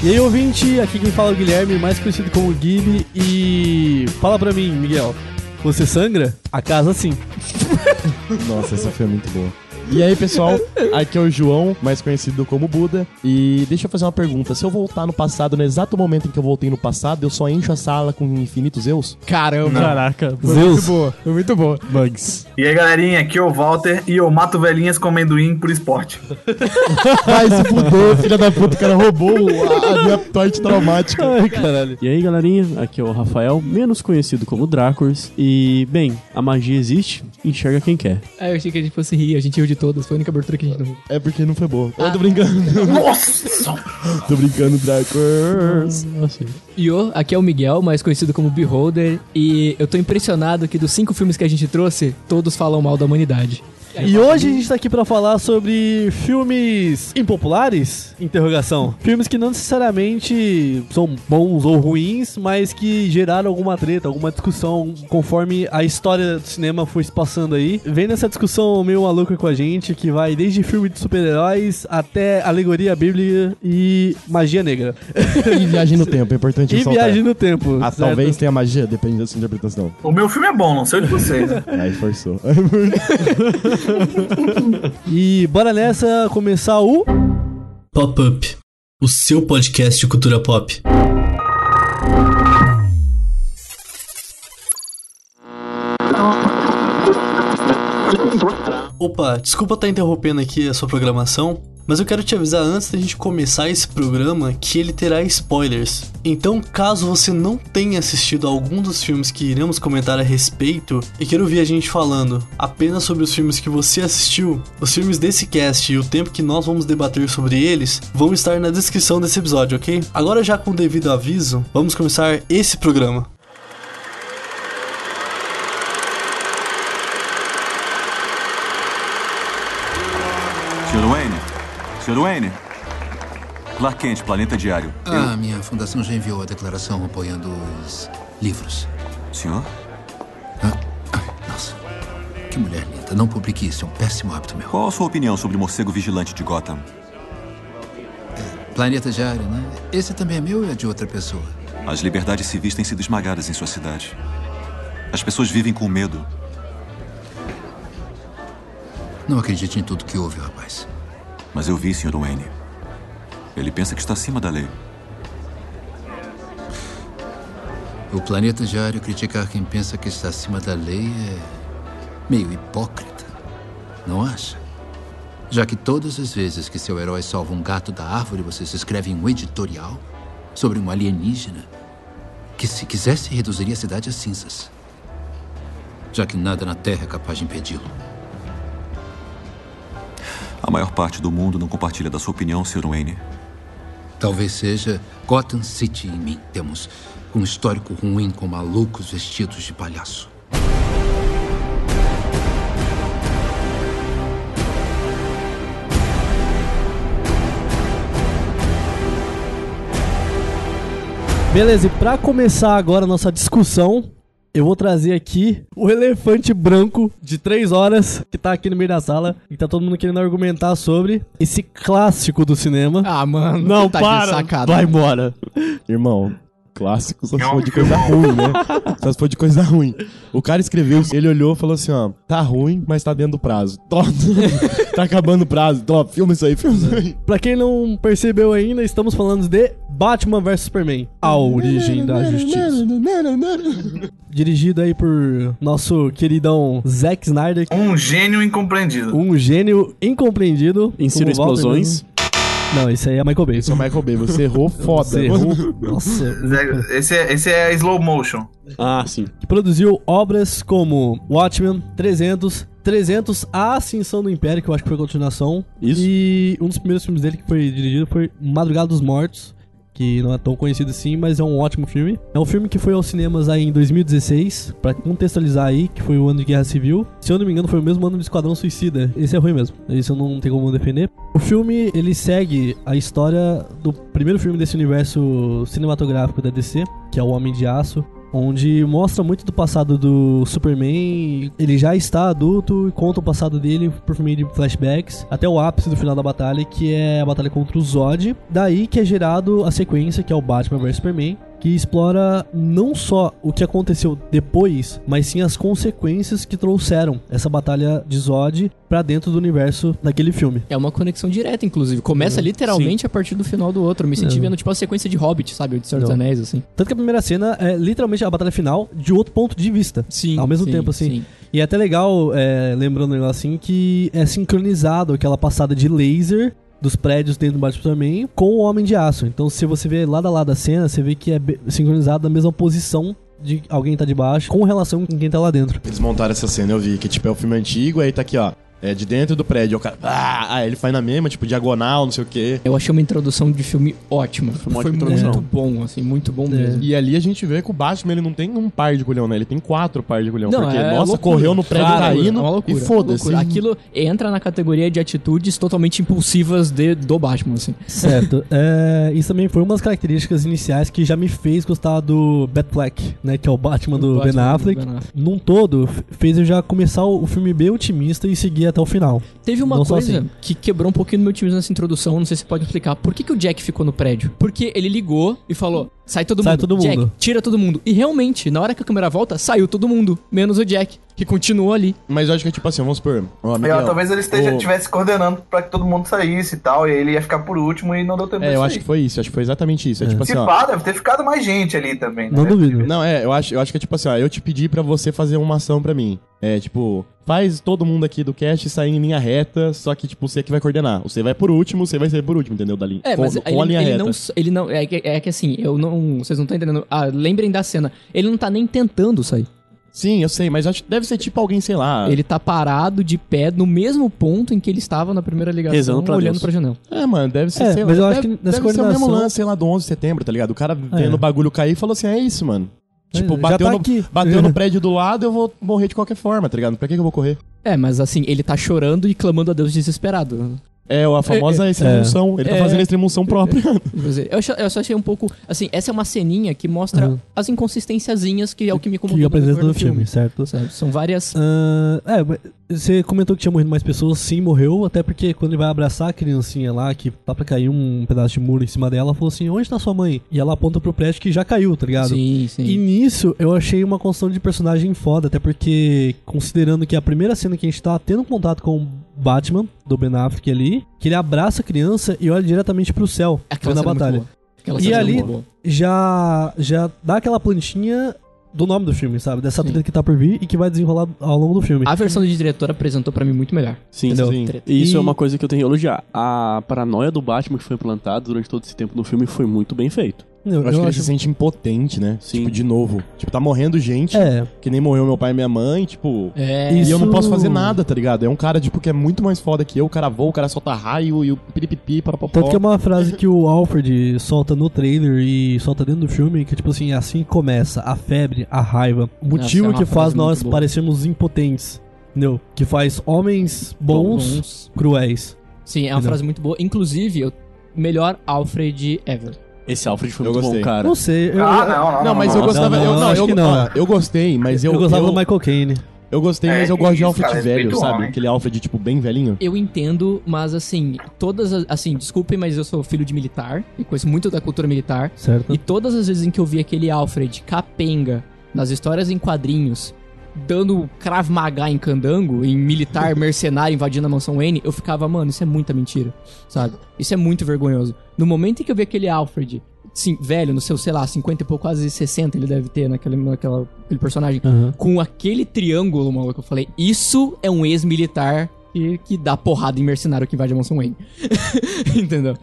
E aí, ouvinte, aqui quem fala é o Guilherme, mais conhecido como Gibi, e fala pra mim, Miguel, você sangra? A casa sim. Nossa, essa foi muito boa. E aí, pessoal, aqui é o João, mais conhecido como Buda. E deixa eu fazer uma pergunta. Se eu voltar no passado, no exato momento em que eu voltei no passado, eu só encho a sala com infinitos Zeus? Caramba. Caraca, Foi Zeus. muito boa, foi muito boa. Bugs. E aí, galerinha, aqui é o Walter e eu mato velhinhas com amendoim por esporte. Vai se fuder, filha da puta, o cara roubou a, a minha torte traumática. Ai, caralho. E aí, galerinha, aqui é o Rafael, menos conhecido como Dracors. E, bem, a magia existe, enxerga quem quer. Ah, eu achei que a gente fosse rir, a gente riu de todas, foi a única abertura que a gente não. É porque não foi boa. Eu tô brincando. Nossa! tô brincando, Dracors. Assim. E o, aqui é o Miguel, mais conhecido como Beholder, e eu tô impressionado que dos cinco filmes que a gente trouxe, todos falam mal da humanidade. E hoje a gente tá aqui pra falar sobre filmes impopulares? Interrogação. Filmes que não necessariamente são bons ou ruins, mas que geraram alguma treta, alguma discussão conforme a história do cinema foi se passando aí. Vem nessa discussão meio maluca com a gente, que vai desde filme de super-heróis até alegoria bíblica e magia negra. E viagem no tempo, é importante E ressaltar. viagem no tempo. Ah, certo? talvez tenha magia, depende da sua interpretação. O meu filme é bom, não sei o de vocês. né? Aí forçou. E bora nessa começar o. Pop-up, o seu podcast de cultura pop. Opa, desculpa estar interrompendo aqui a sua programação, mas eu quero te avisar antes da gente começar esse programa que ele terá spoilers. Então, caso você não tenha assistido a algum dos filmes que iremos comentar a respeito e queira ouvir a gente falando apenas sobre os filmes que você assistiu, os filmes desse cast e o tempo que nós vamos debater sobre eles vão estar na descrição desse episódio, ok? Agora, já com o devido aviso, vamos começar esse programa. Sr. Wayne? Clark Kent, Planeta Diário. Ah, minha fundação já enviou a declaração apoiando os livros. Senhor? Ah, ai, nossa, que mulher linda. Não publique isso, é um péssimo hábito meu. Qual a sua opinião sobre o morcego vigilante de Gotham? Planeta Diário, né? Esse também é meu ou é de outra pessoa? As liberdades civis têm sido esmagadas em sua cidade. As pessoas vivem com medo. Não acredite em tudo que ouve, rapaz. Mas eu vi, Sr. Wayne. Ele pensa que está acima da lei. O Planeta Diário criticar quem pensa que está acima da lei é meio hipócrita, não acha? Já que todas as vezes que seu herói salva um gato da árvore, vocês escrevem um editorial sobre um alienígena que, se quisesse, reduziria a cidade a cinzas. Já que nada na Terra é capaz de impedi-lo. A maior parte do mundo não compartilha da sua opinião, Sr. Wayne. Talvez seja Gotham City em mim. Temos um histórico ruim com malucos vestidos de palhaço. Beleza, e pra começar agora a nossa discussão, eu vou trazer aqui o elefante branco de 3 horas que tá aqui no meio da sala e tá todo mundo querendo argumentar sobre esse clássico do cinema. Ah, mano. Não, tá de para! sacanagem. Vai embora. Irmão, clássico só se for de coisa ruim, né? Só se for de coisa ruim. O cara escreveu, ele olhou e falou assim, ó, tá ruim, mas tá dentro do prazo. Top. tá acabando o prazo. Top, filma isso aí, filma isso aí. Pra quem não percebeu ainda, estamos falando de Batman vs Superman, A Origem da Justiça. Dirigido aí por nosso queridão Zack Snyder, Um gênio incompreendido. um gênio incompreendido. Walter explosões. Não, esse aí é Michael Bay. Esse é o Michael Bay, você errou foda. Você errou. Nossa. Esse é, esse é slow motion. Ah, sim. que produziu obras como Watchmen, 300, 300 A Ascensão do Império, que eu acho que foi a continuação. Isso. E um dos primeiros filmes dele que foi dirigido foi Madrugada dos Mortos, que não é tão conhecido assim, mas é um ótimo filme. É um filme que foi aos cinemas aí em 2016, pra contextualizar aí, que foi o ano de Guerra Civil. Se eu não me engano, foi o mesmo ano do Esquadrão Suicida. Esse é ruim mesmo. Esse eu não tenho como defender. O filme, ele segue a história do primeiro filme desse universo cinematográfico da DC, que é o Homem de Aço. Onde mostra muito do passado do Superman. Ele já está adulto e conta o passado dele por meio de flashbacks até o ápice do final da batalha, que é a batalha contra o Zod. Daí que é gerado a sequência, que é o Batman vs Superman, que explora não só o que aconteceu depois, mas sim as consequências que trouxeram essa batalha de Zod pra dentro do universo daquele filme. É uma conexão direta, inclusive. Começa literalmente a partir do final do outro. Eu me senti É. vendo tipo a sequência de Hobbit, sabe? O de Senhor dos. Anéis, assim. Tanto que a primeira cena é literalmente a batalha final de outro ponto de vista. Sim. Ao mesmo sim, tempo, assim. sim. E é até legal, é, lembrando assim, que é sincronizado aquela passada de laser dos prédios dentro do Batman Superman com o Homem de Aço. Então, se você vê lado a lado a cena, você vê que é sincronizado na mesma posição de alguém tá de baixo com relação com quem tá lá dentro. Eles montaram essa cena, eu vi, que tipo é o filme antigo, aí tá aqui, ó. É de dentro do prédio, o cara. Ah, aí ele faz na mesma, tipo, diagonal, não sei o quê. Eu achei uma introdução de filme ótima. Foi uma Foi muito bom, assim, muito bom É. mesmo. E ali a gente vê que o Batman ele não tem um par de culhão, né? Ele tem quatro par de culhão. Não, porque, é nossa, loucura. correu no prédio Cara, caindo é uma loucura, e foda-se. loucura. Aquilo entra na categoria de atitudes totalmente impulsivas de, do Batman, assim. Certo. É, isso também foi uma das características iniciais que já me fez gostar do Batfleck, né? Que é o Batman do Batman Ben Affleck. Ben Affleck. Num todo, fez eu já começar o o filme bem otimista e seguir até o final. Teve uma Não coisa assim. que quebrou um pouquinho do meu otimismo nessa introdução, não sei se você pode explicar. Por que, que o Jack ficou no prédio? Porque ele ligou e falou: sai todo Sai mundo. todo Jack, mundo. tira todo mundo. E realmente, na hora que a câmera volta, saiu todo mundo, menos o Jack, que continuou ali. Mas eu acho que é tipo assim, vamos supor. Ó, É, Miguel, talvez ele esteja, estivesse coordenando pra que todo mundo saísse e tal, e ele ia ficar por último e não deu tempo É, de eu sair. acho que foi isso, acho que foi exatamente isso. É, tipo Se assim, ó. pá, deve ter ficado mais gente ali também, né? Não duvido. Não, é, eu acho, eu acho que é tipo assim, ó, eu te pedi pra você fazer uma ação pra mim. É, tipo, faz todo mundo aqui do cast sair em linha reta, só que, tipo, você que vai coordenar. Você vai por último, você vai ser por último, entendeu? Da linha, É, com, mas com ele, a linha ele reta. não. Ele não é, que, é que assim, eu não. Vocês não estão entendendo. Ah, lembrem da cena. Ele não tá nem tentando sair. Sim, eu sei, mas acho que deve ser tipo alguém, sei lá. Ele tá parado de pé no mesmo ponto em que ele estava na primeira ligação, Rezando pra olhando Deus. pra janela. É, mano, deve ser, É, sei mas lá. eu acho deve, que nessa deve ser o mesmo coordenação- lance, sei lá, do 11 de setembro, tá ligado? O cara vendo É. o bagulho cair e falou assim, é isso, mano. Tipo, já bateu, tá no, aqui. bateu no prédio do lado, eu vou morrer de qualquer forma, tá ligado? Pra que, que eu vou correr? É, mas assim, ele tá chorando e clamando a Deus desesperado. É, a famosa extremunção. Ele tá É. fazendo a extremunção própria. Eu, eu só achei um pouco. Assim, essa é uma ceninha que mostra Uhum. as inconsistênciazinhas que é o que me Que incomodou apresenta no no filme, certo? Sabe? São várias. Ah, é, você comentou que tinha morrido mais pessoas, sim, morreu, até porque quando ele vai abraçar a criancinha lá, que tá pra cair um pedaço de muro em cima dela, ela falou assim, onde tá sua mãe? E ela aponta pro prédio que já caiu, tá ligado? Sim, sim. E nisso eu achei uma construção de personagem foda, até porque, considerando que a primeira cena que a gente tá tendo contato com o Batman, do Ben Affleck ali, que ele abraça a criança e olha diretamente pro céu, Aquela vendo a cena é batalha. E é ali-. Já, já dá aquela plantinha do nome do filme, sabe? Dessa Sim. treta que tá por vir e que vai desenrolar ao longo do filme. A versão de diretor apresentou pra mim muito melhor. Sim, Entendeu? sim. E isso E- é uma coisa que eu tenho que elogiar. A paranoia do Batman que foi implantada durante todo esse tempo no filme foi muito bem feito. Eu, Eu acho que ele se sente impotente, né? Sim. Tipo, de novo. Tipo, tá morrendo gente, É, que nem morreu meu pai e minha mãe, tipo... É. Isso- E eu não posso fazer nada, tá ligado? É um cara, tipo, que é muito mais foda que eu. O cara voa, o cara solta raio e o piripipi para Tanto que é uma frase que o Alfred solta no trailer e solta dentro do filme, que tipo assim, assim começa a febre, a raiva, o motivo Nossa, é que faz nós boa. parecermos impotentes, entendeu? Que faz homens bons, Bons. cruéis. Sim, é uma Entendeu? frase muito boa. Inclusive, o melhor Alfred ever. Esse Alfred foi Eu muito gostei. bom, cara. Não sei, eu, Ah, não, não. Não, mas eu gostava... não, eu, não, eu, que não. ó, eu gostei, mas eu... eu, gostava eu, do Michael Caine. Eu gostei, É, mas eu que gosto de Alfred cara, velho, respeita o sabe? homem. Aquele Alfred, tipo, bem velhinho. Eu entendo, mas assim, todas as. Assim, desculpem, mas eu sou filho de militar e conheço muito da cultura militar. Certo? E todas as vezes em que eu vi aquele Alfred capenga nas histórias em quadrinhos, dando Krav Maga em candango, em militar mercenário invadindo a mansão Wayne, eu ficava, mano, isso é muita mentira, sabe? Isso é muito vergonhoso. No momento em que eu vi aquele Alfred, sim, velho, no seu, sei lá, 50 e pouco, quase 60 ele deve ter naquele, naquela, personagem, Aham. com aquele triângulo, maluco, eu falei, isso é um ex-militar que, que dá porrada em mercenário que invade a mansão Wayne. Entendeu?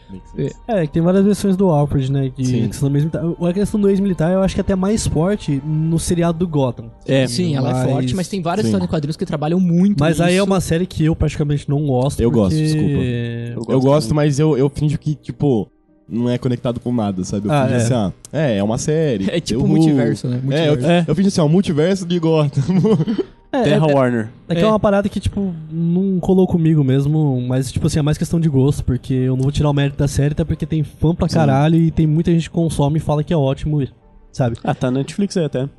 É, que tem várias versões do Alfred, né? Que Sim. a questão do ex-militar. A questão do ex-militar eu acho que é até mais forte no seriado do Gotham. É, Sim, ela é mas- forte, mas tem várias histórias em quadrinhos que trabalham muito Mas aí é uma série que eu praticamente não gosto. Eu gosto, porque- desculpa. Eu gosto, mas eu, eu finjo que, tipo, não é conectado com nada, sabe? Eu Ah, finjo é. assim, ah, é, é uma série. É tipo Uhul. multiverso, né? É, eu, Multiverso. eu finjo assim, ó, multiverso de Gotham. É, Terra é, Warner. é que é uma parada que, tipo, não colou comigo mesmo, mas, tipo assim, é mais questão de gosto, porque eu não vou tirar o mérito da série, até porque tem fã pra caralho e tem muita gente que consome e fala que é ótimo. sabe? Ah, tá na Netflix aí até.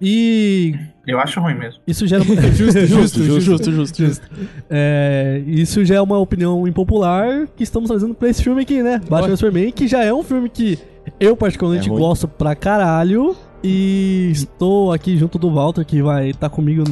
E Eu acho ruim mesmo. isso gera muito. justo, justo, justo, justo, justo. É, isso já é uma opinião impopular que estamos trazendo pra esse filme aqui, né? Batman vs Superman, que já é um filme que eu particularmente É gosto pra caralho. E estou aqui junto do Walter, que vai estar comigo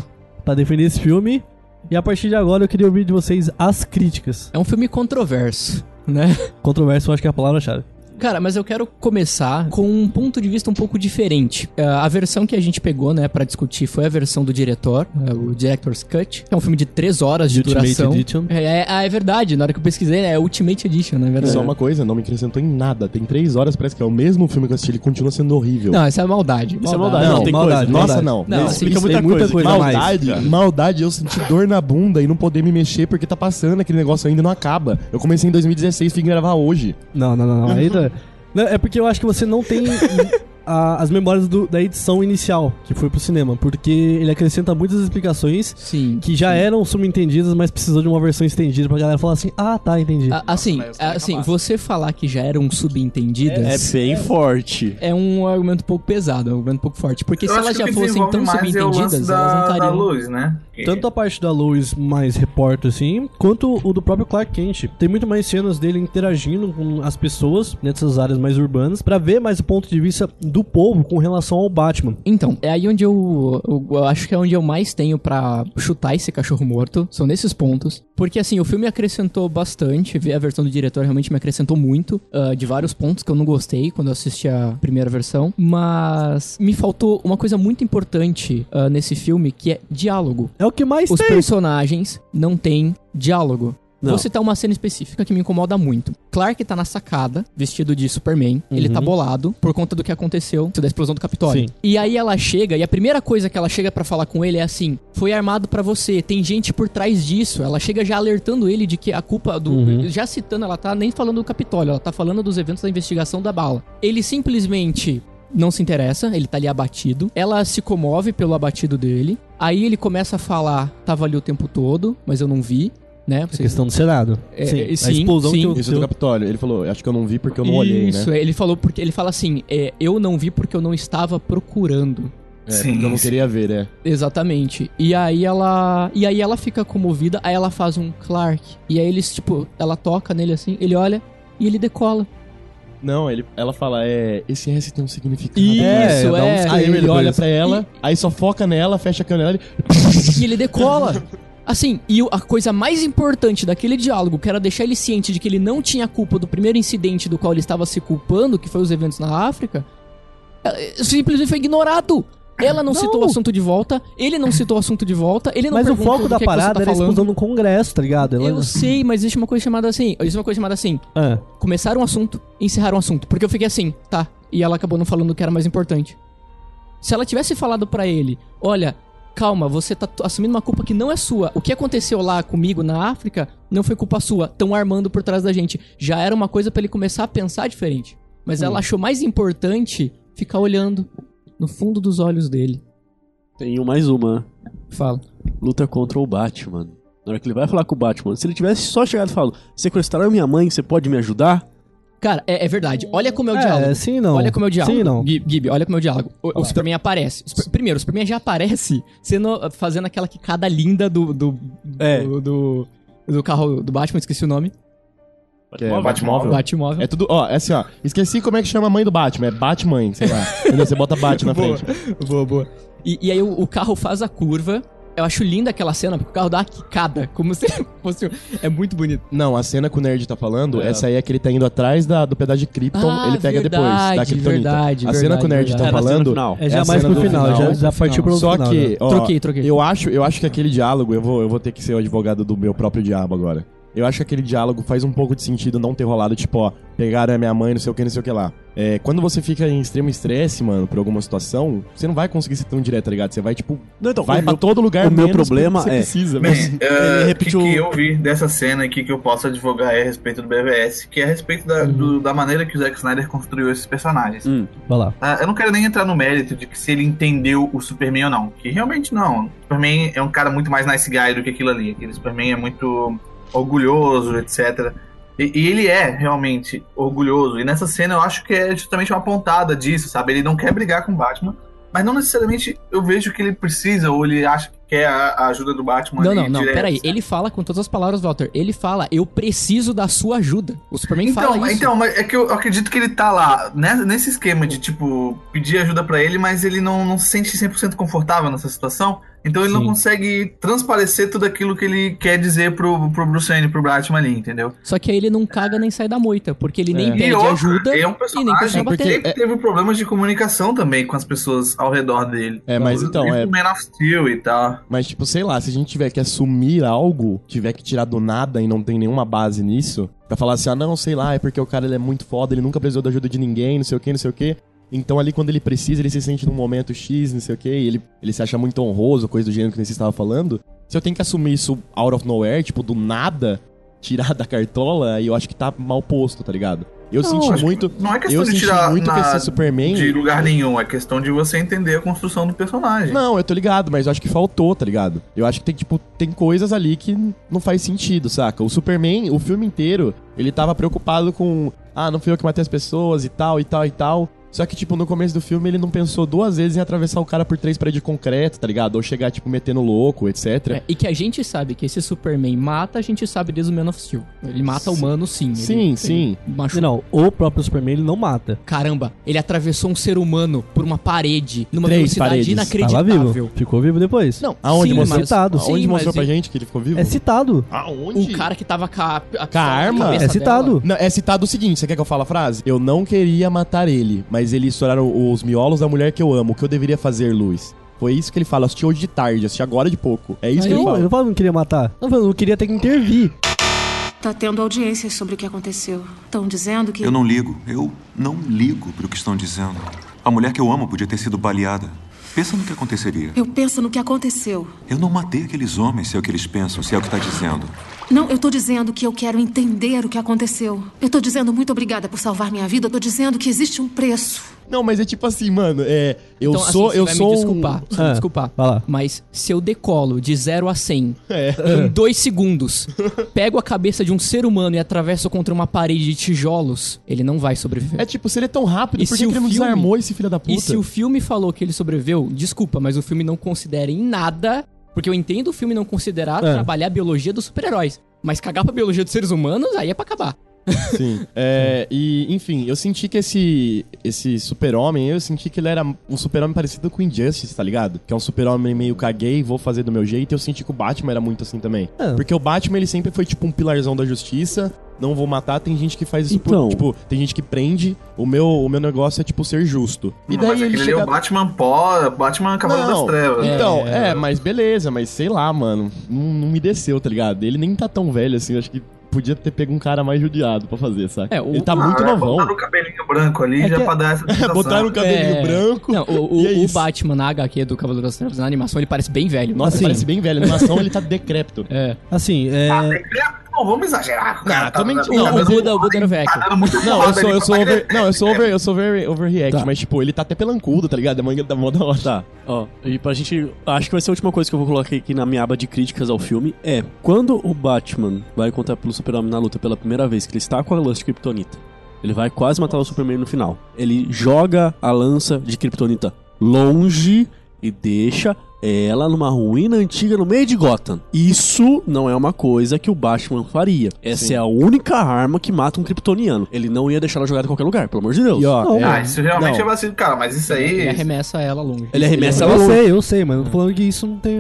pra defender esse filme. E a partir de agora eu queria ouvir de vocês as críticas. É um filme controverso, né? Controverso, eu acho que é a palavra-chave. Cara, mas eu quero começar com um ponto de vista um pouco diferente. É, a versão que a gente pegou, né, pra discutir foi a versão do diretor, é, o Director's Cut. É um filme de 3 horas de Ultimate duração. Edition. É, é, ah, é verdade, na hora que eu pesquisei, é Ultimate Edition, na verdade. Só uma coisa, não me acrescentou em nada. Tem três horas, parece que é o mesmo filme que eu assisti, ele continua sendo horrível. Não, essa é maldade. Isso é maldade. Não, tem maldade, coisa. Nossa, maldade. não. Não, Isso assim, explica muita muita coisa. coisa a mais, maldade, maldade, eu senti dor na bunda e não poder me mexer porque tá passando aquele negócio ainda não acaba. Eu comecei em 2016 e fui gravar hoje. Não, não, não, não. Aí tá- Não, É porque eu acho que você não tem a- as memórias do- da edição inicial que foi pro cinema, porque ele acrescenta muitas explicações Sim. que já eram subentendidas, mas precisou de uma versão estendida pra galera falar assim: ah, tá, entendi. A- assim, caras assim, você falar que já eram É subentendidas bem forte. é um argumento um pouco pesado, é um argumento um pouco forte. Porque Eu se elas já fossem tão é subentendidas, elas não da, da estariam. luz, né? Que- Tanto a parte da luz mais repórter, assim, quanto o do próprio Clark Kent. Tem muito mais cenas dele interagindo com as pessoas nessas áreas mais urbanas, pra ver mais o ponto de vista do povo com relação ao Batman. Então, é aí onde eu, eu, eu acho que é onde eu mais tenho pra chutar esse cachorro morto. São nesses pontos. Porque, assim, o filme acrescentou bastante. Ver a versão do diretor realmente me acrescentou muito. ah, de vários pontos que eu não gostei quando eu assisti a primeira versão. Mas me faltou uma coisa muito importante ah, nesse filme, que é diálogo. É o que mais Os tem. personagens não têm diálogo. Não. Vou citar uma cena específica que me incomoda muito. Clark tá na sacada, vestido de Superman. Ele tá bolado por conta do que aconteceu da explosão do Capitólio. Sim. E aí ela chega, e a primeira coisa que ela chega pra falar com ele é assim: Foi armado pra você, tem gente por trás disso. Ela chega já alertando ele de que a culpa do. Uhum. Já citando, ela tá nem falando do Capitólio, ela tá falando dos eventos da investigação da bala. Ele simplesmente não se interessa, ele tá ali abatido. Ela se comove pelo abatido dele. Aí ele começa a falar: tava ali o tempo todo, mas eu não vi, né? A questão do Senado. É, sim, é, a sim, explosão sim. que o Isso do Capitólio. Ele falou, acho que eu não vi porque eu não olhei, Isso, né? é, ele falou porque ele fala assim: é, eu não vi porque eu não estava procurando. É, Sim, porque eu não queria ver, né? Exatamente. E aí ela. E aí ela fica comovida, aí ela faz um Clark. E aí eles, tipo, ela toca nele assim, ele olha e ele decola. Não, ele, ela fala, é, esse S tem um significado. Isso, É, dá um é. Aí ele olha pra ela, aí só foca nela, fecha a câmera E ele decola. Assim, e a coisa mais importante daquele diálogo, que era deixar ele ciente de que ele não tinha culpa do primeiro incidente do qual ele estava se culpando, que foi os eventos na África, é, simplesmente foi ignorado. Ela não, citou o assunto de volta, ele não citou o assunto de volta, ele não Mas o foco da é você parada tá era a explosão no Congresso, tá ligado? Ela- Eu sei, mas existe uma coisa chamada assim. Existe uma coisa chamada assim. Ah, Começaram um assunto e encerraram um assunto. Porque eu fiquei assim, tá. E ela acabou não falando o que era mais importante. Se ela tivesse falado pra ele, olha, calma, você tá assumindo uma culpa que não é sua. O que aconteceu lá comigo na África não foi culpa sua. Tão armando por trás da gente. Já era uma coisa pra ele começar a pensar diferente. Mas ela achou mais importante ficar olhando no fundo dos olhos dele. Tenho mais uma. Fala. Luta contra o Batman. Na hora que ele vai falar com o Batman, se ele tivesse só chegado e falado, sequestraram minha mãe, você pode me ajudar? Cara, é, é verdade. Olha como é o É, diálogo. sim não. Olha como é o diálogo. Sim não. Gui- Gibi, olha como é o diálogo. O, o Superman aparece. O Super- primeiro, o Superman já aparece sendo, fazendo aquela quicada linda do, do, É. do, do, do carro do Batman, esqueci o nome. Que é Batmóvel. Batmóvel. É tudo, ó, é assim, ó. Esqueci como é que chama a mãe do Batman. É Batmãe, sei lá. Entendeu? Você bota Bat na Boa. frente. Boa, boa. E, e aí o, o carro faz a curva. Eu acho linda aquela cena, porque o carro dá uma quicada, como se fosse... É muito bonito. Não, a cena que o Nerd tá falando, essa aí é que ele tá indo atrás da, do pedaço de Krypton, Ah, ele pega depois, da verdade, Kryptonita. verdade, a cena que o Nerd verdade, tá É, na cena falando final. É é já a mais cena pro do final, já, já partiu pro Só final. que, né? ó, Troquei, troquei. Eu acho, eu acho que aquele diálogo, eu vou, eu vou ter que ser o advogado do meu próprio diabo agora. Eu acho que aquele diálogo faz um pouco de sentido não ter rolado, tipo, ó, pegaram a minha mãe, não sei o que, não sei o que lá. É, quando você fica em extremo estresse, mano, por alguma situação, você não vai conseguir ser tão direto, tá ligado? Você vai, tipo, Não, então, vai pra meu- todo lugar o meu problema você é- precisa, Bem, mas... ele o que, repetiu- que eu vi dessa cena aqui que eu posso advogar é a respeito do BVS, que é a respeito da, do- da maneira que o Zack Snyder construiu esses personagens. Hum. Vai lá. Ah, eu não quero nem entrar no mérito de que se ele entendeu o Superman ou não, que realmente não. O Superman é um cara muito mais nice guy do que aquilo ali. Aquele Superman é muito orgulhoso, etc. E, e ele é realmente orgulhoso. E nessa cena eu acho que é justamente uma pontada disso, sabe? Ele não quer brigar com o Batman, mas não necessariamente eu vejo que ele precisa ou ele acha que quer a, a ajuda do Batman. Não, ali não, não, direto, peraí. sabe? Ele fala com todas as palavras, Walter. Ele fala, eu preciso da sua ajuda. O Superman Então, fala isso. então, mas é que eu acredito que ele tá lá né, nesse esquema de, tipo, pedir ajuda pra ele, mas ele não, não se sente 100% confortável nessa situação. Então ele não Sim. consegue transparecer tudo aquilo que ele quer dizer pro, pro Bruce Wayne, pro Batman ali, entendeu? Só que aí ele não caga nem sai da moita, porque ele nem É. pede outra, ajuda ele é um e nem personagem consegue que bater. sempre teve problemas de comunicação também com as pessoas ao redor dele. É, mas então, Desde é- o Man of Steel e tal. Mas, tipo, sei lá, se a gente tiver que assumir algo, tiver que tirar do nada e não tem nenhuma base nisso, pra falar assim, ah, não, sei lá, é porque o cara ele é muito foda, ele nunca precisou da ajuda de ninguém, não sei o que, não sei o que. Então ali quando ele precisa, ele se sente num momento X, não sei o que, ele, ele se acha muito honroso, coisa do gênero que você estava falando. Se eu tenho que assumir isso out of nowhere, tipo, do nada, tirar da cartola, aí eu acho que tá mal posto, tá ligado? Eu Não, senti que muito. Não é questão Eu de tirar muito que na- esse Superman. de lugar nenhum, é questão de você entender a construção do personagem. Não, eu tô ligado, mas eu acho que faltou, tá ligado? Eu acho que tem, tipo, tem coisas ali que não faz sentido, saca? O Superman, o filme inteiro, ele tava preocupado com, ah, não fui eu que matei as pessoas e tal, e tal, e tal. Só que, tipo, no começo do filme ele não pensou duas vezes em atravessar o cara por três paredes de concreto, tá ligado? Ou chegar, tipo, metendo louco, etc. É, e que a gente sabe que esse Superman mata, a gente sabe desde o Man of Steel. Ele mata Sim. humano, sim. Ele- Sim, ele sim. machuca. Não, o próprio Superman ele não mata. Caramba, ele atravessou um ser humano por uma parede, numa Três velocidade paredes. Tava inacreditável. vivo. Ficou vivo depois. Não, Aonde sim, mostrou? mas, citado. sim, Aonde mas mostrou pra e- gente que ele ficou vivo? É citado. Aonde? Um cara que tava com a, a, Com a arma? É citado. Não, é citado o seguinte, você quer que eu fale a frase? Eu não queria matar ele, mas ele estouraram os miolos da mulher que eu amo. O que eu deveria fazer, Luiz? Foi isso que ele fala. Eu assisti hoje de tarde, assisti agora de pouco. É isso Aí que ele não, fala. ele não fala que não queria matar. Não, eu não queria ter que intervir. Tá tendo audiências sobre o que aconteceu. Estão dizendo que. Eu não ligo. Eu não ligo pro que estão dizendo. A mulher que eu amo podia ter sido baleada. Pensa no que aconteceria. Eu penso no que aconteceu. Eu não matei aqueles homens, se é o que eles pensam, se é o que tá dizendo. Não, eu tô dizendo que eu quero entender o que aconteceu. Eu tô dizendo muito obrigada por salvar minha vida. Eu tô dizendo que existe um preço. Não, mas é tipo assim, mano, é. Eu Então, assim, sou. você eu vai sou. me um- desculpar, vai Ah, me desculpar. vai lá. Mas se eu decolo de 0 a 100 É. em dois segundos, pego a cabeça de um ser humano e atravesso contra uma parede de tijolos, ele não vai sobreviver. É tipo, se ele é tão rápido, E por se que ele não filme- desarmou esse filho da puta? E se o filme falou que ele sobreviveu, desculpa, mas o filme não considera em nada, porque eu entendo o filme não considerar É. trabalhar a biologia dos super-heróis. Mas cagar pra biologia dos seres humanos, aí é pra acabar. Sim. É, e, enfim, eu senti que esse, esse super-homem, eu senti que ele era um super-homem parecido com o Injustice, tá ligado? Que é um super-homem meio caguei, vou fazer do meu jeito. E eu senti que o Batman era muito assim também. É. Porque o Batman, ele sempre foi tipo um pilarzão da justiça. Não vou matar, tem gente que faz isso Então. por, tipo, tem gente que prende. O meu, o meu negócio é tipo ser justo. E daí mas ele aquele ali é chega o Batman pó, Batman Cavaleiro das Trevas. Então, é... mas beleza, mas sei lá, mano. Não, não me desceu, tá ligado? Ele nem tá tão velho assim, eu acho que podia ter pego um cara mais judiado pra fazer, sabe? É, o- Ele tá Ah, muito é, novão. Botaram o cabelinho branco ali É já que- pra dar essa sensação. Botaram o cabelinho É. branco. Não, o, o- é o. Batman na HQ do Cavaleiro das Trevas, na animação, ele parece bem velho. Nossa, Assim. parece bem velho. A animação ele tá decrépito. É. Assim, é. Ah, Não, vamos exagerar. cara Não, também- tá- não, o Buda, o Buda era velho. Tá Não, eu sou, eu sou over, não, eu sou over, eu sou very overreact, Tá. mas tipo, ele tá até pelancudo, tá ligado? A manga da hora. Tá, ó, e pra gente. Acho que vai ser a última coisa que eu vou colocar aqui na minha aba de críticas ao filme. É, quando o Batman vai encontrar pelo Super-Homem na luta pela primeira vez, que ele está com a lança de Kryptonita, ele vai quase matar o Superman no final. Ele joga a lança de Kryptonita longe e deixa ela numa ruína antiga no meio de Gotham. Isso não é uma coisa que o Batman faria. Essa Sim. é a única arma que mata um kryptoniano. Ele não ia deixar ela jogada em qualquer lugar, pelo amor de Deus. E ó, Não, é, Ah, isso realmente não. é vacilo. Cara, mas isso aí. Ele arremessa ela longe. Ele arremessa Eu ela longe. sei, eu sei, mas eu tô falando que isso não tem.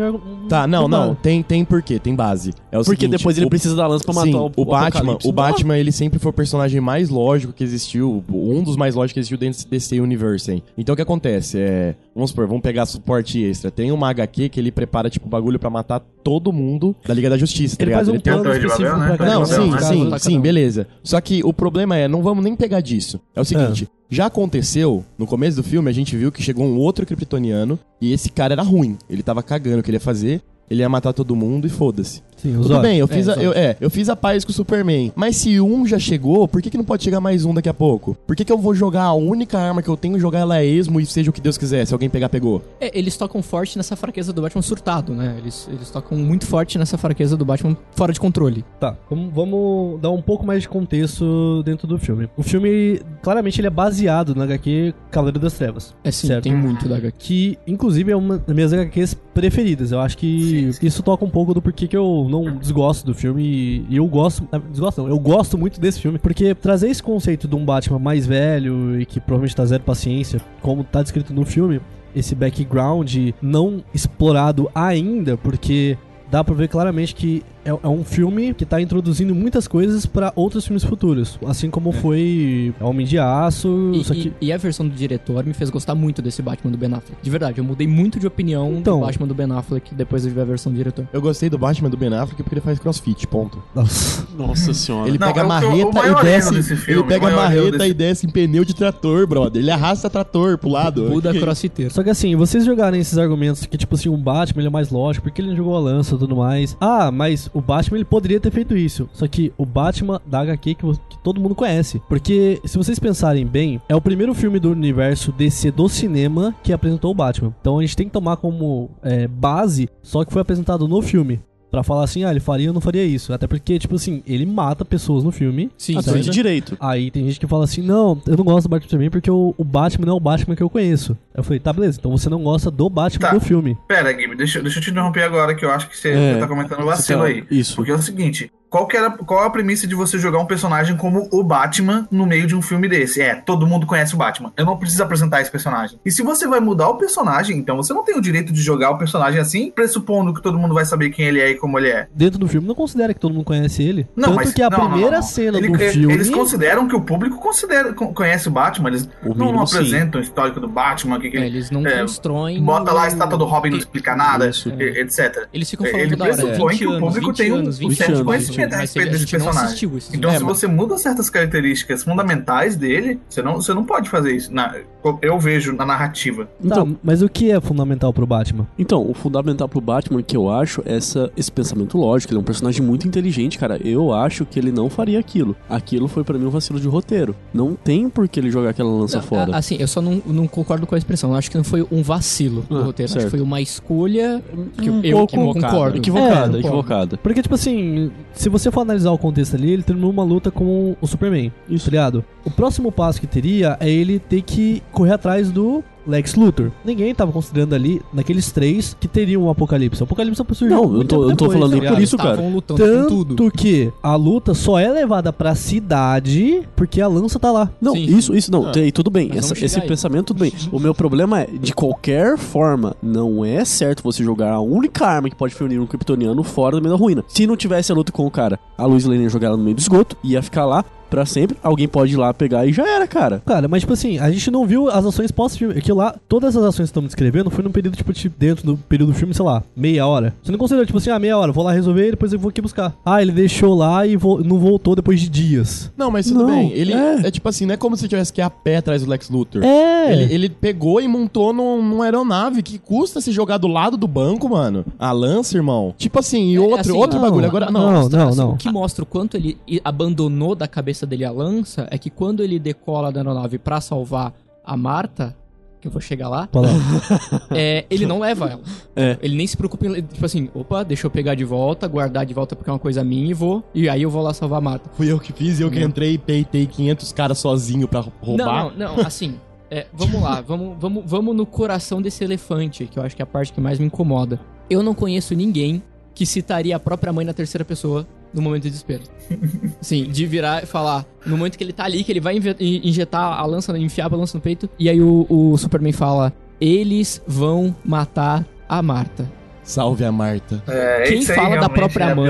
Tá, não, não, tem, tem porquê, tem base. É o Porque seguinte, depois ele o- precisa da lança pra matar Sim, o, o, Batman, Apocalipse. o Batman, ele sempre foi o personagem mais lógico que existiu, um dos mais lógicos que existiu dentro desse universo, hein? Então o que acontece? É, vamos supor, vamos pegar suporte extra. Tem uma HQ que ele prepara, tipo, bagulho pra matar todo mundo da Liga da Justiça, tá Ele ligado? faz um Ele tem um- plano específico Babel, né? pra Não, sim, né? sim, sim, um. beleza. Só que o problema é, não vamos nem pegar disso. É o seguinte, já aconteceu, no começo do filme, a gente viu que chegou um outro kryptoniano e esse cara era ruim. Ele tava cagando o que ele ia fazer. ele ia matar todo mundo e foda-se. Sim, os Tudo olhos. bem, eu fiz, É, a, eu, é, eu fiz a paz com o Superman. Mas se um já chegou, por que, que não pode chegar mais um daqui a pouco? Por que, que eu vou jogar a única arma que eu tenho, jogar ela a esmo e seja o que Deus quiser? Se alguém pegar, pegou. É, eles tocam forte nessa fraqueza do Batman surtado, né? Eles, eles tocam muito forte nessa fraqueza do Batman fora de controle. Tá, vamos, vamos dar um pouco mais de contexto dentro do filme. O filme, claramente, ele é baseado na HQ Cavaleiro das Trevas. É sim, Certo. tem muito da HQ. Que, inclusive, é uma das minhas HQs preferidas. Eu acho que isso toca um pouco do porquê que eu não desgosto do filme. E, e eu gosto. Desgosto não, eu gosto muito desse filme. Porque trazer esse conceito de um Batman mais velho e que provavelmente tá zero paciência, como tá descrito no filme, esse background não explorado ainda, porque dá pra ver claramente que é, é um filme que tá introduzindo muitas coisas pra outros filmes futuros. Assim como foi Homem de Aço. E, que... e- e a versão do diretor me fez gostar muito desse Batman do Ben Affleck. De verdade, eu mudei muito de opinião Então. do Batman do Ben Affleck depois de ver a versão do diretor. Eu gostei do Batman do Ben Affleck porque ele faz crossfit, ponto. Nossa. Nossa senhora. Ele Não, pega a marreta e desce. filme, ele pega a marreta desse- e desce em pneu de trator, brother. Ele arrasta trator pro lado. Buda Que- crossfiteiro. Só que assim, vocês jogarem esses argumentos que, tipo assim, o Batman ele é mais lógico, porque ele não jogou a lança e tudo mais. Ah, mas o Batman ele poderia ter feito isso. Só que o Batman da HQ que, que todo mundo conhece. Porque, se vocês pensarem bem, é o primeiro filme do universo DC do cinema que apresentou o Batman. Então a gente tem que tomar como é, base só que foi apresentado no filme. Pra falar assim, ah, ele faria ou não faria isso. Até porque, tipo assim, ele mata pessoas no filme. Sim, de direito. Aí tem gente que fala assim, não, eu não gosto do Batman também porque o, o Batman não é o Batman que eu conheço. Eu falei, tá, beleza, então você não gosta do Batman Tá. do filme. Pera, Gibi, deixa, deixa eu te interromper agora, que eu acho que você, É, você tá comentando vacilo tá- aí. isso. Porque é o seguinte, qual, que era, qual é a premissa de você jogar um personagem como o Batman no meio de um filme desse? É, todo mundo conhece o Batman. Eu não preciso apresentar esse personagem. E se você vai mudar o personagem, então você não tem o direito de jogar o personagem assim, pressupondo que todo mundo vai saber quem ele é e como ele é. Dentro do filme não considera que todo mundo conhece ele. Não, Tanto mas que a não, não, primeira não. cena Ele- do ele- filme. Eles consideram que o público considera, con- conhece o Batman. Eles O não, mínimo, sim. apresentam o histórico do Batman. Que, que É, eles não é, constroem. Bota lá a estátua do Robin, não explica nada, Isso. e- etc. Eles ficam falando Ele toda hora. pressupõe 20 que o anos, público 20 tem um- anos, um 20 certo anos, conhecimento a mas respeito a desse personagem. Então, filmes. se você muda certas características fundamentais dele, você não, você não pode fazer isso. Na- eu vejo na narrativa. Tá, Então, mas o que é fundamental pro Batman? Então, o fundamental pro Batman que eu acho é essa, esse pensamento lógico. Ele é um personagem muito inteligente, cara. Eu acho que ele não faria aquilo. Aquilo foi pra mim um vacilo de roteiro. Não tem por que ele jogar aquela lança Não, fora. a- Assim, eu só não, não concordo com a expressão. Eu acho que não foi um vacilo do Ah, roteiro. Acho que foi uma escolha que Um eu, pouco concordo. Equivocada, É, equivocada. Porque, tipo assim, se você for analisar o contexto ali, ele terminou uma luta com o Superman. Isso. Tá ligado? O próximo passo que teria é ele ter que correr atrás do Lex Luthor. Ninguém tava considerando ali, naqueles três, que teriam um apocalipse. O apocalipse surgiu Não, eu muito tô- eu não tô falando tá por isso, cara. Tanto que a luta só é levada pra cidade porque a lança tá lá. Não, Sim. isso, isso não, Ah. tem, tudo bem. Essa- esse aí. pensamento, tudo bem. O meu problema é, de qualquer forma, não é certo você jogar a única arma que pode ferir um kryptoniano fora do meio da ruína. Se não tivesse a luta com o cara, a Lois Lane ia jogar ela no meio do esgoto, ia ficar lá pra sempre, alguém pode ir lá pegar e já era, cara. Cara, mas tipo assim, a gente não viu as ações pós-filme. Aquilo lá, todas as ações que estamos descrevendo foi num período, tipo, de- dentro do período do filme, sei lá, meia hora. Você não considerou, tipo assim, ah, meia hora, vou lá resolver e depois eu vou aqui buscar. Ah, ele deixou lá e vo- não voltou depois de dias. Não, mas tudo Não, bem. Ele é. é. tipo assim, não é como se tivesse que ir a pé atrás do Lex Luthor. É! Ele, ele pegou e montou num, numa aeronave que custa se jogar do lado do banco, mano. A lança, irmão. Tipo assim, e É, outro, assim, outro não, bagulho. Agora, não. não, não, assim, não. O que mostra o quanto ele abandonou da cabeça dele a lança é que quando ele decola da aeronave pra salvar a Marta, que eu vou chegar lá, é, ele não leva ela. É. Ele nem se preocupa em, tipo assim, opa, deixa eu pegar de volta, guardar de volta porque é uma coisa minha e vou. E aí eu vou lá salvar a Marta. Fui eu que fiz, eu que entrei e peitei 500 caras sozinho pra roubar. Não, não, não, assim, é, vamos lá, vamos, vamos, vamos no coração desse elefante, que eu acho que é a parte que mais me incomoda. Eu não conheço ninguém que citaria a própria mãe na terceira pessoa no momento de desespero. Sim, de virar e falar, no momento que ele tá ali, que ele vai injetar a lança, enfiar a lança no peito, e aí o, o Superman fala, eles vão matar a Marta. Salve a Marta. É, Quem fala da própria é mãe.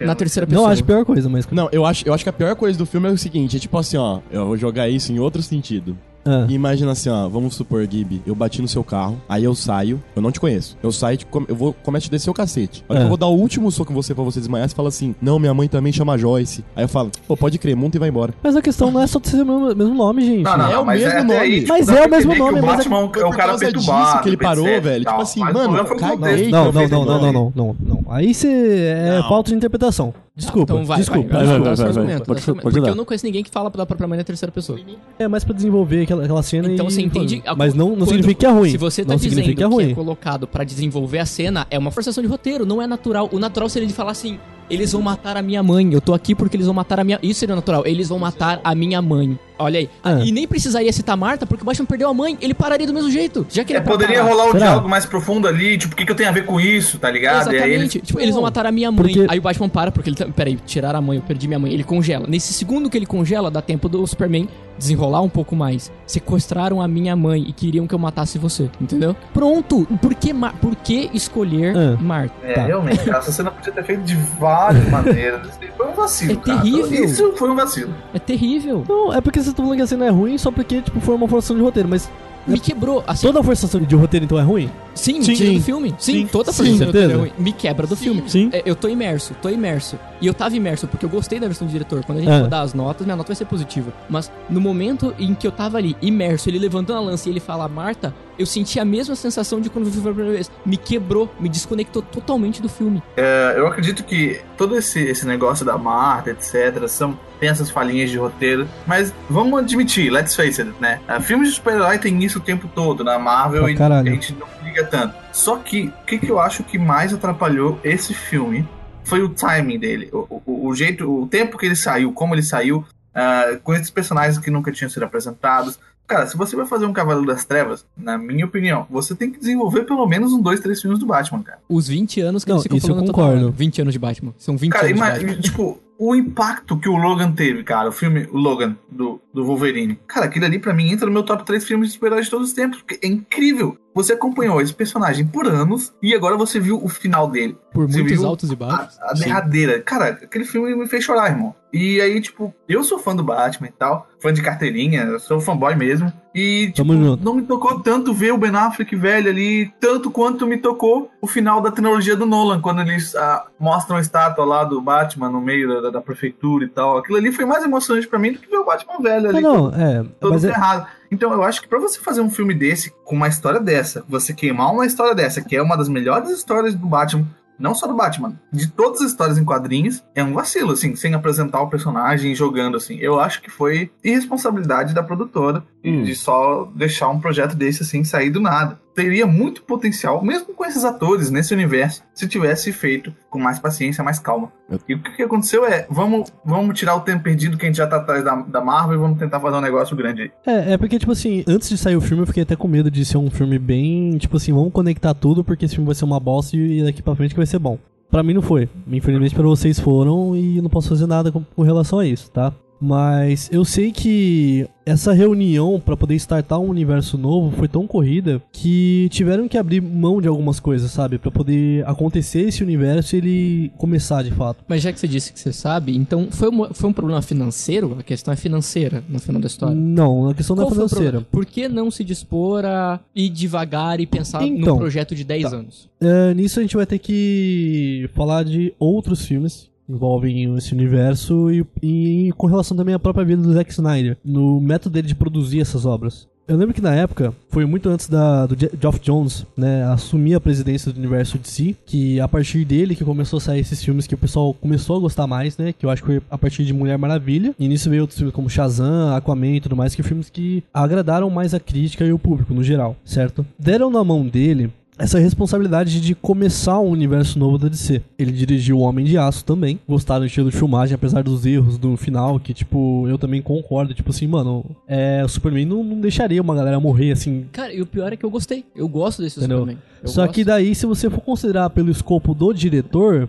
Na terceira pessoa. Não acho a pior coisa, mas. Não, eu acho, eu acho que a pior coisa do filme é o seguinte: é tipo assim, ó, eu vou jogar isso em outro sentido. Ah. E imagina assim, ó, vamos supor, Gibi, eu bati no seu carro, aí eu saio, eu não te conheço. Eu saio, e eu vou começo a te descer o cacete. Aí É. eu vou dar o último soco em você pra você desmaiar, você fala assim: "Não, minha mãe também chama Joyce". Aí eu falo: "Pô, pode crer, monta e vai embora". Mas a questão não é só ter o mesmo, mesmo nome, gente. Não, não, É o mesmo até nome. aí, tipo, Mas é o mesmo nome, O mas é Batman é um por cara causa disso perturbado. que ele parou, velho. tal. Tipo assim, o mano, o Não, não, não, não, não, não, não, não. Aí você é falta de interpretação. Desculpa, Então vai, desculpa. vai, vai, vai, vai, vai, argumento, pode- pode. Porque dar. eu não conheço ninguém que fala da própria mãe na terceira pessoa. É mais pra desenvolver aquela, aquela cena Então e... você entende. Mas não, não quando- significa que é ruim. Se você tá não dizendo que que é ruim. é colocado pra desenvolver a cena, é uma forçação de roteiro, não é natural. O natural seria de falar assim: eles vão matar a minha mãe, eu tô aqui porque eles vão matar a minha. Isso seria natural, eles vão matar a minha mãe. Olha aí. Ah. E nem precisaria citar Marta, porque o Batman perdeu a mãe, ele pararia do mesmo jeito. Já que ele É, pra poderia parar. rolar um Será? diálogo mais profundo ali, tipo, o que, que eu tenho a ver com isso, tá ligado? E aí Exatamente. eles- Tipo, eles vão matar a minha mãe. Porque- Aí o Batman para, porque ele. tá- Peraí, tiraram a mãe, eu perdi minha mãe. Ele congela. Nesse segundo que ele congela, dá tempo do Superman desenrolar um pouco mais. Sequestraram a minha mãe e queriam que eu matasse você. Entendeu? Pronto. Por que, Ma- por que escolher Ah. Marta? É, Tá. realmente, cara, essa cena podia ter feito de várias maneiras. Aí Foi um vacilo, É cara. terrível. Isso foi um vacilo. É terrível. Não, é porque vocês estão falando que a cena é ruim só porque, tipo, foi uma forçação de roteiro. Mas Me quebrou. Assim, toda forçação de roteiro, então, é ruim? Sim, Sim. tira do filme. Sim, Sim. toda Sim, força certeza. é ruim. Me quebra do filme. Sim. É, eu tô imerso, tô imerso. E eu tava imerso porque eu gostei da versão do diretor. Quando a gente É. for dar as notas, minha nota vai ser positiva. Mas no momento em que eu tava ali, imerso, ele levantando a lança e ele fala Marta, eu senti a mesma sensação de quando eu vi pela primeira vez. Me quebrou, me desconectou totalmente do filme. É, eu acredito que todo esse, esse negócio da Marta, etc., são, tem essas falhinhas de roteiro, mas vamos admitir, let's face it, né? Ah, Filmes de super-herói tem isso o tempo todo, na Marvel, Pra e caralho. a gente não liga tanto. Só que, o que, que eu acho que mais atrapalhou esse filme foi o timing dele, o, o, o jeito, o tempo que ele saiu, como ele saiu, ah, com esses personagens que nunca tinham sido apresentados. Cara, se você vai fazer um Cavaleiro das Trevas, na minha opinião, você tem que desenvolver pelo menos uns dois, três filmes do Batman, cara. Os 20 anos que Não, eles ficam isso eu concordo. total. 20 anos de Batman. São 20 Cara, anos Batman. tipo, o impacto que o Logan teve, cara, o filme Logan do, do Wolverine. Cara, aquele ali pra mim entra no meu top 3 filmes de super-heróis de todos os tempos, porque é incrível. Você acompanhou esse personagem por anos e agora você viu o final dele. Por Você muitos altos e baixos. A, a derradeira. Cara, aquele filme me fez chorar, irmão. E aí, tipo, eu sou fã do Batman e tal, fã de carteirinha, sou fanboy mesmo. E, tipo, não me tocou tanto ver o Ben Affleck velho ali, tanto quanto me tocou o final da trilogia do Nolan, quando eles ah, mostram a estátua lá do Batman no meio da, da prefeitura e tal. Aquilo ali foi mais emocionante pra mim do que ver o Batman velho ali. Não, não, é. todo Mas é, ferrado. Então eu acho que pra você fazer um filme desse, com uma história dessa, você queimar uma história dessa, que é uma das melhores histórias do Batman, não só do Batman, de todas as histórias em quadrinhos, é um vacilo, assim, sem apresentar o personagem jogando, assim. Eu acho que foi irresponsabilidade da produtora Hum. de só deixar um projeto desse, assim, sair do nada. Teria muito potencial, mesmo com esses atores nesse universo, se tivesse feito com mais paciência, mais calma. E o que aconteceu é, vamos, vamos tirar o tempo perdido que a gente já tá atrás da, da Marvel e vamos tentar fazer um negócio grande aí. é, é porque, tipo assim, antes de sair o filme, eu fiquei até com medo de ser um filme bem. Tipo assim, vamos conectar tudo, porque esse filme vai ser uma bosta e daqui pra frente que vai ser bom. Pra mim não foi. Infelizmente pra vocês foram e eu não posso fazer nada com, com relação a isso, tá? Mas eu sei que essa reunião pra poder startar um universo novo foi tão corrida que tiveram que abrir mão de algumas coisas, sabe? Pra poder acontecer esse universo e ele começar de fato. Mas já que você disse que você sabe, então foi, uma- foi um problema financeiro? A questão é financeira no final da história. Não, a questão não é Qual financeira. Por que não se dispor a ir devagar e pensar Então, num projeto de 10 tá. anos? É, nisso a gente vai ter que falar de outros filmes envolvem esse universo e, e com relação também à própria vida do Zack Snyder, no método dele de produzir essas obras. Eu lembro que na época, foi muito antes da, do Geoff Jones né, assumir a presidência do universo de si, que a partir dele que começou a sair esses filmes que o pessoal começou a gostar mais, né? Que eu acho que foi a partir de Mulher Maravilha. E nisso veio outros filmes como Shazam, Aquaman e tudo mais, que filmes que agradaram mais a crítica e o público no geral, certo? Deram na mão dele essa responsabilidade de começar um universo novo da DC. Ele dirigiu O Homem de Aço também. Gostaram do estilo de filmagem, apesar dos erros do final, que, tipo, eu também concordo. Tipo assim, mano, é, o Superman não, não deixaria uma galera morrer assim. Cara, e o pior é que eu gostei. Eu gosto desse Entendeu? Superman. Eu Só gosto. que daí, se você for considerar pelo escopo do diretor,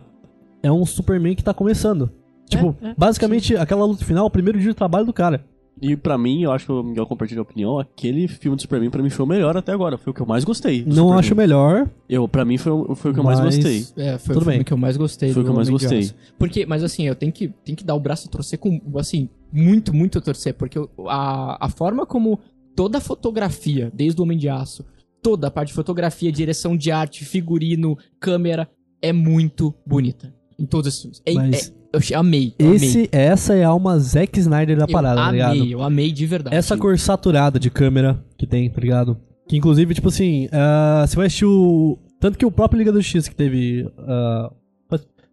é um Superman que tá começando. Tipo, é, basicamente, aquela luta final, é o primeiro dia de trabalho do cara. E pra mim, eu acho que o Miguel compartilha a opinião, aquele filme do Superman pra mim foi o melhor até agora, foi o que eu mais gostei. Não Superman. acho melhor. Eu, pra mim foi, o- foi o que eu mais gostei. É, foi Tudo o filme bem. que eu mais gostei. Foi o que eu mais gostei. Porque, mas assim, eu tenho que, tenho que dar o braço a torcer com, assim, muito, muito a torcer. Porque o- a, a forma como toda a fotografia, desde o Homem de Aço, toda a parte de fotografia, direção de arte, figurino, câmera, é muito bonita. Em todos esses filmes. É, Mas é- eu amei. eu amei. Esse, essa é a alma Zack Snyder da parada, eu tá amei, ligado? eu amei de verdade. Essa cor saturada de câmera que tem, tá ligado? Que inclusive, tipo assim, ah, você vai assistir o. Tanto que o próprio Liga da Justiça que teve. ah,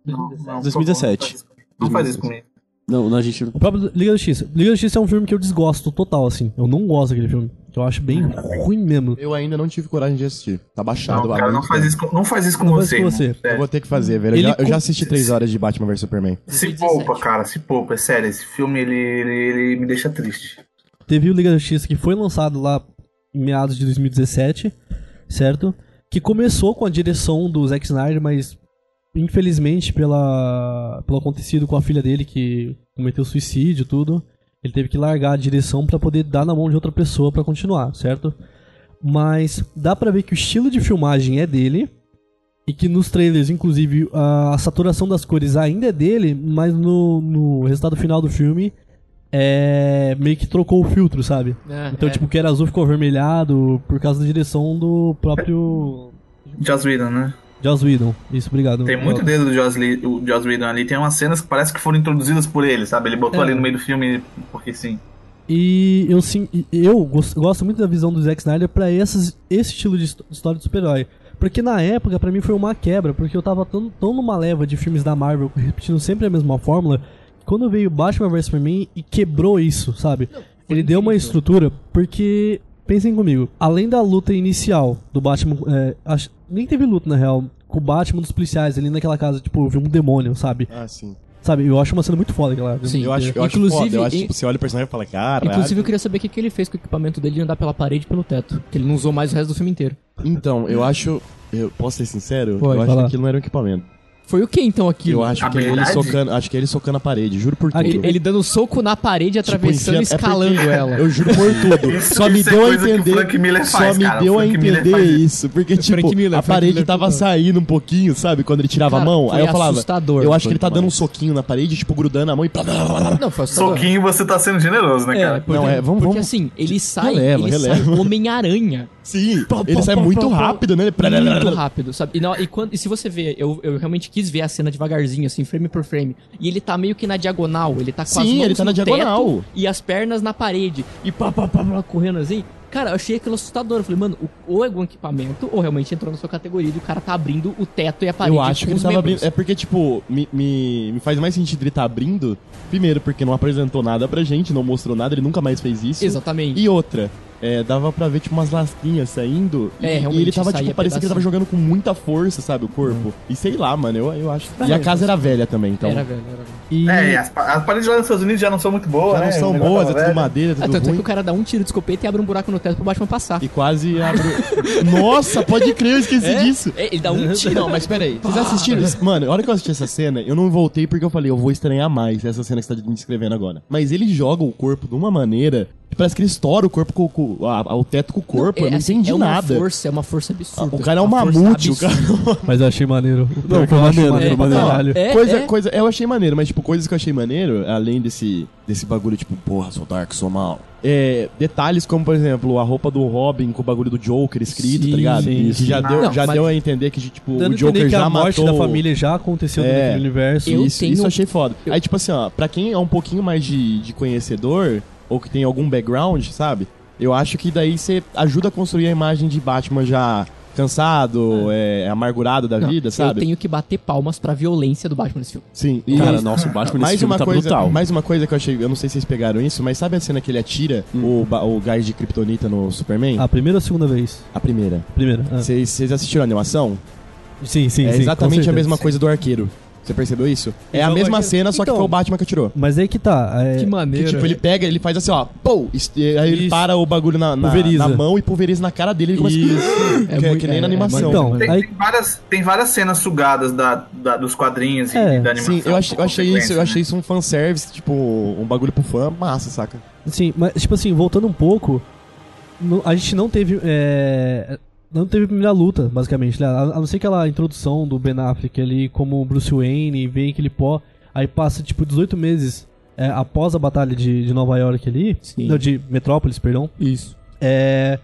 Não, não, 2017. Não faz isso comigo. Não, não, a gente. o próprio Liga da Justiça. Liga da Justiça é um filme que eu desgosto total, assim. Eu não gosto daquele filme. Eu acho bem ruim mesmo. Eu ainda não tive coragem de assistir. Tá baixado Não, cara, não faz tempo. isso com, não faz isso com Não faz você. com você. Eu Sério. vou ter que fazer, velho. Eu já, eu já assisti três horas de Batman vs Superman. Se 2017. poupa, cara, se poupa, é sério. Esse filme ele, ele, ele me deixa triste. Teve o Liga da Justiça que foi lançado lá em meados de 2017, certo? Que começou com a direção do Zack Snyder, mas infelizmente pela pelo acontecido com a filha dele que cometeu suicídio e tudo, ele teve que largar a direção pra poder dar na mão de outra pessoa pra continuar, certo? Mas dá pra ver que o estilo de filmagem é dele e que nos trailers, inclusive, a, saturação das cores ainda é dele, mas no, no resultado final do filme é meio que trocou o filtro, sabe? É, Então, é. tipo, o que era azul ficou avermelhado por causa da direção do próprio Joss Whedon, né? Joss Whedon. Isso, obrigado. Tem muito dedo do Joss, Li- o Joss Whedon ali. Tem umas cenas que parece que foram introduzidas por ele, sabe? Ele botou É. ali no meio do filme porque sim. E eu sim, eu gosto, muito da visão do Zack Snyder pra essas, esse estilo de histó- história de super-herói. Porque na época, pra mim, foi uma quebra, porque eu tava tão, tão numa leva de filmes da Marvel, repetindo sempre a mesma fórmula, quando veio Batman vs Superman e quebrou isso, sabe? Ele deu uma estrutura, porque, pensem comigo, além da luta inicial do Batman, é, acho- nem teve luta na real, com o Batman dos policiais ali naquela casa, tipo, eu vi um demônio, sabe? Ah, sim. Sabe, eu acho uma cena muito foda aquela. Sim. Eu acho, eu acho Inclusive, foda. Eu acho, tipo, você olha o personagem e fala, cara. Inclusive, eu queria saber o que, que ele fez com o equipamento dele de andar pela parede e pelo teto. Que ele não usou mais o resto do filme inteiro. Então, eu acho. Eu posso ser sincero? Pode, eu acho fala. que aquilo não era um equipamento. Foi o que então aquilo? Eu acho que é ele socando. Acho que é ele socando a parede, juro por tudo. Ele, ele dando soco na parede, Tipo, atravessando e enfia- é escalando porque- ela. Eu juro por tudo. Isso- só me é deu a que o entender. Frank Miller só faz, me cara. Deu a Miller entender faz isso. Porque, tipo, Frank Miller, a parede Miller tava total. saindo um pouquinho, sabe? Quando ele tirava Cara, a mão. Aí eu falava. assustador. Eu acho que ele tá demais. dando um soquinho na parede, tipo, grudando a mão e. Não, foi assustador. Soquinho você tá sendo generoso, né, É, cara? porque, Não, é, vamos- porque vamos- assim, ele sai, Releva, ele releva. sai Homem-Aranha. Sim, ele sai muito rápido, né? Ele- Muito rápido, sabe? E, se você ver, eu, eu realmente quis ver a cena devagarzinho, assim, frame por frame. E ele tá meio que na diagonal, ele tá com as Sim, mãos ele tá na diagonal. teto e as pernas na parede. E pá, pá, pá, pá, correndo assim. Cara, eu achei aquilo assustador. Eu falei, mano, o- ou é algum equipamento, ou realmente entrou na sua categoria e o cara tá abrindo o teto e a parede. Eu acho que com ele tava membros. abrindo. É porque, tipo, me, me, me faz mais sentido ele tá abrindo. Primeiro, porque não apresentou nada pra gente, não mostrou nada, ele nunca mais fez isso. Exatamente. E outra, é, dava pra ver, tipo, umas lasquinhas saindo. É, e, realmente, e ele tava, tipo, parecia que ele tava jogando com muita força, sabe, o corpo. E sei lá, mano, eu, eu acho. E a casa era velha também, então. Era, velho, era, velho. E É, e as, as paredes lá nos Estados Unidos já não são muito boas, Já né? não são O boas, é tudo velho. madeira, Ah, tudo tanto é que ruim. o cara dá um tiro de escopeta e abre um buraco no teto pro Batman passar. E quase abre. Nossa, pode crer, eu esqueci É? disso. É, ele dá um tiro. Não, mas peraí, vocês assistiram? isso? Mano, a hora que eu assisti essa cena, eu não voltei porque eu falei, eu vou estranhar mais essa cena que você tá me descrevendo agora. Mas ele joga o corpo de uma maneira parece que ele estoura o corpo com, com a- o teto com o corpo. eu não assim, entendi é uma nada. Força, é uma força absurda. O cara é um mamute, o cara. absurda. Mas eu achei maneiro. Não, que eu foi maneiro, maneiro pra maneiro. caralho. É, coisa, é. coisa, eu achei maneiro, mas tipo, coisas que eu achei maneiro, além desse, desse bagulho, tipo, porra, sou Dark, sou mal. É, detalhes como, por exemplo, a roupa do Robin com o bagulho do Joker escrito, Sim, tá ligado? sim, sim. já, deu, Não, já deu a entender que, tipo, o a Joker já a morte matou... da família já aconteceu É. universo. Eu isso, tenho- isso eu achei foda. eu- Aí, tipo assim, ó, pra quem é um pouquinho mais de, de conhecedor, ou que tem algum background, sabe? Eu acho que daí você ajuda a construir a imagem de Batman já cansado, é, amargurado da Não, vida, Eu sabe? tenho que bater palmas pra violência do Batman nesse filme. Sim. E Cara, nossa, o Batman nesse mais filme uma tá coisa, brutal. mais uma coisa que eu achei, eu não sei se vocês pegaram isso, mas sabe a cena que ele atira Hum. o, o gás de Kryptonita no Superman? A primeira ou a segunda vez? A primeira. Primeira. ah. Vocês vocês assistiram a animação? Sim, sim, é sim. exatamente a mesma coisa do arqueiro. Você percebeu isso? É a Então, mesma cena, só que Então, foi o Batman que atirou. Mas aí que tá. é- Que maneiro. Que, tipo, ele pega, ele faz assim, ó, pô, aí ele Isso. para o bagulho na, na, Pulveriza. na mão e pulveriza na cara dele e começa Isso. que, é, muito- que nem na é- é animação. Então, Tem, Aí- tem várias, tem várias cenas sugadas da, da- dos quadrinhos e É, da animação. Sim, eu achei, eu achei isso, eu consequência, achei isso um fanservice, tipo, um bagulho pro fã, massa, saca? Sim, mas tipo assim, voltando um pouco, no- a gente não teve. é, não teve primeira luta, basicamente. né? A, não ser aquela introdução do Ben Affleck ali como Bruce Wayne, vem aquele pó. Aí passa tipo 18 meses é, após a batalha de, de Nova York ali. Sim. Não, de Metrópolis, perdão. Isso. é.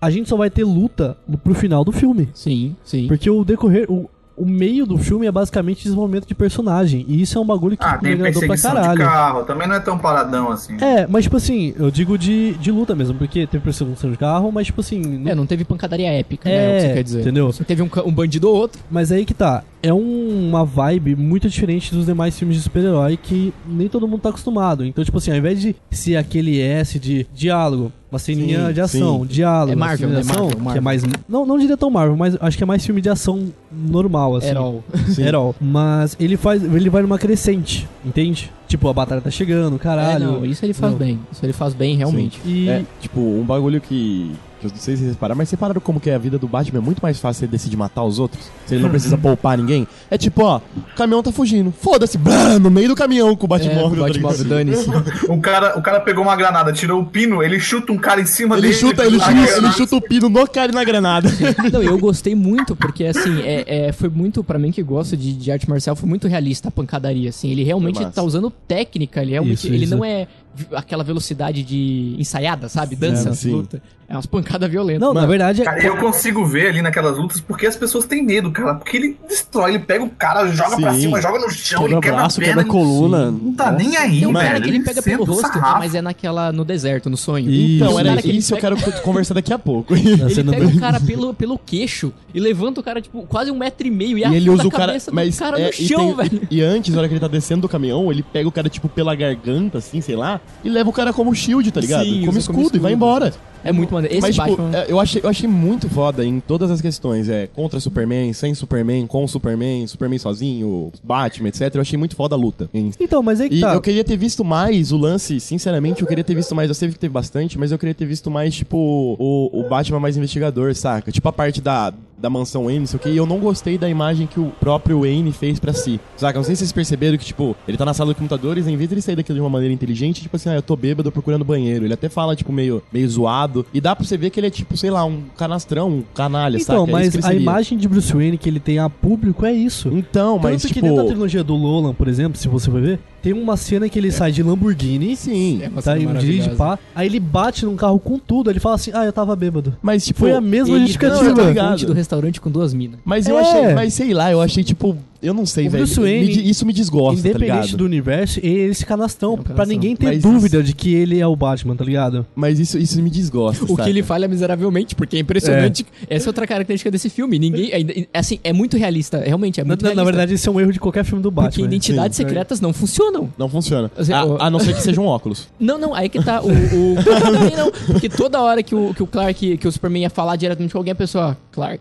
A gente só vai ter luta pro final do filme. Sim, sim. Porque o decorrer. O, o meio do filme é basicamente desenvolvimento de personagem. E isso é um bagulho que Ah, me agradou pra perseguição de caralho. carro. Também não é tão paradão assim. É, mas tipo assim, eu digo de, de luta mesmo, porque teve perseguição de carro, mas tipo assim. não- É, não teve pancadaria épica, né? É, É o que você quer dizer. entendeu? Só teve um, um bandido ou outro. Mas aí que tá. É um- uma vibe muito diferente dos demais filmes de super-herói que nem todo mundo tá acostumado. Então, tipo assim, ao invés de ser aquele S de diálogo, uma ceninha Sim, de ação, sim. diálogo, É Marvel, né? ação, Marvel, que é Marvel. mais. Não, não diria tão Marvel, mas acho que é mais filme de ação normal, assim. Herol. Herol. Mas ele faz. Ele vai numa crescente, entende? Tipo, a batalha tá chegando, É, caralho. não, isso ele faz Não. bem. Isso ele faz bem, realmente. E. É, tipo, um bagulho que, não sei se vocês repararam, mas separaram como que é a vida do Batman é muito mais fácil se ele decidir matar os outros. Se ele não precisa poupar ninguém. É tipo, ó, o caminhão tá fugindo. Foda-se, no meio do caminhão com o É, Batmóvel. o? Batmóvel, dane-se. O cara, o cara pegou uma granada, tirou o pino, ele chuta um cara em cima Ele dele. chuta, ele chuta, ele chuta o pino no cara e na granada. Não, eu gostei muito, porque assim, é, é, foi muito, pra mim que gosta de, de arte marcial, foi muito realista a pancadaria, assim. Ele realmente tá usando técnica, ele realmente. Isso, ele isso. não é aquela velocidade de ensaiada, sabe? Dança, É, luta. É umas pancadas violentas. Não, na verdade é. Cara, eu consigo ver ali naquelas lutas porque as pessoas têm medo, cara. Porque ele destrói, ele pega o cara, joga pra Sim. cima, joga no chão, Quebra ele quebra braço, a perna. quebra coluna. Não tá nem aí, Tem um velho. cara que ele pega pelo rosto, sarrafo. mas é naquela. no deserto, no sonho. Isso. Então, era que isso eu pega- quero co- conversar daqui a pouco. Ele cena pega o cara pelo, pelo queixo e levanta o cara, tipo, quase um metro e meio e, E ele usa o cara. cabeça Mas, do cara é, no e chão, tem- velho. E, e antes, na hora que ele tá descendo do caminhão, ele pega o cara, tipo, pela garganta, assim, sei lá, e leva o cara como shield, tá ligado? Sim, como escudo, como e vai escudo. embora. É muito maneiro. Esse Mas, tipo, Batman. é, eu achei, eu achei muito foda em todas as questões. É contra Superman, sem Superman, com Superman, Superman sozinho, Batman, etc. Eu achei muito foda a luta. Então, mas aí que E tá. eu queria ter visto mais o lance, sinceramente, eu queria ter visto mais. Eu sei que teve bastante, mas eu queria ter visto mais, tipo, o, o Batman mais investigador, saca? Tipo a parte da, da mansão Wayne, não sei o que. E eu não gostei da imagem que o próprio Wayne fez pra si. Saca? Não sei se vocês perceberam que, tipo, ele tá na sala de computadores, em vez de ele sair daquilo de uma maneira inteligente, tipo assim, ah, eu tô bêbado procurando banheiro. Ele até fala, tipo, meio, meio zoado. E dá pra você ver que ele é, tipo, sei lá, um canastrão, um canalha, saca? Então, É isso mas que ele a imagem de Bruce Wayne que ele tem a público é isso. Então, mas, Tanto que tipo. dentro da trilogia do Nolan, por exemplo, se você for ver, tem uma cena que ele sai de Lamborghini, Sim. É tá, cena e dirige pá, aí ele bate num carro com tudo, aí ele fala assim, ah, eu tava bêbado. Mas, tipo. Foi a mesma Ele justificativa. tá na do restaurante com duas minas. Mas eu É. achei, mas sei lá, eu achei tipo, eu não sei, velho. Isso me desgosta, tá Independente ligado? do universo, ele é esse canastrão, É um pra ninguém ter Mas dúvida de que ele é o Batman, tá ligado? Mas isso, isso me desgosta. O saca? que ele falha miseravelmente, porque é impressionante. Essa é outra característica desse filme. Ninguém. é- é- Assim, é muito realista. Realmente, é Na, muito na- na realista. verdade, esse é um erro de qualquer filme do Porque Batman. identidades Sim. secretas não funcionam. Não funciona. Assim, o- A, a não ser que seja um óculos. Não, não, aí que tá. O, o... Também não. Porque toda hora que o, que o Clark, que o Superman ia falar diretamente com alguém, a pessoa, Clark.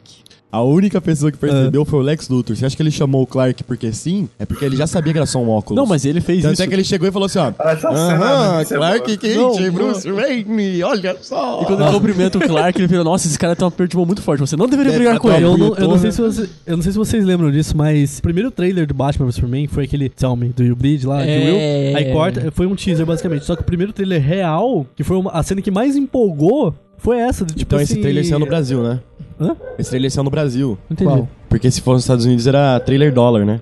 A única pessoa que percebeu foi o Lex Luthor. Você acha que ele chamou o Clark porque sim? É porque ele já sabia que era só um óculos. Não, mas ele fez Tanto isso. é que ele chegou e falou assim, ó. Essa cena Aham, ser Clark. Kent, Não, Bruce Wayne, olha só. E quando ele cumprimenta o Clark, ele vira, nossa, esse cara tem uma muito forte. Você não deveria É, brigar tá com ele. Eu não, eu, não sei se você, eu não sei se vocês lembram disso, mas o primeiro trailer do Batman vs Superman foi aquele Tell Me, do You Bleed lá, de É. Will. Aí corta, foi um teaser basicamente. Só que o primeiro trailer real, que foi uma- a cena que mais empolgou, foi essa. de, Tipo Então assim, esse trailer saiu no Brasil, né? Hã? Esse trailer saiu no Brasil. Entendi. Qual? Porque se fosse nos Estados Unidos era trailer dólar, né?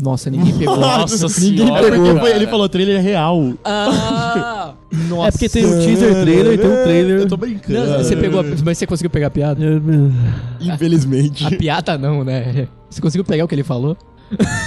Nossa, ninguém pegou. Nossa Ninguém senhora. pegou. Foi- ele falou trailer real. ah! Nossa. É porque tem o teaser trailer e tem o trailer. Eu tô brincando. Não, você pegou, a- mas você conseguiu pegar a piada? Infelizmente. A piada não, né? Você conseguiu pegar o que ele falou?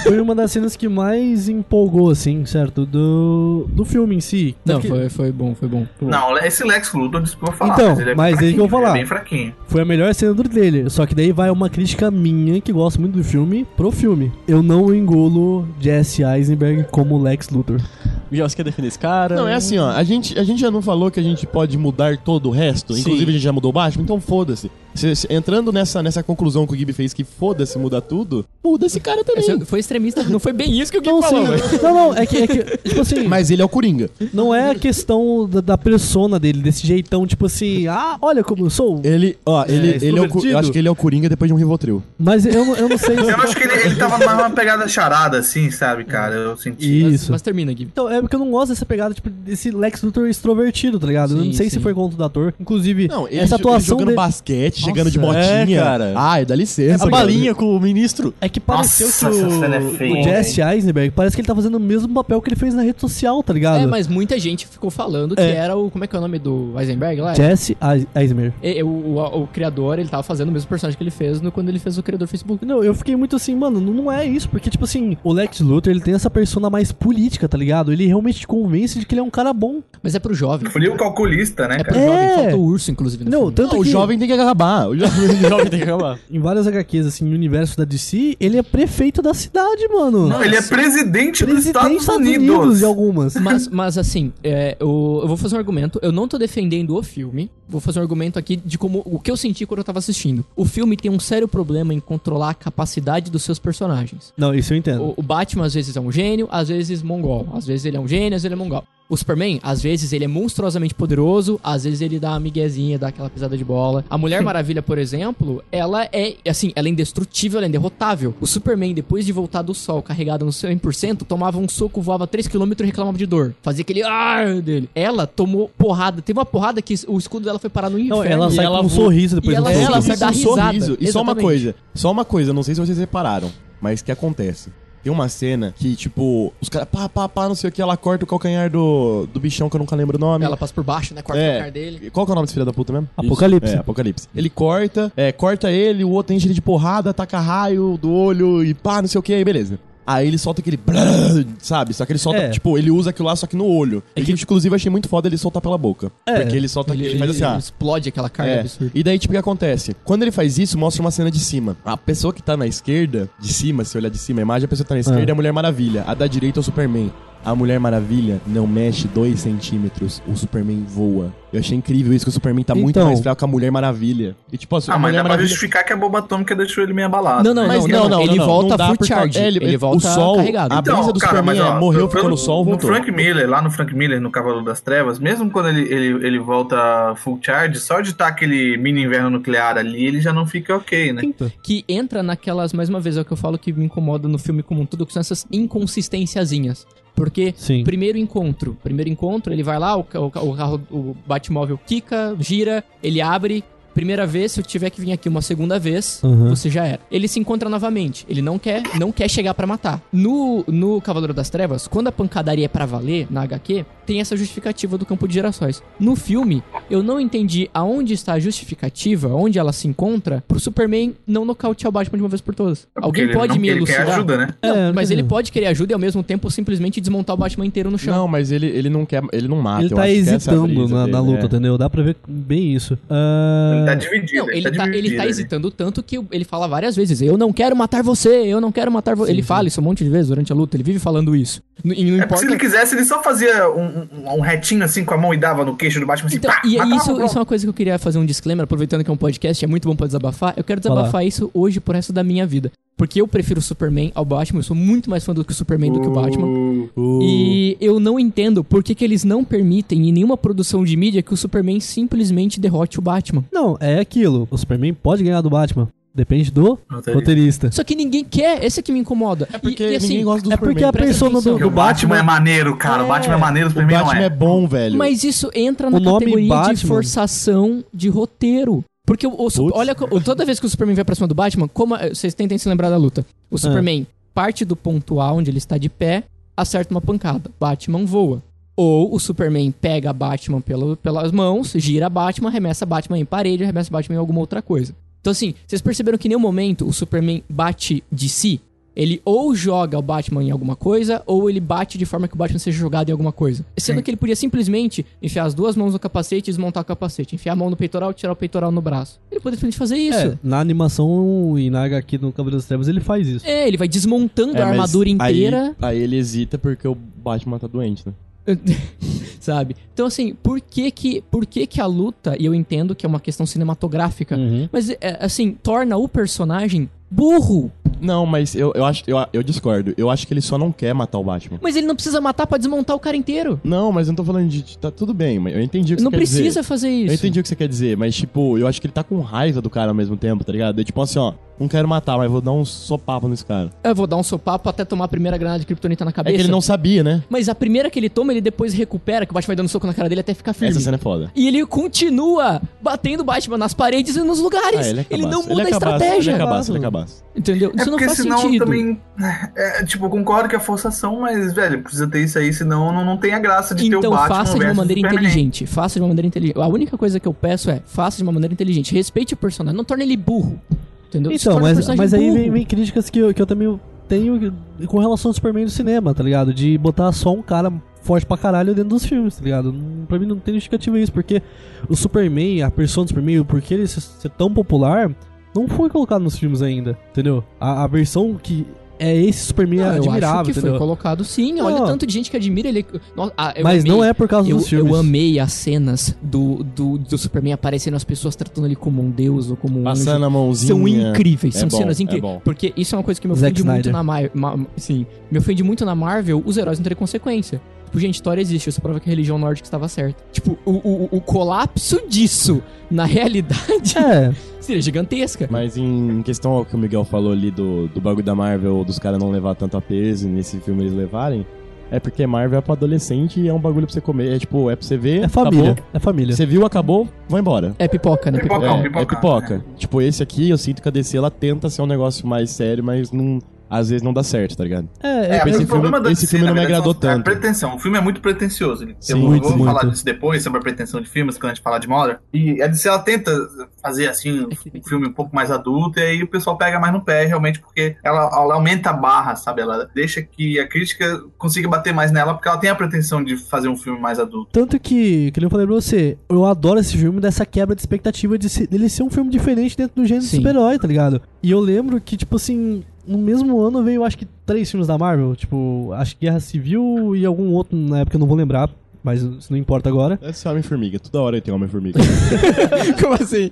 Foi uma das cenas que mais empolgou, assim, certo? Do, do filme em si. Não, Porque foi, foi bom, foi bom. Foi bom. Não, esse Lex Luthor, desculpa falar. Então, mas ele é mas aí que eu falar. É bem fraquinho. Foi a melhor cena do trailer. Só que daí vai uma crítica minha, que gosto muito do filme, pro filme. Eu não engulo Jesse Eisenberg como Lex Luthor. Já você quer defender esse cara? Não, é assim, ó. A gente, a gente já não falou que a gente pode mudar todo o resto? Sim. Inclusive a gente já mudou o Batman, então foda-se. Se- se- entrando nessa, nessa conclusão que o Gibi fez que foda-se mudar tudo, muda esse cara também. Esse foi extremista, não foi bem isso que o Gui Não, falou, sim, não, não, é que, é que tipo assim, Mas ele é o Coringa. não é a questão da, da persona dele, desse jeitão, tipo assim, ah, olha como eu sou. Ele, ó, ele, ele é o, Cu- extrovertido. eu acho que ele é o Coringa depois de um Rivotril. Mas eu, não- eu não sei se... Eu acho que ele, ele tava mais uma pegada charada, assim, sabe, cara? Eu senti. Mas, Isso. mas termina, Gui. Então, é, porque eu não gosto dessa pegada, tipo, desse Lex Luthor extrovertido, tá ligado? eu não Sim, sei se sim. foi conta do ator. Inclusive, Não, ele, essa ele atuação jogando dele... basquete, chegando de Nossa, é, cara. Ai, dá licença. A cara. balinha com o ministro. É que pareceu Nossa, que o, é feia, o Jesse Eisenberg parece que ele tá fazendo o mesmo papel que ele fez na rede social, tá ligado? É, mas muita gente ficou falando que É. era o. Como é que é o nome do Eisenberg lá? Jesse Eis- Eisenberg. É, o, o, o criador, ele tava fazendo o mesmo personagem que ele fez no, quando ele fez o criador do Facebook. Não, eu fiquei muito assim, mano, não não é isso, porque, tipo assim, o Lex Luthor, ele tem essa persona mais política, tá ligado? Ele realmente te convence de que ele é um cara bom. Mas é pro jovem. Frio calculista, né, É pro? É. jovem. Faltou o urso, inclusive. No Não, filme. tanto Não, o que jovem tem que acabar. O jovem, o jovem tem que acabar. em várias HQs, assim, no universo da DC, ele é prefeito da cidade, mano. Não, ele é presidente, dos Presidente Estados, Unidos. de algumas. Mas, mas assim, é, eu, eu vou fazer um argumento. Eu não tô defendendo o filme. Vou fazer um argumento aqui de como o que eu senti quando eu tava assistindo. O filme tem um sério problema em controlar a capacidade dos seus personagens. Não, isso eu entendo. O, o Batman às vezes é um gênio, às vezes mongol. Às vezes ele é um gênio, às vezes ele é mongol. O Superman, às vezes ele é monstruosamente poderoso, às vezes ele dá uma miguezinha, dá aquela pisada de bola. A Mulher Maravilha, por exemplo, ela é, assim, ela é indestrutível, ela é inderrotável. O Superman, depois de voltar do sol carregado no 100%, tomava um soco, voava 3km e reclamava de dor. Fazia aquele ar dele. Ela tomou porrada. Teve uma porrada que o escudo dela foi parar no inferno. Não, ela E sai ela com um voa- sorriso depois e do ela soco. Ela Sim, sai com um risada. sorriso. E só uma Exatamente. coisa, só uma coisa, não sei se vocês repararam, mas que acontece. Tem uma cena que, tipo, os caras, pá, pá, pá, não sei o que, ela corta o calcanhar do, do bichão que eu nunca lembro o nome. Ela passa por baixo, né? Corta É. o cara dele. Qual que é o nome desse filho da puta mesmo? Apocalipse. É, Apocalipse. Ele corta, é, corta ele, o outro enche ele de porrada, taca raio do olho e pá, não sei o que, aí beleza. Aí ele solta aquele. Sabe? Só que ele solta, É. tipo, ele usa aquilo lá só que no olho. É que, inclusive, eu achei muito foda ele soltar pela boca. É. Porque ele solta. Ele, faz assim, ele ó. explode aquela carga É. absurda. E daí, tipo, o que acontece? Quando ele faz isso, mostra uma cena de cima. A pessoa que tá na esquerda, de cima, se olhar de cima a imagem, a pessoa que tá na esquerda é a Mulher Maravilha. A da direita é o Superman. A Mulher Maravilha não mexe 2 centímetros, o Superman voa. Eu achei incrível isso, que o Superman tá muito Então. mais fraco que a Mulher Maravilha. E tipo, a, Ah, a mas Mulher dá pra Maravilha... justificar que a bomba atômica deixou ele meio abalado. Não, não, Mas não, não, Ele volta dá full charge. é, ele, volta o sol, carregado. a brisa do Superman é, morreu, ficou no sol, no voltou. Frank Miller, lá no Frank Miller, no Cavalo das Trevas, mesmo quando ele, ele, ele volta full charge, só de estar aquele mini inverno nuclear ali, ele já não fica ok, né? Que entra naquelas, mais uma vez, é o que eu falo que me incomoda no filme como um todo, que são essas inconsistênciazinhas. Porque, Sim. primeiro encontro, primeiro encontro, ele vai lá, o, o, o carro, o Batmóvel quica, gira, ele abre. Primeira vez, se eu tiver que vir aqui uma segunda vez, Uhum. você já era. Ele se encontra novamente. Ele não quer, não quer chegar pra matar. No, no Cavaleiro das Trevas, quando a pancadaria é pra valer, na HQ, tem essa justificativa do campo de gerações. No filme, eu não entendi aonde está a justificativa, onde ela se encontra, pro Superman não nocautear o Batman de uma vez por todas. É Alguém ele pode não- me ele quer elucidar? ajuda, né? Não, É, mas não ele sei. pode querer ajuda e ao mesmo tempo simplesmente desmontar o Batman inteiro no chão. Não, mas ele, ele não quer, ele não mata. Ele eu tá acho que essa é hesitando na, na dele, luta, é. entendeu? Dá pra ver bem isso. Ah, Ele tá dividido. Não, ele tá, ele dividido tá ali. hesitando tanto que ele fala várias vezes: Eu não quero matar você, eu não quero matar você. Ele fala isso um monte de vezes durante a luta, ele vive falando isso. E não É porque se importa. ele quisesse, ele só fazia um, um- um retinho assim com a mão e dava no queixo do Batman assim, Então, pá, e matava, isso, pronto. isso é uma coisa que eu queria fazer um disclaimer, aproveitando que é um podcast, é muito bom pra desabafar. Eu quero desabafar isso hoje pro resto da minha vida. Porque eu prefiro o Superman ao Batman, eu sou muito mais fã do que o Superman do que o Batman. E eu não entendo por que, que eles não permitem em nenhuma produção de mídia que o Superman simplesmente derrote o Batman. Não, é aquilo. O Superman pode ganhar do Batman. Depende do Roteirista. roteirista. Só que ninguém quer, esse é que me incomoda. É porque E- e assim, ninguém gosta do É Superman. porque a persona do, do Porque o Batman Batman... é maneiro, cara. O Batman é maneiro, o O Superman não Batman é. é bom, velho. Mas isso entra na O nome categoria Batman- de forçação de roteiro. Porque o, o olha, toda vez que o Superman vai pra cima do Batman, como vocês tentem se lembrar da luta. O Superman parte do ponto A onde ele está de pé, acerta uma pancada. Batman voa. Ou o Superman pega Batman pelo, pelas mãos, gira Batman, arremessa Batman em parede, arremessa Batman em alguma outra coisa. Então assim, vocês perceberam que em nenhum momento o Superman bate de si? Ele ou joga o Batman em alguma coisa, ou ele bate de forma que o Batman seja jogado em alguma coisa. Sendo que ele podia simplesmente enfiar as duas mãos no capacete e desmontar o capacete. Enfiar a mão no peitoral e tirar o peitoral no braço. Ele poderia simplesmente fazer isso. É, na animação e na HQ no Cavaleiro das Trevas ele faz isso. É, ele vai desmontando É, a armadura inteira. Aí, aí ele hesita porque o Batman tá doente, né? sabe? Então, assim, por que que, por que que a luta, e eu entendo que é uma questão cinematográfica, Uhum. mas, é, assim, torna o personagem burro. Não, mas eu, eu acho. Eu, eu discordo. Eu acho que ele só não quer matar o Batman. Mas ele não precisa matar pra desmontar o cara inteiro. Não, mas eu não tô falando de. de- Tá tudo bem, mas eu entendi o que Não você quer dizer. precisa fazer isso. Eu entendi o que você quer dizer, mas, tipo, eu acho que ele tá com raiva do cara ao mesmo tempo, tá ligado? É tipo assim, ó. Não quero matar, mas vou dar um sopapo nesse cara. Eu vou dar um sopapo até tomar a primeira granada de kryptonita na É cabeça. que ele não sabia, né? Mas a primeira que ele toma, ele depois recupera, que o Batman vai dando soco na cara dele até ficar firme. Essa cena é foda. E ele continua batendo o Batman nas paredes e nos lugares. Ah, ele é ele cabaço. não muda ele é a cabaço, estratégia. Ele é cabaço, ele é Entendeu? É Isso não porque faz senão sentido. também. É, tipo, eu concordo que é forçação, mas, velho, precisa ter isso aí, senão não, não tem a graça de ter o Então Batman. faça de uma maneira Superman. inteligente. Faça de uma maneira inteligente. A única coisa que eu peço é, faça de uma maneira inteligente. Respeite o personagem, não torne ele burro. Entendeu? Então, mas, mas aí vem, vem críticas que eu, que eu também tenho com relação ao Superman do cinema, tá ligado? De botar só um cara forte pra caralho dentro dos filmes, tá ligado? Não- Pra mim não tem justificativa isso, porque o Superman, a persona do Superman, o porquê ele ser tão popular, não foi colocado nos filmes ainda, entendeu? A, a versão que é esse Superman Não, é eu admirável, acho que entendeu? foi colocado sim. Olha Não. o tanto de gente que admira ele. Nossa, ah, eu Mas amei- não é por causa eu, dos filmes. eu amei as cenas do, do, do Superman aparecendo, as pessoas tratando ele como um deus ou como um anjo. Passando a mãozinha. São incríveis, É são bom, cenas é incríveis. bom. porque isso é uma coisa que me Zack ofende muito Snyder. na Marvel. sim, me ofende muito na Marvel os heróis não terem consequência. Tipo, gente, história existe, isso prova que a religião nórdica estava certa. Tipo, o, o, o colapso disso na realidade É, seria gigantesca. Mas em questão ao que o Miguel falou ali do, do bagulho da Marvel, dos caras não levar tanto a peso e nesse filme eles levarem, é porque Marvel é pra adolescente e é um bagulho pra você comer. É tipo, é pra você ver. é família, Acabou. é família. Você viu, acabou, vai embora. É pipoca, né? Pipoca. Pipoca. é, pipoca, é pipoca. Tipo, esse aqui, eu sinto que a DC ela tenta ser um negócio mais sério, mas não, às vezes não dá certo, tá ligado? É, É, é, Tipo, esse filme- esse filme não me verdade, agradou é a tanto. pretensão. O filme é muito pretencioso. Eu Sim, vou, muito, vou falar muito. disso depois, sobre a pretensão de filmes, quando a gente falar de hora. E a DC, ela tenta fazer, assim, um filme um pouco mais adulto, e aí o pessoal pega mais no pé, realmente, porque ela, ela aumenta a barra, sabe? Ela deixa que a crítica consiga bater mais nela, porque ela tem a pretensão de fazer um filme mais adulto. Tanto que, que eu falei pra você, eu adoro esse filme dessa quebra de expectativa de ser- dele ser um filme diferente dentro do gênero de super-herói, tá ligado? E eu lembro que, tipo assim, no mesmo ano veio, acho que, três filmes da Marvel. Tipo, acho que Guerra Civil e algum outro, na época eu não vou lembrar, mas isso não importa agora. Deve ser Homem-Formiga. Toda hora tem Homem-Formiga. Como assim?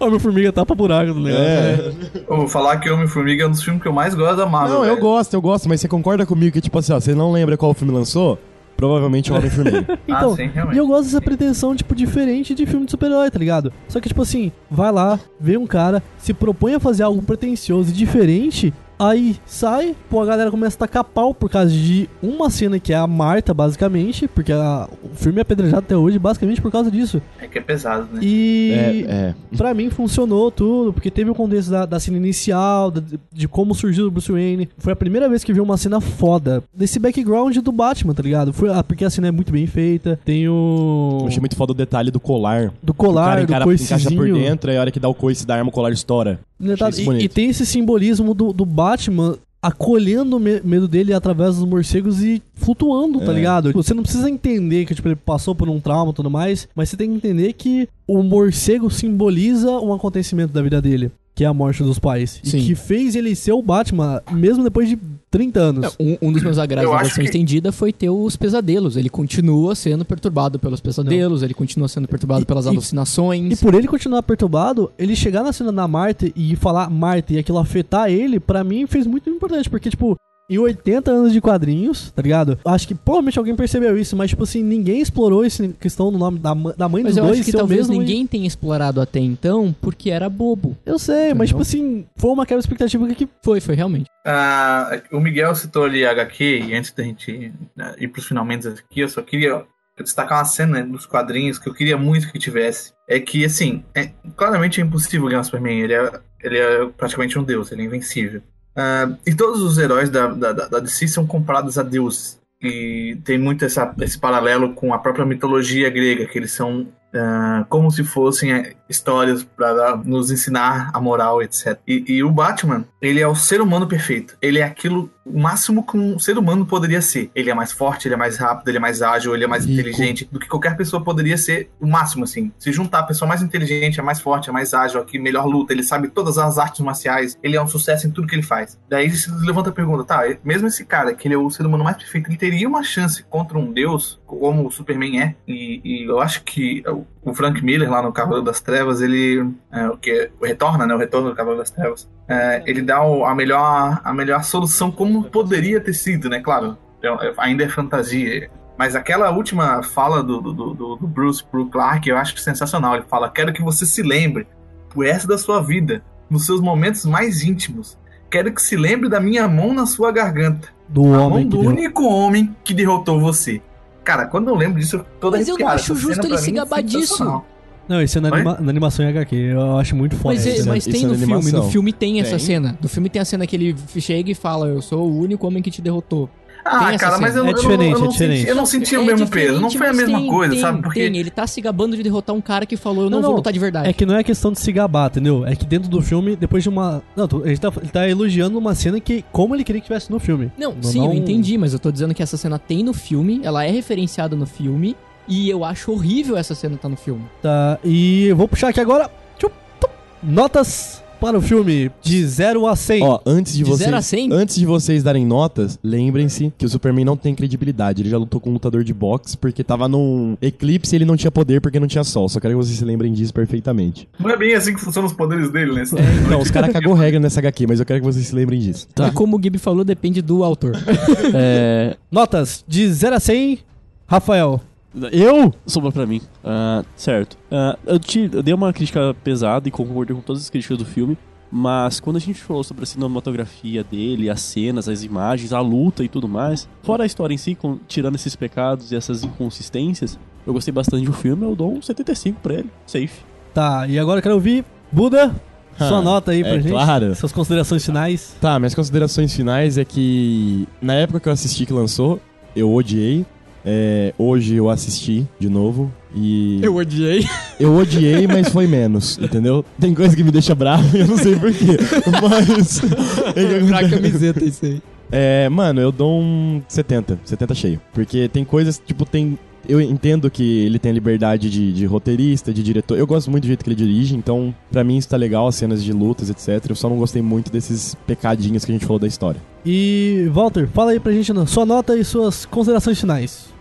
Ó, meu formiga tapa buraco, tá ligado? é. Eu vou falar que Homem-Formiga é um dos filmes que eu mais gosto da Marvel. Não, eu velho. gosto, eu gosto, mas você concorda comigo que, tipo assim, ó, você não lembra qual filme lançou? Provavelmente é o Homem-Formiga. Então, Ah, sim, realmente. e eu gosto dessa pretensão, tipo, diferente de filme de super-herói, tá ligado? Só que, tipo assim, vai lá, vê um cara, se propõe a fazer algo pretencioso e diferente, aí sai, pô, a galera começa a tacar pau por causa de uma cena que é a Marta, basicamente, porque a- o filme é apedrejado até hoje, basicamente por causa disso. É que é pesado, né? E é, é. pra mim funcionou tudo, porque teve o contexto da, da cena inicial, da- de como surgiu o Bruce Wayne. Foi a primeira vez que vi uma cena foda desse background do Batman, tá ligado? Foi, ah, porque a cena é muito bem feita, tem o... Eu achei muito foda o detalhe do colar. Do o cara colar, do encaixa por dentro, e a hora que dá o coice da arma, o colar estoura. Tá, isso e, bonito. e tem esse simbolismo do, do Batman acolhendo o me- medo dele através dos morcegos e flutuando, tá É. ligado? Você não precisa entender que tipo, ele passou por um trauma e tudo mais, mas você tem que entender que o morcego simboliza um acontecimento da vida dele, que é a morte dos pais. Sim. E que fez ele ser o Batman, mesmo depois de 30 anos. Um, um dos meus agrados da versão que- estendida foi ter os pesadelos. Ele continua sendo perturbado pelos pesadelos, ele continua sendo perturbado E- pelas e- alucinações. E por ele continuar perturbado, ele chegar na cena da Marta e falar Marta e aquilo afetar ele, pra mim fez muito importante, porque, tipo, em 80 anos de quadrinhos, tá ligado? Acho que provavelmente alguém percebeu isso, mas, tipo assim, ninguém explorou essa questão do nome da, da mãe Mas dos eu dois acho que talvez mesmo e- ninguém tenha explorado até então porque era bobo. Eu sei, mas, Entendeu? tipo assim, foi uma quebra expectativa que. Foi, foi realmente. Ah, o Miguel citou ali a HQ, e antes da gente né, ir pros finalmente aqui, eu só queria destacar uma cena dos quadrinhos que eu queria muito que tivesse. É que, assim, é, claramente é impossível ganhar o Superman. Ele é, ele é praticamente um deus, ele é invencível. Ah, e todos os heróis da, da, da DC são comprados a deuses. E tem muito essa, esse paralelo com a própria mitologia grega, que eles são ah, como se fossem eh, histórias para nos ensinar a moral, etc. E, e o Batman, ele é o ser humano perfeito. Ele é aquilo o máximo que um ser humano poderia ser. Ele é mais forte, ele é mais rápido, ele é mais ágil, ele é mais Rico. inteligente do que qualquer pessoa poderia ser. O máximo, assim. Se juntar a pessoa mais inteligente, é mais forte, é mais ágil, que melhor luta, ele sabe todas as artes marciais, ele é um sucesso em tudo que ele faz. Daí se levanta a pergunta, tá, mesmo esse cara, que ele é o ser humano mais perfeito, ele teria uma chance contra um deus, como o Superman é, e, e eu acho que o- Frank Miller lá no Cavaleiro das Trevas, ele é, o que retorna, né, o retorno do Cavaleiro das Trevas, é, ele dá o- a melhor a melhor solução como poderia ter sido, né, claro, é- ainda é fantasia, mas aquela última fala do, do, do- do Bruce pro Clark eu acho sensacional. Ele fala: Quero que você se lembre, por essa da sua vida, nos seus momentos mais íntimos. Quero que se lembre da minha mão na sua garganta. Do A mão homem que do deu. único homem que derrotou você. Cara, quando eu lembro disso, eu tô toda Mas eu não arrepiada. acho Essa justo ele se é gabar disso. Não, isso é na, anima- na animação em HQ. Eu acho muito foda. Mas, é- essa cena. mas tem é no filme, no filme tem essa Tem? cena. No filme tem a cena que ele chega e fala, eu sou o único homem que te derrotou. Ah, cara, mas eu, cena. eu É não- diferente, eu não, é diferente. Senti, eu não senti o É mesmo peso. Não foi a mesma tem- coisa, tem- sabe? Porque. tem, ele tá se gabando de derrotar um cara que falou, eu não, Não, vou não. lutar de verdade. É que não é questão de se gabar, entendeu? É que dentro do filme, depois de uma. Não, ele tá, ele tá elogiando uma cena que, como ele queria que tivesse no filme. Não, sim, eu entendi, mas eu tô dizendo que essa cena tem no filme, ela é referenciada no filme, e eu acho horrível essa cena estar no filme. Tá, e eu vou puxar aqui agora. Notas para o filme de 0 a 100. Ó, antes de, De vocês, zero a cem? antes de vocês darem notas, lembrem-se que o Superman não tem credibilidade. Ele já lutou com um lutador de boxe porque tava num eclipse e ele não tinha poder porque não tinha sol. Só quero que vocês se lembrem disso perfeitamente. Não é bem assim que funcionam os poderes dele, né? Não, os caras cagou regra nessa HQ, mas eu quero que vocês se lembrem disso. E como o Gibi falou, depende do autor. É, Notas de 0 a 100, Rafael. Eu? Sobrou pra mim. Ah, certo. Ah, eu, te, eu dei uma crítica pesada e concordei com todas as críticas do filme. Mas quando a gente falou sobre a cinematografia dele, as cenas, as imagens, a luta e tudo mais, fora a história em si, com- tirando esses pecados e essas inconsistências, eu gostei bastante do filme, eu dou um 75 pra ele. Safe. Tá, e agora eu quero ouvir Buda. Sua Ah, nota aí pra é gente. claro. Suas considerações finais. Tá, minhas considerações finais é que na época que eu assisti que lançou, eu odiei. É, hoje eu assisti de novo e. Eu odiei. Eu odiei, mas foi menos, entendeu? Tem coisa que me deixa bravo e eu não sei porquê. Mas. é pra camiseta isso aí. É, mano, eu dou um 70, 70 cheio. Porque tem coisas, tipo, tem. Eu entendo que ele tem a liberdade de, de roteirista, de diretor. Eu gosto muito do jeito que ele dirige, então, pra mim isso tá legal, as cenas de lutas, etc. Eu só não gostei muito desses pecadinhos que a gente falou da história. E, Walter, fala aí pra gente sua nota e suas considerações finais.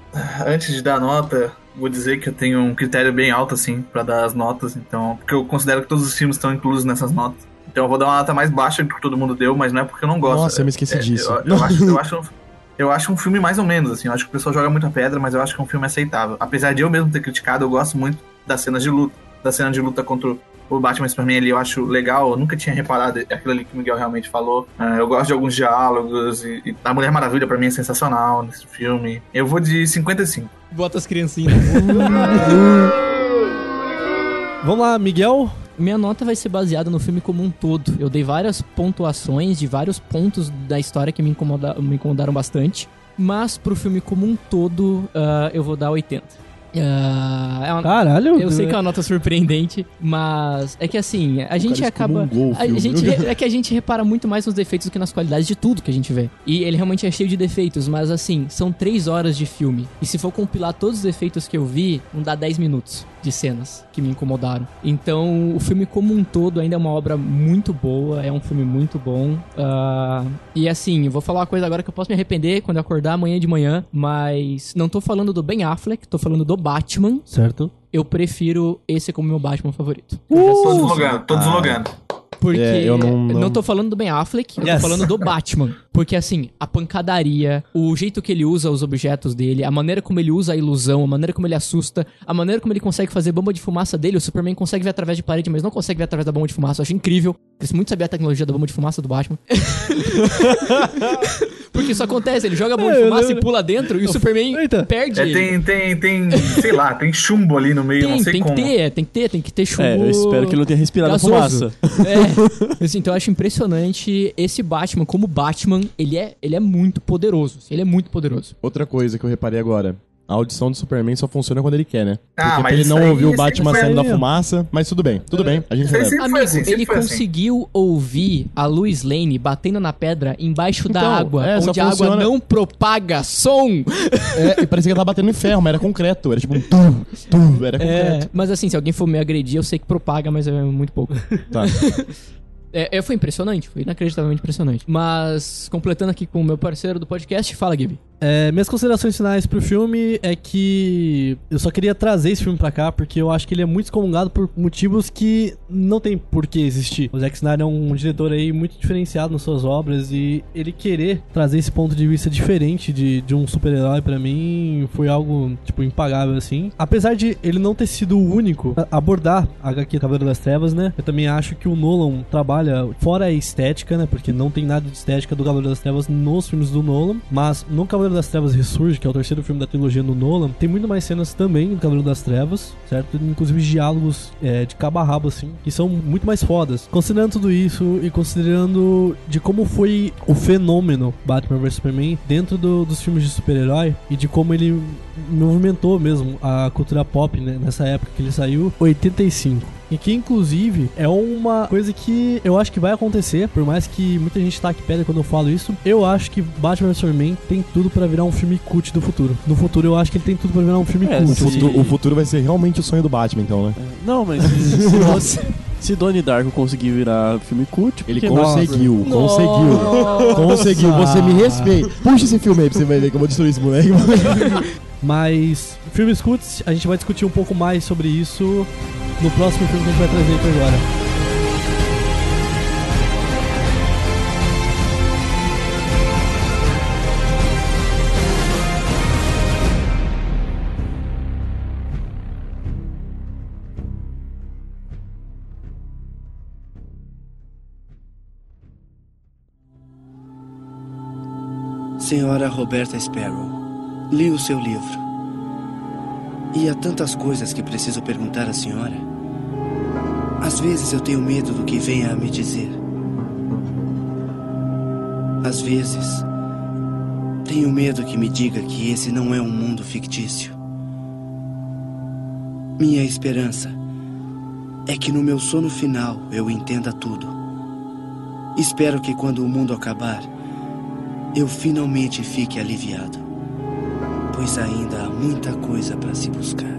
Antes de dar nota, vou dizer que eu tenho um critério bem alto, assim, pra dar as notas. Então, porque eu considero que todos os filmes estão inclusos nessas notas. Então eu vou dar uma nota mais baixa do que todo mundo deu, mas não é porque eu não gosto. Nossa, eu me esqueci É, disso. Eu, eu acho, eu, acho, eu acho um filme mais ou menos, assim. Eu acho que o pessoal joga muita pedra, mas eu acho que é um filme aceitável. Apesar de eu mesmo ter criticado, eu gosto muito das cenas de luta. Da cena de luta contra o Batman Superman ali, eu acho legal. Eu nunca tinha reparado aquilo ali que o Miguel realmente falou. Ah, eu gosto de alguns diálogos. E, e a Mulher Maravilha, pra mim, é sensacional nesse filme. Eu vou de 55. Bota as criancinhas. Vamos lá, Miguel. Minha nota vai ser baseada no filme como um todo. Eu dei várias pontuações de vários pontos da história que me, incomoda- me incomodaram bastante. Mas pro filme como um todo, ah, eu vou dar 80. Ah, é uma- Caralho. eu sei que é uma nota surpreendente, mas é que assim, a gente Cara, acaba. o A gente, é que a gente repara muito mais nos defeitos do que nas qualidades de tudo que a gente vê. E ele realmente é cheio de defeitos, mas assim, são três horas de filme. E se for compilar todos os defeitos que eu vi, não dá 10 minutos de cenas que me incomodaram. Então, o filme como um todo ainda é uma obra muito boa, é um filme muito bom. Ah, e assim, eu vou falar uma coisa agora que eu posso me arrepender quando eu acordar amanhã de manhã, mas não tô falando do Ben Affleck, tô falando do Batman. Certo. Eu prefiro esse como meu Batman favorito. tô deslogando, tô deslogando. Porque É, eu não- não- tô falando do Ben Affleck, eu Yes. tô falando do Batman. Porque assim, a pancadaria, o jeito que ele usa os objetos dele, a maneira como ele usa a ilusão, a maneira como ele assusta, a maneira como ele consegue fazer bomba de fumaça dele, o Superman consegue ver através de parede, mas não consegue ver através da bomba de fumaça. Eu acho incrível. Queria muito saber a tecnologia da bomba de fumaça do Batman. Porque isso acontece, ele joga a bomba de É, eu fumaça e pula dentro e o Superman Eita. perde. É, ele. tem, tem, tem, sei lá, tem chumbo ali no meio, não Tem, sei tem que como. ter, é, tem que ter, tem que ter chumbo. É, eu espero que ele não tenha respirado a fumaça. É. Assim, então eu acho impressionante esse Batman, como Batman, ele é, ele é muito poderoso. Ele é muito poderoso. Outra coisa que eu reparei agora. A audição do Superman só funciona quando ele quer, né? Ah, Porque mas ele não aí ouviu o Batman saindo da assim. fumaça, mas tudo bem, tudo bem, a gente Amigo, assim, ele assim. conseguiu ouvir a Lois Lane batendo na pedra embaixo da Então, água, é, onde a água funciona- não propaga som. É, e parecia que ele tava batendo em ferro, mas era concreto, era tipo um tum, tum, era É, concreto. mas assim, se alguém for me agredir, eu sei que propaga, mas é muito pouco. Tá. É, é, foi impressionante, foi inacreditavelmente impressionante. Mas, completando aqui com o meu parceiro do podcast, fala, Gibi. É, minhas considerações finais pro filme é que eu só queria trazer esse filme pra cá porque eu acho que ele é muito excomungado por motivos que não tem por que existir. O Zack Snyder é um diretor aí muito diferenciado nas suas obras e ele querer trazer esse ponto de vista diferente de, de um super-herói pra mim foi algo, tipo, impagável assim. Apesar de ele não ter sido o único a abordar a HQ Cavaleiro das Trevas, né? Eu também acho que o Nolan trabalha fora a estética, né? Porque não tem nada de estética do Cavaleiro das Trevas nos filmes do Nolan, mas no Cavaleiro das Trevas Ressurge, que é o terceiro filme da trilogia do Nolan, tem muito mais cenas também do Cavaleiro das Trevas, certo? Inclusive diálogos é, de cabo assim, que são muito mais fodas. Considerando tudo isso e considerando de como foi o fenômeno Batman vs Superman dentro do- dos filmes de super-herói e de como ele movimentou mesmo a cultura pop né, nessa época que ele saiu, 85. E que inclusive é uma coisa que eu acho que vai acontecer, por mais que muita gente taque pedra quando eu falo isso. Eu acho que Batman vs Superman tem tudo pra virar um filme cult do futuro. No futuro eu acho que ele tem tudo pra virar um filme É, O cult. sim. futuro, o futuro vai ser realmente o sonho do Batman, então, né? Não, mas Nossa. se Donnie Darko conseguir virar filme cult, Ele que conseguiu, conseguiu. Conseguiu, você me respeita. Puxa esse filme aí pra você ver que eu vou destruir esse moleque. Mas filmes cults, a gente vai discutir um pouco mais sobre isso no próximo filme que a gente vai trazer aqui agora. Senhora Roberta Sparrow, li o seu livro. E há tantas coisas que preciso perguntar à senhora. Às vezes eu tenho medo do que venha a me dizer. Às vezes, tenho medo que me diga que esse não é um mundo fictício. Minha esperança é que no meu sono final eu entenda tudo. Espero que quando o mundo acabar, eu finalmente fique aliviado, pois ainda há muita coisa para se buscar.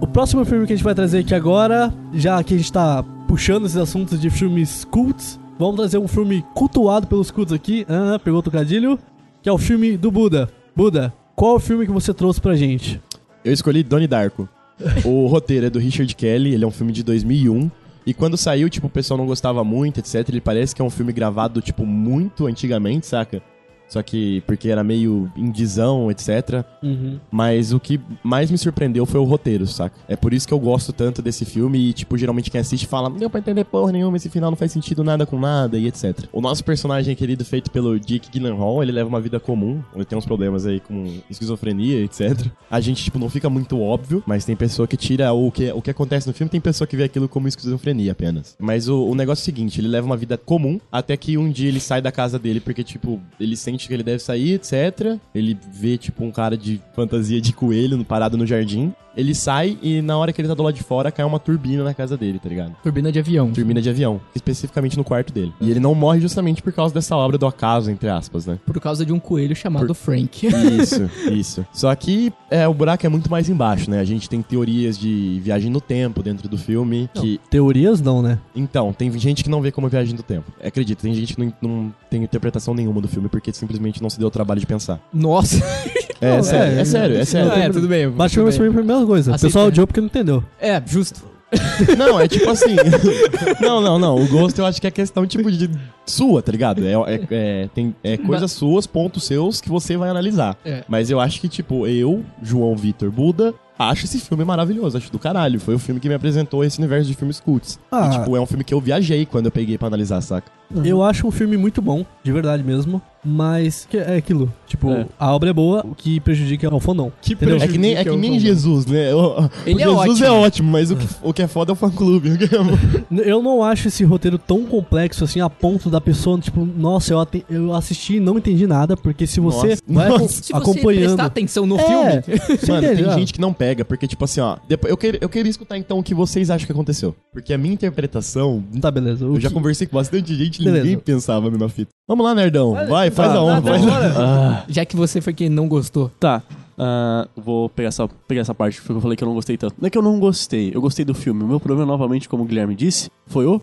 O próximo filme que a gente vai trazer aqui agora, já que a gente tá puxando esses assuntos de filmes cults, vamos trazer um filme cultuado pelos cults aqui. Ah, pegou o trocadilho. Que é o filme do Buda. Buda, qual é o filme que você trouxe pra gente? Eu escolhi Donnie Darko. O roteiro é do Richard Kelly, ele é um filme de 2001. E quando saiu, tipo, o pessoal não gostava muito, etc. Ele parece que é um filme gravado, tipo, muito antigamente, saca? Só que porque era meio indizão, etc. Uhum. Mas o que mais me surpreendeu foi o roteiro, saca? É por isso que eu gosto tanto desse filme e, tipo, geralmente quem assiste fala, não deu pra entender porra nenhuma, esse final não faz sentido nada com nada e etc. O nosso personagem querido, feito pelo Dick Gyllenhaal, ele leva uma vida comum, ele tem uns problemas aí com esquizofrenia, etc. A gente, tipo, não fica muito óbvio, mas tem pessoa que tira o que, o que acontece no filme, tem pessoa que vê aquilo como esquizofrenia apenas. Mas o, o negócio é o seguinte, ele leva uma vida comum, até que um dia ele sai da casa dele, porque, tipo, ele sente que ele deve sair, etc. Ele vê, tipo, um cara de fantasia de coelho no- parado no jardim. Ele sai e na hora que ele tá do lado de fora, cai uma turbina na casa dele, tá ligado? Turbina de avião. Turbina de avião, especificamente no quarto dele. E ele não morre justamente por causa dessa obra do acaso, entre aspas, né? Por causa de um coelho chamado Frank. Isso, isso. Só que é, o buraco é muito mais embaixo, né? A gente tem teorias de viagem no tempo dentro do filme. Que, Teorias não, né? então, tem gente que não vê como viagem no tempo. Acredita, tem gente que não, não tem interpretação nenhuma do filme porque simplesmente não se deu o trabalho de pensar. Nossa. É, Não, sério, é, é, sério, é sério. é, tudo bem. Batman vs tudo bem. Superman foi a mesma coisa. O Aceita, pessoal né? odiou porque não entendeu. É, justo. Não, é tipo assim. não, não, não. O gosto eu acho que é questão, tipo, de sua, tá ligado? É, é, é, tem, é coisas suas, pontos seus, que você vai analisar. É. Mas eu acho que, tipo, eu, João Vitor Buda, acho esse filme maravilhoso. Acho do caralho. Foi o filme que me apresentou esse universo de filmes cults. Ah. E, tipo, é um filme que eu viajei quando eu peguei pra analisar, saca? Eu acho um filme muito bom, de verdade mesmo. Mas que é aquilo. Tipo, É. a obra é boa, o que prejudica é o fandom. Que Entendeu? É que nem, é que nem Jesus, né? O, Ele é Jesus ótimo. é ótimo, mas o que, o que é foda é o fã-clube. Eu não acho esse roteiro tão complexo assim, a ponto da pessoa, tipo, nossa, eu, eu assisti e não entendi nada, porque se você Nossa. vai Nossa. Se você acompanhando. prestar atenção no É, filme. Mano, tem gente que não, pega, porque, tipo assim, ó, depois, eu, queria, eu queria escutar então o que vocês acham que aconteceu. Porque a minha interpretação. Tá, beleza. O Eu já que- conversei com bastante gente e ninguém pensava a mesma fita. Vamos lá, Nerdão. Vai, faz tá, a honra. tá, faz a... bora. Já que você foi quem não gostou. Tá. ah, vou pegar essa, pegar essa parte que eu falei que eu não gostei tanto. Não é que eu não gostei, eu gostei do filme. O meu problema, novamente, como o Guilherme disse, foi o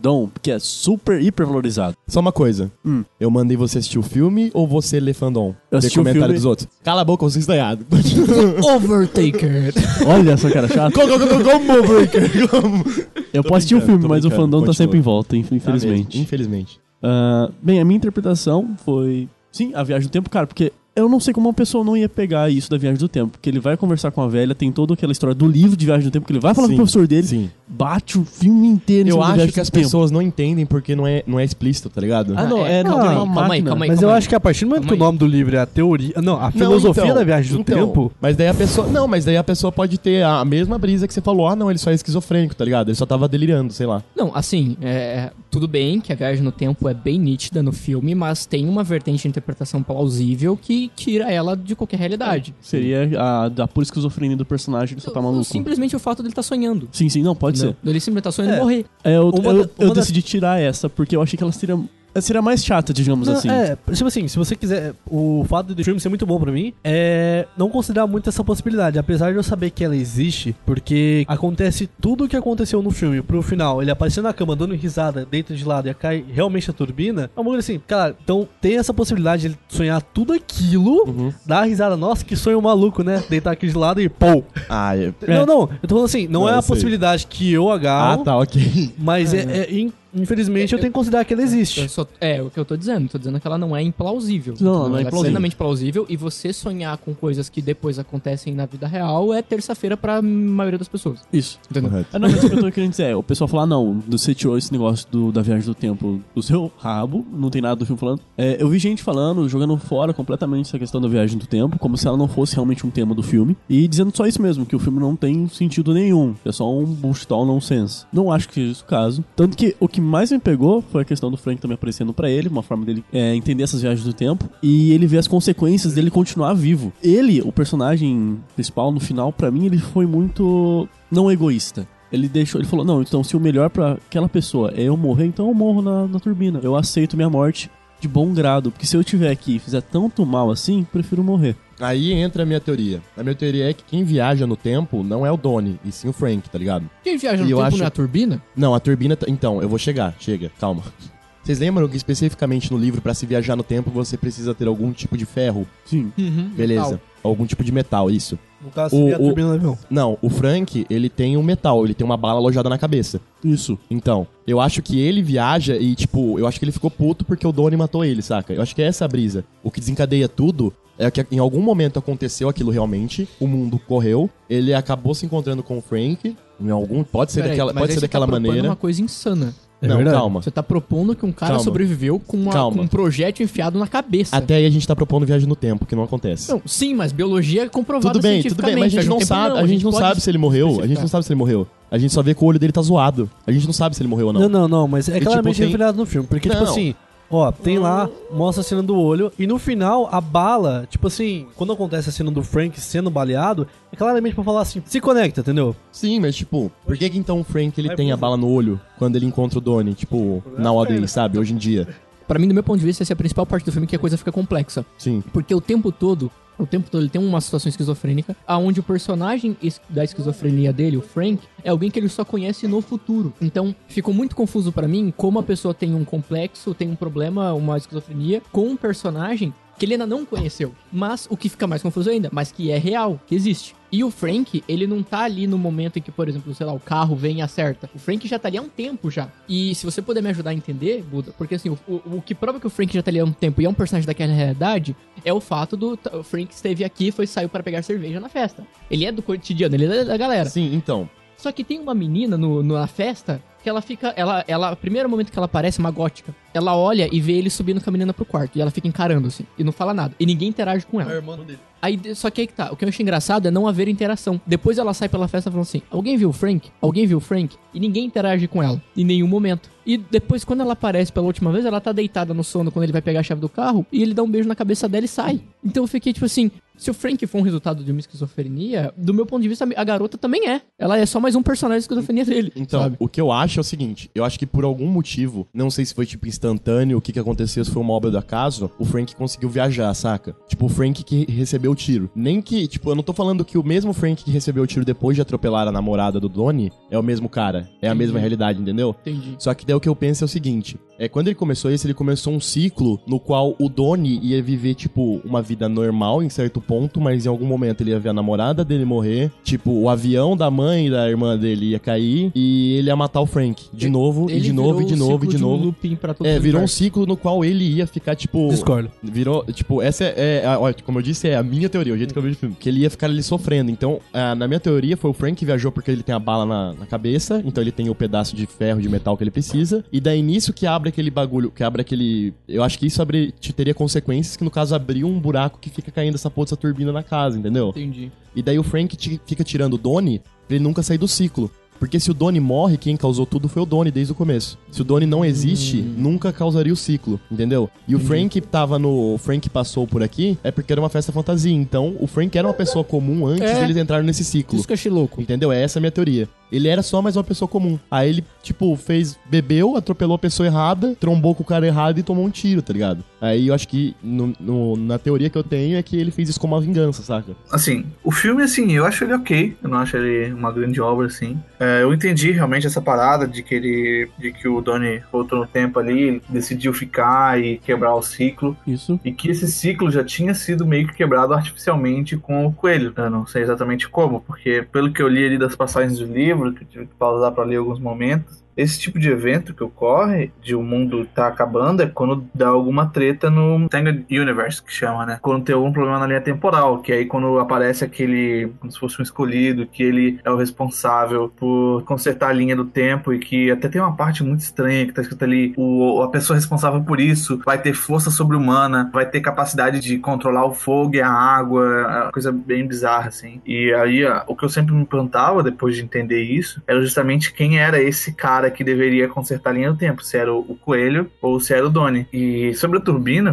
fandom, que é super hiper valorizado. Só uma coisa. Hum. Eu mandei você assistir o filme ou você ler fandom? Eu assisti o comentário filme. dos outros. Cala a boca, você está errado. Overtaker. Olha só, cara, chato. Como, como, como, breaker? Como? Eu Tô posso assistir o filme, mas o fandom tá sempre em volta, Tá infelizmente. Infelizmente. Ah, bem, a minha interpretação foi. Sim, a viagem do tempo, cara, porque eu não sei como uma pessoa não ia pegar isso da viagem do tempo. Porque ele vai conversar com a velha, tem toda aquela história do livro de viagem do tempo, que ele vai falar Sim, com o professor dele, Sim. bate o filme inteiro Eu acho que as tempo. pessoas não entendem porque não é, não é explícito, tá ligado? Ah, não, é, não, calma tem aí, uma calma aí, calma aí. Mas eu acho que a partir do momento que o Calma aí. nome do livro é a teoria. Não, a Não, filosofia então, da viagem do então, tempo. Mas daí a pessoa. Não, mas daí a pessoa pode ter a mesma brisa que você falou. Ah, não, ele só é esquizofrênico, tá ligado? Ele só tava delirando, sei lá. Não, assim, é, tudo bem que a viagem no tempo é bem nítida no filme, mas tem uma vertente de interpretação plausível que tira ela de qualquer realidade. Seria a da pura esquizofrenia do personagem, ele só tá maluco. Simplesmente o fato dele estar sonhando. Sim, sim, não, pode ser. Ele simplesmente tá sonhando É. e morrer. É, eu, eu, eu decidi tirar essa, porque eu achei que ela seria, seria mais chata, digamos Não, assim. É, tipo assim, se você quiser. O fato do filme ser muito bom pra mim é não considerar muito essa possibilidade. Apesar de eu saber que ela existe, porque acontece tudo o que aconteceu no filme pro final. Ele aparecendo na cama, dando risada, deita de lado e cai realmente a turbina. É um bagulho assim, cara, então tem essa possibilidade de ele sonhar tudo aquilo, Uhum. dar risada. Nossa, que sonho maluco, né? Deitar aqui de lado e pô. Ah, é. Não, não, eu tô falando assim, não, Não, é a sei. possibilidade que eu Ah, agarro, tá, ok. mas é, é, in- infelizmente eu tenho que considerar que ela existe. Eu só- é, o que eu tô dizendo. Tô dizendo que ela não é implausível. Não, não é é implausível. plenamente plausível. E você sonhar com coisas que depois acontecem na vida real é terça-feira pra maioria das pessoas. Isso. Entendeu? Correto. Ah, não, mas o que eu tô querendo dizer é, o pessoal fala, não, você tirou esse negócio do, da viagem do tempo do seu rabo, não tem nada do filme falando. É, eu vi gente falando, jogando fora completamente essa questão da viagem do tempo, como se ela não fosse realmente um tema do filme, e dizendo só isso mesmo, que o filme não tem sentido nenhum, é só um bullshit all nonsense. Não acho que seja esse o caso. Tanto que o que mais me pegou foi a questão do Frank também aparecendo pra ele, uma forma dele é, entender essas viagens do tempo, e ele ver as consequências dele continuar vivo. Ele, o personagem principal, no final, pra mim, ele foi muito não egoísta. Ele deixou, ele falou: "Não, então se o melhor pra aquela pessoa é eu morrer, então eu morro na, na turbina. Eu aceito minha morte de bom grado, porque se eu tiver aqui e fizer tanto mal assim, prefiro morrer." Aí entra a minha teoria. A minha teoria é que quem viaja no tempo não é o Donnie, e sim o Frank, tá ligado? Quem viaja no E eu tempo acho- não é a turbina? Não, a turbina. tá- Então, eu vou chegar, chega, calma. Vocês lembram que especificamente no livro, pra se viajar no tempo, você precisa ter algum tipo de ferro? Sim. Beleza. Algum tipo de metal, isso. No caso, O- seria a o- turbina do avião. Não, o Frank, ele tem um metal, ele tem uma bala alojada na cabeça. Isso. Então, eu acho que ele viaja e, tipo, eu acho que ele ficou puto porque o Donnie matou ele, saca? Eu acho que é essa a brisa. O que desencadeia tudo é que em algum momento aconteceu aquilo realmente, o mundo correu, ele acabou se encontrando com o Frank, em algum, pode ser Peraí, daquela, mas pode aí ser você daquela tá propondo maneira. uma coisa insana. É não, verdade. calma. Você tá propondo que um cara Calma. sobreviveu com, uma- com um projétil enfiado na cabeça. Até aí a gente tá propondo viagem no tempo, que não acontece. Não, sim, mas biologia é comprovada tudo bem, tudo bem, mas a gente não Viagem no sabe, tempo a gente não sabe se ele morreu, a gente não sabe se ele morreu. A gente só vê que o olho dele tá zoado. A gente não sabe se ele morreu ou não. Não, não, não, mas é E, claramente tipo, tem- revelado no filme. Porque, tipo Não. assim, ó, tem lá, mostra a cena do olho, e no final, a bala, tipo assim, quando acontece a cena do Frank sendo baleado, é claramente pra falar assim, se conecta, entendeu? Sim, mas tipo, por que, que então o Frank ele Vai tem a bala no olho quando ele encontra o Donnie, tipo, na ordem, sabe, hoje em dia? Pra mim, do meu ponto de vista, essa é a principal parte do filme que a coisa fica complexa. Sim. Porque o tempo todo, o tempo todo ele tem uma situação esquizofrênica, aonde o personagem da esquizofrenia dele, o Frank, é alguém que ele só conhece no futuro. Então, ficou muito confuso pra mim como a pessoa tem um complexo, tem um problema, uma esquizofrenia, com um personagem que ele ainda não conheceu. Mas o que fica mais confuso ainda, mas que é real, que existe. E o Frank, ele não tá ali no momento em que, por exemplo, sei lá, o carro vem e acerta. O Frank já tá ali há um tempo já. E se você puder me ajudar a entender, Buda, porque assim, o, o, o que prova que o Frank já tá ali há um tempo e é um personagem daquela realidade é o fato do o Frank esteve aqui e foi saiu para pegar cerveja na festa. Ele é do cotidiano, ele é da, da galera. Sim, então. Só que tem uma menina no, no- na festa que ela fica. Ela, ela, primeiro momento que ela aparece, uma gótica, ela olha e vê ele subindo com a menina pro quarto. E ela fica encarando, assim, e não fala nada. E ninguém interage com ela. irmão dele. Aí, só que aí que tá. O que eu acho engraçado é não haver interação. Depois ela sai pela festa falando assim: Alguém viu o Frank? Alguém viu o Frank? E ninguém interage com ela. Em nenhum momento. E depois, quando ela aparece pela última vez, ela tá deitada no sono quando ele vai pegar a chave do carro. E ele dá um beijo na cabeça dela e sai. Então eu fiquei tipo assim: se o Frank for um resultado de uma esquizofrenia, do meu ponto de vista, a garota também é. Ela é só mais um personagem da esquizofrenia dele. Então, sabe? o que eu acho é o seguinte: eu acho que por algum motivo, não sei se foi tipo instantâneo, o que que aconteceu, se foi uma obra do acaso, o Frank conseguiu viajar, saca? Tipo, o Frank que recebeu o tiro. Nem que, tipo, eu não tô falando que o mesmo Frank que recebeu o tiro depois de atropelar a namorada do Donnie é o mesmo cara. É a mesma realidade, entendeu? Entendi. Só que daí o que eu penso é o seguinte: é quando ele começou esse, ele começou um ciclo no qual o Donnie ia viver, tipo, uma vida normal em certo ponto, mas em algum momento ele ia ver a namorada dele morrer, tipo, o avião da mãe e da irmã dele ia cair e ele ia matar o Frank de novo, e Ele de novo, e de novo, e de de um novo. looping pra todos É, virou um ciclo no qual ele ia ficar, tipo. Discordo. Virou, tipo, essa é, é, olha, como eu disse, é a minha teoria, o jeito que eu vejo o filme. Que ele ia ficar ali sofrendo. Então, ah, na minha teoria, foi o Frank que viajou porque ele tem a bala na, na cabeça, então ele tem o pedaço de ferro, de metal que ele precisa. E daí nisso que abre aquele bagulho, que abre aquele. Eu acho que isso abre, te teria consequências que, no caso, abriu um buraco que fica caindo essa porra dessa turbina na casa, entendeu? Entendi. E daí o Frank fica tirando o Donnie pra ele nunca sair do ciclo. Porque se o Donnie morre, quem causou tudo foi o Donnie desde o começo. Se o Donnie não existe, nunca causaria o ciclo, entendeu? E o Frank tava no. O Frank passou por aqui é porque era uma festa fantasia. Então, o Frank era uma pessoa comum antes É. deles entrarem nesse ciclo. Isso que eu achei louco. Entendeu? É essa a minha teoria. Ele era só mais uma pessoa comum. Aí ele, tipo, fez. Bebeu, atropelou a pessoa errada, trombou com o cara errado e tomou um tiro, tá ligado? Aí eu acho que, no- no- na teoria que eu tenho, é que ele fez isso como uma vingança, saca? Assim, o filme, assim, eu acho ele ok. Eu não acho ele uma grande obra, assim. É, eu entendi realmente essa parada de que ele. de que o Donnie voltou no tempo ali, decidiu ficar e quebrar o ciclo. Isso. E que esse ciclo já tinha sido meio que quebrado artificialmente com o coelho. Eu não sei exatamente como, porque pelo que eu li ali das passagens do livro, que eu tive que pausar para ler alguns momentos, esse tipo de evento que ocorre, de o mundo tá acabando, é quando dá alguma treta no Tangled Universe, que chama, né? Quando tem algum problema na linha temporal, que aí quando aparece aquele, como se fosse um escolhido, que ele é o responsável por consertar a linha do tempo e que até tem uma parte muito estranha que tá escrito ali, o, a pessoa responsável por isso vai ter força sobre-humana, vai ter capacidade de controlar o fogo e a água, é coisa bem bizarra, assim. E aí, ó, o que eu sempre me perguntava, depois de entender isso, era justamente quem era esse cara que deveria consertar a linha do tempo, se era o, Coelho ou se era o Donnie. E sobre a turbina,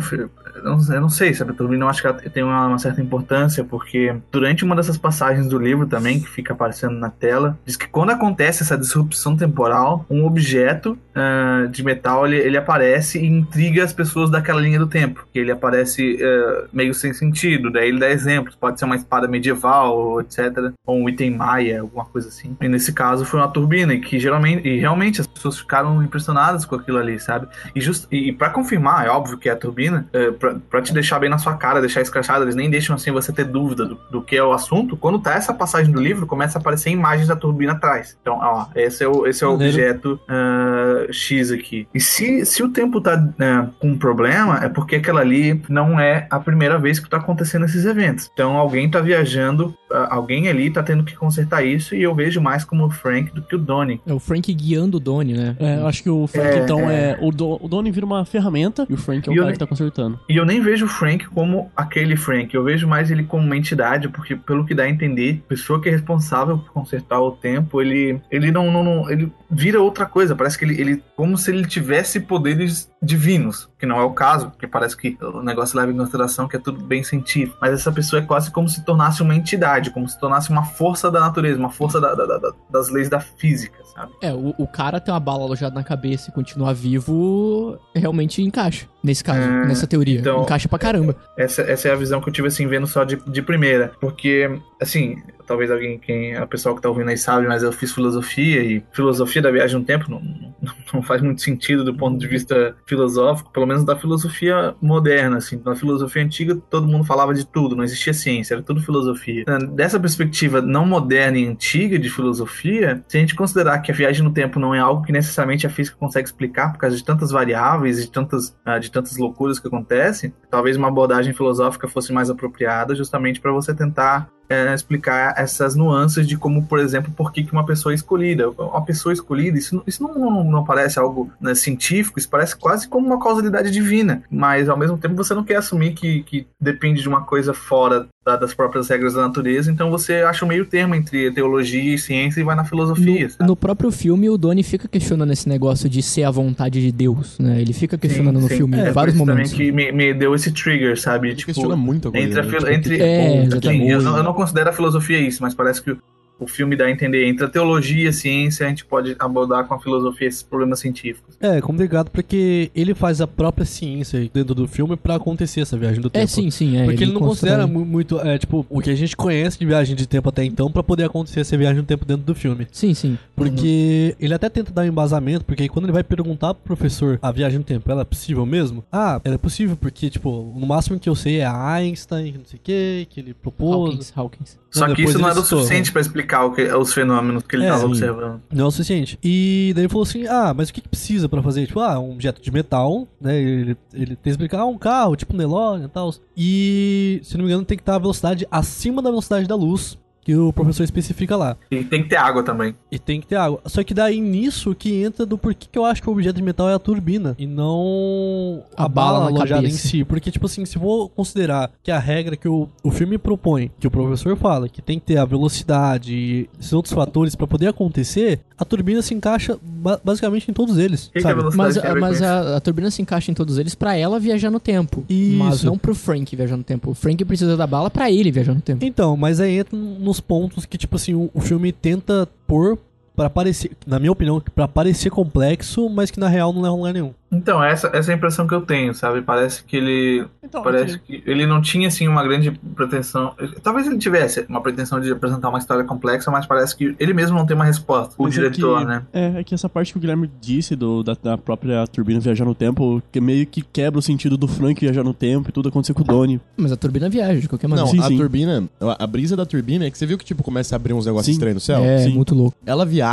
eu não, eu não sei, sabe? A turbina eu acho que ela tem uma, uma certa importância, porque durante uma dessas passagens do livro também, que fica aparecendo na tela, diz que quando acontece essa disrupção temporal, um objeto ah, de metal ele, ele aparece e intriga as pessoas daquela linha do tempo. Que ele aparece ah, meio sem sentido, daí ele dá exemplos, pode ser uma espada medieval, etc. Ou um item maia, alguma coisa assim. E nesse caso foi uma turbina, e que geralmente, e realmente as pessoas ficaram impressionadas com aquilo ali, sabe? E, just, e, para confirmar, é óbvio que é a turbina, é, pra te deixar bem na sua cara, deixar escrachado, eles nem deixam assim você ter dúvida do, do que é o assunto. Quando tá essa passagem do livro, começa a aparecer imagens da turbina atrás. Então, ó, esse é o, esse é o Maneiro. objeto ah, X aqui. E se, se o tempo tá ah, com um problema, é porque aquela ali não é a primeira vez que tá acontecendo esses eventos. Então, alguém tá viajando, alguém ali tá tendo que consertar isso, e eu vejo mais como o Frank do que o Donnie. É o Frank guiando o Donnie, né? É, eu acho que o Frank, É, então, é. O, Do, o Donnie vira uma ferramenta e o Frank é o E cara nem- que tá consertando. E eu nem vejo o Frank como aquele Frank, eu vejo mais ele como uma entidade, porque pelo que dá a entender, a pessoa que é responsável por consertar o tempo, ele ele não, não, não- ele vira outra coisa, parece que ele, ele como se ele tivesse poderes divinos, que não é o caso, porque parece que o negócio leva em consideração que é tudo bem científico, mas essa pessoa é quase como se tornasse uma entidade, como se tornasse uma força da natureza, uma força da- da- da- das leis da física, sabe? É, o, o cara tem uma bala alojada na cabeça e continuar vivo realmente encaixa. Nesse caso, É, nessa teoria. então- encaixa pra caramba. Essa, essa é a visão que eu tive, assim, vendo só de, de primeira. Porque, assim, talvez alguém, quem, a pessoa que tá ouvindo aí sabe, mas eu fiz filosofia e filosofia da viagem no tempo não, não, não faz muito sentido do ponto de vista filosófico, pelo menos da filosofia moderna, assim. Na filosofia antiga, todo mundo falava de tudo, não existia ciência, era tudo filosofia. Dessa perspectiva não moderna e antiga de filosofia, se a gente considerar que a viagem no tempo não é algo que necessariamente a física consegue explicar por causa de tantas variáveis e de tantas, ah, de tantas loucuras que acontecem, talvez uma abordagem filosófica fosse mais apropriada justamente para você tentar é, explicar essas nuances de como, por exemplo, por que, que uma pessoa é escolhida. Uma pessoa escolhida, isso, isso não, não, não parece algo né, científico, isso parece quase como uma causalidade divina. Mas, ao mesmo tempo, você não quer assumir que, que depende de uma coisa fora das próprias regras da natureza, então você acha o meio termo entre teologia e ciência e vai na filosofia. No, no próprio filme, o Donnie fica questionando esse negócio de ser a vontade de Deus, né? Ele fica questionando no Sim, filme é, em vários isso momentos. também que me, me deu esse trigger, sabe? tipo, questiona muita coisa, Entre, a né? Tipo, entre É, Sim, exatamente. eu, não, eu não considero a filosofia isso, mas parece que o, filme dá a entender entre a teologia e a ciência, a gente pode abordar com a filosofia esses problemas científicos. É complicado porque ele faz a própria ciência dentro do filme pra acontecer essa viagem do tempo. É, sim, sim. É, Porque ele, não constrói- considera mu- muito, é, tipo, o que a gente conhece de viagem de tempo até então pra poder acontecer essa viagem do tempo dentro do filme. Sim, sim. Porque ele até tenta dar um embasamento, porque aí quando ele vai perguntar pro professor a viagem no tempo, ela é possível mesmo? Ah, ela é possível porque, tipo, no máximo que eu sei é Einstein, não sei o que, que ele propôs. Hawkins, Hawkins. Só que isso não ele era o suficiente pra explicar o que, os fenômenos que ele É, estava sim. observando. Não é o suficiente. E daí ele falou assim: ah, mas o que, que precisa pra fazer? Tipo, ah, um objeto de metal, né? Ele, ele tem que explicar ah, um carro, tipo um DeLorean e tal. E, se não me engano, tem que estar a velocidade acima da velocidade da luz. Que o professor especifica lá. E tem que ter água também. E tem que ter água. Só que daí nisso que entra do porquê que eu acho que o objeto de metal é a turbina. E não A a, bala bala na alojada em si. Porque, tipo assim, se for considerar que a regra que o, o filme propõe, que o professor fala, que tem que ter a velocidade e esses outros fatores pra poder acontecer, a turbina se encaixa ba- basicamente em todos eles. que que é sabe? Mas, a mas a, a turbina se encaixa em todos eles pra ela viajar no tempo. Isso. Mas não pro Frank viajar no tempo. O Frank precisa da bala pra ele viajar no tempo. Então, mas aí entra nos pontos que, tipo assim, o, o filme tenta pôr pra parecer, na minha opinião, pra parecer complexo, mas que na real não leva a lugar nenhum. Então, essa, essa é a impressão que eu tenho, sabe? Parece que ele. Então, parece que ele não tinha, assim, uma grande pretensão. Talvez ele tivesse uma pretensão de apresentar uma história complexa, mas parece que ele mesmo não tem uma resposta. O Mas é diretor, que- né? É, é que essa parte que o Guilherme disse do, da, da própria turbina viajar no tempo, que meio que quebra o sentido do Frank viajar no tempo e tudo acontecer com o Donnie. Mas a turbina viaja de qualquer maneira. Não, Sim, a sim. turbina, a a brisa da turbina é que você viu que, tipo, começa a abrir uns negócios estranhos no céu? é, sim. muito louco. Ela viaja,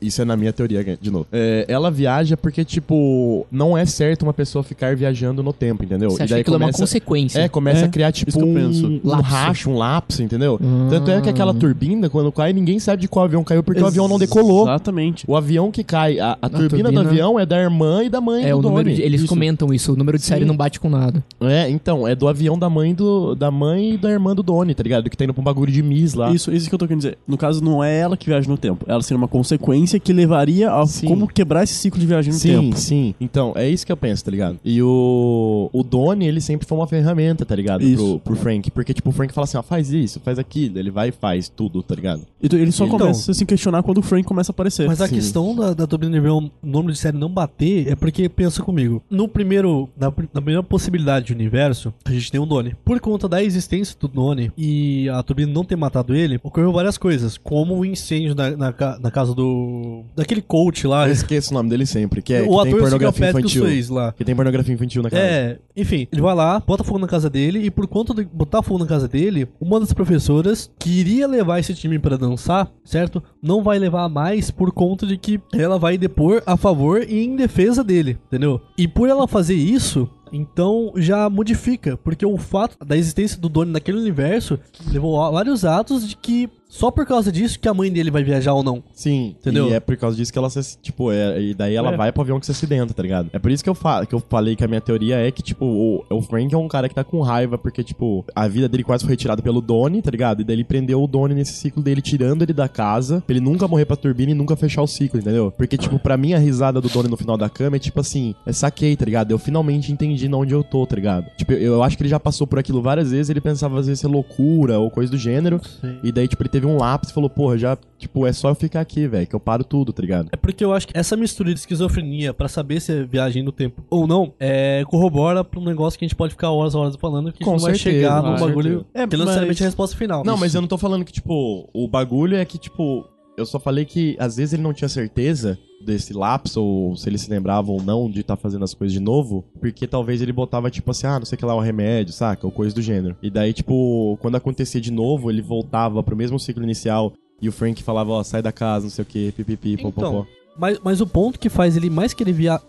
isso é na minha teoria, de novo. É, ela viaja porque, tipo, não é certo uma pessoa ficar viajando no tempo, entendeu? Você acha que aquilo é uma consequência. É, começa É, a criar, tipo, isso que eu um, penso. um racho, um lapso, entendeu? Hum. Tanto é que aquela turbina, quando cai, ninguém sabe de qual avião caiu, porque o avião não decolou. Exatamente. O avião que cai, a, a turbina, turbina- do avião é da irmã e da mãe É, do o número de- eles Isso. comentam isso, o número de série Sim. não bate com nada. É, então, é do avião da mãe do da mãe e da irmã do Donnie, tá ligado? Que tá indo pra um bagulho de Miss lá. Isso, isso que eu tô querendo dizer. No caso, não é ela que viaja no tempo. Ela seria uma consequência que levaria a Sim. como quebrar esse ciclo de viagem no Sim, tempo. sim. Então, é isso que eu penso, tá ligado? E o, o Donnie, ele sempre foi uma ferramenta, tá ligado? Pro, Isso. pro Frank. Porque, tipo, o Frank fala assim, ó, faz isso, faz aquilo. Ele vai e faz tudo, tá ligado? Então, ele só Então- começa a se questionar quando o Frank começa a aparecer. Mas a Sim. questão da, da o número de série não bater, é porque, pensa comigo, no primeiro, na, na primeira possibilidade de universo, a gente tem um Donnie. Por conta da existência do Donnie e a turbina não ter matado ele, ocorreu várias coisas, como o incêndio na, na, na casa do... daquele coach lá. Eu esqueço o nome dele sempre, que é o que tem pornografia infantil. fez lá. Que tem pornografia infantil na casa. É, enfim, ele vai lá, bota fogo na casa dele e por conta de botar fogo na casa dele, uma das professoras que iria levar esse time pra dançar, certo? Não vai levar mais por conta de que ela vai depor a favor e em defesa dele, entendeu? E por ela fazer isso, então já modifica, porque o fato da existência do Donnie naquele universo levou a vários atos de que só por causa disso que a mãe dele vai viajar ou não. Sim, Entendeu? E é por causa disso que ela se, tipo, é, e daí ela É. vai pro avião que se acidenta, tá ligado? É por isso que eu, fa que eu falei que a minha teoria é que, tipo, o, o Frank é um cara que tá com raiva porque, tipo, a vida dele quase foi retirada pelo Donnie, tá ligado? E daí ele prendeu o Donnie nesse ciclo dele, tirando ele da casa, pra ele nunca morrer pra turbina e nunca fechar o ciclo, entendeu? Porque, tipo, pra mim a risada do Donnie no final da cama é tipo assim, é saquei, tá ligado? Eu finalmente entendi onde eu tô, tá ligado? Tipo, eu, eu acho que ele já passou por aquilo várias vezes, ele pensava às vezes ser loucura ou coisa do gênero, e daí, tipo, ele teve um lápis e falou, porra, já, tipo, é só eu ficar aqui, velho, que eu paro tudo, tá ligado? É porque eu acho que essa mistura de esquizofrenia pra saber se é viagem no tempo ou não, é, corrobora pra um negócio que a gente pode ficar horas e horas falando que a gente não vai certeza, chegar num bagulho certeza. é, que não mas- necessariamente é a resposta final. Não, mas eu não tô falando que, tipo, o bagulho é que, tipo, eu só falei que às vezes ele não tinha certeza desse lapso, ou se ele se lembrava ou não de estar fazendo as coisas de novo, porque talvez ele botava, tipo assim, ah, não sei o que lá, o remédio, saca? Ou coisa do gênero. E daí, tipo, quando acontecia de novo, ele voltava pro mesmo ciclo inicial e o Frank falava, ó, sai da casa, não sei o que, pipipi, Então, popopó. Mas, mas o ponto que faz ele mais querer via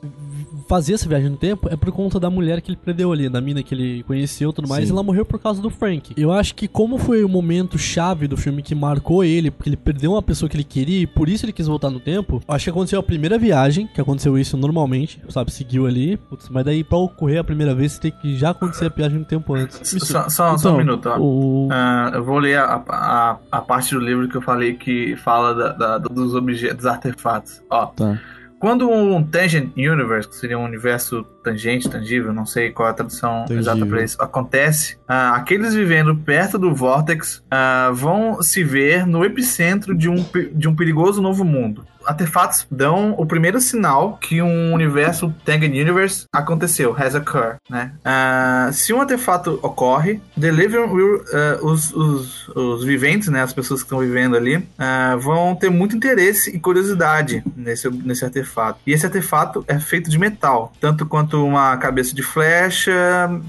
fazer essa viagem no tempo é por conta da mulher que ele perdeu ali, da mina que ele conheceu e tudo mais. Sim. E ela morreu por causa do Frank. Eu acho que como foi o momento chave do filme que marcou ele, porque ele perdeu uma pessoa que ele queria e por isso ele quis voltar no tempo, acho que aconteceu a primeira viagem, que aconteceu isso normalmente, sabe? Seguiu ali. Putz, mas daí pra ocorrer a primeira vez, tem que já acontecer a viagem no tempo antes. Só, só, só um minuto, ó. Ah, eu vou ler a, a, a parte do livro que eu falei que fala da- da- dos objetos, dos artefatos. Ó, Tá. quando um Tangent Universe, que seria um universo tangente, tangível, não sei qual é a tradução Tangível. exata para isso, acontece, ah, aqueles vivendo perto do Vortex ah, vão se ver no epicentro de um, de um perigoso novo mundo. Artefatos dão o primeiro sinal que um universo Tangent Universe aconteceu, has occurred, né? Ah, se um artefato ocorre, Deliver will, os, os, os viventes, né, as pessoas que estão vivendo ali, vão ter muito interesse e curiosidade nesse, nesse artefato. E esse artefato é feito de metal, tanto quanto uma cabeça de flecha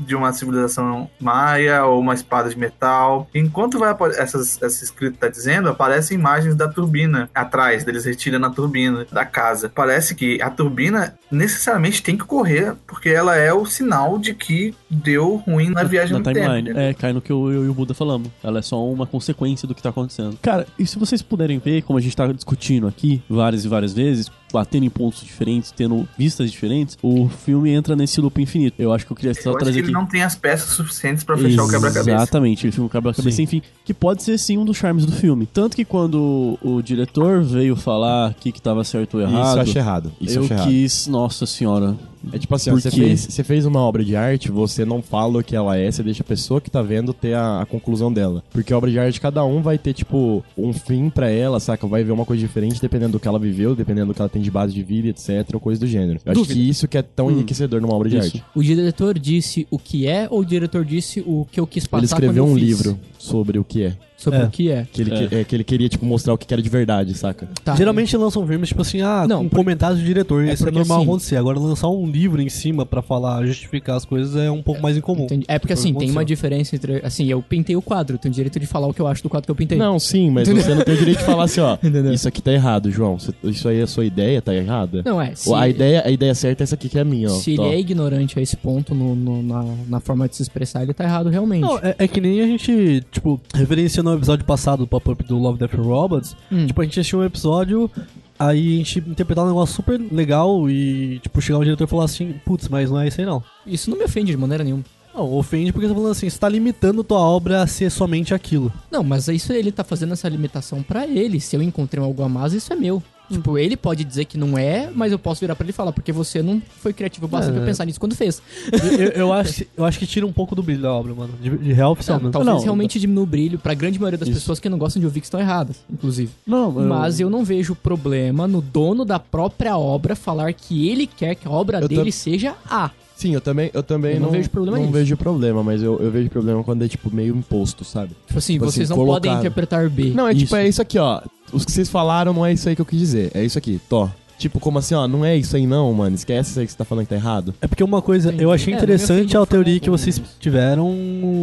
de uma civilização maia ou uma espada de metal. Enquanto vai essas, essa escrita está dizendo, aparecem imagens da turbina atrás, deles retirando a turbina da casa. Parece que a turbina necessariamente tem que correr, porque ela é o sinal de que deu ruim na viagem na tempo. timeline. entendeu? É, cai no que eu, eu e o Buda falamos. Ela é só uma consequência do que tá acontecendo. Cara, e se vocês puderem ver, como a gente tá discutindo aqui várias e várias vezes, batendo em pontos diferentes, tendo vistas diferentes, o filme entra nesse loop infinito. Eu acho que eu queria só Eu acho que trazer ele aqui. não tem as peças suficientes pra fechar o quebra-cabeça. Exatamente, ele filma o quebra-cabeça sem fim, que pode ser sim um dos charmes do filme. Tanto que quando o diretor veio falar o que, que tava certo ou errado, Isso eu acho errado. Isso eu eu acho errado. quis, nossa senhora. É tipo assim, você fez, você fez uma obra de arte, você não fala o que ela é, você deixa a pessoa que tá vendo ter a, a conclusão dela. Porque a obra de arte, cada um vai ter, tipo, um fim pra ela, saca? Vai ver uma coisa diferente dependendo do que ela viveu, dependendo do que ela tem de base de vida, etc, ou coisa do gênero. Eu acho que isso que é tão Hum. enriquecedor numa obra de Isso. arte. O diretor disse o que é ou o diretor disse o que eu quis passar Ele escreveu um livro sobre o que é. Sobre É. o que é. Que ele, É. que- é, que ele queria, tipo, mostrar o que era de verdade, saca? Tá. Geralmente lançam filmes, tipo assim, ah, Não, com por- comentários do diretor. É isso é normal assim- acontecer. Agora, lançar um livro em cima pra falar, justificar as coisas é um pouco mais incomum. Entendi. É porque assim, tem uma diferença entre. Assim, eu pintei o quadro, eu tenho direito de falar o que eu acho do quadro que eu pintei. Não, sim, mas Entendeu? você não tem o direito de falar assim, ó. Entendeu? Isso aqui tá errado, João. Isso aí, a sua ideia tá errada. Não, é. Se, A, ideia, a ideia certa é essa aqui que é a minha, ó. se Tó. ele é ignorante a esse ponto no, no- na, na forma de se expressar, ele tá errado realmente. Não, é, é que nem a gente, tipo, referenciando o episódio passado do pop-up do Love, Death Robots. Hum. Tipo, a gente assistiu um episódio, aí a gente interpretava um negócio super legal e, tipo, chegar o diretor e falar assim, putz, mas não é isso aí não. Isso não me ofende de maneira nenhuma. Não, ofende porque você tá falando assim, você tá limitando tua obra a ser somente aquilo. Não, mas isso ele tá fazendo essa limitação pra ele. Se eu encontrei algo a mais, isso é meu. Tipo, ele pode dizer que não é, mas eu posso virar pra ele e falar, porque você não foi criativo bastante É. pra pensar nisso quando fez. eu, eu- eu acho, que- eu acho que tira um pouco do brilho da obra, mano. De, de real oficial Não, talvez Não, realmente diminua o brilho pra grande maioria das Isso. pessoas que não gostam de ouvir que estão erradas, inclusive. Não, Mas eu não vejo problema no dono da própria obra falar que ele quer que a obra Eu dele tam- seja A. Sim, eu também, eu também Eu não não, vejo problema Não nisso. vejo problema, mas eu, eu vejo problema quando é, tipo, meio imposto, sabe? Tipo assim, Tipo vocês assim, não podem interpretar B. Não, é tipo, Isso. é isso aqui, ó. Os que vocês falaram não é isso aí que eu quis dizer. É isso aqui, tó. Tipo, como assim, ó, não é isso aí não, mano. Esquece isso aí que você tá falando que tá errado. É porque uma coisa, eu achei É, interessante ofende a teoria que vocês mas- tiveram,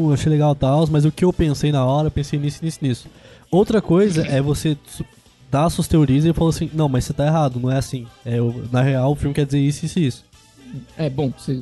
eu achei legal e tal, mas o que eu pensei na hora, eu pensei nisso, nisso, nisso. Outra coisa é você dar as suas teorias e falar assim, não, mas você tá errado, não é assim. É, o- na real, o filme quer dizer isso, isso e isso. É bom, você,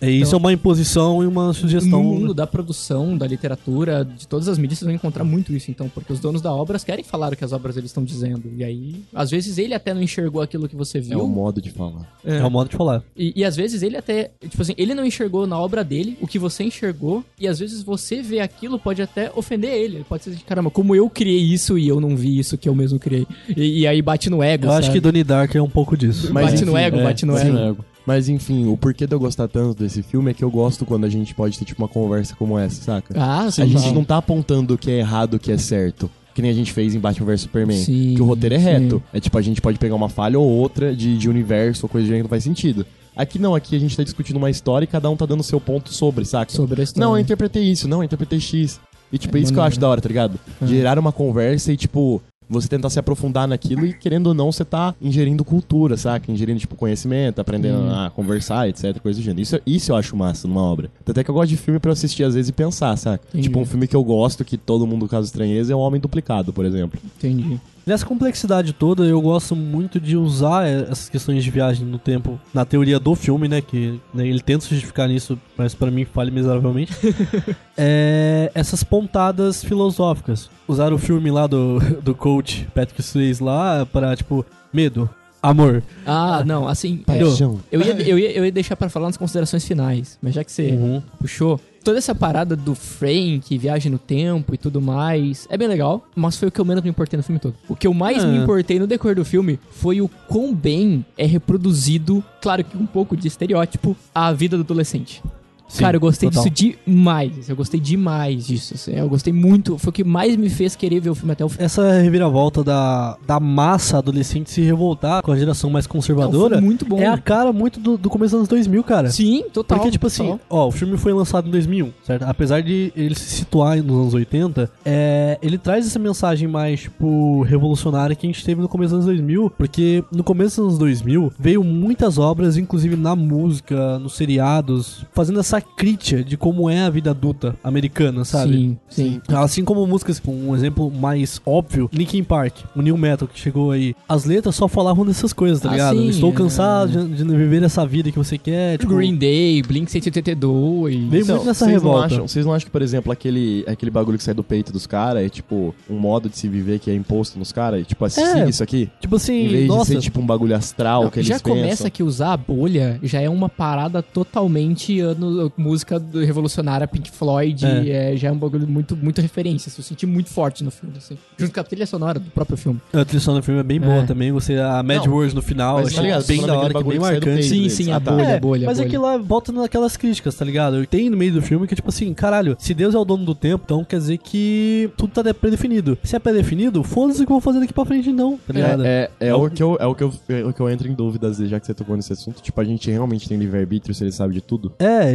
É, isso Então- é uma imposição e uma sugestão. no mundo da produção, da literatura, de todas as mídias, vocês vão encontrar muito isso, então, porque os donos da obra querem falar o que as obras eles estão dizendo. E aí, às vezes ele até não enxergou aquilo que você É viu. o modo de falar. É o modo de falar. E, e às vezes ele até, tipo assim, ele não enxergou na obra dele o que você enxergou, e às vezes você vê aquilo pode até ofender ele. Ele pode ser de caramba, como eu criei isso e eu não vi isso que eu mesmo criei. E, e aí bate no ego. Eu acho sabe? que Donnie Dark é um pouco disso. Mas, bate no enfim, ego, é, bate no bate ego. no ego. Mas enfim, o porquê de eu gostar tanto desse filme é que eu gosto quando a gente pode ter, tipo, uma conversa como essa, saca? Ah, sim. a gente não tá apontando o que é errado, o que é certo. Que nem a gente fez em Batman vs Superman. Sim, que o roteiro é sim. reto. É tipo, a gente pode pegar uma falha ou outra de, de universo ou coisa de gênero que não faz sentido. Aqui não, aqui a gente tá discutindo uma história e cada um tá dando seu ponto sobre, saca? Sobre a história. Não, eu interpretei isso, não, eu interpretei X. E tipo, é, isso que eu maneiro. acho da hora, tá ligado? É. Gerar uma conversa e, tipo, você tentar se aprofundar naquilo e, querendo ou não, você tá ingerindo cultura, saca? Ingerindo, tipo, conhecimento, aprendendo Hum. a conversar, etc, coisa do gênero. Isso, isso eu acho massa numa obra. Até que eu gosto de filme pra assistir às vezes e pensar, saca? Entendi. Tipo, um filme que eu gosto, que todo mundo causa estranheza, é O Homem Duplicado, por exemplo. Entendi. Nessa complexidade toda, eu gosto muito de usar essas questões de viagem no tempo na teoria do filme, né? Que né, ele tenta justificar nisso, mas pra mim falha miseravelmente. é, essas pontadas filosóficas. Usar o filme lá do, do coach Patrick Swayze lá pra, tipo, medo, amor. Ah, não, assim. Eu, Paixão. eu, ia, eu, ia, eu ia deixar pra falar nas considerações finais, mas já que você Uhum. puxou. Toda essa parada do Frank, viagem no tempo e tudo mais, é bem legal, mas foi o que eu menos me importei no filme todo. O que eu mais Ah. me importei no decorrer do filme foi o quão bem é reproduzido, claro que um pouco de estereótipo, a vida do adolescente. Sim, Cara, eu gostei total. disso demais. Eu gostei demais disso. assim, Eu gostei muito. Foi o que mais me fez querer ver o filme até o fim. Essa reviravolta da, da massa adolescente se revoltar com a geração mais conservadora Não, muito bom. é a cara muito do, do começo dos anos 2000, cara. Sim, total. Porque, tipo assim, total. ó, o filme foi lançado em 2001, certo? Apesar de ele se situar nos anos 80, é, ele traz essa mensagem mais, tipo, revolucionária que a gente teve no começo dos anos 2000, porque no começo dos anos 2000 veio muitas obras, inclusive na música, nos seriados, fazendo essa crítica de como é a vida adulta americana, sabe? Sim, sim. Assim como músicas, tipo, um exemplo mais óbvio, Linkin Park, o New Metal que chegou aí. As letras só falavam dessas coisas, tá Ah, ligado? sim, Estou é. cansado de, de viver essa vida que você quer. Tipo, Green Day, Blink 182. Veio Então, muito nessa vocês não revolta. acham, vocês não acham que, por exemplo, aquele, aquele bagulho que sai do peito dos caras é tipo um modo de se viver que é imposto nos caras? Tipo, assim, É. isso aqui? Tipo assim, Em vez nossa, de ser tipo um bagulho astral Não, que eles já começa pensam. que usar a bolha já é uma parada totalmente ano, música do revolucionária Pink Floyd, É. é, já é um bagulho muito, muito referência. assim, Eu senti muito forte no filme, assim. Junto com a trilha sonora do próprio filme. a trilha sonora do filme é bem boa É. também. Você, a Mad Não, Words no final, mas achei tá ligado, bem da hora, que é bem marcante. Sim, sim, Ah, a tá. bolha, É, a bolha. a mas bolha. é que lá volta naquelas críticas, tá ligado? Tem no meio do filme que, tipo assim, caralho, se Deus é o dono do tempo, então quer dizer que tudo tá predefinido. Se é predefinido, foda-se o que eu vou fazer daqui pra frente, então, tá ligado? É, é, é o que eu, é o que eu, é o que eu entro em dúvidas, já que você tocou nesse assunto. Tipo, a gente realmente tem livre-arbítrio se ele sabe de tudo? É,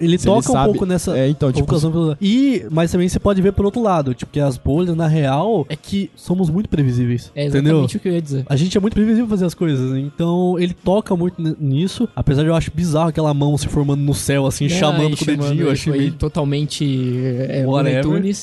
ele, toca ele um sabe- pouco nessa. É, então, tipo, pelo- E, mas também você pode ver por outro lado, tipo, que as bolhas, na real, é que somos muito previsíveis. É entendeu? exatamente o que eu ia dizer. A gente é muito previsível fazer as coisas, então ele toca muito nisso, apesar de eu acho bizarro aquela mão se formando no céu, assim, Ah, chamando com o chamando, dedinho, eu ele achei meio totalmente é.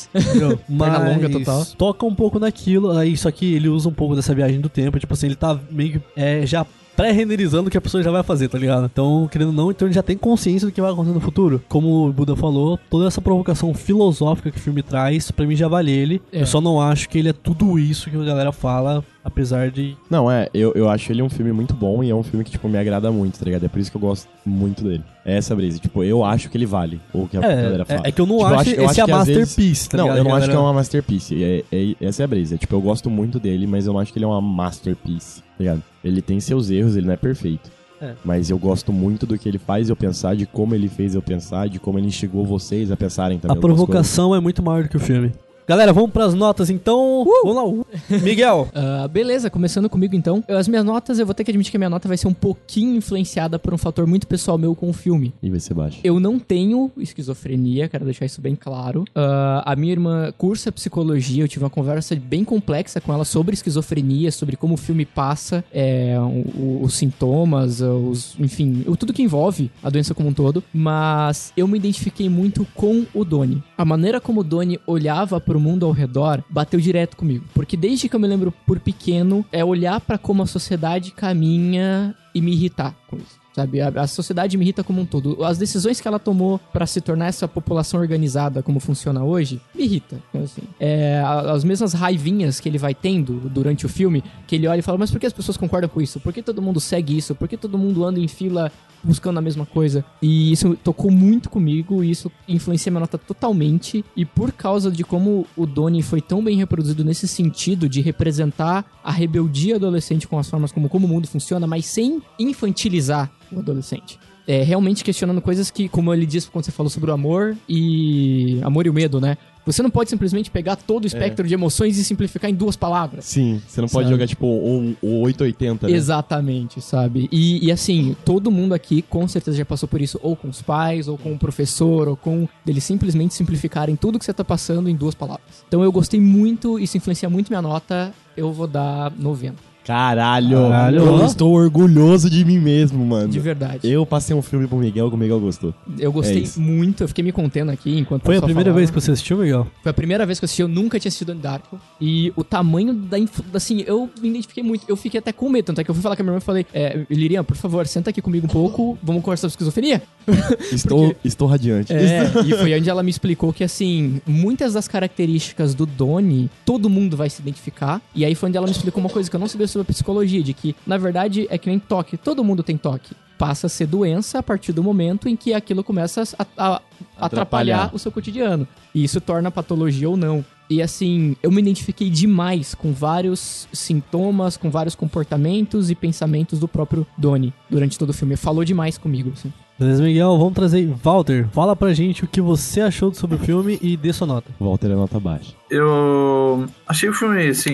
Entendeu? Perna Mas longa total. toca um pouco naquilo, aí só que ele usa um pouco dessa viagem do tempo, tipo assim, ele tá meio que é, já pré-renderizando o que a pessoa já vai fazer, tá ligado? Então, querendo ou não, então ele já tem consciência do que vai acontecer no futuro. Como o Buda falou, toda essa provocação filosófica que o filme traz, pra mim já vale ele. É. Eu só não acho que ele é tudo isso que a galera fala, apesar de... Não, é, eu, eu acho ele um filme muito bom e é um filme que, tipo, me agrada muito, tá ligado? É por isso que eu gosto muito dele. É essa brisa. Tipo, eu acho que ele vale o que a galera É, fala. é, é que eu não Tipo, eu acho, acho- eu esse acho é a às vezes- masterpiece, tá não, eu não acho galera? que é uma masterpiece. É, é- essa é a brisa. Tipo, eu gosto muito dele, mas eu não acho que ele é uma masterpiece, tá ligado? Ele tem seus erros, ele não é perfeito. É. Mas eu gosto muito do que ele faz eu pensar, de como ele fez eu pensar, de como ele instigou vocês a pensarem também. A provocação é muito maior do que o filme. Galera, vamos pras notas então. Vamos lá. Miguel. Ah, beleza, começando comigo então. As minhas notas, eu vou ter que admitir que a minha nota vai ser um pouquinho influenciada por um fator muito pessoal meu com o filme. E vai ser baixo. Eu não tenho esquizofrenia, quero deixar isso bem claro. Ah, a minha irmã cursa psicologia, eu tive uma conversa bem complexa com ela sobre esquizofrenia, sobre como o filme passa, é, o- o- os sintomas, os, enfim, o- tudo que envolve a doença como um todo. Mas eu me identifiquei muito com o Doni. A maneira como o Doni olhava pro mundo ao redor bateu direto comigo. Porque desde que eu me lembro por pequeno, é olhar pra como a sociedade caminha e me irritar com isso. Sabe, a, a sociedade me irrita como um todo. As decisões que ela tomou pra se tornar essa população organizada como funciona hoje, me irrita. Assim. É, as mesmas raivinhas que ele vai tendo durante o filme, que ele olha e fala, mas por que as pessoas concordam com isso? Por que todo mundo segue isso? Por que todo mundo anda em fila buscando a mesma coisa? E isso tocou muito comigo, e isso influencia minha nota totalmente. E por causa de como o Donnie foi tão bem reproduzido nesse sentido de representar a rebeldia adolescente com as formas como, como o mundo funciona, mas sem infantilizar o adolescente. É, realmente questionando coisas que, como ele disse quando você falou sobre o amor e. Amor e o medo, né? Você não pode simplesmente pegar todo o espectro de emoções e simplificar em duas palavras. Sim, você não pode Sabe? jogar tipo o, o 880, né? Exatamente, sabe? E, e assim, todo mundo aqui com certeza já passou por isso, ou com os pais, ou com o professor, ou com eles simplesmente simplificarem tudo que você tá passando em duas palavras. Então eu gostei muito, isso influencia muito minha nota, eu vou dar 90. Caralho, Caralho, eu estou orgulhoso de mim mesmo, mano. De verdade. Eu passei um filme pro Miguel que o Miguel gostou. Eu gostei É muito, eu fiquei me contendo aqui enquanto Foi a primeira falava. vez que você assistiu, Miguel? Foi a primeira vez que eu assisti, eu nunca tinha assistido Donnie Darko. E o tamanho da. inf- Assim, eu me identifiquei muito. Eu fiquei até com medo. Tanto é que eu fui falar com a minha irmã e falei: é, Lirian, por favor, senta aqui comigo um pouco, vamos conversar sobre esquizofrenia. Estou, estou radiante. É, e foi onde ela me explicou que, assim, muitas das características do Donnie, todo mundo vai se identificar. E aí foi onde ela me explicou uma coisa que eu não sabia sobre a psicologia, de que, na verdade, é que nem toque. Todo mundo tem toque. Passa a ser doença a partir do momento em que aquilo começa a, a- a atrapalhar o seu cotidiano. E isso torna patologia ou não. E assim, eu me identifiquei demais com vários sintomas, com vários comportamentos e pensamentos do próprio Donnie durante todo o filme. Falou demais comigo, assim. Beleza, Miguel, vamos trazer Walter. Fala pra gente o que você achou sobre o filme e dê sua nota. Walter é nota baixa. Eu achei o filme, assim,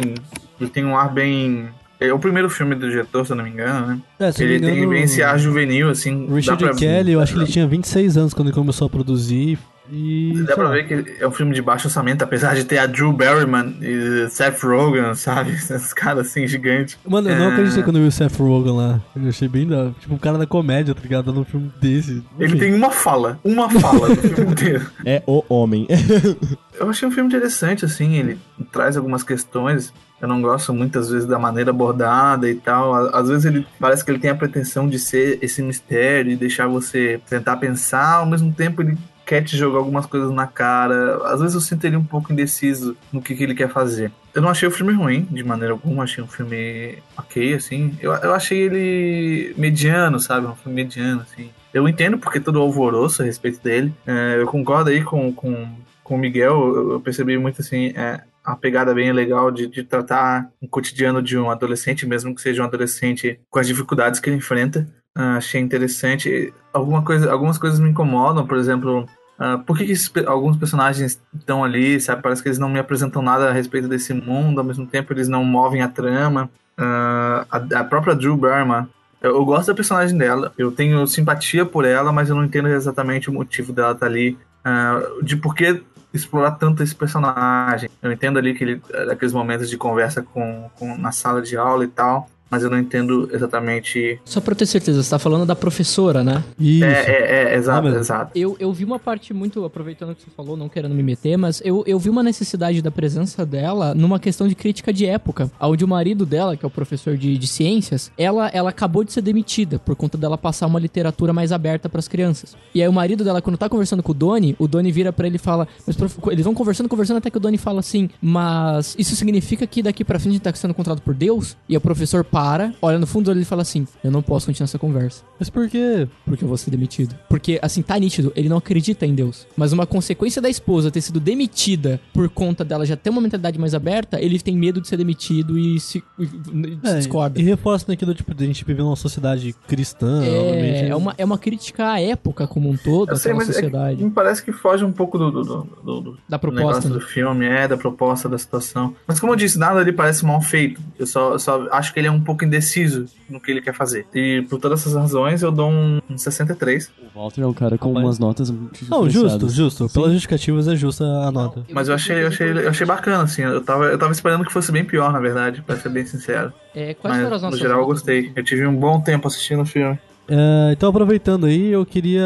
ele tem um ar bem. É o primeiro filme do diretor, se eu não me engano, né? É, se não ele me engano, tem bem esse ar juvenil, assim. Richard dá pra- Kelly, eu acho que ele tinha 26 anos quando ele começou a produzir. E. Dá pra lá. ver que é um filme de baixo orçamento, apesar de ter a Drew Barryman e Seth Rogen, sabe? Esses caras assim, gigantes. Mano, eu não É, acreditei quando eu vi o Seth Rogen lá. Eu achei bem da. Tipo, um cara da comédia, tá ligado? Dando um filme desse. Ele tem uma fala, uma fala no filme inteiro. É o homem. Eu achei um filme interessante, assim, ele traz algumas questões. Eu não gosto muitas vezes da maneira abordada e tal. Às vezes ele parece que ele tem a pretensão de ser esse mistério e deixar você tentar pensar, ao mesmo tempo ele quer te jogar algumas coisas na cara. Às vezes eu sinto ele um pouco indeciso no que, que ele quer fazer. Eu não achei o filme ruim, de maneira alguma, achei um filme ok, assim. Eu, eu achei ele mediano, sabe? Um filme mediano, assim. Eu entendo porque todo o alvoroço a respeito dele. É, eu concordo aí com, com, com o Miguel, eu, eu percebi muito, assim, é, a pegada bem legal de, de tratar o cotidiano de um adolescente, mesmo que seja um adolescente com as dificuldades que ele enfrenta. Ah, achei interessante. Alguma coisa, algumas coisas me incomodam, por exemplo, ah, por que, que alguns personagens estão ali, sabe? Parece que eles não me apresentam nada a respeito desse mundo, ao mesmo tempo eles não movem a trama. Ah, a, a própria Drew Barrymore, eu, eu gosto da personagem dela, eu tenho simpatia por ela, mas eu não entendo exatamente o motivo dela estar ali, ah, de por que explorar tanto esse personagem. Eu entendo ali que ele, aqueles momentos de conversa com, com na sala de aula e tal, mas eu não entendo exatamente. Só pra eu ter certeza, você tá falando da professora, né? Isso. É, é, é, exato, Ah, exato. Eu, eu vi uma parte muito, aproveitando o que você falou, não querendo me meter, mas eu, eu vi uma necessidade da presença dela numa questão de crítica de época, onde o marido dela, que é o professor de, de ciências, ela, ela acabou de ser demitida por conta dela passar uma literatura mais aberta pras crianças. E aí o marido dela, quando tá conversando com o Doni, o Doni vira pra ele e fala, mas prof- eles vão conversando, conversando até que o Doni fala assim, mas isso significa que daqui pra frente a gente tá sendo contratado por Deus? E o professor para, olha no fundo dele e fala assim, eu não posso continuar essa conversa. Mas por quê? Porque eu vou ser demitido. Porque, assim, tá nítido, ele não acredita em Deus. Mas uma consequência da esposa ter sido demitida por conta dela já ter uma mentalidade mais aberta, ele tem medo de ser demitido e se, e- e se É, discorda. E reforça naquilo, tipo, de a gente viver numa sociedade cristã. É, é, uma, é uma crítica à época como um todo, Eu sei, mas é sociedade. me parece que foge um pouco do, do, do- do- do Da do proposta, negócio né? do filme, é, da proposta, da situação. Mas como eu disse, nada ali parece mal feito. Eu só, eu só acho que ele é um pouco indeciso no que ele quer fazer. E por todas essas razões eu dou um, um 63. O Walter é um cara com Rapaz. umas notas Não, justo, justo. Pelas justificativas é justa a nota. Mas eu achei, eu achei, eu achei bacana, assim. Eu tava, eu tava esperando que fosse bem pior, na verdade, pra ser bem sincero. É, quais Mas foram as no nossas geral eu notas? gostei. Eu tive um bom tempo assistindo o filme. É, então, aproveitando aí, eu queria,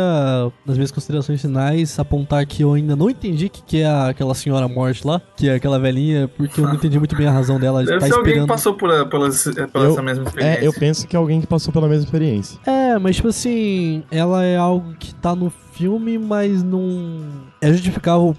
nas minhas considerações finais, apontar que eu ainda não entendi o que, que é a- aquela senhora morte lá, que é aquela velhinha, porque eu não entendi muito bem a razão dela de Deve estar ser alguém que esperando. passou por, pela Eu- essa mesma experiência. É, eu penso que é alguém que passou pela mesma experiência. É, mas tipo assim, ela é algo que tá no filme, mas não. É justificável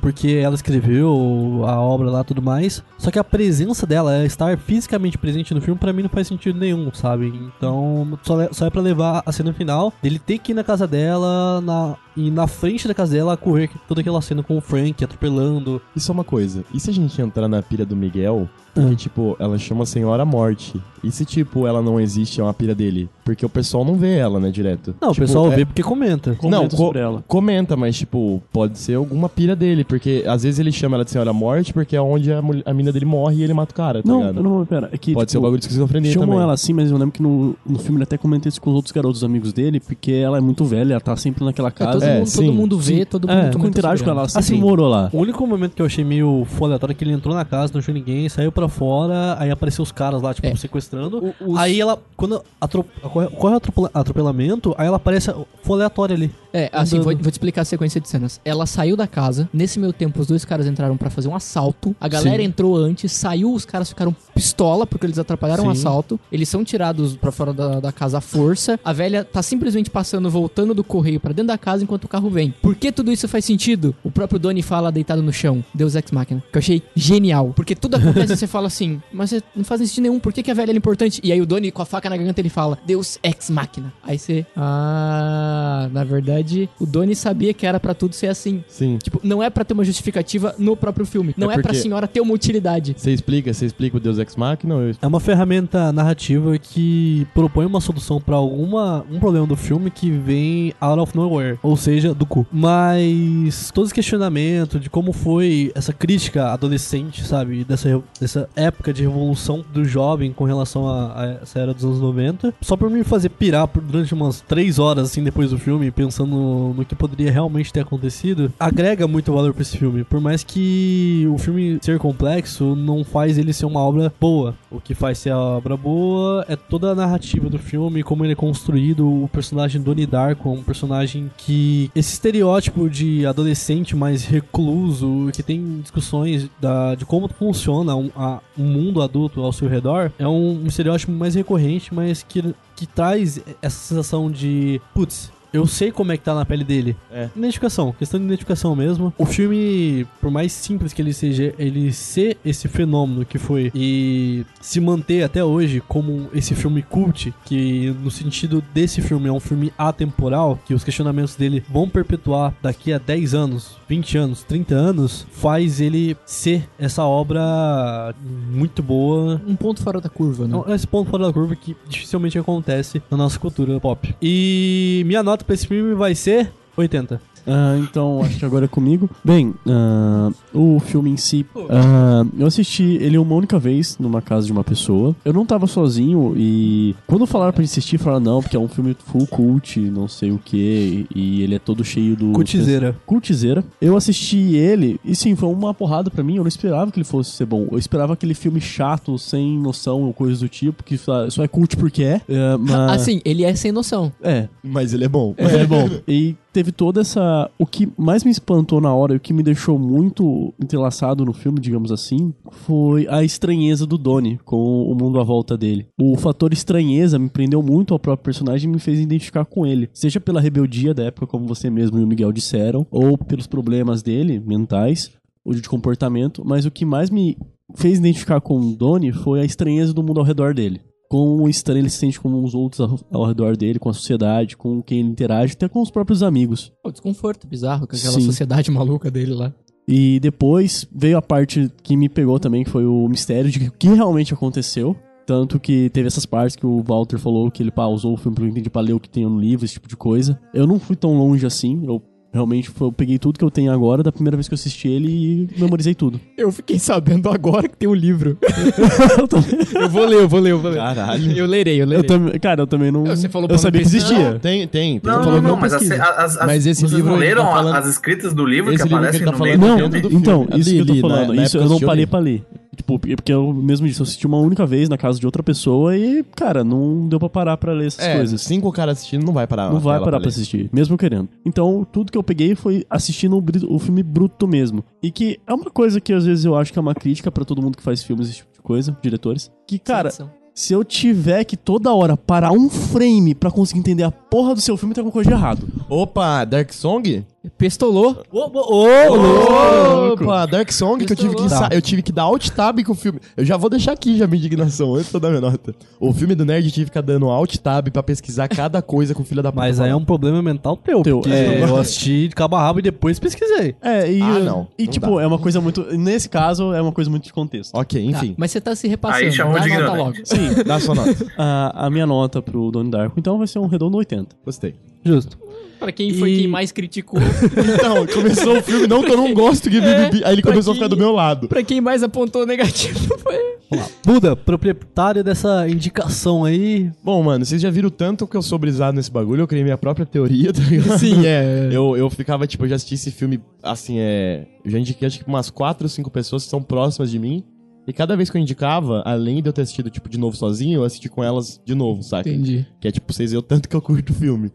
porquê ela escreveu a obra lá tudo mais. Só que a presença dela, ela estar fisicamente presente no filme, pra mim não faz sentido nenhum, sabe? Então, só, le- só é pra levar a cena final dele ter que ir na casa dela na, e na frente da casa dela correr toda aquela cena com o Frank atropelando. Isso é uma coisa. E se a gente entrar na pira do Miguel, Que, tipo, ela chama Senhora Morte. E se, tipo, ela não existe, é uma pira dele? Porque o pessoal não vê ela, né, direto. Não, Tipo, o pessoal é- vê porque comenta. Comenta não, co- sobre ela. comenta, mas, tipo, pode ser alguma pira dele. Porque às vezes ele chama ela de Senhora Morte porque é onde a, a mina dele morre e ele mata o cara, tá Não, ligado? não, pera. É que, Pode ser o tipo, bagulho de esquizofrenia Chamam também. ela assim, mas eu lembro que no, no filme ele até comenta isso com os outros garotos amigos dele, porque ela é muito velha, ela tá sempre naquela É, todo, casa. É, mundo, todo sim, mundo vê, todo É, mundo Com comenta interage com ela, ela sempre Assim, morou lá. O único momento que eu achei meio aleatório é que ele entrou na casa, não achou ninguém, saiu pra pra fora, aí apareceu os caras lá, tipo, É. sequestrando. O- os- Aí ela, quando atro- ocorre o atropela- atropelamento, aí ela aparece foi aleatória ali. É, assim, vou, vou te explicar a sequência de cenas. Ela saiu da casa, nesse meio tempo os dois caras entraram pra fazer um assalto, a galera Sim. entrou antes, saiu, os caras ficaram pistola porque eles atrapalharam o assalto, eles são tirados pra fora da, da casa à força, a velha tá simplesmente passando, voltando do correio pra dentro da casa enquanto o carro vem. Por que tudo isso faz sentido? O próprio Donnie fala deitado no chão, Deus Ex Machina, que eu achei genial, porque tudo acontece e você fala assim, mas você não faz sentido nenhum, por que, que a velha é importante? E aí o Donnie com a faca na garganta ele fala, Deus Ex Machina. Aí você, ah, na verdade, o Donnie sabia que era pra tudo ser assim. Sim. Tipo, não é pra ter uma justificativa no próprio filme. Não é, pra porque- senhora ter uma utilidade. Você explica, você explica o Deus Ex Machina? ou eu- É uma ferramenta narrativa que propõe uma solução pra alguma um problema do filme que vem out of nowhere, ou seja, do cu. Mas todo esse questionamento de como foi essa crítica adolescente, sabe, dessa, dessa época de revolução do jovem com relação a, a essa era dos anos 90, só por me fazer pirar por- durante umas três horas assim depois do filme, pensando no que poderia realmente ter acontecido, agrega muito valor pra esse filme. Por mais que o filme ser complexo, não faz ele ser uma obra boa. O que faz ser a obra boa é toda a narrativa do filme, como ele é construído, o personagem Donnie Darko, um personagem que esse estereótipo de adolescente mais recluso, que tem discussões da, de como funciona um, um mundo adulto ao seu redor, é um, um estereótipo mais recorrente, mas que, que traz essa sensação de, putz, eu sei como é que tá na pele dele. É. Identificação, questão de identificação mesmo. O filme, por mais simples que ele seja, ele ser esse fenômeno que foi e se manter até hoje como esse filme cult, que no sentido desse filme é um filme atemporal, que os questionamentos dele vão perpetuar daqui a 10 anos, 20 anos, 30 anos, faz ele ser essa obra muito boa Um ponto fora da curva, né? esse ponto fora da curva que dificilmente acontece na nossa cultura pop. E minha nota pra esse filme vai ser 80. Ah, então, acho que agora é comigo. Bem, ah, o filme em si, ah, eu assisti ele uma única vez numa casa de uma pessoa. Eu não tava sozinho e quando falaram pra gente assistir, falaram não, porque é um filme full cult, não sei o que, e ele é todo cheio do... Cultizeira. Cultizeira. Eu assisti ele e sim, foi uma porrada pra mim, eu não esperava que ele fosse ser bom. Eu esperava aquele filme chato, sem noção ou coisas do tipo, que só é cult porque é. é mas... Assim, ele é sem noção. É, Mas ele é bom. mas é bom. E teve toda essa. O que mais me espantou na hora e o que me deixou muito entrelaçado no filme, digamos assim, foi a estranheza do Donnie com o mundo à volta dele. O fator estranheza me prendeu muito ao próprio personagem e me fez identificar com ele. Seja pela rebeldia da época, como você mesmo e o Miguel disseram, ou pelos problemas dele, mentais, ou de comportamento, mas o que mais me fez identificar com o Donnie foi a estranheza do mundo ao redor dele com o estranho ele se sente com os outros ao, ao redor dele, com a sociedade, com quem ele interage, até com os próprios amigos. O desconforto bizarro com aquela Sim. sociedade maluca dele lá. E depois veio a parte que me pegou também, que foi o mistério de o que realmente aconteceu. Tanto que teve essas partes que o Walter falou que ele pá, usou o filme pra eu entender pra ler o que tem no livro, esse tipo de coisa. Eu não fui tão longe assim, eu realmente eu peguei tudo que eu tenho agora da primeira vez que eu assisti ele e memorizei tudo. Eu fiquei sabendo agora que tem um livro. eu vou ler, eu vou ler, eu vou ler. Caralho. Eu lerei, eu Eu lerei. também, cara, eu também não. Você falou eu pra sabia não que existia. Tem, tem. tem. Não, Falou não, não, não mas as, pesquisa. as, as, Mas esse vocês livro não ele leram tá falando- as escritas do livro Esse que aparecem tá no falando meio Não, então, filme. isso Li, que eu tô na- falando. na isso época eu eu não parei eu pra ler. Tipo, porque eu mesmo disse, eu assisti uma única vez na casa de outra pessoa e, cara, não deu pra parar pra ler essas É, coisas. cinco caras assistindo não vai parar. Não vai parar pra ler. assistir, mesmo querendo. Então, tudo que eu peguei foi assistindo o, o filme bruto mesmo. E que é uma coisa que às vezes eu acho que é uma crítica pra todo mundo que faz filmes, esse tipo de coisa, diretores. Que, cara, se eu tiver que toda hora parar um frame pra conseguir entender a porra do seu filme, tem alguma coisa de errado. Opa, Dark Song? Pestolou. Opa, Dark Song que eu tive que, eu tive que dar alt tab com o filme. Eu já vou deixar aqui já a minha indignação antes de eu dar minha nota. O filme do Nerd eu tive que ficar dando alt tab pra pesquisar cada coisa com o filho da puta. Mas aí é um problema mental teu, Teu, é. eu assisti de cabo a rabo e depois pesquisei. É, e, Ah, não. e Não tipo, dá. é uma coisa muito. Nesse caso, é uma coisa muito de contexto. Ok, Tá, enfim. mas você tá se repassando. Aí chamou de a nota logo. Sim, Dá a sua nota. a, a minha nota pro Donnie Darko, então vai ser um redondo 80. Gostei. Justo. Pra quem foi E- quem mais criticou. Então, começou o filme, não que eu não gosto de BBB. Aí ele começou a quem- ficar do meu lado. pra quem mais apontou negativo foi. Buda, proprietário dessa indicação aí. Bom, mano, vocês já viram tanto que eu sou brisado nesse bagulho, eu criei minha própria teoria, tá ligado? Sim, é. Eu, eu ficava, tipo, eu já assisti esse filme, assim, é... Eu já indiquei, acho que umas quatro ou cinco pessoas que são próximas de mim. E cada vez que eu indicava, além de eu ter assistido, tipo, de novo sozinho, eu assisti com elas de novo, saca? Entendi. Que é tipo, vocês veem o tanto que eu curto o filme.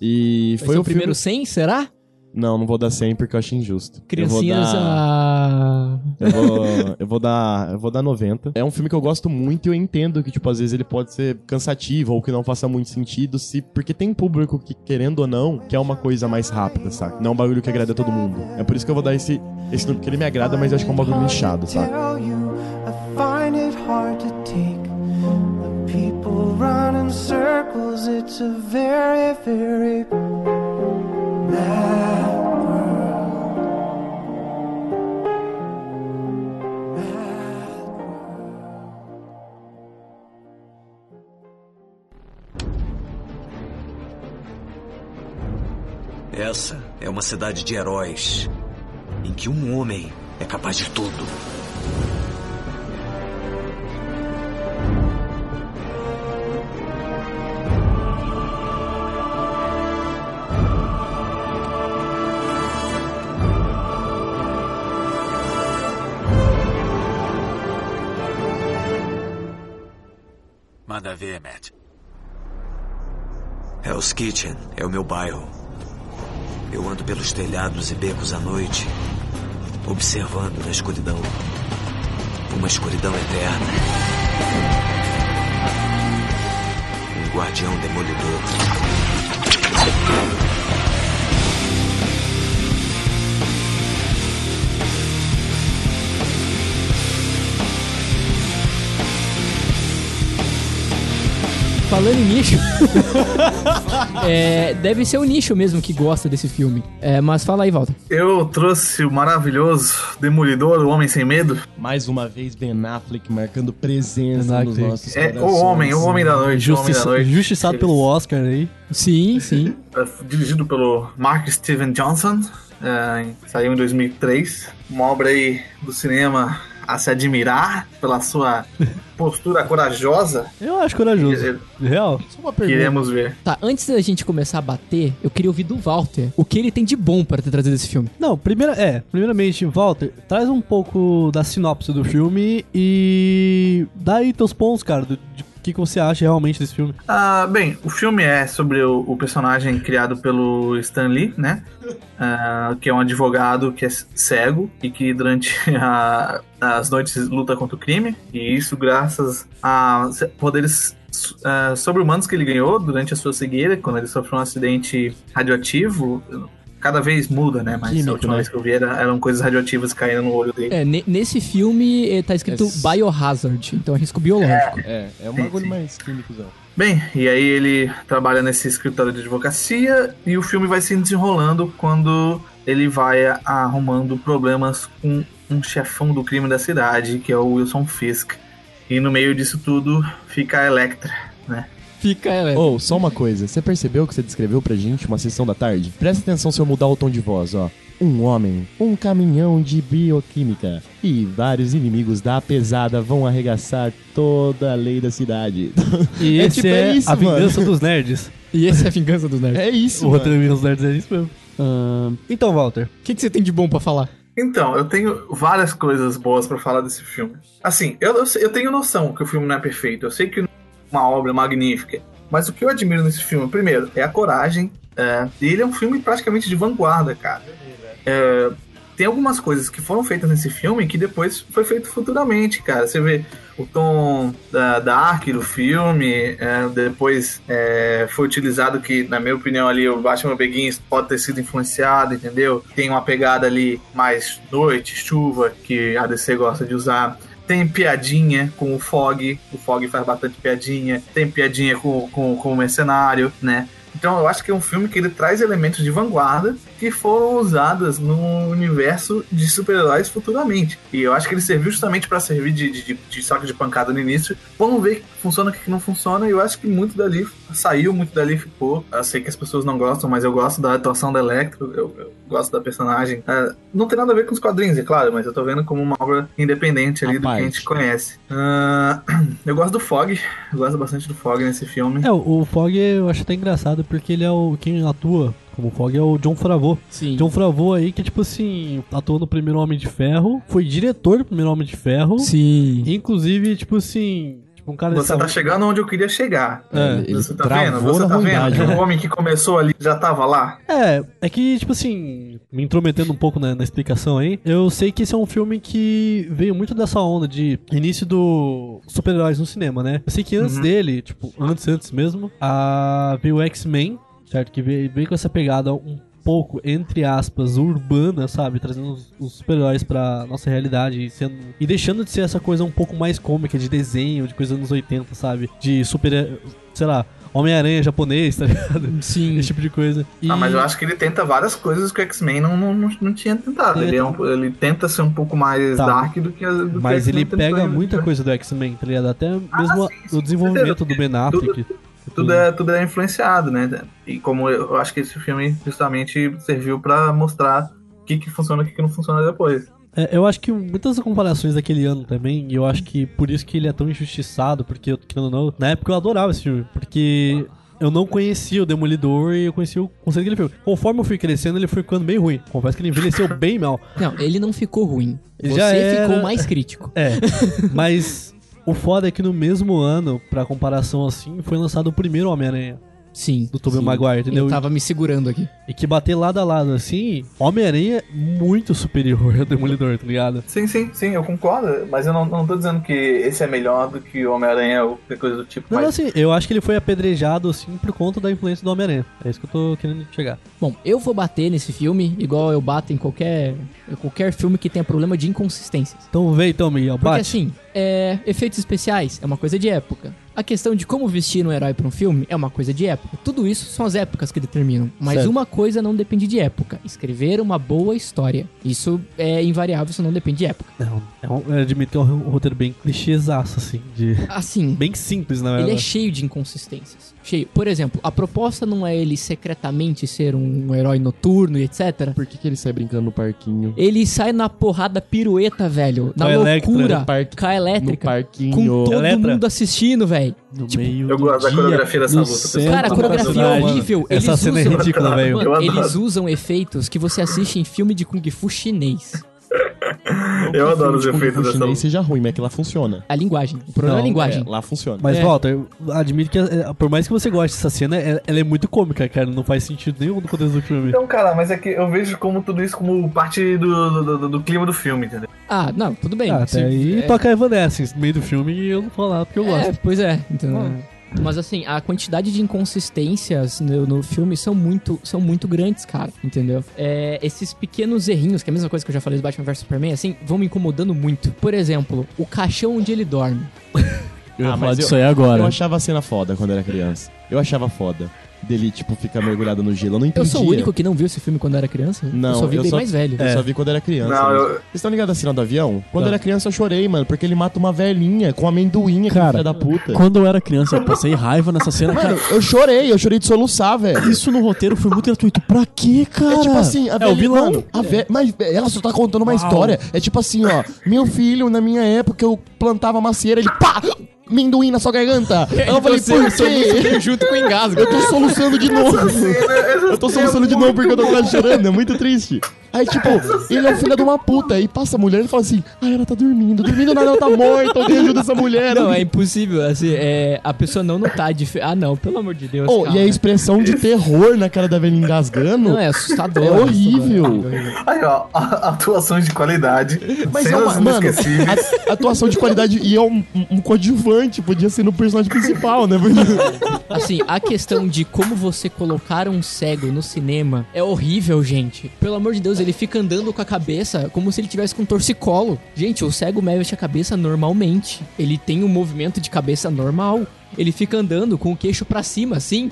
E Vai foi ser o primeiro filme... 100, será? Não, não vou dar 100 porque eu acho injusto. Criancinhas eu vou dar... a... Eu vou, eu vou dar, eu vou dar 90. É um filme que eu gosto muito e eu entendo que tipo às vezes ele pode ser cansativo ou que não faça muito sentido, se porque tem público que querendo ou não quer uma coisa mais rápida, saca? Não é um bagulho que agrada a todo mundo. É por isso que eu vou dar esse esse número porque ele me agrada, mas eu acho que é um bagulho nichado, saca? tell you, I find it hard to take. The people run in circles, it's a very, very mad Essa é uma cidade de heróis, em que um homem é capaz de tudo. Manda ver, Matt. Hell's Kitchen é o meu bairro. Eu ando pelos telhados e becos à noite, observando na escuridão. Uma escuridão eterna. Um guardião demolidor. Falando em nicho. é, deve ser o nicho mesmo que gosta desse filme. É, mas fala aí, Walter. Eu trouxe o maravilhoso Demolidor, o Homem Sem Medo. Mais uma vez Ben Affleck marcando presença Ben nos nossos É, o homem, o homem da noite, o homem da Justiça, noite. justiçado pelo Oscar aí. Sim, sim. É, Dirigido pelo Mark Steven Johnson. é, saiu em 2003. Uma obra aí do cinema a se admirar pela sua postura corajosa. Eu acho corajoso. Real. Só uma pergunta. Queremos ver. Tá, antes da gente começar a bater, eu queria ouvir do Walter o que ele tem de bom para ter trazido esse filme. Não, primeira, é, primeiramente, Walter, traz um pouco da sinopse do filme e dá aí teus pontos, cara, do, de que, que você acha realmente desse filme. Ah, bem, o filme é sobre o, o personagem criado pelo Stan Lee, né? Ah, que é um advogado que é cego e que durante a- as noites luta contra o crime. E isso graças a poderes ah, sobre-humanos que ele ganhou durante a sua cegueira, quando ele sofreu um acidente radioativo. Cada vez muda, né? Mas Químico, a última né? vez que eu vi era- eram coisas radioativas caindo no olho dele. É, ne- nesse filme eh, tá escrito É- Biohazard, então é risco biológico. É, é um Sim, bagulho mais químicozão. Bem, e aí ele trabalha nesse escritório de advocacia e o filme vai se desenrolando quando ele vai arrumando problemas com um chefão do crime da cidade, que é o Wilson Fisk. E no meio disso tudo fica a Electra, né? Fica, é, Ô, só uma coisa. Você percebeu que você descreveu pra gente uma sessão da tarde? Presta atenção se eu mudar o tom de voz, ó. Um homem, um caminhão de bioquímica e vários inimigos da pesada vão arregaçar toda a lei da cidade. E É esse tipo, é, é isso, a vingança mano. dos nerds. E esse é a vingança dos nerds. É isso, o roteiro Vingança dos Nerds é isso mesmo. Ahn, Então, Walter, O que, que você tem de bom pra falar? Então, eu tenho várias coisas boas pra falar desse filme. Assim, eu, eu, tenho noção que o filme não é perfeito. Eu sei que é uma obra magnífica. Mas o que eu admiro nesse filme, primeiro, é a coragem. É, ele é um filme praticamente de vanguarda, cara. É, tem algumas coisas que foram feitas nesse filme que depois foi feito futuramente, cara. Você vê o tom da Dark do filme, é, depois é, foi utilizado que, na minha opinião, ali o Batman Begins pode ter sido influenciado, entendeu? Tem uma pegada ali mais noite, chuva, que a DC gosta de usar. Tem piadinha com o Fog, o Fog faz bastante piadinha. Tem piadinha com, com, com o Mercenário, né? Então eu acho que é um filme que ele traz elementos de vanguarda que foram usadas no universo de super-heróis futuramente. E eu acho que ele serviu justamente para servir de, de, de, saco de pancada no início. Vamos ver o que funciona e o que não funciona. E eu acho que muito dali saiu, muito dali ficou. Eu sei que as pessoas não gostam, mas eu gosto da atuação da Electro, eu, eu gosto da personagem. É, não tem nada a ver com os quadrinhos, é claro, mas eu tô vendo como uma obra independente ali do que a gente conhece. Ah, eu gosto do Fog, eu gosto bastante do Fog nesse filme. é, o o Fog eu acho até engraçado porque ele é o quem atua como Fog é o John Favreau. Sim. John Favreau aí que, tipo assim, atuou no primeiro Homem de Ferro, foi diretor do primeiro Homem de Ferro. Sim. Inclusive, tipo assim, tipo um cara Você tá chegando onde eu queria chegar. É, ele Você tá vendo? Você tá vendo que né? o homem que começou ali já tava lá? É, é que, tipo assim, me intrometendo um pouco na, na explicação aí, eu sei que esse é um filme que veio muito dessa onda de início do super-heróis no cinema, né? Eu sei que antes Uhum. dele, tipo, antes, antes mesmo, a, veio o X-Men, certo? Que veio, veio com essa pegada um pouco, entre aspas, urbana, sabe? Trazendo os, os super-heróis pra nossa realidade e, sendo, e deixando de ser essa coisa um pouco mais cômica, de desenho, de coisa dos anos 80, sabe? De super, sei lá, Homem-Aranha japonês, tá ligado? Sim. Esse tipo de coisa. E- Ah, mas eu acho que ele tenta várias coisas que o X-Men não, não, não, não tinha tentado. É. Ele, é um- ele tenta ser um pouco mais Tá. dark do que, do que Mas ele X-Men tentou, pega muita coisa do X-Men, tá ligado? Até mesmo Ah, a- o desenvolvimento do Ben Affleck. Tudo é, tudo é influenciado, né? E como eu, acho que esse filme justamente serviu pra mostrar o que, que funciona e o que, que não funciona depois. É, eu acho que muitas comparações daquele ano também, e eu acho que por isso que ele é tão injustiçado, porque eu, querendo ou não, na época eu adorava esse filme, porque eu não conhecia o Demolidor e eu conhecia o conceito daquele filme. Conforme eu fui crescendo, ele foi ficando bem ruim. Confesso que ele envelheceu bem mal. Não, ele não ficou ruim. Ele Você já era- ficou mais crítico. É, mas o foda é que no mesmo ano, pra comparação assim, foi lançado o primeiro Homem-Aranha. Sim. Do Tobey. Maguire, entendeu? Eu tava me segurando aqui. E que bater lado a lado assim, Homem-Aranha é muito superior ao Demolidor, tá ligado? Sim, sim, sim, eu concordo. Mas eu não, não tô dizendo que esse é melhor do que o Homem-Aranha ou qualquer coisa do tipo. Não, mas assim, eu acho que ele foi apedrejado assim por conta da influência do Homem-Aranha. É isso que eu tô querendo chegar. Bom, eu vou bater nesse filme igual eu bato em qualquer, qualquer filme que tenha problema de inconsistências. Então vem então, Miguel, Porque bate. assim, é, efeitos especiais é uma coisa de época. A questão de como vestir um herói pra um filme é uma coisa de época. Tudo isso são as épocas que determinam. Mas Certo. uma coisa não depende de época: escrever uma boa história. Isso é invariável, isso não depende de época. Não, é um, eu admito que é um roteiro bem clichêzaço, assim, de... Assim, Bem simples, na ele verdade. é cheio de inconsistências. Cheio. Por exemplo, a proposta não é ele secretamente ser um herói noturno e etc. Por que, que ele sai brincando no parquinho? Ele sai na porrada pirueta, velho. Na Com loucura. no parque- com a elétrica. no parquinho. Com todo Electra. mundo assistindo, velho. No Tipo, meio eu gosto da coreografia dessa luta, Cara, a coreografia é horrível. Essa Eles cena é ridícula, velho. Eles usam efeitos que você assiste em filme de Kung Fu chinês. Eu adoro os efeitos dessa luta. seja ruim, mas é que lá funciona. A linguagem. O problema é a Não, linguagem. É, lá funciona. Mas, É. Walter, eu admito que, é, por mais que você goste dessa cena, é- ela é muito cômica, cara. Não faz sentido nenhum no contexto do filme. Então, cara, mas é que eu vejo como tudo isso como parte do, do, do- do clima do filme, entendeu? Ah, não, tudo bem. Ah, Se- até aí é, toca Evanescence no meio do filme e eu não falo nada porque eu É, gosto. pois é. Então, Mas assim, a quantidade de inconsistências no, no filme são muito, são muito grandes, cara. Entendeu? É, esses pequenos errinhos, que é a mesma coisa que eu já falei do Batman vs Superman, assim, vão me incomodando muito. Por exemplo, o caixão onde ele dorme. Eu ia Ah, falar disso aí agora. Eu achava a cena foda quando era criança. Eu achava foda. Dele, tipo, ficar mergulhado no gelo. Eu não Eu entendia. sou o único que não viu esse filme quando era criança? Não, eu só vi bem mais velho. Eu só vi quando era criança. Não, eu- Vocês estão ligados à cena do avião? Quando Não. eu era criança eu chorei, mano, porque ele mata uma velhinha com amendoim, Cara, filho da puta. Quando eu era criança, eu passei raiva nessa cena. Mano, Cara, eu chorei, eu chorei de soluçar, velho. isso no roteiro foi muito gratuito. Pra quê, cara? É tipo assim, a é velha, o vilão. mano, a ve- mas ela só tá contando uma Uau. história. É tipo assim, ó, meu filho, na minha época, eu plantava macieira, ele pá! Amendoim na sua garganta. Aí eu falei, por quê? junto com o engasgo. Eu tô soluçando de novo. Eu tô solucionando de novo porque eu tô quase chorando, é muito triste. Aí, tipo, ele é o filho de uma puta. Aí passa a mulher e fala assim: Ah, ela tá dormindo. Dormindo nada, ela tá morta. Alguém ajuda essa mulher. Não, é impossível. Assim, é, a pessoa não notar de. Ah, não, pelo amor de Deus. Oh, e a expressão de terror na cara da velha engasgando. Não, é assustador. É horrível. assustador. Aí, ó, a- atuações de qualidade. Mas é uma, mano, a- atuação de qualidade e é um, um- um coadjuvante, podia ser no personagem principal, né? Assim, a questão de como você colocar um cego no cinema é horrível, gente. Pelo amor de Deus, ele fica andando com a cabeça como se ele tivesse com torcicolo. Gente, o cego mexe a cabeça normalmente. Ele tem um movimento de cabeça normal. Ele fica andando com o queixo pra cima, assim.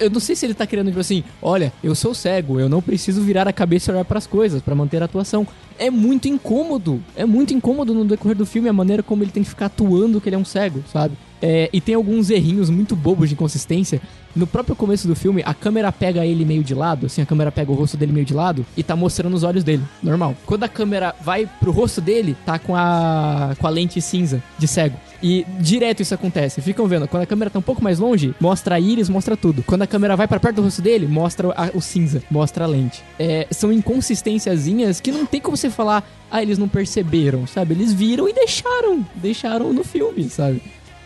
Eu- não sei se ele tá querendo, tipo assim, olha, eu sou cego, eu não preciso virar a cabeça e olhar pras coisas pra manter a atuação. É muito incômodo. É muito incômodo no decorrer do filme a maneira como ele tem que ficar atuando que ele é um cego, sabe? É, e tem alguns errinhos muito bobos de inconsistência. No próprio começo do filme, a câmera pega ele meio de lado, assim, a câmera pega o rosto dele meio de lado e tá mostrando os olhos dele, normal. Quando a câmera vai pro rosto dele, tá com a, com a lente cinza de cego. E direto isso acontece. Ficam vendo, quando a câmera tá um pouco mais longe, mostra a íris, mostra tudo. Quando a câmera vai pra perto do rosto dele, mostra a- o cinza, mostra a lente. É, são inconsistênciazinhas que não tem como você falar, ah, eles não perceberam, sabe? Eles viram e deixaram, deixaram no filme, sabe?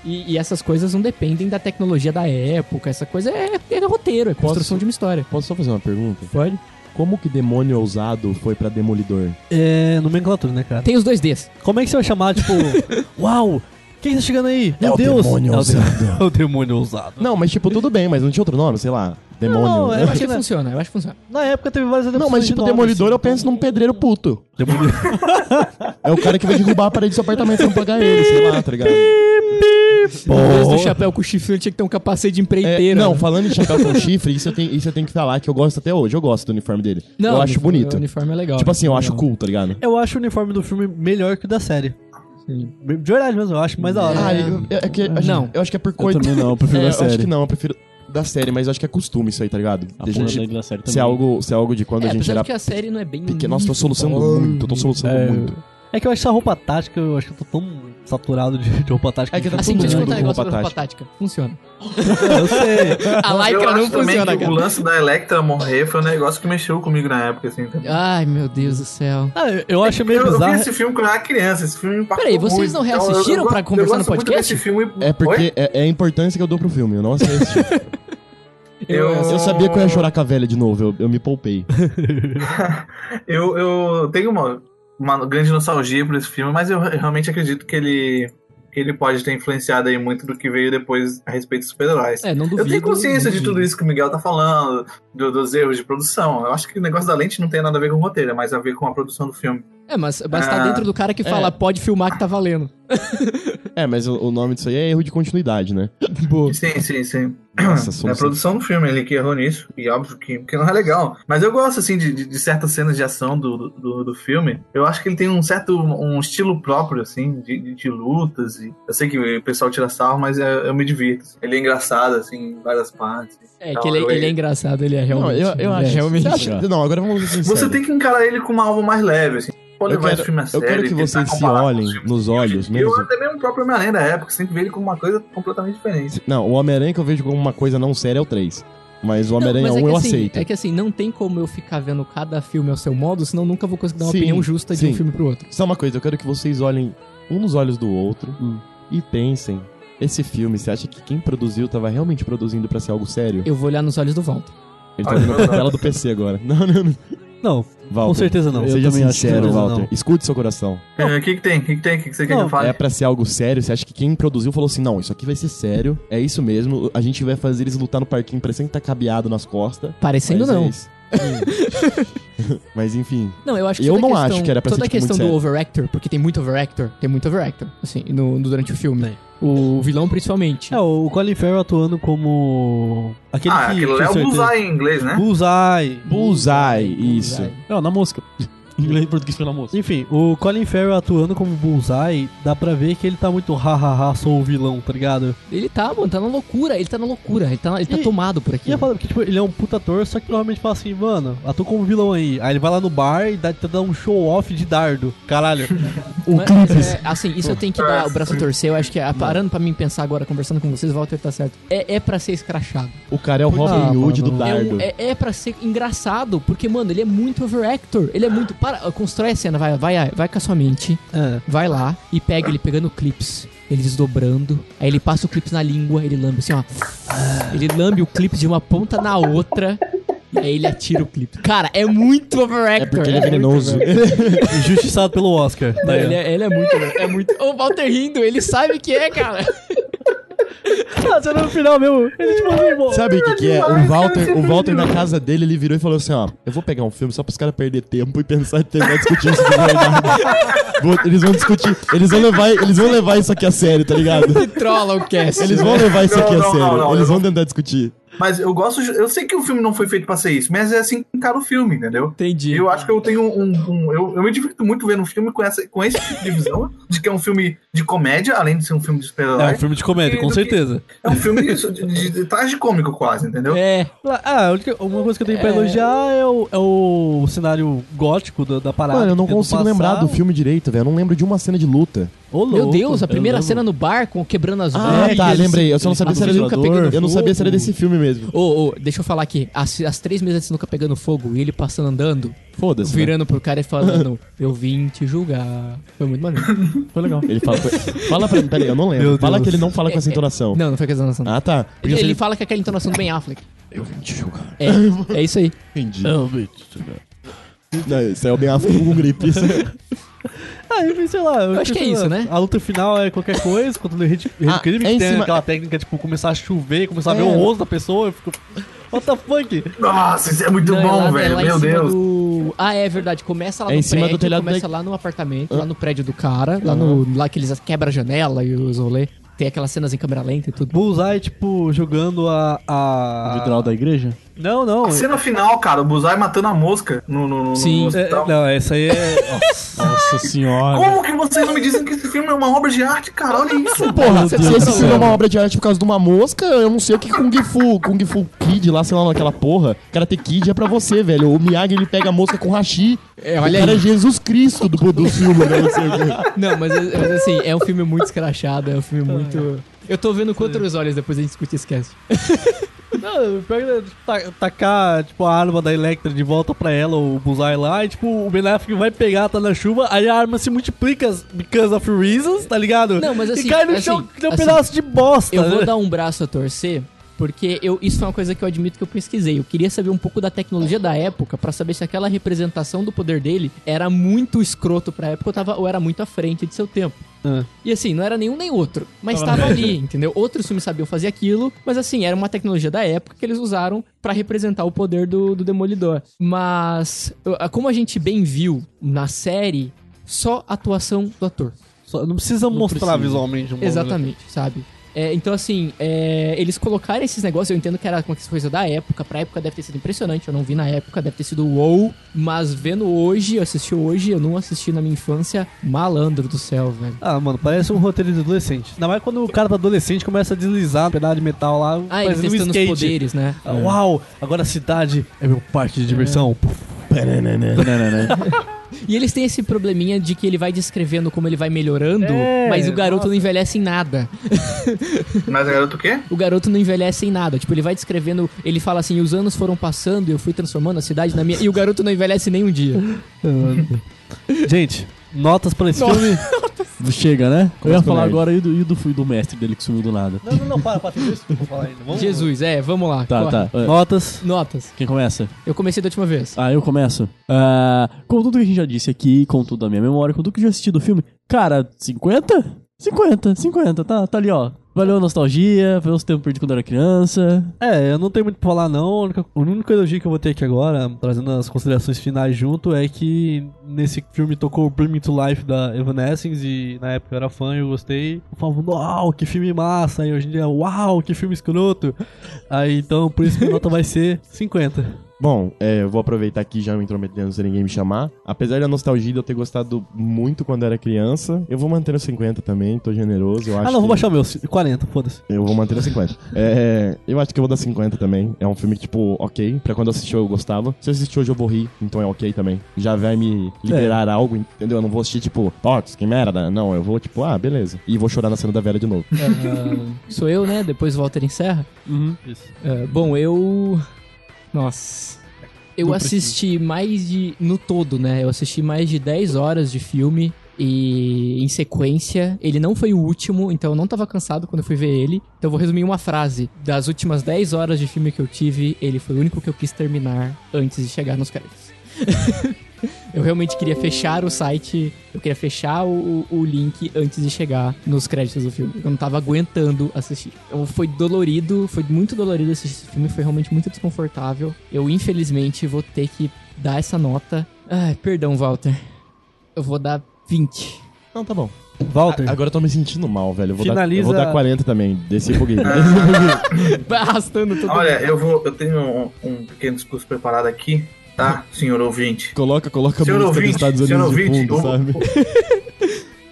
E, e essas coisas não dependem da tecnologia da época, essa coisa é, é roteiro, é construção Posso- de uma história. Posso só fazer uma pergunta? Pode. Como que demônio ousado foi pra Demolidor? É nomenclatura, né, cara? Tem os dois Ds. Como é que você vai chamar, tipo, uau, quem tá chegando aí? Meu É o Deus! demônio é, o ousado. de- é o demônio ousado. Não, mas tipo, tudo bem, mas não tinha outro nome, sei lá. Demônio. Não, é, Eu acho que que na- funciona, eu acho que funciona. Na época teve várias Não, mas de tipo, nome, Demolidor assim. eu penso num pedreiro puto. Demolidor. É o cara que vai derrubar a parede do seu apartamento pra não pagar ele, sei lá, tá ligado? Vez do chapéu com chifre, ele tinha que ter um capacete de É, empreiteira. não, né? falando em chapéu com chifre, isso eu, tenho, isso eu tenho que falar que eu gosto até hoje. Eu gosto do uniforme dele. Não, eu o acho uniforme- bonito. O uniforme é legal. Tipo assim, eu acho Legal. cool, tá ligado? Eu acho o uniforme do filme melhor que o da série. Sim. De verdade mesmo, eu acho mais da hora. Ah, eu, é, é que, a gente- Não. eu acho que é por Eu coisa. também não, eu prefiro É, da eu acho série. que não, eu prefiro da série, mas eu acho que é costume isso aí, tá ligado? A De porra gente, da série se é também. algo, se é algo de quando É, a gente era que a série não é bem... pequeno. Nossa, tô solucionando muito, eu tô solucionando É. muito. É que eu acho essa roupa tática, eu acho que eu tô tão saturado de, de roupa tática. É que tá Assim, deixa eu contar um negócio roupa roupa tática. Funciona. eu sei. A lycra não funciona, que o cara. lance da Electra morrer foi um negócio que mexeu comigo na época, assim. também. Ai, meu Deus do céu. Ah, eu, eu acho meio eu, eu vi bizarro. esse filme quando eu era criança, esse filme me impactou Peraí, vocês muito. não Então, eu- eu reassistiram gosto- pra conversar eu no podcast? desse filme. É porque é, é a importância que eu dou pro filme, eu não assisti. Eu, eu sabia que eu ia chorar com a velha de novo, eu, eu me poupei. Eu, eu tenho uma, uma grande nostalgia por esse filme, mas eu realmente acredito que ele, que ele pode ter influenciado aí muito do que veio depois a respeito dos super-heróis. É, não duvido. Eu tenho consciência de tudo isso que o Miguel tá falando, do- dos erros de produção. Eu acho que o negócio da lente não tem nada a ver com o roteiro, é mais a ver com a produção do filme. É, mas, mas tá Ah, dentro do cara que fala, é. pode filmar que tá valendo. É, mas o, o nome disso aí é erro de continuidade, né? Boa. Sim, sim, sim. Nossa, É a produção do filme, ele que errou nisso. E óbvio que, que não é legal. Mas eu gosto, assim, de, de- de certas cenas de ação do, do, do filme. Eu acho que ele tem um certo um estilo próprio, assim, de, de, de lutas. E eu sei que o pessoal tira sarro, mas é- eu me divirto. Ele é engraçado, assim, em várias partes. É, Então, que ele, eu- ele é engraçado, ele é Não, realmente. eu, eu é, acho. realmente. Você acha- não, agora vamos ser. Você tem que encarar ele com uma alma mais leve, assim. Pode Eu levar quero- esse filme a eu sério. quero que tentar vocês se olhem nos olhos mesmo. Eu até mesmo o próprio Homem-Aranha da época, sempre vi ele como uma coisa completamente diferente. Não, o Homem-Aranha que eu vejo como uma coisa não séria é o 3. Mas o Homem-Aranha Não, 1 mas é eu que, assim, aceito. É que assim, não tem como eu ficar vendo cada filme ao seu modo, senão eu nunca vou conseguir dar uma Sim, opinião justa de sim. um filme pro outro. Só uma coisa, eu quero que vocês olhem um nos olhos do outro Hum. e pensem. Esse filme, você acha que quem produziu tava realmente produzindo pra ser algo sério? Eu vou olhar nos olhos do Walter. Ele tá Olha, olhando pra tela do PC agora. Não, não, não. Não, Walter, com certeza não. Seja Eu que sincero, Walter. não. Escute seu coração. É, O que que tem? O que que tem? O que que você quer que Não, eu fale? É pra ser algo sério? Você acha que quem produziu falou assim: não, isso aqui vai ser sério, é isso mesmo, a gente vai fazer eles lutar no parquinho parecendo que tá cabeado nas costas. Parecendo é não. isso. Mas enfim. Não, eu acho que Eu toda não a questão, acho que era pra toda ser, a tipo, questão muito do sério. overactor, porque tem muito overactor, tem muito overactor, assim, no, no- durante o filme. O vilão principalmente. É, o Colin Farrell atuando como... Aquele ah, que... aquilo lá é o Bullseye em inglês, né? Bullseye. Bullseye, isso. Bullseye. Não, na mosca. Inglês e português na mosca. Enfim, o Colin Farrell atuando como Bullseye, dá pra ver que ele tá muito hahaha, sou o vilão, tá ligado? Ele tá, mano, tá na loucura, ele tá na loucura, ele tá, ele tá E- tomado por aqui. E falo, porque tipo, ele é um puta ator, só que provavelmente fala assim, mano, atua como vilão aí. Aí ele vai lá no bar e dá, dar um show off de dardo. Caralho. O Mas, Clipes. é, assim, isso eu tenho que dar o braço a torcer. Eu acho que, parando pra mim pensar agora, conversando com vocês, o Walter tá certo. É, é pra ser escrachado. O cara é o Robin Hood do mano. É, dardo. um- é, é pra ser engraçado, porque, mano, ele é muito overactor. Ele é muito. Para, constrói a cena, vai, vai, vai com a sua mente. É. Vai lá e pega ele pegando clips, ele desdobrando. Aí ele passa o clips na língua, ele lambe assim, ó. Ele lambe o clipe de uma ponta na outra. E aí ele atira o clipe. Cara, é muito overactor. É porque ele é muito venenoso. Injustiçado pelo Oscar. Não, ele, é, ele é muito. É muito. O Walter rindo, ele sabe que é, cara. Ah, você no final mesmo. Ele tipo assim, bom. Sabe o que, que é? O Walter, o Walter na casa dele, ele virou e falou assim: ó, eu vou pegar um filme só pros caras perder tempo e pensar em tentar discutir isso de verdade. Eles vão discutir, eles vão levar, eles vão levar isso aqui a sério, tá ligado? Trola o cast. Eles vão levar isso Não, aqui a não, sério. não, não, eles vão tentar discutir. Mas eu gosto. de- Eu sei que o filme não foi feito pra ser isso, mas é assim que encara o filme, entendeu? Entendi. Eu acho que eu tenho um. um- eu, eu me divirto muito vendo um filme com, essa, com esse tipo de visão, de que é um filme de comédia, além de ser um filme de super-herói. É um filme de comédia, com certeza. É um filme de, de, de traje cômico, quase, entendeu? É. Ah, a única- uma coisa que eu tenho pra É. elogiar é o, é o cenário gótico da, da parada. Mano, eu não consigo lembrar passado. do filme direito, velho. Eu não lembro de uma cena de luta. Ô, Meu Deus, a primeira cena no bar com quebrando as Ah, tá, lembrei. Eu só não sabia a se era Eu não sabia se era desse filme mesmo. Ô, ô, deixa eu falar aqui. As, as três mesas de sinuca pegando fogo e ele passando andando, Foda-se. né? virando pro cara e falando: Eu vim te julgar. Foi muito maneiro. Foi legal. Ele fala. Fala pra mim, peraí, eu não lembro. Fala que ele não fala com essa entonação. Não, não foi com essa entonação. Ah, tá. Porque ele ele fala que é aquela entonação do Ben Affleck. Eu vim te julgar. É, é isso aí. Entendi. Eu vi te julgar. Não, isso é o Ben Affleck com gripe. Isso é- Ah, enfim, sei lá. Eu acho que é isso, lá, né? A luta final é qualquer coisa, contra o Red Ah, Crime, é que em tem cima- aquela técnica, tipo, começar a chover, começar a ver É. o rosto da pessoa, eu fico... What the fuck? Nossa, isso é muito Não, é bom, lá- é velho. lá em Meu cima Deus. do- Ah, é verdade. Começa lá É no em cima do prédio, telhado começa da- lá no apartamento, lá no prédio do cara, lá, no, lá que eles quebram a janela e os rolê. Tem aquelas cenas em câmera lenta e tudo. Bullseye, tipo, jogando a... O a... vitral da igreja? Não, não. A cena final, cara, o Buzai matando a mosca no, no, no- Sim. no É, hospital. não, essa aí é... Nossa. Nossa senhora. Como que vocês não me dizem que esse filme é uma obra de arte, cara? Olha isso. Porra, se Deus esse filme é uma obra de arte por causa de uma mosca, eu não sei o que Kung Fu, Kung Fu Kid lá, sei lá, aquela porra. Karate Kid é pra você, velho. O Miyagi, ele pega a mosca com hashi. É, o olha cara aí. é Jesus Cristo do, do filme, né? Não sei o quê. Não, mas, mas, assim, é um filme muito escrachado, é um filme muito... Eu tô vendo com outros olhos depois a gente discute esse cast. Não, pega, tipo, ta- tacar, tipo, a arma da Electra de volta pra ela, o Bullseye lá, e, tipo, o Ben Affleck vai pegar, tá na chuva, aí a arma se multiplica because of reasons, tá ligado? Não, mas assim, E cai no assim, chão, que tem um assim, pedaço de bosta, Eu vou né? dar um braço a torcer, porque eu, isso foi uma coisa que eu admito que eu pesquisei. Eu queria saber um pouco da tecnologia da época pra saber se aquela representação do poder dele era muito escroto pra época ou, tava, ou era muito à frente de seu tempo. Ah. E assim, não era nenhum nem outro, mas tava ali, entendeu? Outros filmes sabiam fazer aquilo, mas assim, era uma tecnologia da época que eles usaram pra representar o poder do, do Demolidor. Mas, como a gente bem viu na série, só a atuação do ator. Só- não precisa mostrar precisa. visualmente um bagulho. Exatamente, sabe? É, então, assim, é, eles colocaram esses negócios, eu entendo que era uma coisa da época, pra época deve ter sido impressionante, eu não vi na época, deve ter sido wow, mas vendo hoje, eu assisti hoje, eu não assisti na minha infância, malandro do céu, velho. Ah, mano, parece um roteiro de adolescente. Ainda mais quando o cara tá adolescente começa a deslizar um pedaço de metal lá, Ah, ele fazendo um testando os skate. poderes, né? Ah, Uau, agora a cidade é meu parque de diversão. E eles têm esse probleminha de que ele vai descrevendo como ele vai melhorando, É, mas o garoto nossa. não envelhece em nada. Mas a garota o quê? O garoto não envelhece em nada. Tipo, ele vai descrevendo, ele fala assim, os anos foram passando e eu fui transformando a cidade na minha... E o garoto não envelhece nem um dia. Gente, notas pra esse filme? Chega, né? Eu ia Começa falar agora e do, e do, e do mestre dele que sumiu do nada. Não, não, não, para, para, tem dois filmes pra falar ainda. Vamos- Jesus, é, vamos lá. Tá, corre. tá. É, Notas. Notas. Quem começa? Eu comecei da última vez. Ah, eu começo. Ah, com tudo que a gente já disse aqui, com tudo da minha memória, com tudo que eu já assisti do filme, cara, 50? 50, 50, tá, tá ali, ó. Valeu a nostalgia, foi os tempos perdidos quando eu era criança. É, eu não tenho muito pra falar não. A única- O único elogio que eu vou ter aqui agora, trazendo as considerações finais junto, é que nesse filme tocou Bring Me to Life da Evanescence e na época eu era fã e eu gostei. Eu falava, uau, que filme massa! E hoje em dia, uau, que filme escroto! Aí então, por isso que a nota vai ser 50. Bom, é, eu vou aproveitar aqui já me intrometendo sem ninguém me chamar. Apesar da nostalgia de eu ter gostado muito quando era criança, eu vou manter no 50 também, tô generoso. Eu acho ah, não, vou que- baixar o meu, 40, foda-se. Eu vou manter no 50. É, eu acho que eu vou dar 50 também. É um filme que, tipo, ok. Pra quando eu assisti eu gostava. Se eu assistir hoje eu vou rir, então é ok também. Já vai me liberar algo, entendeu? Eu não vou assistir, tipo, Pots, que merda. Não, eu vou, tipo, ah, beleza. E vou chorar na cena da velha de novo. Ah, sou eu, né? Depois o Walter encerra. Isso. Ah, bom, eu. Nossa. Eu assisti mais de. No todo, né? Eu assisti mais de 10 horas de filme. E em sequência, ele não foi o último, então eu não tava cansado quando eu fui ver ele. Então eu vou resumir uma frase. Das últimas 10 horas de filme que eu tive, ele foi o único que eu quis terminar antes de chegar nos créditos. eu realmente queria fechar o site, eu queria fechar o, o link antes de chegar nos créditos do filme. Eu não tava aguentando assistir. Então, foi dolorido, foi muito dolorido assistir esse filme, foi realmente muito desconfortável. Eu, infelizmente, vou ter que dar essa nota. Ai, perdão, Walter. Eu vou dar 20. Não, tá bom. Walter. Agora eu tô me sentindo mal, velho. Eu vou, dar, Finaliza- eu vou dar 40 também. Desci pro game. Vai arrastando todo Olha, eu vou. Eu tenho um, um pequeno discurso preparado aqui, tá, senhor ouvinte? Coloca, coloca a Senhor música dos ouvinte, Estados senhor Unidos de ouvinte, fundo, o- sabe?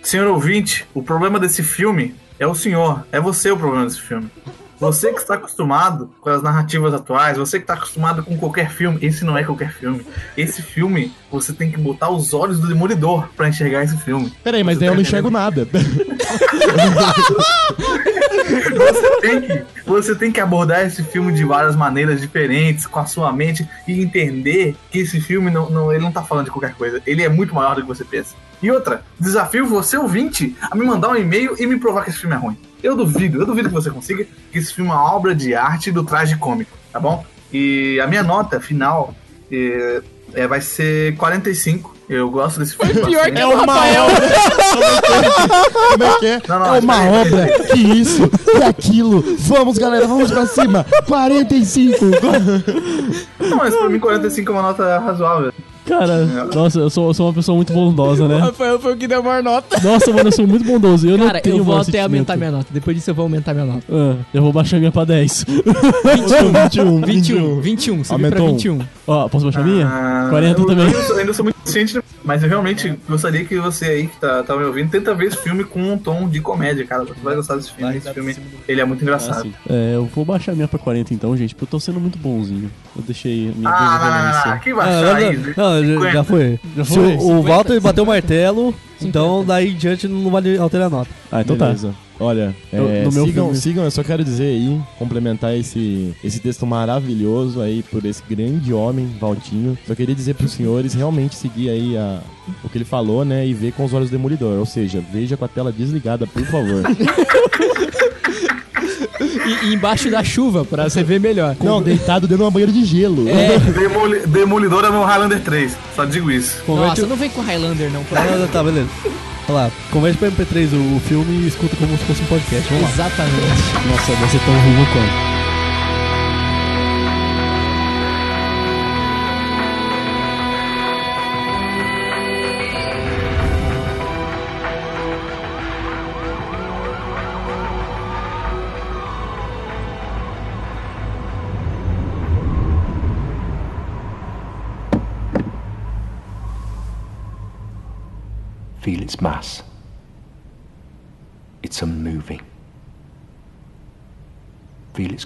Senhor ouvinte, o problema desse filme é o senhor. É você o problema desse filme. Você que está acostumado com as narrativas atuais, você que está acostumado com qualquer filme, esse não é qualquer filme. Esse filme, você tem que botar os olhos do demolidor pra enxergar esse filme. Peraí, mas Você daí eu tá não enxergo nada. Você tem, que, você tem que abordar esse filme de várias maneiras diferentes, com a sua mente, e entender que esse filme não, não, ele não tá falando de qualquer coisa. Ele é muito maior do que você pensa. E outra, desafio você, ouvinte, a me mandar um e-mail e me provar que esse filme é ruim. Eu duvido, eu duvido que você consiga, que esse filme é uma obra de arte do traje cômico, tá bom? E a minha nota final é, é, vai ser 45. Eu gosto desse filme. Pior bastante. que é o Rafael. Como é que é? Não, não, é uma aí, obra, que isso, que aquilo. Vamos, galera, vamos pra cima. 45. Não, mas pra mim 45 é uma nota razoável. Cara, nossa, eu sou, eu sou uma pessoa muito bondosa, né? Rafael foi o que deu a maior nota. Nossa, mano, eu sou muito bondoso. Eu Cara, não tenho eu vou até aumentar minha nota. Depois disso eu vou aumentar minha nota. Ah, eu vou baixar a minha pra 10. 21, 21, 21, subi pra Aumentou um. 21. Ó, posso baixar a minha? Ah, 40 eu, também. Eu, ainda sou muito consciente, mas eu realmente gostaria que você aí que tá, tá me ouvindo, tenta ver esse filme com um tom de comédia, cara. Você vai gostar desse filme. Esse filme, ele é muito engraçado. Assim, é, eu vou baixar a minha pra 40 então, gente, porque eu tô sendo muito bonzinho. Eu deixei a minha Ah, não, não, não, não, que Ah, baixar não, aí. não, não, já- já foi. Já Se foi? o, o Walter bateu o martelo, então daí em diante não vale alterar a nota. Ah, então Beleza. Olha, No- é, no meu sigam, filme. sigam, eu só quero dizer aí, complementar esse, esse texto maravilhoso aí por esse grande homem, Valtinho. Só queria dizer pros senhores realmente seguir aí a, o que ele falou, né, e ver com os olhos do demolidor. Ou seja, veja com a tela desligada, por favor. E, e embaixo da chuva, pra você ver melhor. Não, deitado dentro de uma banheira de gelo. É. Demoli- Demolidor é meu Highlander 3, só digo isso. Converte Nossa, não vem com Highlander, não. pô. Ah, não, tá, beleza. Olha lá, converte pra MP3 o, o filme e escuta como se fosse um podcast. Vamos lá. Exatamente. Nossa, vai ser tão ruim quanto.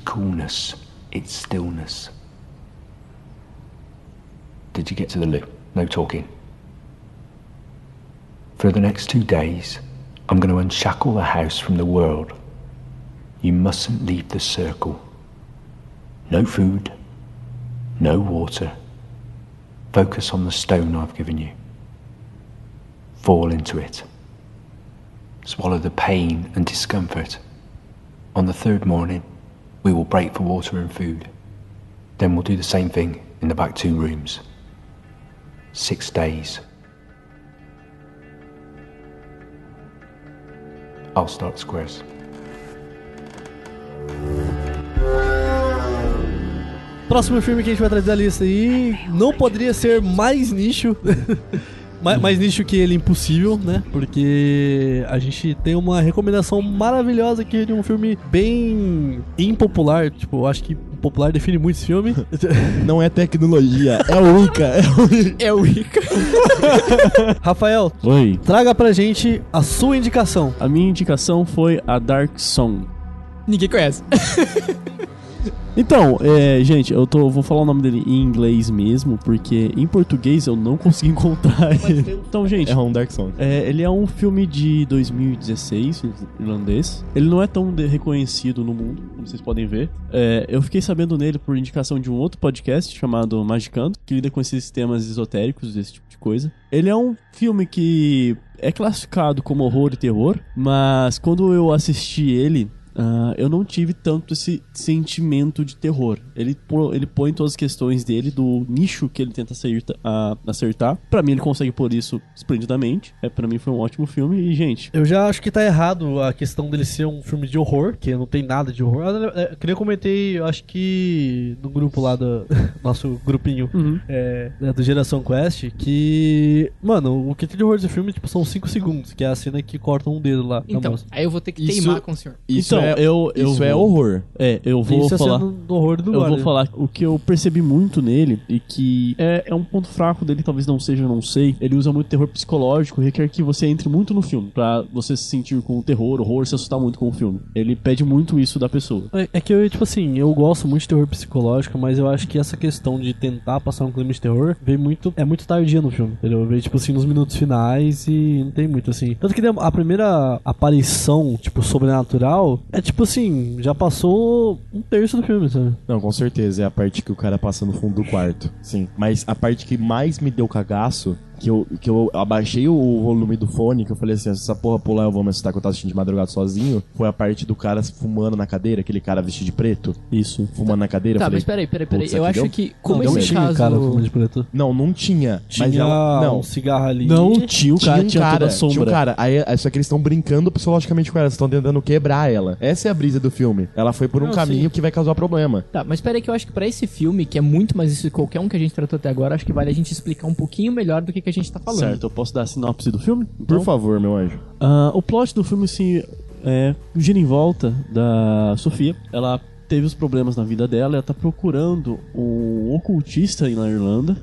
Coolness, its stillness. Did you get to the loo? No talking. For the next two days, I'm going to unshackle the house from the world. You mustn't leave the circle. No food, no water. Focus on the stone I've given you fall into it. Swallow the pain and discomfort. On the third morning, we will break for water and food. Then we'll do the same thing in the back two rooms. Six days. I'll start squares. Próximo filme que a gente vai trazer da lista aí não poderia ser mais nicho. Ma- mais nicho que ele impossível, né? Porque a gente tem uma recomendação maravilhosa aqui de um filme bem impopular. Tipo, eu acho que popular define muito esse filme. Não é tecnologia, é o Ica. É o Ica. É o Ica. Rafael, Oi. traga pra gente a sua indicação. A minha indicação foi a Dark Song. Ninguém conhece. Então, é, gente, eu tô, vou falar o nome dele em inglês mesmo, porque em português eu não consegui encontrar ele. Então, gente, É um Dark Song. é, ele é um filme de 2016, irlandês. Ele não é tão reconhecido no mundo, como vocês podem ver. É, eu fiquei sabendo nele por indicação de um outro podcast chamado Magicando, que lida com esses temas esotéricos, esse tipo de coisa. Ele é um filme que é classificado como horror e terror, mas quando eu assisti ele ah, eu não tive tanto esse sentimento de terror. Ele, ele põe todas as questões dele, do nicho que ele tenta acerta- a- acertar. Pra mim, ele consegue pôr isso esplendidamente. É, pra mim, foi um ótimo filme. E, gente, Eu já acho que tá errado a questão dele ser um filme de horror, que não tem nada de horror. É, que nem eu comentei, eu acho que no grupo lá do nosso grupinho é, né, do Geração Quest, que, mano, o que tem de horror desse filme tipo, são 5 segundos, que é a cena que corta um dedo lá. Então, aí eu vou ter que Isso- teimar com o senhor. Isso então, é, eu, eu isso é vou- horror. É, eu vou Isso é falar. cena do horror do Eu vou guarda. falar o que eu percebi muito nele e que é, é um ponto fraco dele, talvez não seja, eu não sei. Ele usa muito terror psicológico, requer que você entre muito no filme pra você se sentir com o terror, horror, se assustar muito com o filme. Ele pede muito isso da pessoa. É, é que eu, tipo assim, eu gosto muito de terror psicológico, mas eu acho que essa questão de tentar passar um clima de terror veio muito. É muito tardia no filme, entendeu? Veio, tipo assim, nos minutos finais e não tem muito assim. Tanto que a primeira aparição, tipo, sobrenatural, é tipo assim, já passou um terço do filme, sabe? Não, com certeza. É a parte que o cara passa no fundo do quarto. Sim. Mas a parte que mais me deu cagaço. Que eu, que eu abaixei o volume do fone, que eu falei assim, se essa porra pular eu vou me assustar que eu tava assistindo de madrugada sozinho. Foi a parte do cara fumando na cadeira, aquele cara vestido de preto. Isso. Fumando na cadeira. Tá, eu falei, mas peraí, peraí, peraí. "Putz, Eu acho deu?" que, como não esse tinha caso... cara fumando de preto. Não, não tinha. mas Tinha ela, não, um cigarro ali. Não tinha o cara, tinha, toda a sombra. Tinha um cara. Aí, aí, só que eles estão brincando psicologicamente com ela, eles estão tentando quebrar ela. Essa é a brisa do filme. Ela foi por um Não, caminho sim. que vai causar problema. Tá, mas peraí que eu acho que pra esse filme, que é muito mais isso que qualquer um que a gente tratou até agora, acho que vale a gente explicar um pouquinho melhor do que, que a gente tá falando. Certo, eu posso dar a sinopse do filme? Por Então? favor, meu anjo. Ah, o plot do filme se é, gira em volta da Sofia. Ela teve os problemas na vida dela, ela tá procurando um ocultista na Irlanda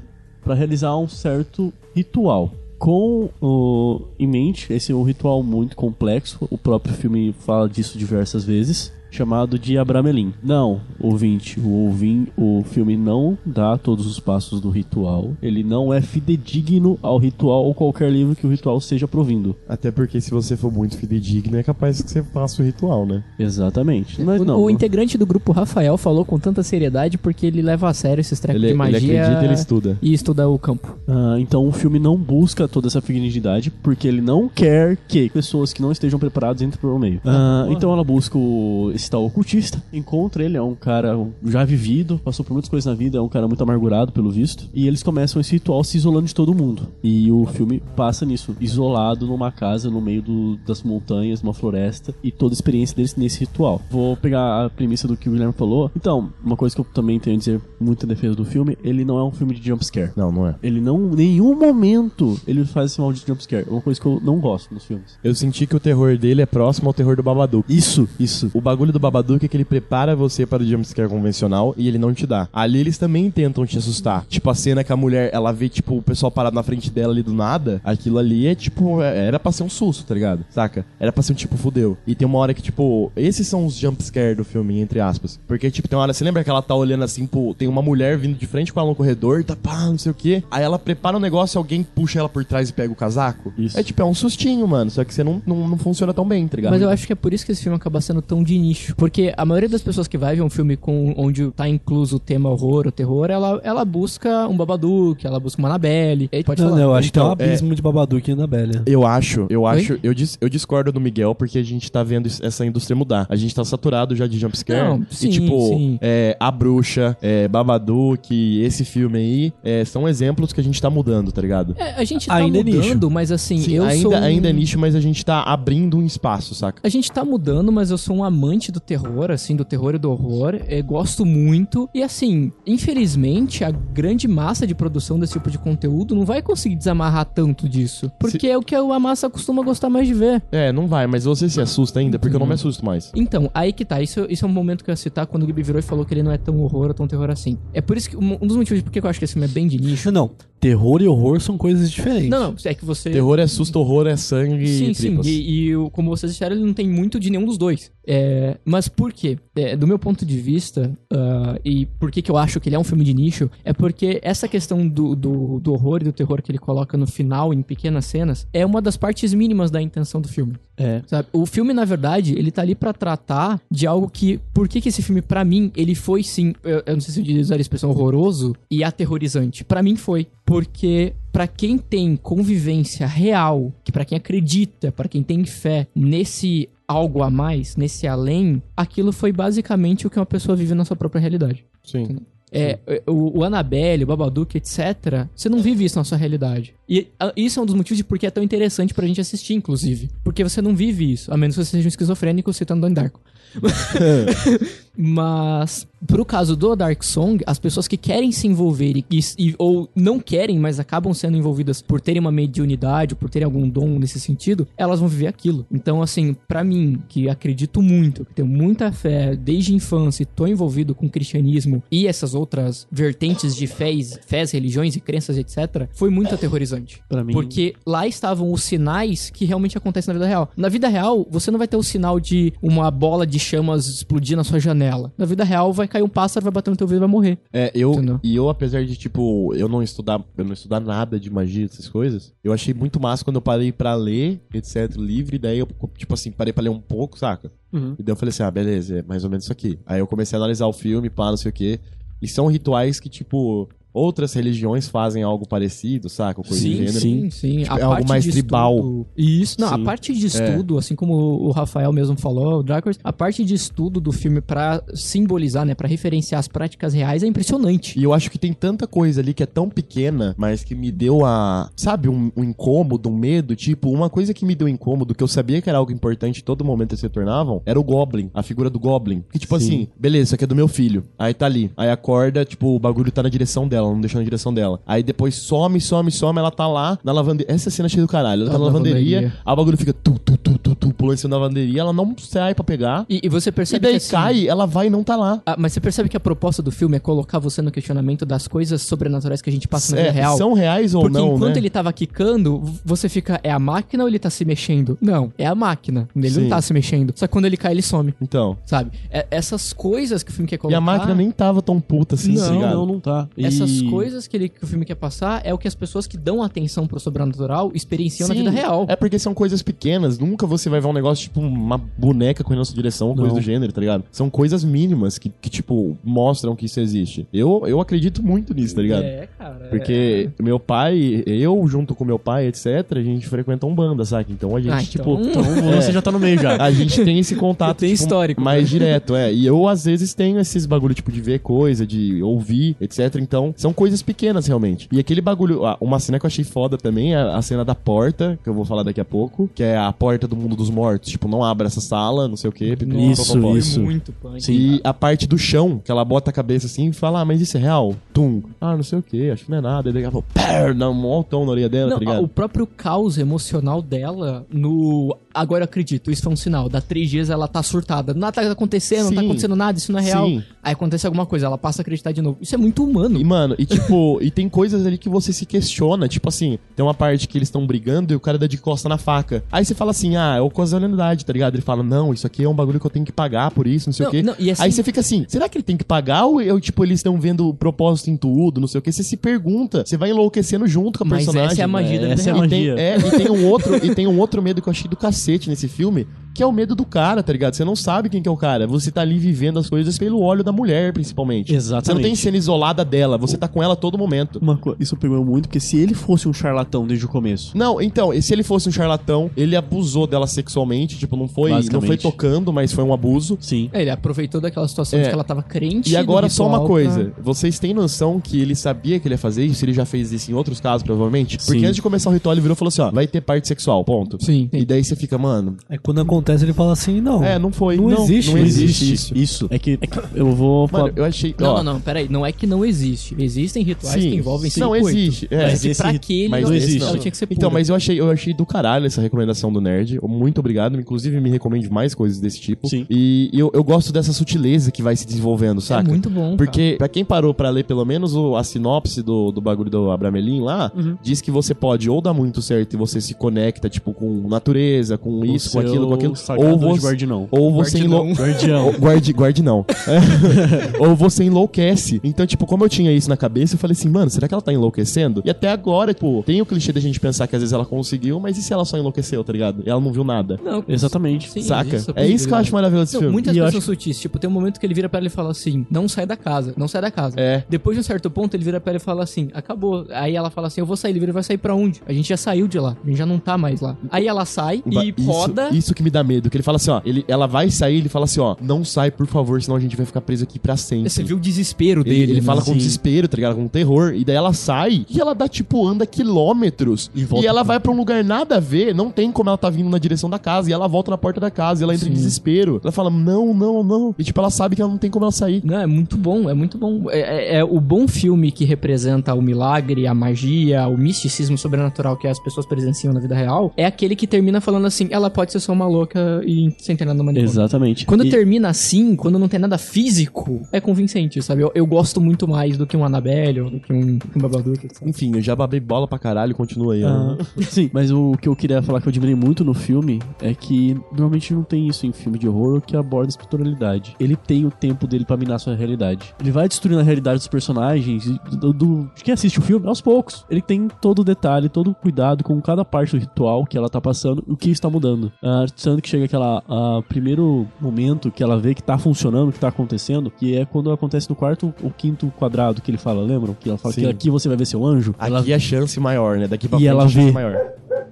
para realizar um certo ritual. Com o, em mente, esse é um ritual muito complexo, o próprio filme fala disso diversas vezes, chamado de Abramelin. Não, ouvinte, o, ouvin, o filme não dá todos os passos do ritual, ele não é fidedigno ao ritual ou qualquer livro que o ritual seja provindo. Até porque se você for muito fidedigno, é capaz que você faça o ritual, né? Exatamente. Mas o, não. o integrante do grupo Rafael falou com tanta seriedade porque ele leva a sério esses trecos Ele, de magia. ele acredita e ele estuda. E estuda o campo. Ah, então o filme não busca toda essa fidelidade porque ele não quer que pessoas que não estejam preparadas entrem pelo meio. Ah, então ela busca o, esse tal ocultista, encontra ele, é um cara já vivido, passou por muitas coisas na vida, é um cara muito amargurado pelo visto. E eles começam esse ritual se isolando de todo mundo. E o filme passa nisso, isolado numa casa no meio do- das montanhas, numa floresta, e toda a experiência deles nesse ritual. Vou pegar a premissa do que o Guilherme falou. Então, uma coisa que eu também tenho a dizer muito em defesa do filme, ele não é um filme de jumpscare. Não, não é. Ele não, em nenhum momento, ele faz esse maldito jumpscare. É uma coisa que eu não gosto nos filmes. Eu senti que o terror dele é próximo ao terror do Babadook. Isso, isso. O bagulho do Babadook é que ele prepara você para o jumpscare convencional e ele não te dá. Ali eles também tentam te assustar. Tipo, a cena que a mulher, ela vê, tipo, o pessoal parado na frente dela ali do nada. Aquilo ali é, tipo, é- era pra ser um susto, tá ligado? Saca? Era pra ser um tipo, fudeu. E tem uma hora que, tipo, esses são os jumpscare do filme, entre aspas. Porque, tipo, tem uma hora, você lembra que ela tá olhando assim, pô, tem uma mulher vindo de frente com ela no corredor, tá pá, não sei o quê. Aí ela prepara um negócio e alguém puxa ela por trás e pega o casaco. Isso. É tipo, é um sustinho, mano. Só que você não, não, não funciona tão bem, tá ligado? Mas eu acho que é por isso que esse filme acaba sendo tão de nicho. Porque a maioria das pessoas que vai ver um filme com, onde tá incluso o tema horror ou terror, ela, ela busca um Babadook, ela busca uma Annabelle. Aí pode Não, falar. não, eu acho que tem um Então, abismo de Babadook e Annabelle. Eu acho, eu Oi? acho, eu, dis, eu discordo do Miguel porque a gente tá vendo essa indústria mudar. A gente tá saturado já de jumpscare. Não, sim, e tipo, sim. é, A Bruxa, é, Babadook, esse filme aí, é, são exemplos que a gente tá mudando, tá ligado? É, a gente tá Ainda é mudando, nicho. mas assim, Sim, eu ainda, sou. um- ainda é nicho, mas a gente tá abrindo um espaço, saca? A gente tá mudando, mas eu sou um amante do terror, assim, do terror e do horror. É, gosto muito. E assim, infelizmente, a grande massa de produção desse tipo de conteúdo não vai conseguir desamarrar tanto disso. Porque é o que a massa costuma gostar mais de ver. É, não vai, mas você se assusta ainda, porque eu não me assusto mais. Então, aí que tá. Isso, isso é um momento que eu ia citar quando o Gibi virou e falou que ele não é tão horror ou tão terror assim. É por isso que um um dos motivos por que eu acho que esse filme é bem de nicho. Não, terror e horror são coisas diferentes. Não, não, é que você. Terror é susto, horror é sangue Sim, e sim. E, e como vocês disseram, ele não tem muito de nenhum dos dois. É, mas por quê? É, do meu ponto de vista, ah, e por que, que eu acho que ele é um filme de nicho, é porque essa questão do, do, do horror e do terror que ele coloca no final, em pequenas cenas, é uma das partes mínimas da intenção do filme. É. Sabe? O filme, na verdade, ele tá ali pra tratar de algo que. Por que, que esse filme, pra mim, ele foi sim. Eu, eu não sei se eu usar a expressão horroroso e aterrorizante. Pra mim foi. Porque pra quem tem convivência real, que pra quem acredita, pra quem tem fé nesse algo a mais, nesse além, aquilo foi basicamente o que uma pessoa vive na sua própria realidade. Sim. É, o, o Annabelle, o Babadook, etc. Você não vive isso na sua realidade. E ah, isso é um dos motivos de por que é tão interessante pra gente assistir, inclusive. Porque você não vive isso, a menos que você seja um esquizofrênico citando Donnie Darko. Mas, pro caso do Dark Song, as pessoas que querem se envolver e, e- ou não querem, mas acabam sendo envolvidas por terem uma mediunidade, ou por terem algum dom nesse sentido, elas vão viver aquilo. Então, assim, pra mim, que acredito muito, que tenho muita fé desde a infância e tô envolvido com o cristianismo e essas outras vertentes de fés, fés, religiões e crenças, etc., foi muito aterrorizante. Pra mim- Porque lá estavam os sinais que realmente acontecem na vida real. Na vida real, você não vai ter o sinal de uma bola de chamas explodir na sua janela. Na vida real, vai cair um pássaro, vai bater no teu vidro e vai morrer. É, eu, Entendeu? e eu, apesar de, tipo, eu não estudar, eu não estudar nada de magia, essas coisas, eu achei muito massa quando eu parei pra ler, etc, livre, daí eu, tipo assim, parei pra ler um pouco, saca? Uhum. E daí eu falei assim, ah, beleza, é mais ou menos isso aqui. Aí eu comecei a analisar o filme, pá, não sei o quê, e são rituais que, tipo, outras religiões fazem algo parecido, saca? Coisa do gênero. sim, sim. Tipo, é algo mais de tribal. estudo- Isso, não, a Sim. parte de É. estudo, assim como o Rafael mesmo falou, o Dracors, a parte de estudo do filme pra simbolizar, né, Pra referenciar as práticas reais é impressionante. E eu acho que tem tanta coisa ali que é tão pequena, mas que me deu a. Sabe, um, um incômodo, um medo. Tipo, uma coisa que me deu incômodo, que eu sabia que era algo importante todo momento eles se tornavam, era o Goblin, a figura do Goblin. Que, tipo Sim. assim, beleza, isso aqui é do meu filho. Aí tá ali. Aí acorda, tipo, o bagulho tá na direção dela, não deixou na direção dela. Aí depois some, some, some, ela tá lá na lavanderia. Essa cena é cheia do caralho. Ela tá Na na lavanderia, o bagulho fica tu, tu, tu, tu, tu, pulando em cima da lavanderia, ela não sai pra pegar. E, e você E percebe daí que assim, cai, ela vai e não tá lá. Ah, mas você percebe que a proposta do filme é colocar você no questionamento das coisas sobrenaturais que a gente passa na vida É, real. são reais ou Porque não, enquanto né? ele tava quicando, você fica, é a máquina ou ele tá se mexendo? Não, é a máquina. Ele Sim. não tá se mexendo. Só que quando ele cai, ele some, Então. sabe? É- essas coisas que o filme quer E colocar... a máquina nem tava tão puta assim, tá Não, ligado? Não, não tá. E- Essas coisas que, ele- que o filme quer passar é o que as pessoas que dão atenção pro sobrenatural experienciam na Sim, vida real. É porque são coisas pequenas. Nunca você vai ver um negócio tipo uma boneca correndo na sua direção, coisa Não. do gênero, tá ligado? São coisas mínimas que, que, tipo, mostram que isso existe. Eu, eu acredito muito nisso, tá ligado? É, cara. Porque meu pai, eu junto com meu pai, etc., a gente frequenta um banda, saca? Então a gente, Ah, tipo. então- Então É. você já tá no meio já. A gente tem esse contato Tem tipo, histórico. mais direto, é. E eu, às vezes, tenho esses bagulho, tipo, de ver coisa, de ouvir, etc. Então, são coisas pequenas, realmente. E aquele bagulho, ah, uma cena que eu achei foda também é a cena da porta, que eu vou falar daqui a pouco, que é a porta do mundo dos mortos. Tipo, não abra essa sala, não sei o quê. pipi, Isso, popopó. isso. Muito punk. E a parte do chão, que ela bota a cabeça assim e fala, ah, mas isso é real? Tum. Ah, não sei o que, acho que não é nada. E daí ela fala, pá, dá um altão na orelha dela, Não, tá ligado? o próprio caos emocional dela no. Agora eu acredito, isso foi um sinal. Da três dias ela tá surtada. Nada tá acontecendo, não tá Sim. acontecendo nada, isso não é real. Sim. Aí acontece alguma coisa, ela passa a acreditar de novo. Isso é muito humano. E, mano, e tipo, e tem coisas ali que você se questiona. Tipo assim, tem uma parte que eles estão brigando e o cara dá de costa na faca. Aí você fala assim, ah, é ocasionalidade, tá ligado? Ele fala, não, isso aqui é um bagulho que eu tenho que pagar por isso, não sei Não, o quê. não, e assim- Aí você fica assim, será que ele tem que pagar ou eu, tipo, eles estão vendo propósito em tudo, não sei o quê? Você se pergunta, você vai enlouquecendo junto com a Mas personagem. essa é a magia da vida essa é a. E tem, magia. é, e tem um outro, e tem um outro medo que eu achei do cacete nesse filme, que é o medo do cara, tá ligado? Você não sabe quem que é o cara. Você tá ali vivendo as coisas pelo olho da mulher, principalmente. Exatamente. Você não tem cena isolada dela, você tá com ela a todo momento. Uma co- Isso pegou muito, porque se ele fosse um charlatão desde o começo, Não, então, e se ele fosse um charlatão, ele abusou dela sexualmente, tipo, não foi, não foi tocando, mas foi um abuso. sim. É, Ele aproveitou daquela situação É. de que ela tava crente. E agora só uma coisa, pra- vocês têm noção que ele sabia que ele ia fazer isso? Ele já fez isso em outros casos, provavelmente? Porque Sim. antes de começar o ritual, ele virou e falou assim, ó, vai ter parte sexual, ponto. Sim. E daí você fica, mano, Aí quando acontece, ele fala assim: não. é, não foi. Não existe não isso. existe isso. Isso. É que, é que eu vou falar. Mano, eu achei. Não, ó, não, não, peraí. Não é que não existe. Existem rituais Sim, que envolvem não circuito. existe. É. Mas Mas pra rit- aquele mas não existe. não. Tinha que ser Então, mas eu achei, eu achei do caralho essa recomendação do Nerd. Muito obrigado. Inclusive, me recomende mais coisas desse tipo. Sim. E eu, eu gosto dessa sutileza que vai se desenvolvendo, É saca? muito bom, Porque, pra quem parou pra ler pelo menos o- a sinopse do, do bagulho do Abramelin lá, Uhum. diz que você pode ou dar muito certo e você se conecta, tipo, com natureza, com isso, com aquilo, com aquilo. Sagrado Ou de você, guardinão. ou você Guardinão. Guardião. Guarde não. Ou você enlouquece. Então, tipo, como eu tinha isso na cabeça, eu falei assim, mano, será que ela tá enlouquecendo? E até agora, tipo, tem o clichê da gente pensar que às vezes ela conseguiu, mas e se ela só enlouqueceu, tá ligado? E ela não viu nada. Não, Exatamente. sim, Saca? isso, é isso que eu acho maravilhoso desse Não, filme. muitas E coisas acho- são sutis. Tipo, tem um momento que ele vira pra ela e fala assim: não sai da casa, não sai da casa. É. Depois de um certo ponto, ele vira pra ela e fala assim: acabou. Aí ela fala assim: eu vou sair. Ele vira e vai sair pra onde? A gente já saiu de lá. A gente já não tá mais lá. Aí ela sai Ba- e isso, roda. Isso que me dá medo. Que ele fala assim, ó, ele, ela vai sair, ele fala assim, ó, não sai, por favor, senão a gente vai ficar preso aqui pra sempre. Você viu o desespero Ele, dele. ele né? fala com Sim. desespero, tá ligado? Com terror. E daí ela sai e ela dá, tipo, anda quilômetros. E, volta ela vai pra um lugar nada a ver. Não tem como ela tá vindo na direção da casa. E ela volta na porta da casa. E ela entra em Sim. desespero. Ela fala, não, não, não. E, tipo, ela sabe que ela não tem como ela sair. Não, é muito bom, é muito bom. É, é- é o bom filme que representa o milagre, a magia, o misticismo sobrenatural que as pessoas presenciam na vida real. É aquele que termina falando assim: ela pode ser só uma louca e sem ter nada no manicômio. Exatamente. Quando E- termina assim, quando não tem nada físico, é convincente, sabe? Eu, eu gosto muito mais do que um Annabelle ou do que um, um Babadook. Enfim, eu já babei bola pra caralho. Continua aí. Ah, ó. sim, mas o que eu queria falar que eu admirei muito no filme é que normalmente não tem isso em filme de horror que aborda espiritualidade. Ele tem o tempo dele pra minar sua realidade. Ele vai destruindo a realidade dos personagens, do, do- de quem assiste o filme, aos poucos. Ele tem todo o detalhe, todo o cuidado com cada parte do ritual que ela tá passando, o que está mudando. Ah, Que chega aquela primeiro momento que ela vê que tá funcionando, que tá acontecendo, que é quando acontece no quarto ou quinto quadrado que ele fala, lembram? Que ela fala Sim. que aqui você vai ver seu anjo. Aqui é chance maior, né? Daqui pra E frente ela a chance vê. maior.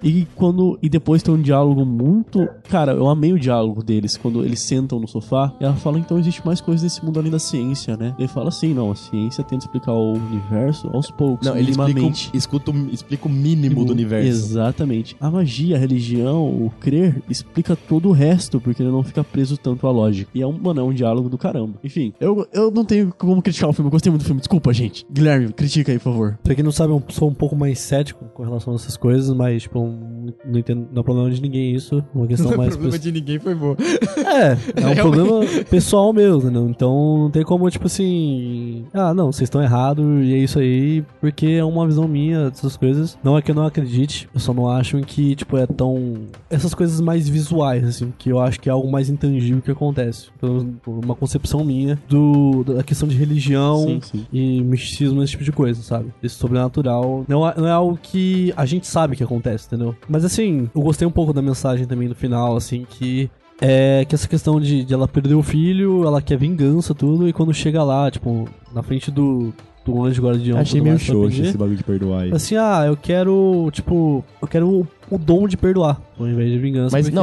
E quando e depois tem um diálogo muito, cara, eu amei o diálogo deles quando eles sentam no sofá. E ela fala então existe mais coisas nesse mundo além da ciência, né? Ele fala assim, não, a ciência tenta explicar o universo aos poucos, Não, ele explica, minimamente. o- escuta explica o mínimo do universo. Exatamente. A magia, a religião, o crer explica todo o resto, porque ele não fica preso tanto à lógica. E é um, mano, é um diálogo do caramba. Enfim, eu, eu não tenho como criticar o filme, eu gostei muito do filme. Desculpa, gente. Guilherme, critica aí, por favor. Pra quem não sabe, eu sou um pouco mais cético com relação a essas coisas, mas, tipo, não, não entendo, não é problema de ninguém isso. É uma questão mais. problema de ninguém foi bom. É, é um problema pessoal meu, entendeu? Então não tem como, tipo assim. Ah, não, vocês estão errados e é isso aí, porque é uma visão minha dessas coisas. Não é que eu não acredite, eu só não acho que, tipo, é tão. Essas coisas mais visuais, assim, que eu acho que é algo mais intangível que acontece. Uma concepção minha do, da questão de religião Sim, sim. e misticismo, esse tipo de coisa, sabe? Esse sobrenatural não é, não é algo que a gente sabe que acontece, entendeu? Mas assim, eu gostei um pouco da mensagem também no final, assim, que é que essa questão de, de ela perder o filho, ela quer vingança, tudo, e quando chega lá, tipo, na frente do, do anjo guardião. Achei meio xoxo esse bagulho de perdoar aí. Assim, ah, eu quero, tipo, eu quero o, o dom de perdoar, ao invés de vingança. Mas porque...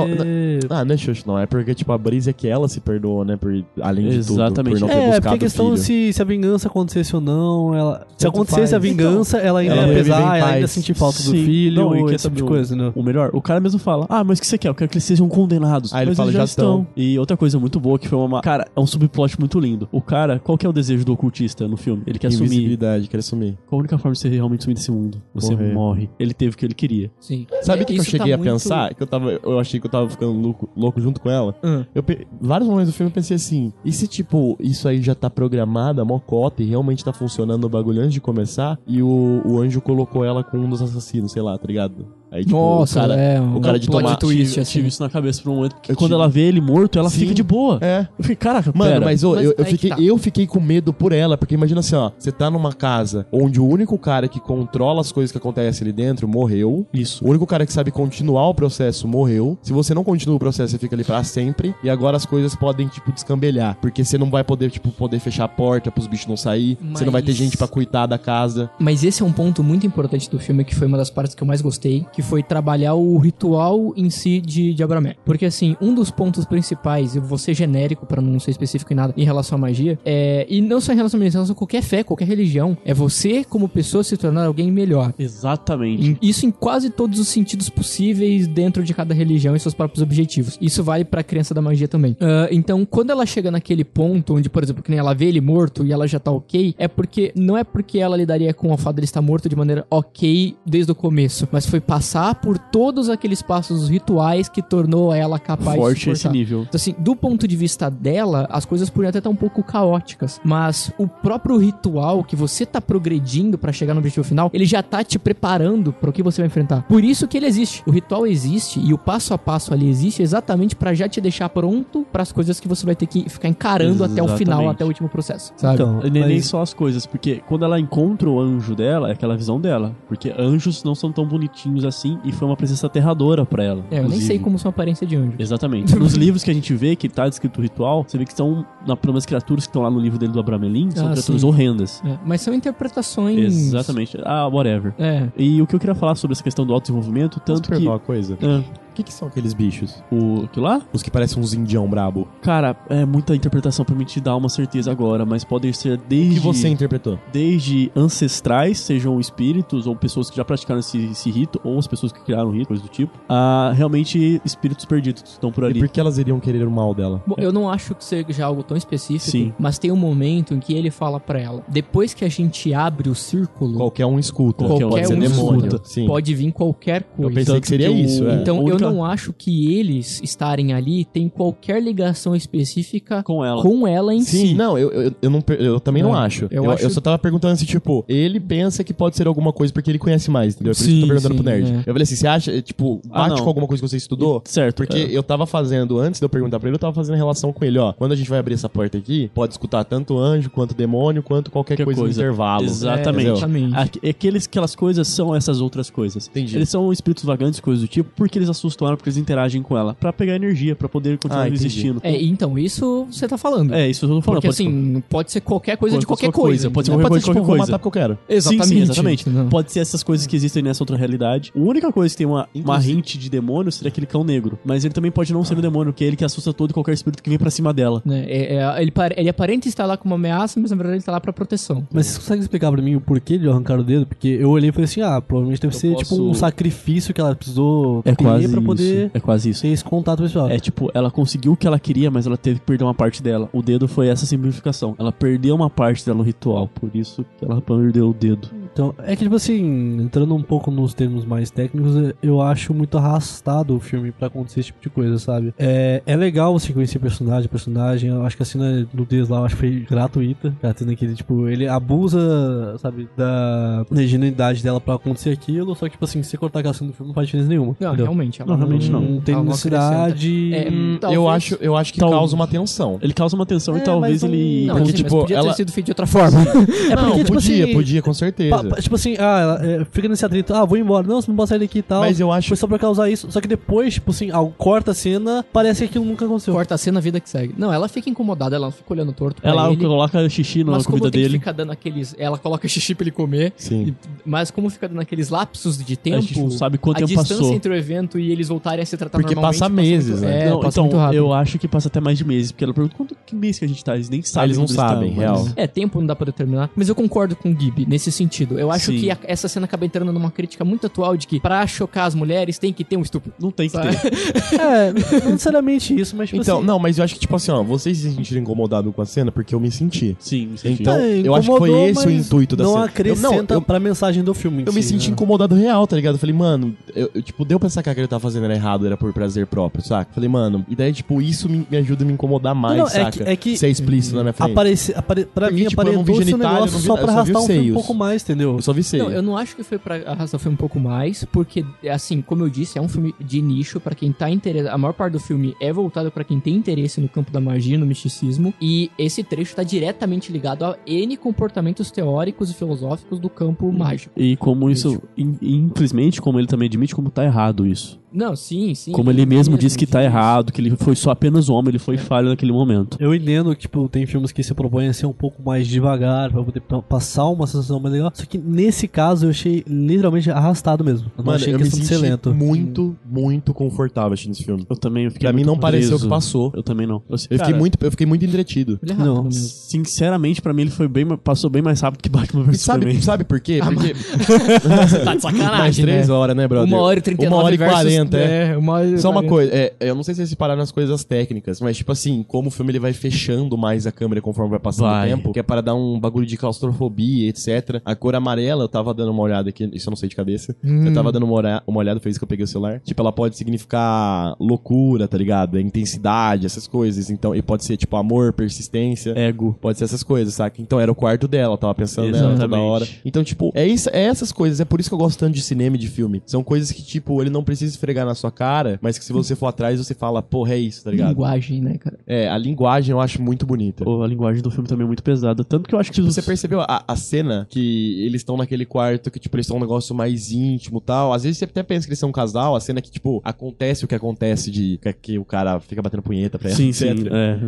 não, Ah, não é xoxo, não. É porque, tipo, a brisa é que ela se perdoou, né? Por, além de Exatamente. tudo, por não ter É, porque buscado a questão o é filho. se, se a vingança acontecesse ou não, ela. Se Tanto acontecesse faz. a vingança, ela ainda Ela ia pesar, ela ainda sentir falta do Sim. filho, Não, e que esse tipo de coisa, né? O melhor, o cara mesmo fala: Ah, mas o que você quer? Eu quero que eles sejam condenados. Aí ele mas fala, eles "Já estão. estão." E outra coisa muito boa que foi uma. Cara, é um subplot muito lindo. O cara, qual que é o desejo do ocultista no filme? Ele quer assumir. Invisibilidade, quer assumir. Qual a única forma de você realmente sumir desse mundo? Você Morrer. morre. Ele teve o que ele queria. Sim. Sabe o É, que, que eu isso cheguei tá a muito- pensar? Que eu tava. Eu achei que eu tava ficando louco, louco junto com ela. Hum. Eu vários momentos do filme eu pensei assim: e se, tipo, isso aí já tá programado, a mocota, e realmente tá funcionando o bagulho antes de começar, e o, o anjo colocou ela com um dos assassinos, sei lá, tá ligado? Aí, tipo, Nossa, o cara, é, um o cara de tomar. twist, tive, assim. tive isso na cabeça por um momento. Porque Eu quando tive- ela vê ele morto, ela Sim. fica de boa. É. Eu fiquei, caraca, Mano, pera. mas, ô, Mas eu, eu fiquei, tá. eu fiquei com medo por ela, porque imagina assim, ó, você tá numa casa onde o único cara que controla as coisas que acontecem ali dentro morreu. Isso. O único cara que sabe continuar o processo morreu. Se você não continua o processo, você fica ali pra sempre. E agora as coisas podem, tipo, descambelhar. Porque você não vai poder, tipo, poder fechar a porta pros bichos não sair. Você não vai ter Mas- gente pra cuidar da casa. Mas esse é um ponto muito importante do filme, que foi uma das partes que eu mais gostei, que foi trabalhar o ritual em si de, de Abramelin. Porque, assim, um dos pontos principais, eu vou ser genérico pra não ser específico em nada, em relação à magia, é, e não só em relação à magia, em relação a qualquer fé, qualquer religião, é você, como pessoa, se tornar alguém melhor. Exatamente. Isso em quase todos os sentidos possíveis dentro de cada religião e seus próprios objetivos. Isso vale pra crença da magia também. Ah, então, quando ela chega naquele ponto onde, por exemplo, que nem ela vê ele morto e ela já tá ok, é porque não é porque ela lidaria com o fato dele estar morto de maneira ok desde o começo, mas foi passar por todos aqueles passos rituais que tornou ela capaz Forte de esse suportar. nível. Então, assim, do ponto de vista dela, as coisas poderiam até estar um pouco caóticas, mas o próprio ritual que você tá progredindo pra chegar no objetivo final, ele já tá te preparando para o que você vai enfrentar. Por isso que ele existe. O ritual existe e o passo a passo ali existe exatamente pra já te deixar pronto para as coisas que você vai ter que ficar encarando até o final, Exatamente. até o último processo. Sabe? Então, E Nem, só as coisas, porque quando ela encontra o anjo dela, é aquela visão dela. Porque anjos não são tão bonitinhos assim e foi uma presença aterradora pra ela. é, eu nem inclusive. sei como são a aparência de anjo. Exatamente. Nos livros que a gente vê que tá descrito o ritual, você vê que são, na, pelo menos, criaturas que estão lá no livro dele do Abramelin, são Ah, criaturas sim. horrendas. É, mas são interpretações. Exatamente. Ah, whatever. É. E o que eu queria falar sobre essa questão do autodesenvolvimento, Posso tanto que. perguntar uma coisa? Ah, O que, que são aqueles bichos? O que lá? Os que parecem uns indião brabo. Cara, é muita interpretação pra mim te dar uma certeza agora, mas podem ser O desde que você interpretou? desde ancestrais, sejam espíritos ou pessoas que já praticaram esse, esse rito, ou as pessoas que criaram o rito, coisa do tipo, a realmente espíritos perdidos que estão por E ali. por que elas iriam querer o mal dela? Bom, eu não acho que seja algo tão específico, Sim. mas tem um momento em que ele fala pra ela: depois que a gente abre o círculo, Qualquer um escuta. Qualquer pode ser um demônio. escuta. Sim. pode vir qualquer Eu coisa. pensei que seria que o- isso, é. Então, eu não acho que eles estarem ali tem qualquer ligação específica Com ela. com ela em Sim, si. não, eu, eu, eu, não, eu também não É, acho. eu Eu, acho- eu só tava perguntando se, tipo, ele pensa que pode ser alguma coisa porque ele conhece mais, entendeu? Por isso que eu tô Sim, perguntando sim, pro nerd. é. Eu falei assim, você acha, tipo, Ah, bate não. com alguma coisa que você estudou? Certo. Porque é. eu tava fazendo, antes de eu perguntar pra ele, eu tava fazendo relação com ele, ó. Quando a gente vai abrir essa porta aqui, pode escutar tanto anjo, quanto demônio, quanto qualquer, coisa, coisa. no intervalo. Exatamente. Entendeu? Exatamente. Aqu- Aqueles, aquelas coisas são essas outras coisas. Entendi. Eles são espíritos vagantes, coisas do tipo, porque eles assustam porque eles interagem com ela, pra pegar energia, pra poder continuar Ah, existindo. É, então, isso você tá falando. É, isso eu tô falando. Porque pode- assim, pode ser qualquer coisa de Pode ser qualquer qualquer coisa. coisa, pode ser qualquer Pode ser, coisa, tipo, qualquer vou coisa. matar eu quero. Exatamente. Sim, sim, exatamente. Não. Pode ser essas coisas que existem nessa outra realidade. A única coisa que tem uma, uma hint de demônio seria aquele cão negro. Mas ele também pode não ser um demônio, que é ele que assusta todo e qualquer espírito que vem pra cima dela. Né, é- é- ele, ele aparenta estar lá como uma ameaça, mas na verdade ele tá lá pra proteção. Mas vocês conseguem explicar pra mim o porquê de arrancar o dedo? Porque eu olhei e falei assim, ah, provavelmente deve Eu ser posso- tipo um sacrifício que ela precisou É ter quase pra poder isso. É quase isso. ter esse contato pessoal. É tipo, ela conseguiu o que ela queria, mas ela teve que perder uma parte dela. O dedo foi essa simplificação. Ela perdeu uma parte dela no ritual, por isso que ela perdeu o dedo. Então, é que tipo assim, entrando um pouco nos termos mais técnicos, eu acho muito arrastado o filme pra acontecer esse tipo de coisa, sabe? É, é legal você conhecer personagem, personagem. Eu acho que a cena do Deus lá eu acho que foi gratuita. A cena que ele, tipo, ele abusa, sabe, da ingenuidade dela pra acontecer aquilo. Só que, tipo assim, se você cortar aquela cena do filme, não faz diferença nenhuma. Não, entendeu? realmente. ela Não, realmente não. Não tem necessidade. É, Hum, talvez- eu, acho, eu acho que Tal- causa uma tensão. Ele causa uma tensão É, e talvez não- ele. Não, porque, sim, mas tipo, podia ela- ter sido feito de outra forma. É não, porque, tipo podia, assim, podia, com certeza. Pa- pa- tipo assim, ah, ela é, fica nesse atrito, ah, vou embora. Não, você não pode sair daqui e tal. Mas eu acho- Foi só pra causar isso. Só que depois, tipo assim, ao corta a cena, parece que aquilo nunca aconteceu. Corta a cena, a vida que segue. Não, ela fica incomodada, ela fica olhando torto pra Ela ele. coloca xixi na Mas como comida dele. ficar dando aqueles... Ela coloca xixi pra ele comer. Sim. e- Mas como fica dando aqueles lapsos de tempo... A gente não sabe quanto a tempo distância passou. entre o evento e eles voltarem a se tratar Porque normalmente... passa meses, muito, né? É, Não, passa então, muito rápido. eu acho que passa até mais de meses, porque ela pergunta quanto que mês que a gente tá. Eles nem sabem. eles não sabem, estão, real. mas- É, tempo não dá pra determinar. Mas eu concordo com o Gibi nesse sentido. Eu acho Sim. que a- essa cena acaba entrando numa crítica muito atual de que pra chocar as mulheres tem que ter um estupro. Não tem que Sabe? ter. É, não necessariamente isso, mas tipo Então, assim. não, mas eu acho que, tipo assim, ó, vocês se sentiram incomodados com a cena porque eu me senti. Sim, me senti. Então, é, eu acho que foi esse o intuito da não cena. acrescenta Eu, não, eu, pra mensagem do filme. eu me si, senti né? incomodado real, tá ligado? Eu falei, mano, eu, eu, tipo, deu pra sacar que ele tava fazendo era errado, era por prazer próprio, saca? Falei, mano, e daí, tipo, isso me, me ajuda a me incomodar mais, Não, não, é saca? que- é que- Ser explícito na minha frente. Aparece, apare, pra Porque, mim, tipo, vi aparentou esse negócio não vi só nada, pra arrastar um filme um pouco mais, entendeu? Eu só vi seio. Não, eu não acho que foi pra arrastar o filme um pouco mais, porque, assim, como eu disse, é um filme de nicho pra quem tá interessado. A maior parte do filme é voltado pra quem tem interesse no campo da magia, no misticismo, e esse trecho tá diretamente ligado a N comportamentos teóricos e filosóficos do campo mágico. E como isso, in- infelizmente, como ele também admite, como tá errado isso. Não, sim, sim. Como ele mesmo disse que tá errado, que ele foi só apenas homem, ele foi falho naquele momento. Eu entendo que, tipo, tem filmes que se propõem a ser um pouco mais devagar, pra poder pa- passar uma sensação mais legal. Só que nesse caso eu achei literalmente arrastado mesmo. Eu não Mano, achei eu me questão de ser senti lento. muito, muito confortável assistindo esse filme. Eu também fiquei Pra mim não pareceu preso. que passou. Eu também não. Eu, Eu fiquei, cara, muito, eu fiquei muito entretido. Ele é Não. Sinceramente, pra mim ele foi bem, passou bem mais rápido que Batman vs sabe, Superman. sabe por quê? Porque Você tá de mais sacanagem, três né? horas, né, brother? Uma hora e trinta e Uma hora e versus- quarenta, é. é. Só uma 40. coisa, é, eu não sei se vocês separaram as coisas técnicas, mas tipo assim, como o filme ele vai fechando mais a câmera conforme vai passando Vai. o tempo, que é para dar um bagulho de claustrofobia, etc. A cor amarela, eu tava dando uma olhada aqui, isso eu não sei de cabeça. Eu tava dando uma, olha- uma olhada, foi isso que eu peguei o celular. Tipo, ela pode significar loucura, tá ligado? Intensidade, essas coisas. Então, e pode ser tipo amor, persistência. Ego. Pode ser essas coisas, saca? Então era o quarto dela, eu tava pensando nela toda Exatamente. hora. Então, tipo, é, isso, é essas coisas, é por isso que eu gosto tanto de cinema e de filme. São coisas que, tipo, ele não precisa esfregar na sua cara, mas que se você for atrás, você fala, porra, é isso, tá ligado? Linguagem, né, cara? É, a linguagem eu acho muito bonita. Pô, A linguagem do filme também é muito pesada. Tanto que eu acho que os- Você percebeu a, a cena que eles estão naquele quarto que, tipo, eles estão um negócio mais íntimo e tal. Às vezes você até pensa que eles são um casal, a cena que, tipo, acontece o que acontece de que, que o cara fica batendo punheta pra ela, Sim, etc. sim,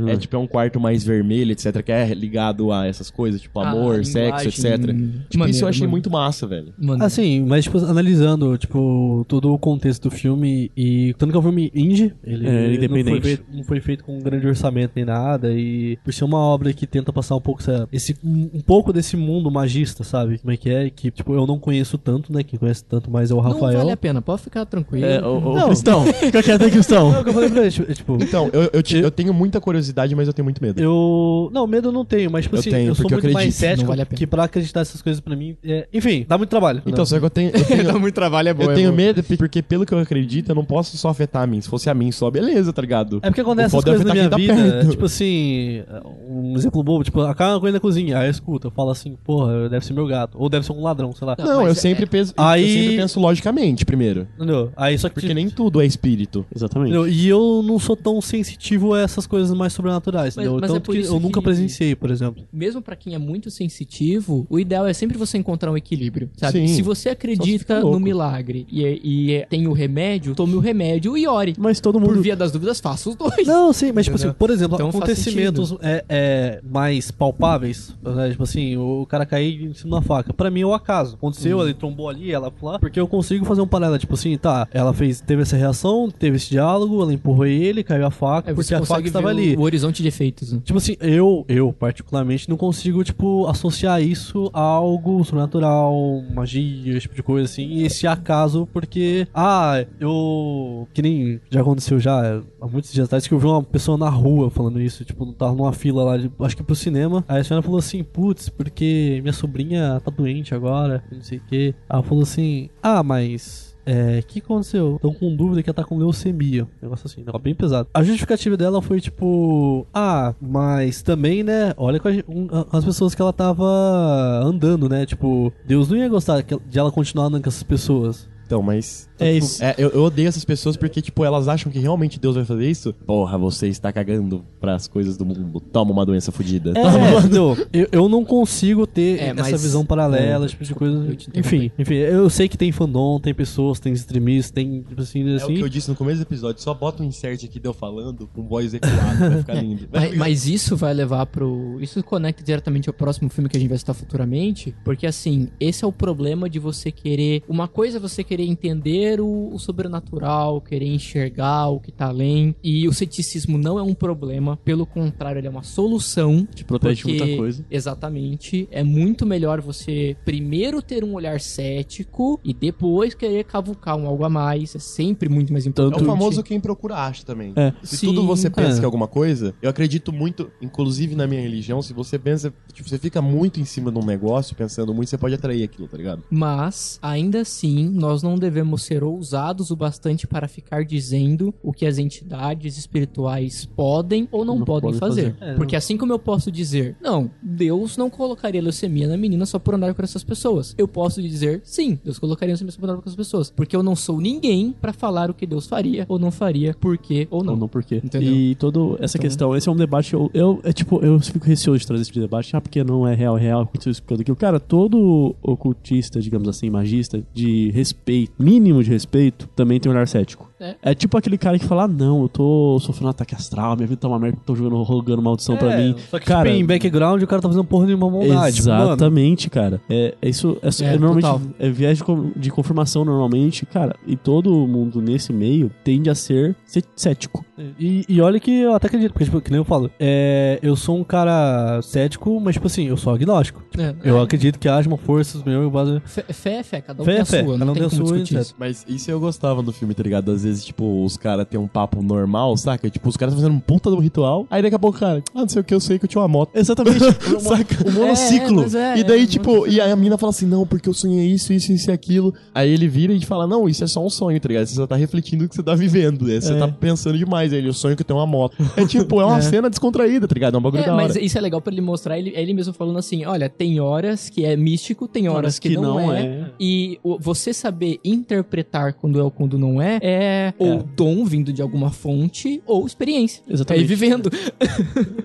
é. É tipo, é um quarto mais vermelho, etc, que é ligado a essas coisas, tipo, Ah, amor, sexo, etc. Tipo, isso maneiro, eu achei mano. muito massa, velho. Mano, Assim, mas tipo, analisando, tipo, todo o contexto do filme e tanto que é um filme indie, ele, É, ele independente. Não, foi feito, não foi feito com um grande orçamento nem nada e por ser uma obra que tenta passar um pouco essa- esse um, pouco desse mundo magista, sabe? Como é que é? Que tipo, eu não conheço tanto, né? Quem conhece tanto mais é o não Rafael. vale a pena, pode ficar tranquilo. É, o, o Não. Cristão. Fica quieto aí, Não, Cristão. o que eu falei pra ele, tipo, tipo, Então, eu, eu, te- eu tenho muita curiosidade, mas eu tenho muito medo. Eu. Não, medo eu não tenho, mas tipo Eu assim, tenho, eu sou porque eu muito mais acredito. cético Não vale que pra acreditar essas coisas pra mim. é- Enfim, dá muito trabalho. Então, Não. só que eu tenho. Eu tenho, Dá muito trabalho, é bom. eu é tenho bom. medo porque, pelo que eu acredito, eu não posso só afetar a mim. Se fosse a mim só, beleza, tá ligado? É porque acontece essas é coisas na minha tá vida. perto. tipo assim, um exemplo bobo, tipo, acaba uma coisa na cozinha, aí eu escuto, eu falo assim, porra, deve ser meu gato. Ou deve ser um ladrão, sei lá. Não, eu mas sempre, é- penso, Aí- eu sempre penso logicamente primeiro. Entendeu? Aí só que. Porque nem tudo é espírito. Exatamente. entendeu? E eu não sou tão sensitivo a essas coisas mais sobrenaturais, Mas- mas é Tanto por que isso eu nunca que- presenciei, por exemplo. Mesmo pra quem é muito sensitivo, o ideal é sempre você encontrar um equilíbrio, sabe? Sim. Se você acredita no milagre e, e tem o remédio, tome o remédio e ore. Mas todo Por mundo. via das dúvidas, faça os dois. Não, sim, mas tipo assim, por exemplo, Então acontecimentos é, é, mais palpáveis, né? tipo assim, o cara cair em cima da faca. Pra mim é o acaso. Aconteceu, ele trombou ali, ela foi lá, porque eu consigo fazer um paralelo, tipo assim, tá, ela fez, teve essa reação, teve esse diálogo, ela empurrou ele, caiu a faca, Aí porque a faca estava ali. o, o horizonte de efeitos. né? Tipo assim, eu, eu particularmente não consigo, tipo, associar isso a algo sobrenatural, magia, esse tipo de coisa assim, e esse acaso, porque, ah, eu, que nem já aconteceu já, há muitos dias atrás, que eu vi uma pessoa na rua falando isso, tipo, tava numa fila lá, de, acho que pro cinema, aí a senhora falou assim, putz, porque minha sobrinha tá doente agora, não sei o que, ela falou assim, ah, mas... É, o que aconteceu? Estão com dúvida que ela tá com leucemia. Um negócio assim, negócio bem pesado. A justificativa dela foi tipo: Ah, mas também, né? Olha com a um, as pessoas que ela tava andando, né? Tipo, Deus não ia gostar de ela continuar andando com essas pessoas. Então, mas. É isso. É, eu, eu odeio essas pessoas porque, tipo, elas acham que realmente Deus vai fazer isso. Porra, você está cagando pras coisas do mundo. Toma uma doença fodida. É, uma-? Eu, eu não consigo ter É, essa mas- visão paralela, É. tipo de coisa. Enfim, enfim, eu sei que tem fandom, tem pessoas, tem extremistas, tem, tipo assim, É o assim. que eu disse no começo do episódio. Só bota um insert aqui de eu falando com voz ecoada. vai ficar lindo. Mas, mas isso vai levar pro. Isso conecta diretamente ao próximo filme que a gente vai citar futuramente. Porque, assim, esse é o problema de você querer. Uma coisa é você querer entender o, o sobrenatural, querer enxergar o que tá além. E o ceticismo não é um problema. Pelo contrário, ele é uma solução. Te protege de porque- muita coisa. Exatamente. É muito melhor você primeiro ter um olhar cético e depois querer cavucar um algo a mais. É sempre muito mais É importante. o famoso quem procura acha também. É. Se Sim, tudo você pensa é. que é alguma coisa, eu acredito muito, inclusive na minha religião, se você pensa, tipo, você fica muito em cima de um negócio, pensando muito, você pode atrair aquilo, tá ligado? Mas, ainda assim, nós não devemos ser ousados o bastante para ficar dizendo o que as entidades espirituais podem ou não, Não podem podem fazer. fazer. É, Porque assim como eu posso dizer, não, Deus não colocaria leucemia na menina só por andar com essas pessoas. Eu posso dizer, sim, Deus colocaria leucemia só por andar com essas pessoas. Porque eu não sou ninguém para falar o que Deus faria ou não faria, por quê ou não. Ou não por quê. Entendeu? E toda essa Então- questão, esse é um debate, eu, eu, é tipo, eu fico receoso de trazer esse tipo de debate, ah, porque não é real, é real, aconteceu isso, aquilo. Cara, todo ocultista, digamos assim, magista, de respeito, mínimo de respeito, também tem um olhar cético. É. tipo aquele cara que fala, ah, não, eu tô sofrendo um ataque astral, minha vida tá uma merda, tô jogando, rogando maldição pra mim. Só que, cara, tipo, em background o cara tá fazendo porra nenhuma maldade. tipo, Exatamente, cara. É, é isso é, É, é normalmente total. é viés de, de confirmação normalmente, cara. E todo mundo nesse meio tende a ser cé- cético. E, e olha que eu até acredito, porque, tipo, que nem eu falo, é, eu sou um cara cético, mas, tipo assim, eu sou agnóstico. É, Eu é. acredito que haja uma força meu eu base... Fé, fé é fé, cada um Fé tem é a fé, sua, cada não um tem tem a como sua, discutir etc. isso. Mas isso eu gostava no filme, tá ligado? Às vezes, tipo, os caras têm um papo normal, saca? Tipo, os caras fazendo um puta de um ritual, aí daqui a pouco, cara, ah, não sei o que, eu sei que eu tinha uma moto. Exatamente. saca? o monociclo. É, é, E daí, é, tipo, e aí a mina fala assim, não, porque eu sonhei isso, isso, isso e aquilo. Aí ele vira e fala, não, isso é só um sonho, tá ligado? Você só tá refletindo o que você tá vivendo, né? Você É. tá pensando demais mais. Ele, o sonho que tem uma moto. É tipo, é uma É. cena descontraída, tá ligado? É um bagulho É, da hora. mas isso é legal pra ele mostrar, ele, ele mesmo falando assim, olha, tem horas que é místico, tem horas que, não, é, e o- você saber interpretar quando é ou quando não é, é ou dom vindo de alguma fonte ou experiência. Exatamente. É ir vivendo.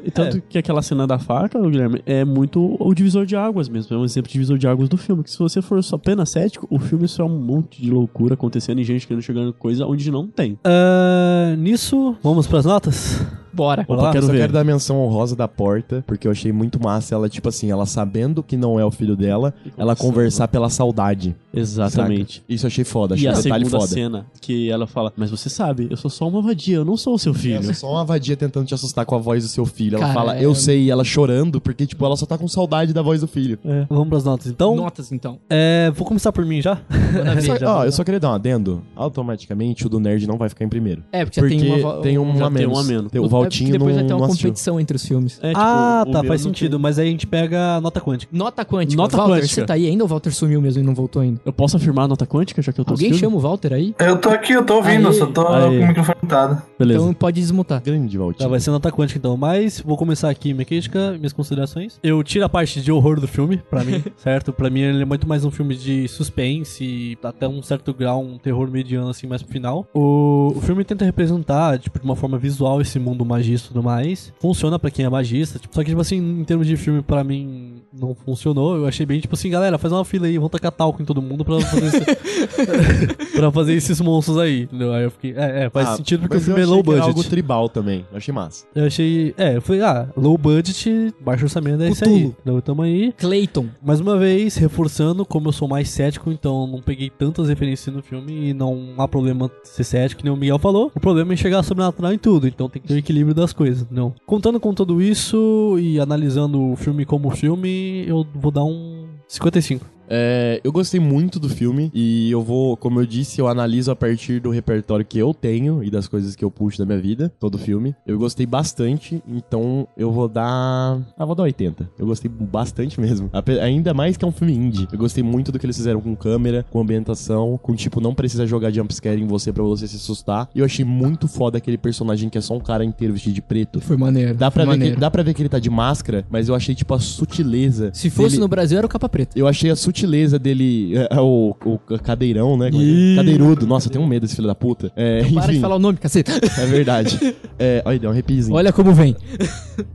E tanto que aquela cena da faca, Guilherme, é muito o divisor de águas mesmo. É um exemplo de divisor de águas do filme. Que se você for só apenas cético, o filme só é um monte de loucura acontecendo e gente querendo chegando coisa onde não tem. Ah, nisso, vamos pras notas? Bora. Bora Opa, lá? quero só ver. quero dar menção honrosa da porta, porque eu achei muito massa ela, tipo assim, ela sabendo que não é o filho dela, ela conversar pela saudade. Exatamente. Saca? Isso eu achei foda, achei E um a detalhe segunda foda. cena, que ela fala, mas você sabe, eu sou só uma vadia, eu não sou o seu Eu filho. sou só uma vadia tentando te assustar com a voz do seu filho. Ela Cara, fala, é- eu sei, e ela chorando, porque, tipo, ela só tá com saudade da voz do filho. É, vamos pras notas. Então, Notas, então. é, vou começar por mim já. Manda Só- ver. ó, eu só queria dar um adendo. Automaticamente o do nerd não vai ficar em primeiro. É, porque já Porque tem uma... tem um já a tem menos. um a menos. Tem- O É Valtinho depois não, vai ter uma não assistiu. competição entre os filmes. É, tipo, ah, tá, faz sentido, tem- mas aí a gente pega a nota quântica. Nota quântica. Nota Walter, quântica. você tá aí ainda ou o Walter sumiu mesmo e não voltou ainda? Eu posso afirmar a nota quântica, já que eu tô Alguém assistindo? chama o Walter aí? Eu tô aqui, eu tô ouvindo, Aê. só tô Aê. com o microfone mutado. Beleza. Então pode desmutar. Grande Tá, Valtinho. vai ser nota quântica então, mas vou começar aqui minha crítica, minhas considerações. Eu tiro a parte de horror do filme, pra mim, certo? Pra mim ele é muito mais um filme de suspense e até um certo grau, um terror mediano assim mais pro final. O, o filme tenta representar, tipo, de uma forma visual esse mundo magista e tudo mais. Funciona pra quem é magista, tipo, só que tipo assim, em termos de filme pra mim não funcionou. Eu achei bem tipo assim, galera, faz uma fila aí, vamos tacar talco em todo mundo pra fazer esse- pra fazer esses monstros aí, entendeu? Aí eu fiquei, é, é, faz Ah, sentido porque o mas eu filme é low que era budget. algo tribal também. Eu achei massa. Eu achei. É, eu falei, ah, low budget, baixo orçamento é isso aí. Então tamo aí. Clayton. Mais uma vez, reforçando, como eu sou mais cético, então não peguei tantas referências no filme e não há problema ser cético, que nem o Miguel falou. O problema é enxergar sobrenatural em tudo, então tem que ter o equilíbrio das coisas, não. Contando com tudo isso e analisando o filme como filme, eu vou dar um 55. É, eu gostei muito do filme e eu vou, como eu disse, eu analiso a partir do repertório que eu tenho e das coisas que eu puxo da minha vida, todo filme. Eu gostei bastante, então eu vou dar. Ah, vou dar 80. Eu gostei bastante mesmo. Ainda mais que é um filme indie. Eu gostei muito do que eles fizeram com câmera, com ambientação, com tipo, não precisa jogar jumpscare em você pra você se assustar. E eu achei muito foda aquele personagem que é só um cara inteiro vestido de preto. Foi maneiro. Dá pra, ver que, maneiro. dá pra ver que ele tá de máscara, mas eu achei, tipo, a sutileza. Se fosse dele- no Brasil, era o capa preta. eu achei a sutileza dele, é, é, o, o cadeirão, né? É é? Ih. Cadeirudo. Nossa, eu tenho um medo desse filho da puta. É, Para de falar o nome, caceta. é verdade. É, olha, deu um arrepiozinho. Olha como vem.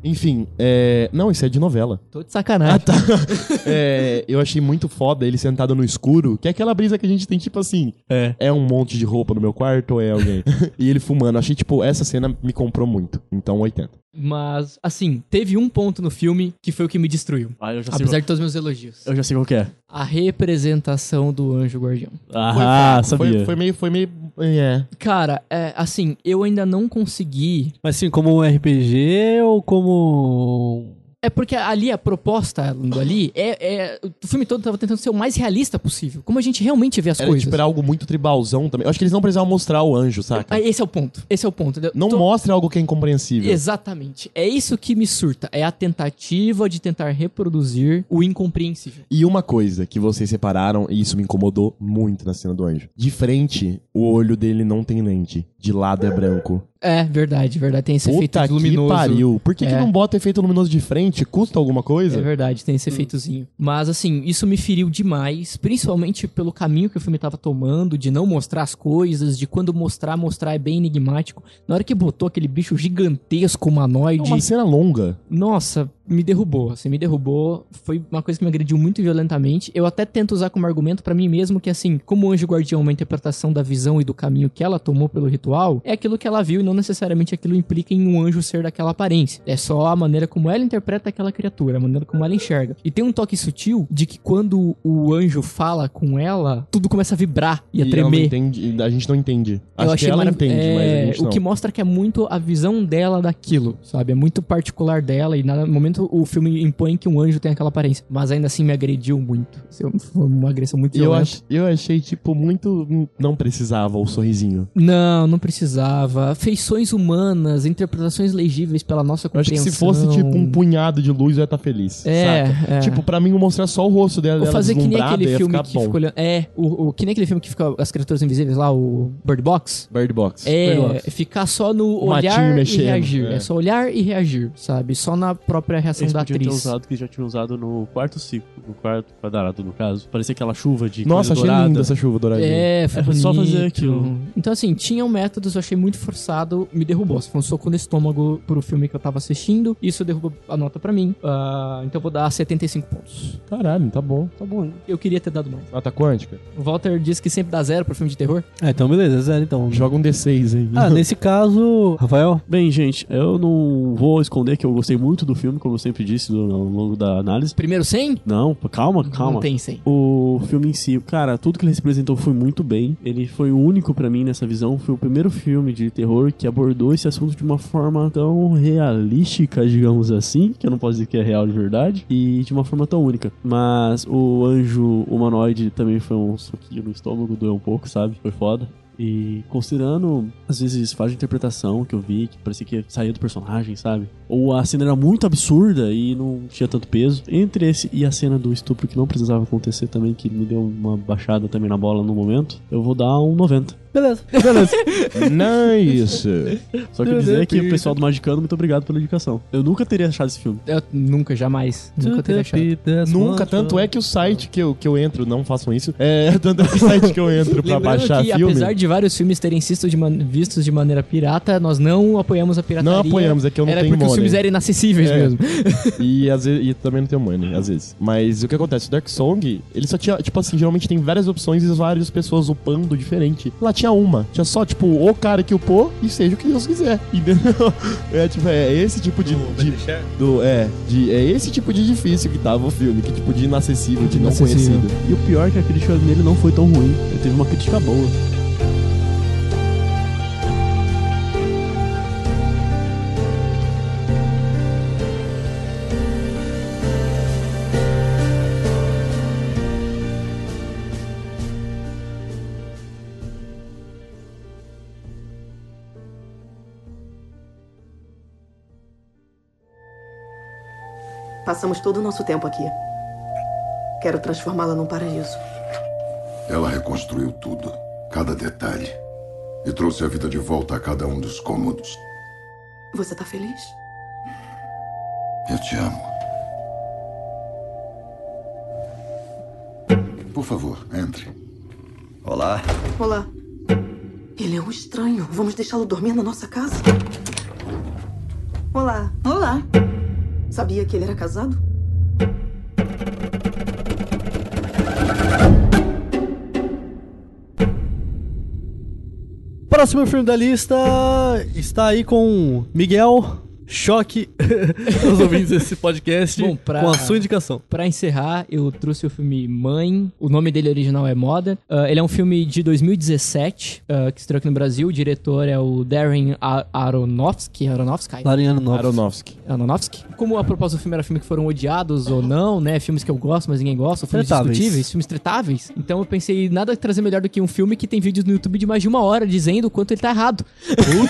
Enfim, é... Não, isso é de novela. Tô de sacanagem. Ah, tá. É, eu achei muito foda ele sentado no escuro, que é aquela brisa que a gente tem, tipo assim, É. é um monte de roupa no meu quarto ou é alguém? e ele fumando. Achei, tipo, essa cena me comprou muito. Então, 80. Mas, assim, teve um ponto no filme que foi o que me destruiu. Ah, eu já sei Apesar qual... de todos os meus elogios. Eu já sei qual que é. A representação do anjo guardião. Ah, Foi- sabia. Foi, foi meio, foi meio, é. Cara, é, assim, eu ainda não consegui. Mas sim, como um RPG ou como. É porque ali a proposta ali é, é- O filme todo tava tentando ser o mais realista possível. Como a gente realmente vê as Era, coisas. tipo, algo muito tribalzão também. Eu acho que eles não precisavam mostrar o anjo, saca? Ah, Esse é o ponto. Esse é o ponto. Não Tô- mostra algo que é incompreensível. Exatamente. É isso que me surta. É a tentativa de tentar reproduzir o incompreensível. E uma coisa que vocês separaram, e isso me incomodou muito na cena do anjo. De frente, o olho dele não tem lente. De lado é branco. É, verdade, verdade. Tem esse efeito Puta luminoso. que pariu. Por que, que É. não bota efeito luminoso de frente? Custa alguma coisa? É verdade, tem Hum. esse efeitozinho. Mas assim, isso me feriu demais, principalmente pelo caminho que o filme tava tomando, de não mostrar as coisas, de quando mostrar, mostrar é bem enigmático. Na hora que botou aquele bicho gigantesco, É humanoide, uma cena longa. nossa, me derrubou, assim, me derrubou. Foi uma coisa que me agrediu muito violentamente. Eu até tento usar como argumento pra mim mesmo que, assim, como o Anjo Guardião é uma interpretação da visão e do caminho que ela tomou pelo ritual, é aquilo que ela viu e não necessariamente aquilo implica em um anjo ser daquela aparência. É só a maneira como ela interpreta aquela criatura, a maneira como ela enxerga. E tem um toque sutil de que quando o anjo fala com ela, tudo começa a vibrar e a não tremer. entende, a gente não entende. Eu Acho achei que ela marav- entende, é, mas a gente O não. que mostra que é muito a visão dela daquilo, sabe? É muito particular dela e no momento momento o filme impõe que um anjo tem aquela aparência. Mas ainda assim me agrediu muito. Assim, Foi uma agressão muito E eu, violenta. ach, eu achei, tipo, muito. hum, Não precisava o sorrisinho. Não, não precisava. Feições humanas, interpretações legíveis pela nossa Eu acho que compreensão. se fosse, tipo, um punhado de luz, eu ia estar feliz. É, é. Tipo, pra mim, mostrar só o rosto dela, Ou fazer que nem aquele filme que bom. fica olhando. É, o, o- que nem aquele filme que fica as criaturas invisíveis lá, o Bird Box. Bird Box. É, Bird Box. ficar só no O olhar e mexendo, reagir. é. É. só olhar e reagir, sabe? Só na própria reação Eles da podiam ter atriz. usado que já tinham usado no quarto ciclo, no quarto quadrado, no caso. Parecia aquela chuva de Nossa, achei dourada. linda essa chuva douradinha. É, foi É só bonito. fazer aquilo. Então, assim, tinham métodos, eu achei muito forçado, me derrubou. Foi um soco no estômago pro filme que eu tava assistindo. Isso derrubou a nota pra mim. Ah, então eu vou dar 75 pontos. Caralho, tá bom, tá bom. Eu queria ter dado mais. Nota quântica? O Walter disse que sempre dá zero pro filme de terror. É, então beleza, zero então. Joga um D6 aí. Ah, nesse caso, Rafael, Bem, gente, eu não vou esconder que eu gostei muito do filme, como eu sempre disse no- ao longo da análise. Primeiro 100? Não, calma, calma. Não tem 100. O filme em si, cara, tudo que ele representou foi muito bem. Ele foi o único pra mim nessa visão. Foi o primeiro filme de terror que abordou esse assunto de uma forma tão realística, digamos assim, que eu não posso dizer que é real de verdade, e de uma forma tão única. Mas o anjo humanoide também foi um soquinho no estômago, doeu um pouco, sabe? Foi foda. E considerando, às vezes, falha de interpretação que eu vi, que parecia que saía do personagem, sabe? Ou a cena era muito absurda e não tinha tanto peso. Entre esse e a cena do estupro que não precisava acontecer também, que me deu uma baixada também na bola no momento, eu vou dar um 90. Beleza, beleza. nice. Só que dizer que o pessoal do Magicano, muito obrigado pela indicação. Eu nunca teria achado esse filme. Eu nunca, jamais. Nunca teria achado. Nunca, tanto é que o site que eu, que eu entro, não façam isso, é tanto é que o site que eu entro pra baixar que, filme. apesar de vários filmes terem sido de man- vistos de maneira pirata, nós não apoiamos a pirataria. Não apoiamos, é que eu não Era tenho porque os money. filmes eram inacessíveis É. mesmo. E, às vezes, e também não tem money, às vezes. Mas o que acontece? O Dark Song, ele só tinha, tipo assim, geralmente tem várias opções e várias pessoas upando diferente. Lá tinha uma. Tinha só, tipo, o cara que upou e seja o que Deus quiser. Entendeu? É, tipo, é esse tipo de. de do, é, de, é esse tipo de difícil que tava o filme, que tipo de inacessível, de não conhecido. E o pior é que a crítica nele não foi tão ruim. Ele teve uma crítica boa. Passamos todo o nosso tempo aqui. Quero transformá-la num paraíso. Ela reconstruiu tudo, cada detalhe, e trouxe a vida de volta a cada um dos cômodos. Você tá feliz? Eu te amo. Por favor, entre. Olá. Olá. Ele é um estranho. Vamos deixá-lo dormir na nossa casa? Olá. Olá. Sabia que ele era casado? Próximo filme da lista está aí com Miguel Choque os ouvintes desse podcast Bom, pra- com a sua indicação. Pra encerrar, eu trouxe o filme Mãe. O nome dele original é Moda. Ah, ele é um filme de 2017, ah, que estreou aqui no Brasil. O diretor é o Darren Aronofsky. Aronofsky? Darren Aronofsky. Aronofsky. Aronofsky. Como a proposta do filme era filme que foram odiados ou não, né? Filmes que eu gosto, mas ninguém gosta, filmes Tretáveis. discutíveis, filmes tretáveis. Então eu pensei, nada trazer melhor do que um filme que tem vídeos no YouTube de mais de uma hora dizendo o quanto ele tá errado.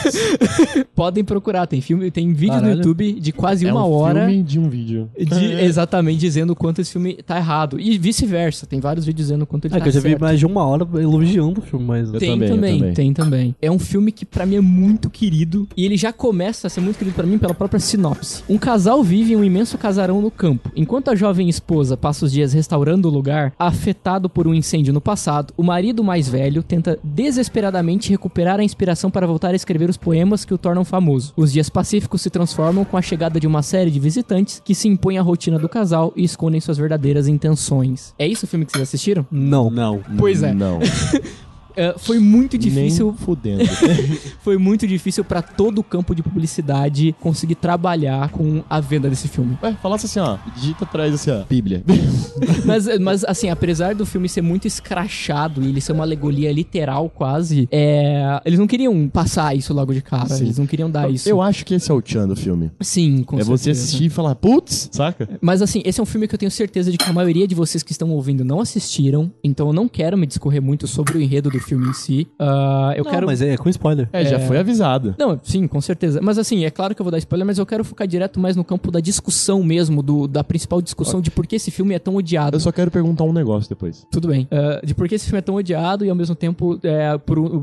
Podem procurar, tem filme, tem vídeos no Caralho. YouTube de quase É uma um hora. filme de um vídeo. de- exatamente dizendo o quanto esse filme tá errado. E vice-versa, tem vários vídeos dizendo o quanto ele É tá que eu já vi certo. mais de uma hora elogiando o filme, mas... Tem também, tem também. É um filme que pra mim é muito querido e ele já começa a ser muito querido pra mim pela própria sinopse. Um casal vive em um imenso casarão no campo. Enquanto a jovem esposa passa os dias restaurando o lugar, afetado por um incêndio no passado, o marido mais velho tenta desesperadamente recuperar a inspiração para voltar a escrever os poemas que o tornam famoso. Os dias pacíficos se transformam com a chegada de uma série de visitantes que se impõem à rotina do casal e escondem suas verdadeiras intenções. É isso o filme que vocês assistiram? Não. Não. Pois é. Não. É, foi muito Nem difícil. fudendo. foi muito difícil pra todo o campo de publicidade conseguir trabalhar com a venda desse filme. Ué, falasse assim, ó, digita atrás assim, ó, Bíblia. Mas, mas, assim, apesar do filme ser muito escrachado e ele ser uma alegoria literal quase, é, eles não queriam passar isso logo de cara. Sim. Eles não queriam dar isso. Eu acho que esse é o Tchan do filme. Sim, com é você certeza. assistir e falar, putz, saca? Mas assim, esse é um filme que eu tenho certeza de que a maioria de vocês que estão ouvindo não assistiram, então eu não quero me discorrer muito sobre o enredo do filme em si. Ah, eu Não, quero. mas é com spoiler. É, já foi avisado. Não, sim, com certeza. Mas assim, é claro que eu vou dar spoiler, mas eu quero focar direto mais no campo da discussão mesmo, do, da principal discussão de por que esse filme é tão odiado. Eu só quero perguntar um negócio depois. Tudo bem. Ah, de por que esse filme é tão odiado e ao mesmo tempo, é,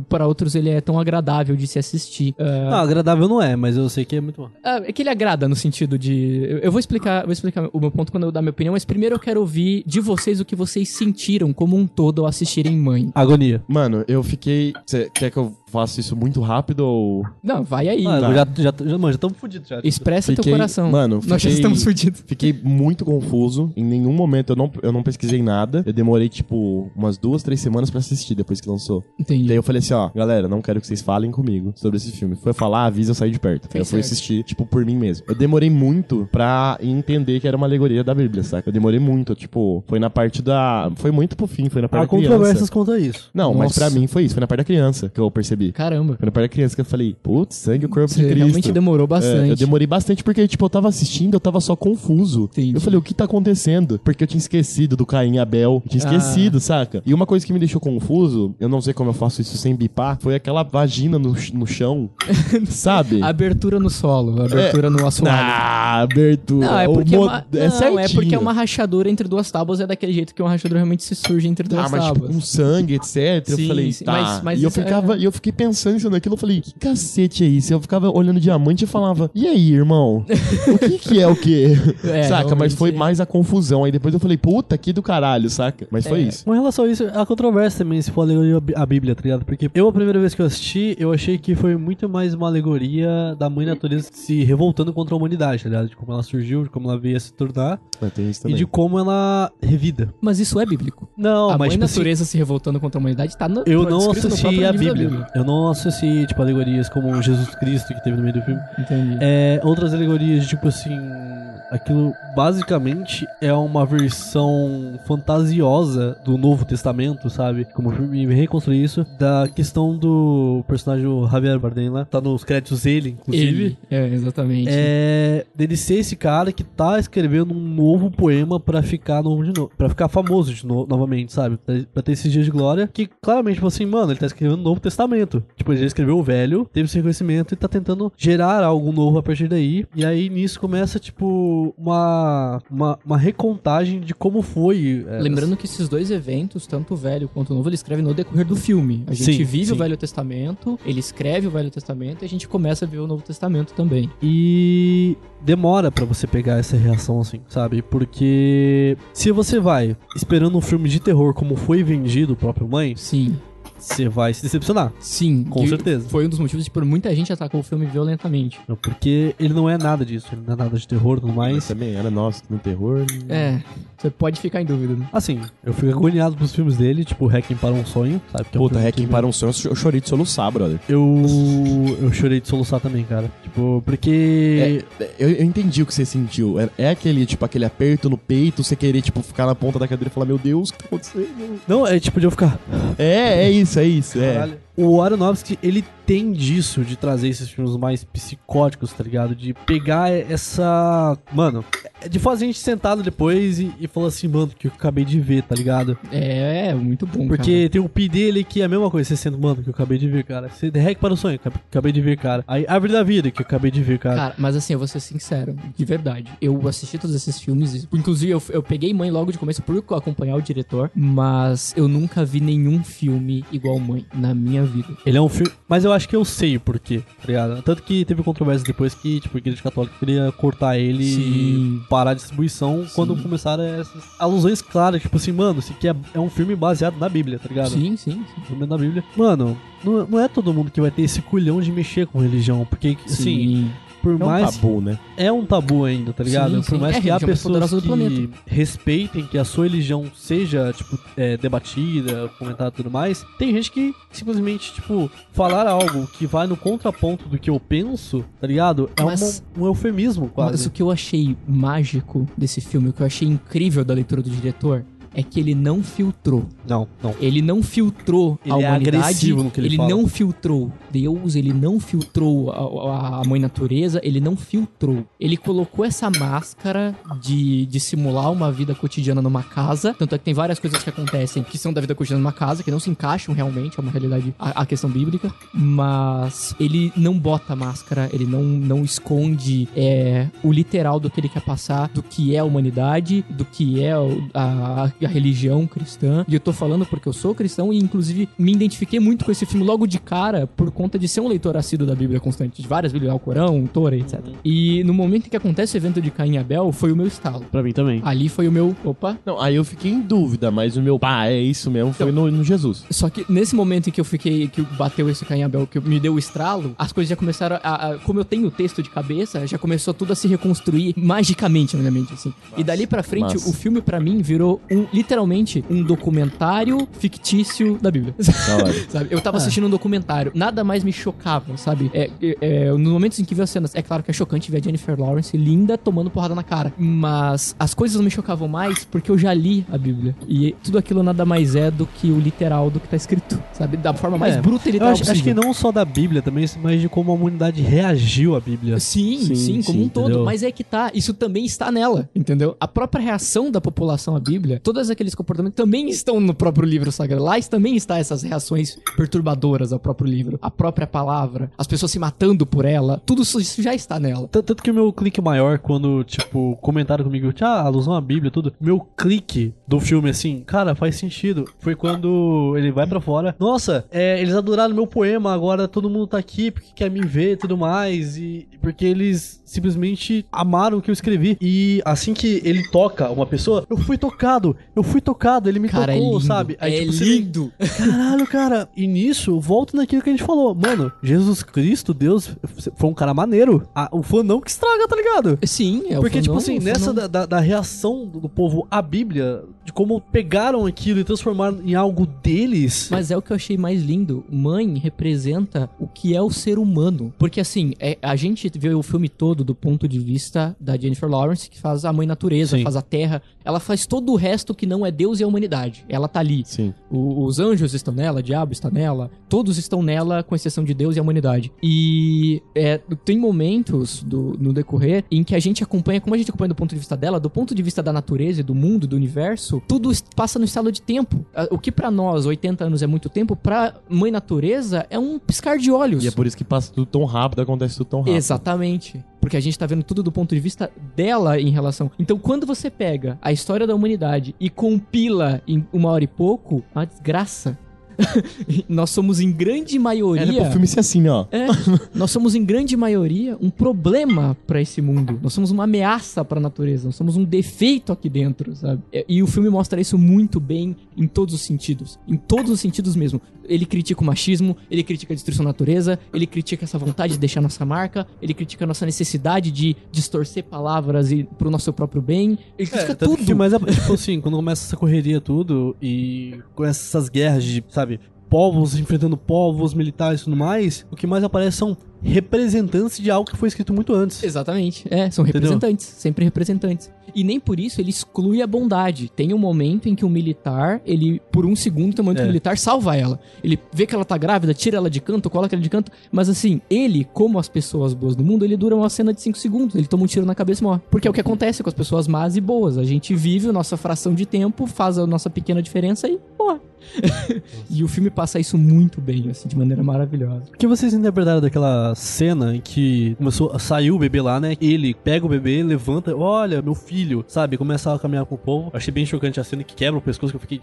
para outros, ele é tão agradável de se assistir. Ah, Não, agradável não é, mas eu sei que é muito bom. ah, é que ele agrada no sentido de. Eu, eu vou explicar, vou explicar o meu ponto quando eu dar minha opinião, mas primeiro eu quero ouvir de vocês o que vocês sentiram como um todo ao assistirem Mãe. Agonia. Mano, eu fiquei. Você quer que eu faça isso muito rápido ou. Não, vai aí. Ah, Tá. já, já, já, mano, já estamos fodidos já. Expressa teu Fiquei- coração. Mano, Nós já fiquei- estamos fudidos. Fiquei muito confuso. Em nenhum momento eu não, eu não pesquisei nada. Eu demorei, tipo, umas duas, três semanas pra assistir depois que lançou. Entendi. Daí eu falei assim, ó, galera, não quero que vocês falem comigo sobre esse filme. Foi falar, avisa, eu saí de perto. Fez eu fui certo. assistir, tipo, por mim mesmo. Eu demorei muito pra entender que era uma alegoria da Bíblia, saca? Eu demorei muito, tipo, foi na parte da... Foi muito pro fim, foi na parte Há da criança. controvérsias quanto a isso. Não, mas Nossa. pra mim foi isso, foi na parte da criança que eu percebi. Caramba. Na parte da criança que eu falei, putz, sangue, o corpo Você de Cristo. realmente demorou É, bastante. eu demorei bastante porque, tipo, eu tava assistindo, eu tava só confuso. Entendi. Eu falei, o que tá acontecendo? Porque eu tinha esquecido do Caim e Abel. Eu tinha Ah. esquecido, saca? E uma coisa que me deixou confuso, eu não sei como eu faço isso sem bipar, foi aquela vagina no, no chão. sabe? Abertura no solo, abertura no assoalho. Ah, abertura. Não, é porque, mo- uma, é não, é certinho. porque uma rachadura entre duas tábuas é daquele jeito que uma rachadura realmente se surge entre duas Ah, mas tipo, tábuas. com sangue, etc. Sim, eu falei, sim, tá. mas- mas e eu é- ficava, e eu fiquei pensando isso naquilo, eu falei, que cacete é isso? Eu ficava olhando diamante e falava, e aí, irmão? o que que é o quê? É, saca? Mas foi mais a confusão. Aí depois eu falei, puta, que do caralho, saca? Mas foi É. isso. Com relação a isso, a controvérsia também, se for alegoria a Bíblia, tá ligado? Porque eu, a primeira vez que eu assisti, eu achei que foi muito mais uma alegoria da mãe natureza se revoltando contra a humanidade, tá ligado? De como ela surgiu, de como ela veio a se tornar Tem isso e também. de como ela revida. Mas isso é bíblico. Não, a mas tipo assim, natureza se revoltando contra a humanidade tá no, eu tá não no assisti próprio a Bíblia. Eu não assisti, tipo, alegorias como Jesus Cristo que teve no meio do filme. Entendi. É, outras alegorias, tipo assim. Aquilo basicamente é uma versão fantasiosa do Novo Testamento, sabe? Como o filme reconstruir isso. Da questão do personagem Javier Bardem lá. Tá nos créditos ele, inclusive. Ele, é, exatamente. É dele ser esse cara que tá escrevendo um novo poema pra ficar novo de novo, para ficar famoso de novo, novamente, sabe? Pra, pra ter esses dias de glória, que claramente, tipo assim, mano, ele tá escrevendo um novo testamento. Tipo, ele já escreveu o velho, teve esse reconhecimento e tá tentando gerar algo novo a partir daí. E aí nisso começa, tipo, uma, uma, uma recontagem de como foi. é, Lembrando que esses dois eventos, tanto o velho quanto o novo, ele escreve no decorrer do filme. A gente Sim, vive sim. o Velho Testamento, ele escreve o Velho Testamento e a gente começa a ver o Novo Testamento também. E demora pra você pegar essa reação assim, sabe? Porque se você vai esperando um filme de terror como foi vendido o próprio Mãe, sim, você vai se decepcionar. Sim, Com certeza. Foi um dos motivos de por muita gente atacou o filme violentamente. Porque ele não é nada disso, ele não é nada de terror e tudo Mas mais. também era nosso no terror. É, você pode ficar em dúvida. né? Assim, eu fico agoniado pros filmes dele, tipo Hacking para um Sonho, sabe? Que é um Puta, filme Hacking que- para um sonho, eu chorei de soluçar, brother. Eu, eu chorei de soluçar também, cara. Tipo, porque. Eu, eu entendi o que você sentiu. É, é aquele, tipo, aquele aperto no peito, você querer, tipo, ficar na ponta da cadeira e falar, meu Deus, o que tá acontecendo? Não, é tipo de eu ficar. É, é isso, é isso, é. O Aronofsky, ele tem disso, de trazer esses filmes mais psicóticos, tá ligado? De pegar essa. Mano, é de fazer a gente sentado depois e, e falar assim, mano, que eu acabei de ver, tá ligado? É, é muito bom, Porque tem o pi dele que é a mesma coisa, você senta, mano, que eu acabei de ver, cara. Você derreque para o sonho, que eu acabei de ver, cara. Aí Árvore da Vida, que eu acabei de ver, cara. Cara, mas assim, eu vou ser sincero, de verdade. Eu assisti todos esses filmes, inclusive eu, eu peguei Mãe logo de começo por acompanhar o diretor, mas eu nunca vi nenhum filme igual Mãe na minha vida. Ele é um filme. Mas eu acho que eu sei o porquê, tá ligado? Tanto que teve controvérsia depois que, tipo, a Igreja Católica queria cortar ele Sim. e parar a distribuição quando começaram essas alusões claras, tipo assim, mano, isso aqui é, é um filme baseado na Bíblia, tá ligado? Sim, sim, Um filme na Bíblia. Mano, não, não é todo mundo que vai ter esse culhão de mexer com religião, porque, assim, Sim. Por É um mais tabu, né? é um tabu ainda, tá ligado? Sim, por sim. mais É que há pessoas que respeitem que a sua religião seja, tipo, é, debatida, comentada e tudo mais, tem gente que simplesmente, tipo, falar algo que vai no contraponto do que eu penso, tá ligado? É Mas- um, um eufemismo, quase. Mas o que eu achei mágico desse filme, o que eu achei incrível da leitura do diretor, é que ele não filtrou. Não, não. Ele não filtrou Ele a é humanidade. agressivo no que ele fala. não filtrou Deus, ele não filtrou a, a- a mãe natureza, ele não filtrou. Ele colocou essa máscara de, de simular uma vida cotidiana numa casa. Tanto é que tem várias coisas que acontecem que são da vida cotidiana numa casa, que não se encaixam realmente, é uma realidade, a, a questão bíblica. Mas ele não bota máscara, ele não, não esconde é, o literal do que ele quer passar, do que é a humanidade, do que é o- a, a religião cristã. E eu tô falando porque eu sou cristão e, inclusive, me identifiquei muito com esse filme logo de cara por conta de ser um leitor assíduo da Bíblia constante, de várias Bíblias, Alcorão, Torah, etc. E no momento em que acontece o evento de Caim e Abel, foi o meu estalo. Pra mim também. Ali foi o meu. Opa! Não, aí eu fiquei em dúvida, mas o meu pá, é isso mesmo, foi no, no Jesus. Só que nesse momento em que eu fiquei, que bateu esse Caim e Abel, que me deu o estralo, as coisas já começaram a, a- Como eu tenho o texto de cabeça, já começou tudo a se reconstruir magicamente na minha mente, assim. e dali pra frente, massa. o filme pra mim virou um, literalmente um documentário fictício da Bíblia. Da hora. sabe? Eu tava assistindo um documentário, nada mais me chocava, sabe? É, é, é, nos momentos em que vi as cenas, é claro que é chocante ver a Jennifer Lawrence linda tomando porrada na cara. Mas as coisas não me chocavam mais porque eu já li a Bíblia. E tudo aquilo nada mais é do que o literal do que tá escrito, sabe? Da forma mais É, bruta e Eu literal acho, acho que não só da Bíblia também, mas de como a humanidade reagiu à Bíblia. Sim, sim, Sim, como sim, um todo. entendeu? Mas é que tá, isso também está nela, entendeu? A própria reação da população à Bíblia, todos aqueles comportamentos também estão no próprio livro sagrado. Lá também está essas reações perturbadoras ao próprio livro. A própria palavra, as pessoas se matando por ela, tudo isso já está nela. Tanto que o meu clique maior, quando, tipo, comentaram comigo, ah, alusão à Bíblia, tudo. Meu clique do filme, assim, cara, faz sentido. Foi quando ele vai pra fora. Nossa, é, eles adoraram meu poema, agora todo mundo tá aqui porque quer me ver e tudo mais. E porque eles simplesmente amaram o que eu escrevi. E assim que ele toca uma pessoa, eu fui tocado, eu fui tocado, ele me Cara, é tocou, lindo, sabe? é você- lindo. Caralho, cara. E nisso, volto naquilo que a gente falou. Mano, Jesus Cristo, Deus, foi um cara maneiro. Ah, o fã não que estraga, tá ligado? Sim, é o Porque, tipo fandom, assim, o nessa da, da- da reação do povo à Bíblia, de como pegaram aquilo e transformaram em algo deles. Mas é o que eu achei mais lindo. Mãe representa o que é o ser humano. Porque assim, é- a gente vê o filme todo do ponto de vista da Jennifer Lawrence, que faz a mãe natureza, Sim. faz a terra. Ela faz todo o resto que não é Deus e a humanidade. Ela tá ali. Sim. O- os anjos estão nela, o diabo está nela, todos estão nela, com exceção de Deus e a humanidade. E é, tem momentos do- no decorrer em que a gente acompanha, como a gente acompanha do ponto de vista dela, do ponto de vista da natureza e do mundo, do universo, tudo passa no estado de tempo. Ah, O que pra nós, 80 anos é muito tempo, pra mãe natureza é um piscar de olhos. E é por isso que passa tudo tão rápido, acontece tudo tão rápido. Exatamente. Porque a gente tá vendo tudo do ponto de vista dela em relação. Então, quando você pega a história da humanidade e compila em uma hora e pouco, é uma desgraça. Nós somos em grande maioria. Era pro filme ser assim, ó. É, nós somos em grande maioria um problema pra esse mundo. Nós somos uma ameaça pra natureza. Nós somos um defeito aqui dentro, sabe? E, e o filme mostra isso muito bem em todos os sentidos. Em todos os sentidos mesmo. Ele critica o machismo, ele critica a destruição da natureza, ele critica essa vontade de deixar nossa marca, ele critica a nossa necessidade de distorcer palavras e pro nosso próprio bem. Ele critica É, tudo. que mais é, tipo assim, quando começa essa correria tudo e começa essas guerras de, sabe, povos enfrentando povos, militares e tudo mais, o que mais aparece são representantes de algo que foi escrito muito antes. Exatamente. É, são Entendeu? representantes, sempre representantes. E nem por isso ele exclui a bondade. Tem um momento em que o militar, ele, por um segundo, tem um momento que É. o militar salva ela. Ele vê que ela tá grávida, tira ela de canto, coloca ela de canto. Mas assim, ele, como as pessoas boas do mundo, ele dura uma cena de 5 segundos. Ele toma um tiro na cabeça e morre. Porque é o que acontece com as pessoas más e boas. A gente vive a nossa fração de tempo, faz a nossa pequena diferença e morre. e o filme passa isso muito bem, assim, de maneira maravilhosa. O que vocês interpretaram daquela cena em que começou, saiu o bebê lá, né? Ele pega o bebê, levanta, olha, meu filho, sabe? Começa a caminhar com o povo. Achei bem chocante a cena que quebra o pescoço, que eu fiquei.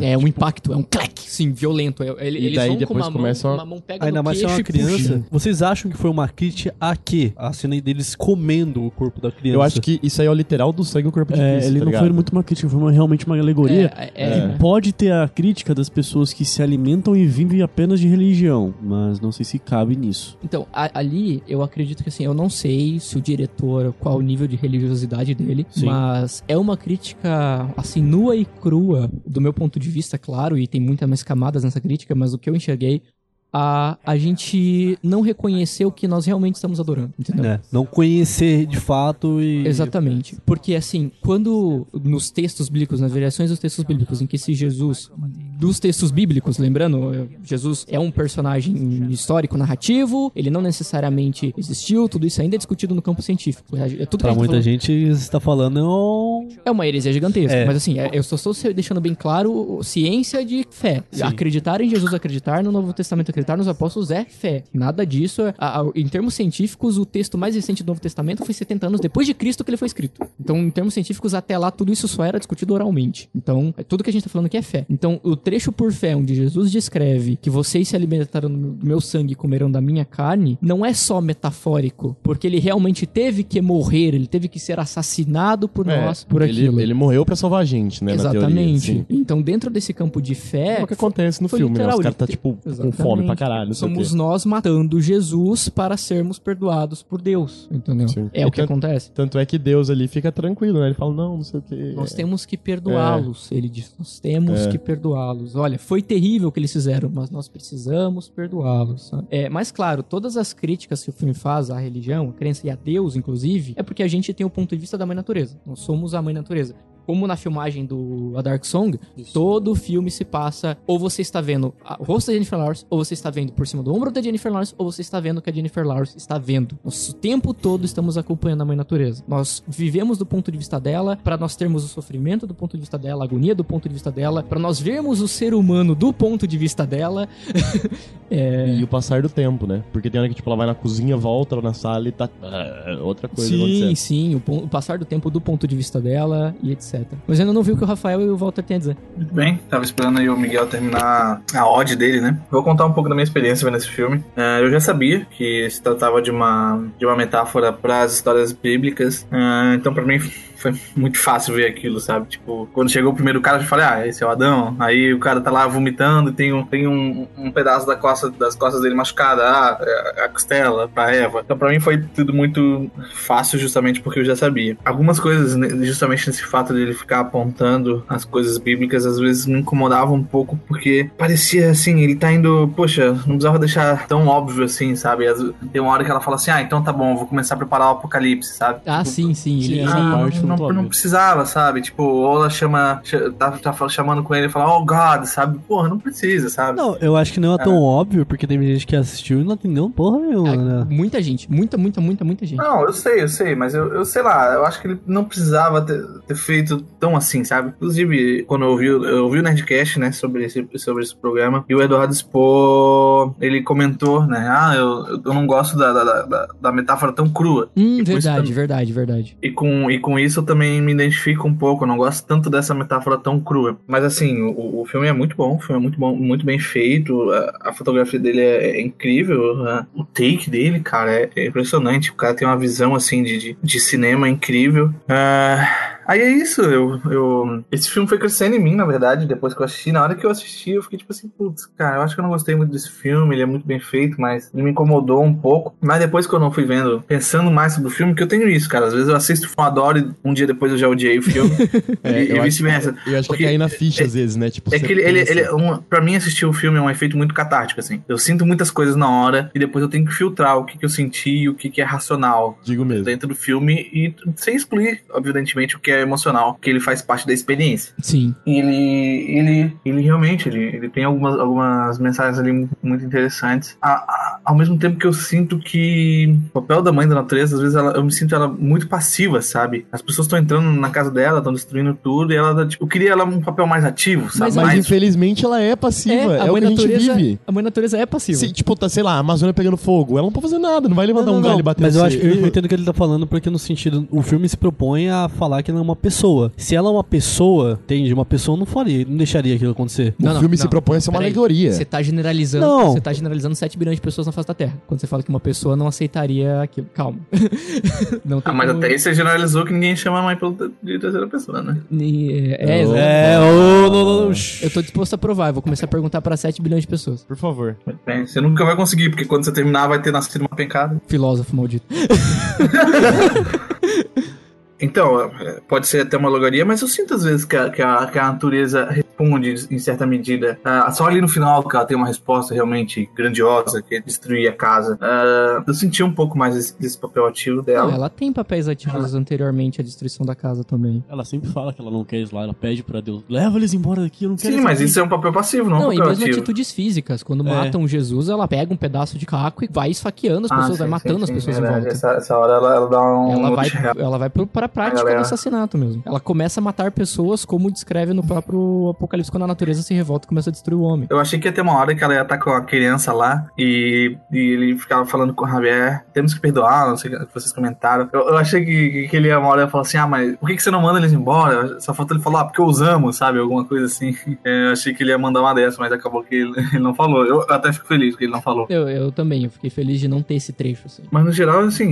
É, um impacto, é um clack, sim, violento. É- ele- E Eles daí vão com depois uma começa mão, uma- uma mão pega Ainda no mais se é uma puxa. criança. Vocês acham que foi uma crítica a quê? A cena deles comendo o corpo da criança. Eu acho que isso aí é o literal do sangue e o corpo de É, Cristo, ele tá não ligado? foi muito uma crítica, foi uma- realmente uma alegoria. É, é, que é. pode ter a crítica crítica das pessoas que se alimentam e vivem apenas de religião, mas não sei se cabe nisso. Então, a- ali, eu acredito que assim, eu não sei se o diretor, qual o nível de religiosidade dele, Sim. mas é uma crítica, assim, nua e crua, do meu ponto de vista, claro, e tem muitas mais camadas nessa crítica, mas o que eu enxerguei, a, a gente não reconhecer o que nós realmente estamos adorando, entendeu? É, não conhecer de fato e. Exatamente. Porque, assim, quando nos textos bíblicos, nas variações dos textos bíblicos, em que se Jesus, dos textos bíblicos, lembrando, eh, Jesus é um personagem histórico, narrativo, ele não necessariamente existiu, tudo isso ainda é discutido no campo científico. É, é tudo Pra muita falando- gente, você tá falando é um... é uma heresia gigantesca. É. Mas assim, é- eu só estou deixando bem claro ciência de fé. Sim. Acreditar em Jesus, acreditar no Novo Testamento, acreditar nos apóstolos é fé. Nada disso. é- a- a- em termos científicos, o texto mais recente do Novo Testamento foi 70 anos depois de Cristo que ele foi escrito. Então, em termos científicos, até lá, tudo isso só era discutido oralmente. Então, é tudo que a gente tá falando aqui é fé. Então, o trecho por fé, onde Jesus descreve que vocês se alimentaram do meu sangue e comerão da minha carne, não é só metafórico, porque ele realmente teve que morrer, ele teve que ser assassinado por É, nós, por ele, aquilo. ele morreu pra salvar a gente, né? na teoria, Exatamente. assim. então, dentro desse campo de fé. É o que acontece no filme, né? Os caras tá, tipo, com Exatamente. fome pra caralho, Somos nós matando Jesus para sermos perdoados por Deus. Entendeu? É E o que tanto- acontece. Tanto é que Deus ali fica tranquilo, né? Ele fala, não, não sei o quê. Nós temos que perdoá-los, ele diz. Nós temos É. que perdoá-los. Olha, foi terrível o que eles fizeram, mas nós precisamos perdoá-los. É, mas claro, todas as críticas que o filme faz à religião, à crença e a Deus, inclusive, é porque a gente tem o ponto de vista da mãe natureza. Nós somos a mãe natureza. Como na filmagem do A Dark Song, todo o filme se passa, ou você está vendo a- o rosto da Jennifer Lawrence, ou você está vendo por cima do ombro da Jennifer Lawrence, ou você está vendo o que a Jennifer Lawrence está vendo. Nós o tempo todo estamos acompanhando a mãe natureza. Nós vivemos do ponto de vista dela, para nós termos o sofrimento do ponto de vista dela, a agonia do ponto de vista dela, para nós vermos o ser humano do ponto de vista dela. é... E o passar do tempo, né? Porque tem hora que, tipo, ela vai na cozinha, volta lá na sala e tá ah, outra coisa Sim, acontecendo. sim, o, pon- o passar do tempo do ponto de vista dela e etc. Mas eu ainda não vi o que o Rafael e o Walter têm a dizer. Muito bem, tava esperando aí o Miguel terminar a ode dele, né? Vou contar um pouco da minha experiência vendo esse filme. É, eu já sabia que se tratava de uma, de uma metáfora para as histórias bíblicas, É, então pra mim foi muito fácil ver aquilo, sabe? Tipo, quando chegou o primeiro cara, eu falei, ah, esse é o Adão. Aí o cara tá lá vomitando e tem um, tem um, um pedaço da costa, das costas dele machucada, ah, é a costela pra Eva. Então pra mim foi tudo muito fácil justamente porque eu já sabia. Algumas coisas, né, justamente nesse fato dele ficar apontando as coisas bíblicas, às vezes me incomodavam um pouco porque parecia assim, ele tá indo, poxa, não precisava deixar tão óbvio assim, sabe? Tem uma hora que ela fala assim, ah, então tá bom, vou começar a preparar o apocalipse, sabe? Ah, sim, sim. Ele, ele- Ah, não, não, não precisava, sabe? Tipo, ou ela chama, ch- tá, tá chamando com ele e fala, oh God, sabe? Porra, não precisa, sabe? Não, eu acho que não é tão óbvio, porque teve gente que assistiu e não entendeu porra nenhuma, né? Muita gente, muita, muita, muita, muita gente. Não, eu sei, eu sei, mas eu, eu sei lá, eu acho que ele não precisava ter, ter feito tão assim, sabe? Inclusive, quando eu ouvi, o- eu ouvi o Nerdcast, né, sobre esse, sobre esse programa, e o Eduardo Spor, ele comentou, né, ah, eu, eu não gosto da, da, da, da metáfora tão crua. Hum, E por isso verdade, verdade, verdade. E com, e com isso eu também me identifico um pouco. Eu não gosto tanto dessa metáfora tão crua. Mas assim, o, o filme é muito bom. O filme é muito bom, muito bem feito. A, a fotografia dele é, é incrível. né? O take dele, cara, é, é impressionante. O cara tem uma visão assim de, de, de cinema incrível. Ah, Aí é isso, eu, eu. Esse filme foi crescendo em mim, na verdade, depois que eu assisti. Na hora que eu assisti, eu fiquei tipo assim, putz, cara, eu acho que eu não gostei muito desse filme, ele é muito bem feito, mas ele me incomodou um pouco. Mas depois que eu não fui vendo, pensando mais sobre o filme, que eu tenho isso, cara. Às vezes eu assisto filme, adoro e um dia depois eu já odiei o filme. É, e eu acho- vice-versa. Eu acho que é cair na ficha às vezes, né? Tipo, é que ele, ele, ele é um, pra mim, assistir o filme é um efeito muito catártico, assim. Eu sinto muitas coisas na hora e depois eu tenho que filtrar o que, que eu senti e o que, que é racional. Digo mesmo. Dentro do filme e sem excluir, evidentemente, o que é emocional, que ele faz parte da experiência. Sim. E ele, ele, ele realmente, ele, ele tem algumas, algumas mensagens ali muito interessantes. A- a- ao mesmo tempo que eu sinto que o papel da mãe da natureza, às vezes ela, eu me sinto ela muito passiva, sabe? As pessoas estão entrando na casa dela, estão destruindo tudo, e ela, tá, tipo, eu queria ela um papel mais ativo, sabe? Mas, mais, infelizmente ela é passiva. É, o que a gente natureza, vive. a mãe natureza é passiva. Se, tipo, tá, sei lá, a Amazônia pegando fogo. Ela não pode fazer nada, não vai levantar Não, um não, galho e bater Mas eu acho eu entendo o que ele tá falando, porque no sentido, o filme se propõe a falar que a é uma pessoa. Se ela é uma pessoa, entende? Uma pessoa não faria, não deixaria aquilo acontecer. O filme se propõe a ser uma alegoria. Você tá generalizando. Não. Você tá generalizando 7 bilhões de pessoas na face da Terra. Quando você fala que uma pessoa não aceitaria aquilo. Calma. não tem Ah, mas como- até aí você generalizou que ninguém chama a mãe pelo de terceira pessoa, né? É. É, não, não, não. Eu tô disposto a provar. Eu vou começar a perguntar pra 7 bilhões de pessoas. Por favor. Bem, você nunca vai conseguir, porque quando você terminar vai ter nascido uma pencada. Filósofo maldito. Então, é, pode ser até uma alegoria, mas eu sinto às vezes que a, que a, que a natureza responde em certa medida. Ah, só ali no final que ela tem uma resposta realmente grandiosa, que é destruir a casa. Ah, eu senti um pouco mais desse, desse papel ativo dela. Não, ela tem papéis ativos anteriormente à destruição da casa também. Ela sempre fala que ela não quer isso lá, ela pede pra Deus, leva eles embora daqui, eu não quero Sim, mas isso é um papel passivo, não, Não, um e papel mesmo ativo. atitudes físicas. Quando É. matam Jesus, ela pega um pedaço de caco e vai esfaqueando as Ah, pessoas, sim, vai matando sim, as sim, pessoas em verdade. volta. Essa, essa hora ela, ela dá um. Ela vai, ela vai pro, para prática galera- do assassinato mesmo. Ela começa a matar pessoas como descreve no próprio Apocalipse, quando a natureza se revolta e começa a destruir o homem. Eu achei que ia ter uma hora que ela ia estar com a criança lá e, e ele ficava falando com o Javier, temos que perdoar, não sei o que vocês comentaram. Eu, eu achei que, que ele ia uma hora ia falar assim, ah, mas por que, que você não manda eles embora? Só falta ele falar, ah, porque eu os amo, sabe? Alguma coisa assim. É, Eu achei que ele ia mandar uma dessa, mas acabou que ele, ele não falou. Eu até fico feliz que ele não falou. Eu, eu também, eu fiquei feliz de não ter esse trecho, assim. Mas no geral, assim,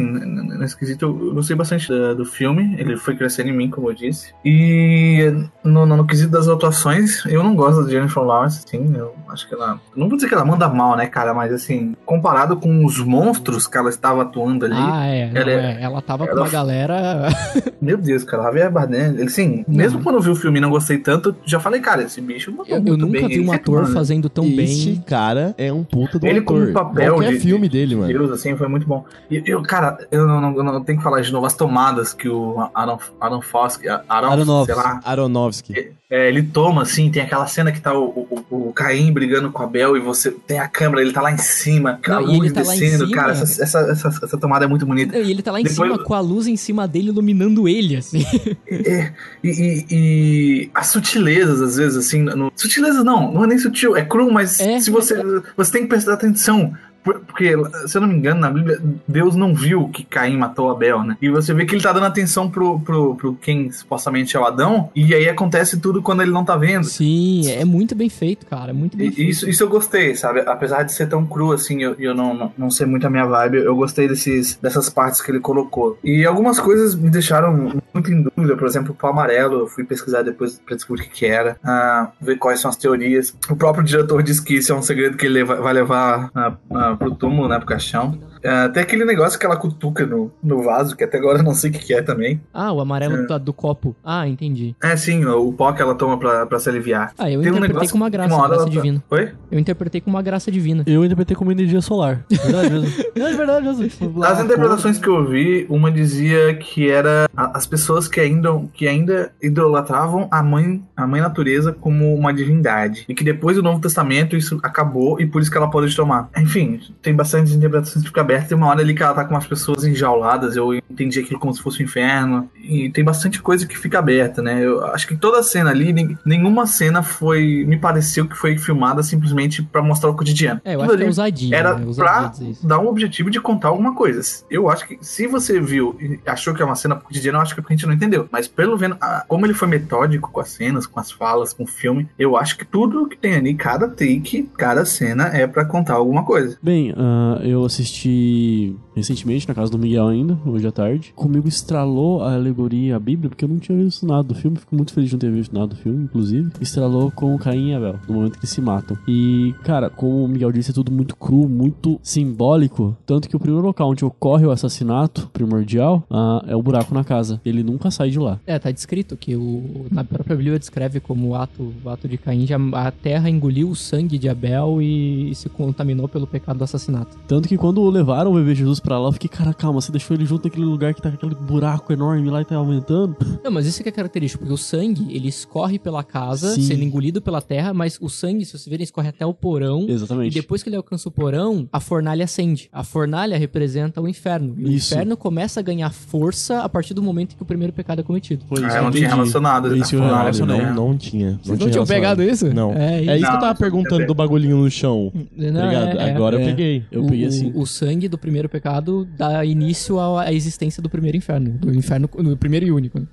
nesse quesito, eu gostei bastante do filme. Ele foi crescendo em mim, como eu disse. E no, no, no quesito das atuações, eu não gosto da Jennifer Lawrence, assim. Eu acho que ela. Não vou dizer que ela manda mal, né, cara? Mas assim, comparado com os monstros que ela estava atuando ali. Ah, é. não, ela é. Ela tava com ela- uma galera. Meu Deus, cara, Javier Bardem, ele assim, mesmo quando eu vi o filme e não gostei tanto, já falei, cara, esse bicho mandou Eu, eu muito nunca bem. vi Ele um sempre ator manda. fazendo tão Este bem. cara é um puta do Ele com ator. um papel Qualquer de- filme dele, mano. Deus, assim, foi muito bom. E eu, cara, eu não, não, eu não tenho que falar de novo as tomadas que o Aaron, Aaron Fosk, Aaron, Aronofsky. sei lá, Aronofsky. é, ele toma, assim, tem aquela cena que tá o, o, o Caim brigando com a Bel e você tem a câmera, ele tá lá em cima, a Não, ele luz tá descendo, cara, essa, essa, essa, essa tomada é muito bonita. E ele tá lá em Depois- cima com a luz em cima dele iluminando ele, assim. É, e, e- e as sutilezas, às vezes, assim, no, sutilezas não, não é nem sutil, é cru, mas se você, você tem que prestar atenção. Por- Porque, se eu não me engano, na Bíblia, Deus não viu que Caim matou Abel, né? E você vê que ele tá dando atenção pro, pro, pro quem supostamente é o Adão, e aí acontece tudo quando ele não tá vendo. Sim, é muito bem feito, cara. Muito bem E- feito. Isso, isso eu gostei, sabe? Apesar de ser tão cru assim, eu, eu não, não, não ser muito a minha vibe, eu gostei desses, dessas partes que ele colocou. E algumas coisas me deixaram muito em dúvida, por exemplo, o amarelo, eu fui pesquisar depois pra descobrir o que, era, ah, ver quais são as teorias. O próprio diretor disse que isso é um segredo que ele vai levar ah, ah, pro túmulo, né, pro caixão. Ah, tem aquele negócio que ela cutuca no, no vaso, que até agora eu não sei o que, que é também. Ah, o amarelo É. do, do copo. Ah, entendi. É, sim, o pó que ela toma pra, pra se aliviar. Ah, eu Tem um interpretei negócio com uma graça, hora graça ela tá- divina. Oi? Eu interpretei com uma graça divina. Eu interpretei como energia solar. Verdade mesmo. É verdade mesmo. Lá, Das interpretações que eu vi, uma dizia que era as pessoas que ainda, que ainda idolatravam a mãe, a mãe natureza como uma divindade. E que depois do Novo Testamento isso acabou e por isso que ela pode tomar. Enfim, tem bastante interpretações que fica aberta. Tem uma hora ali que ela tá com umas pessoas enjauladas, eu entendi aquilo como se fosse o inferno. E tem bastante coisa que fica aberta, né? Eu acho que toda a cena ali, nenhuma cena foi. Me pareceu que foi filmada simplesmente pra mostrar o cotidiano. É, eu Tudo acho que é ousadia. Era né? pra dar um objetivo de contar alguma coisa. Eu acho que se você viu e achou que é uma cena cotidiana, eu acho que é porque a gente não entendeu. Mas pelo vendo, ah, como ele foi metódico com as cenas, com as falas, com o filme, eu acho que tudo que tem ali, cada take, cada cena é pra contar alguma coisa. Bem, ah, eu assisti recentemente na casa do Miguel ainda, hoje à tarde. Comigo estralou a alegoria, a Bíblia, porque eu não tinha visto nada do filme. Fico muito feliz de não ter visto nada do filme, inclusive. Estralou com Caim e Abel, no momento que eles se matam. E, cara, como o Miguel disse, é tudo muito cru, muito simbólico. Tanto que o primeiro local onde ocorre o assassinato primordial ah, é o buraco na casa. Ele nunca sai de lá. É, tá descrito que o, na própria Bíblia descreve como o ato, o ato de Caim, já, a terra engoliu o sangue de Abel e, se contaminou pelo pecado do assassinato. Tanto que quando levaram o bebê Jesus pra lá, eu fiquei, cara, calma, você deixou ele junto naquele lugar que tá aquele buraco enorme lá e tá aumentando. Não, mas isso que é característico, porque o sangue, ele escorre pela casa, Sim. sendo engolido pela terra, mas o sangue, se vocês verem, escorre até o porão. Exatamente. E depois que ele alcança o porão, a fornalha acende. A fornalha representa o inferno. E o Isso. inferno começa a ganhar força a partir do momento que o primeiro pecado é cometido. Foi Ah, eu não tinha relacionado. Isso fornalha, né? Não, não tinha. Vocês não tinha tinham pegado isso? Não. É É, isso. isso que Não, eu tava não perguntando do bagulhinho no chão. Não, ligado? é- é. Agora eu É. peguei. Eu o, peguei o- assim. O, sangue do primeiro pecado dá início à, existência do primeiro inferno. Do inferno, no primeiro e único.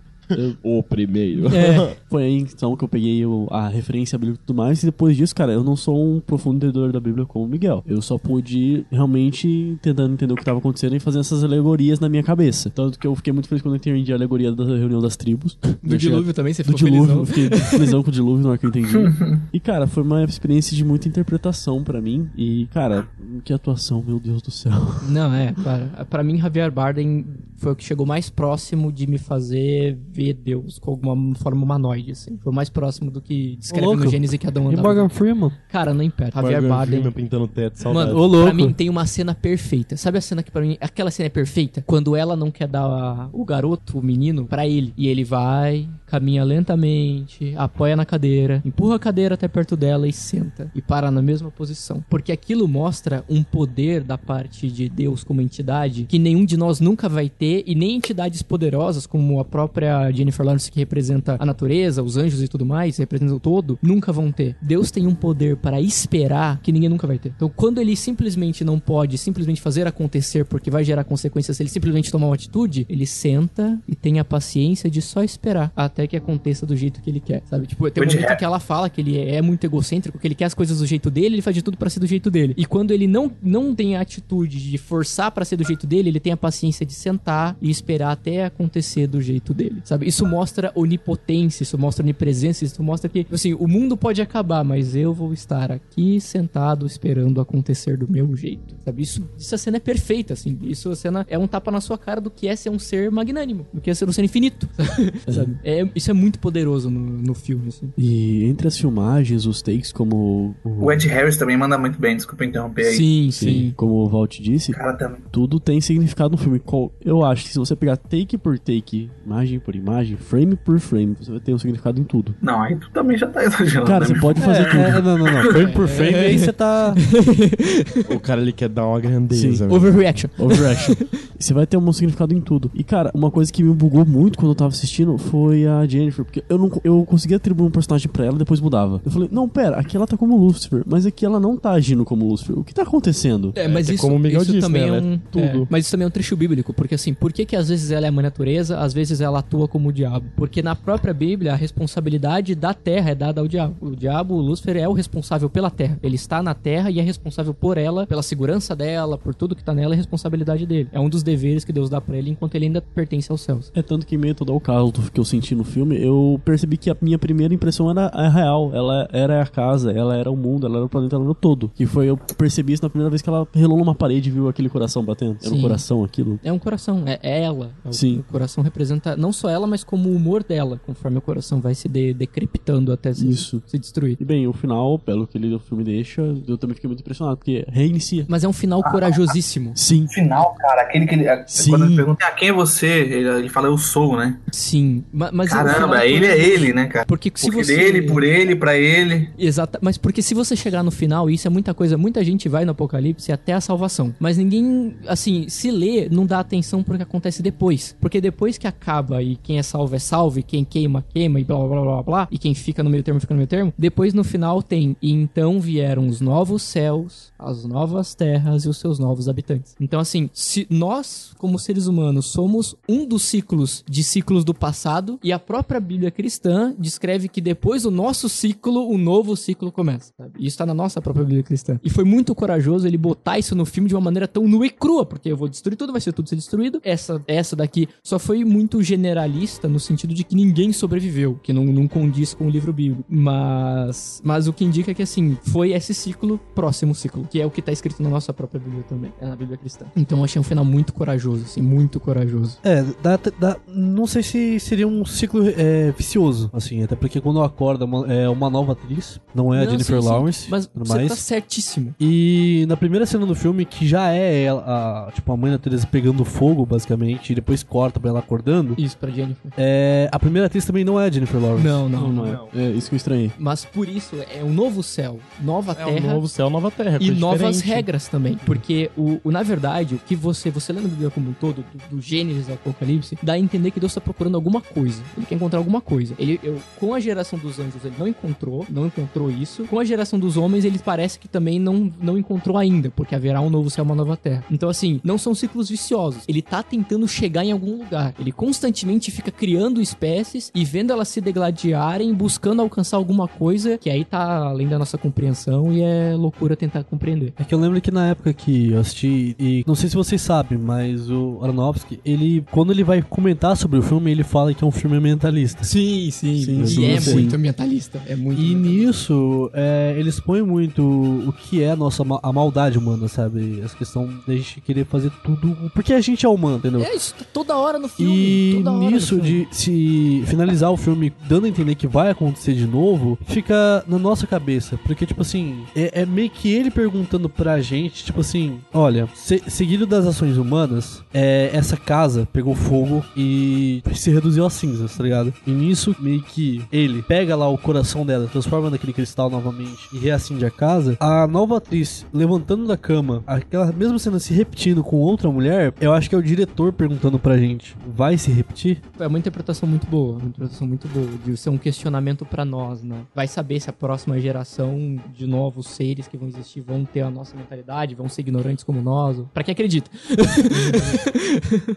O primeiro. É. Foi aí então que eu peguei o- a referência bíblica e tudo mais. E depois disso, cara, eu não sou um profundo entendedor da Bíblia como o Miguel. Eu só pude ir realmente tentando entender o que estava acontecendo e fazer essas alegorias na minha cabeça. Tanto que eu fiquei muito feliz quando eu entendi a alegoria da reunião das tribos. Do dilúvio também, você Do ficou dilúvio, felizão. eu fiquei felizão com o dilúvio na hora que eu entendi. e, cara, foi uma experiência de muita interpretação pra mim. E, cara, que atuação, meu Deus do céu. Não, é, cara. Pra mim, Javier Bardem foi o que chegou mais próximo de me fazer ver Deus com alguma forma humanoide, assim. Foi mais próximo do que descreve louco. no Gênesis que Adão E andava. Morgan Freeman? Cara, não impede. Javier Morgan Bardem. Freeman pintando o teto, saudade. Mano, Ô, louco. pra mim tem uma cena perfeita. Sabe a cena que pra mim, aquela cena é perfeita? Quando ela não quer dar a- o garoto, o menino, pra ele. E ele vai, caminha lentamente, apoia na cadeira, empurra a cadeira até perto dela e senta. E para na mesma posição. Porque aquilo mostra um poder da parte de Deus como entidade que nenhum de nós nunca vai ter e nem entidades poderosas como a própria Jennifer Lawrence que representa a natureza, os anjos e tudo mais, representa o todo, nunca vão ter. Deus tem um poder para esperar que ninguém nunca vai ter. Então, quando ele simplesmente não pode simplesmente fazer acontecer porque vai gerar consequências se ele simplesmente tomar uma atitude, ele senta e tem a paciência de só esperar até que aconteça do jeito que ele quer, sabe? Tipo, tem um momento que ela fala que ele é muito egocêntrico, que ele quer as coisas do jeito dele, ele faz de tudo pra ser do jeito dele. E quando ele não, não tem a atitude de forçar pra ser do jeito dele, ele tem a paciência de sentar e esperar até acontecer do jeito dele, sabe? Isso mostra onipotência, isso mostra onipresença, isso mostra que, assim, o mundo pode acabar, mas eu vou estar aqui sentado esperando acontecer do meu jeito, sabe? Isso, essa cena é perfeita, assim. Isso, a cena é um tapa na sua cara do que é ser um ser magnânimo, do que é ser um ser infinito, sabe? É, isso é muito poderoso no, no filme, assim. E entre as filmagens, os takes, como o, O Ed Harris também manda muito bem, desculpa interromper aí. Sim, Sim, como o Valt disse, Cara, também. tudo tem significado no filme. Eu acho que se você pegar take por take, imagem por imagem, frame por frame, você vai ter um significado em tudo. Não, aí tu também já tá exagerando. Cara, né, você meu? pode fazer É, tudo. é, não, não, não. Frame por frame, aí você tá. O cara ele quer dar uma grandeza. Sim. Overreaction. Overreaction. você vai ter um significado em tudo. E, cara, uma coisa que me bugou muito quando eu tava assistindo foi a Jennifer. Porque eu não eu conseguia atribuir um personagem pra ela e depois mudava. Eu falei, não, pera, aqui ela tá como Lucifer, mas aqui ela não tá agindo como Lucifer. O que tá acontecendo? É, mas É isso, como isso disse, também né? é é um tudo. é, mas isso também é um trecho bíblico, porque assim, por que que às vezes ela é a mãe natureza, às vezes ela atua como o diabo? Porque na própria Bíblia a responsabilidade da terra é dada ao diabo. O diabo, o Lúcifer é o responsável pela terra. Ele está na terra e é responsável por ela, pela segurança dela, por tudo que tá nela, é responsabilidade dele. É um dos deveres que Deus dá pra ele enquanto ele ainda pertence aos céus. É tanto que em meio a todo o caos do que eu senti no filme, eu percebi que a minha primeira impressão era a real. Ela era a casa, ela era o mundo, ela era o planeta, ela era o todo. Que foi, eu percebi isso na primeira vez que ela relou numa parede e viu aquele coração batendo. Era um Sim. coração aquilo. É um coração, é, é ela. É o- Sim. O coração representa não só ela, mas como o humor dela, conforme o coração vai se de- decrepitando até se, Isso. se destruir. E bem, o final, pelo que ele, o filme deixa, eu também fiquei muito impressionado, porque reinicia. Mas é um final corajosíssimo. Sim. Final, cara, aquele que ele. Sim. Quando ele pergunta "Ah, quem é você, ele, ele fala eu sou, né? Sim. Ma- Mas, é um final Caramba, ele é ele, né, cara? Porque se Porque você... dele, por ele, pra ele. Exato, mas porque se você chegar no final, isso é muita coisa, muita gente vai no Apocalipse até a salvação. Mas ninguém, assim, se lê, não dá atenção pro que acontece depois. Porque depois que acaba e quem é salvo é salvo, e quem queima, queima, e blá blá blá blá blá, e quem fica no meio termo, fica no meio termo, depois no final tem, e então vieram os novos céus, as novas terras e os seus novos habitantes. Então, assim, se nós, como seres humanos, somos um dos ciclos de ciclos do passado, e a própria Bíblia cristã descreve que depois do nosso ciclo, um novo ciclo começa. sabe? Isso tá na nossa própria Bíblia cristã. E foi muito corajoso ele botar isso no filme de uma maneira tão nua e crua, porque eu vou destruir tudo, vai ser tudo ser destruído. Essa, essa daqui só foi muito generalista no sentido de que ninguém sobreviveu, que não, não condiz com o livro bíblico. Mas, mas o que indica que, assim, foi esse ciclo, próximo ciclo, que é o que tá escrito na nossa própria Bíblia também, é na Bíblia cristã. Então eu achei um final muito corajoso, assim, muito corajoso. É, dá, dá- não sei se seria um ciclo é, vicioso, assim, até porque quando acorda uma, é uma nova atriz, não é a Não, Jennifer sim, sim. Lawrence, Mas tudo você mais. tá certíssimo. E na primeira cena do filme, que já é ela, a, tipo, a mãe da Teresa pegando fogo, basicamente, e depois corta pra ela acordando, Isso, pra Jennifer. é, a primeira atriz também não é a Jennifer Lawrence. Não, não, Não, não é. É isso que eu estranhei. Mas por isso é um novo céu, nova É um terra. novo céu, nova terra. e novas diferente. regras também. Porque, o, o- na verdade, o que você, você lendo a Bíblia como um todo, do, do Gênesis ao Apocalipse, dá a entender que Deus está procurando alguma coisa. Ele quer encontrar alguma coisa. Ele, eu, com a geração dos anjos, ele não encontrou, não encontrou isso. Com a geração dos homens, ele parece que também não, não encontrou ainda, porque haverá um novo céu, uma nova terra. Então, assim, não são ciclos viciosos. Ele tá tentando chegar em algum lugar. Ele constantemente fica criando espécies e vendo elas se degladiarem, buscando alcançar alguma coisa que aí tá além da nossa compreensão e é loucura tentar compreender. É que eu lembro que na época que eu assisti, e não sei se vocês sabem, mas o Aronofsky, ele, quando ele vai comentar sobre o filme, ele fala que é um filme ambientalista. Sim, sim. Sim, e é sim. muito ambientalista. É muito. E nisso, é, ele expõe muito o que é a nossa a maldade humana, sabe? Essa questão da gente querer fazer tudo. Porque a gente é humano, entendeu? É isso, tá toda hora no filme. E toda hora no nisso de se finalizar o filme dando a entender que vai acontecer de novo, fica na nossa cabeça. Porque, tipo assim, é, é meio que ele perguntando pra gente, tipo assim, olha, se- seguido das ações humanas, é, essa casa pegou fogo e se reduziu a cinzas, tá ligado? E nisso, meio que ele pega lá o coração dela, transforma naquele cristal novamente e reacende a casa, a nova atriz levantando da cama, aquela mesma cena se repetindo com outra mulher, eu acho que é o diretor perguntando pra gente, vai se repetir? É uma interpretação muito boa, uma interpretação muito boa, de ser um questionamento pra nós, né? Vai saber se a próxima geração de novos seres que vão existir vão ter a nossa mentalidade, vão ser ignorantes como nós, pra quem acredita.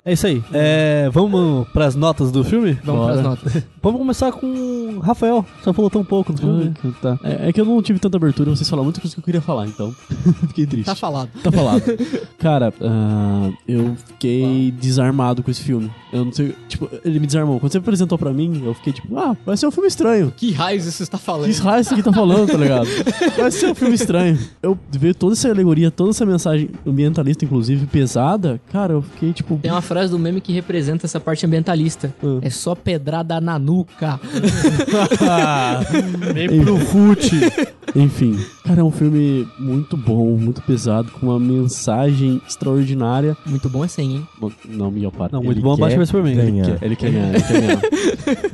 É isso aí. É, vamos pras notas do filme? Vamos pras notas. Vamos começar com o Rafael. Só falou tão pouco filme. Ah, tá. É, é que eu não tive tanta abertura, vocês falaram muita coisa que eu queria falar, então. fiquei triste. Tá falado. Tá falado. Cara, ah, eu fiquei desarmado com esse filme. Eu não sei, tipo, ele me desarmou. Quando você apresentou pra mim, eu fiquei tipo, ah, vai ser um filme estranho. Que raios você está falando? Que raio isso aqui tá falando, tá ligado? Vai ser um filme estranho. Eu ver toda essa alegoria, toda essa mensagem ambientalista, inclusive, pesada, cara, eu fiquei tipo. Tem uma frase do meme que representa essa parte ambientalista. É só pedrada na nuca. Vem pro fute. Enfim, cara, é um filme muito bom, muito pesado, com uma mensagem extraordinária. Muito bom é 100, hein? Bom, Não, Miguel, para. Não, muito Ele bom abaixo vai Superman. ganhar. Ele quer, ele quer ganhar, ele quer ganhar.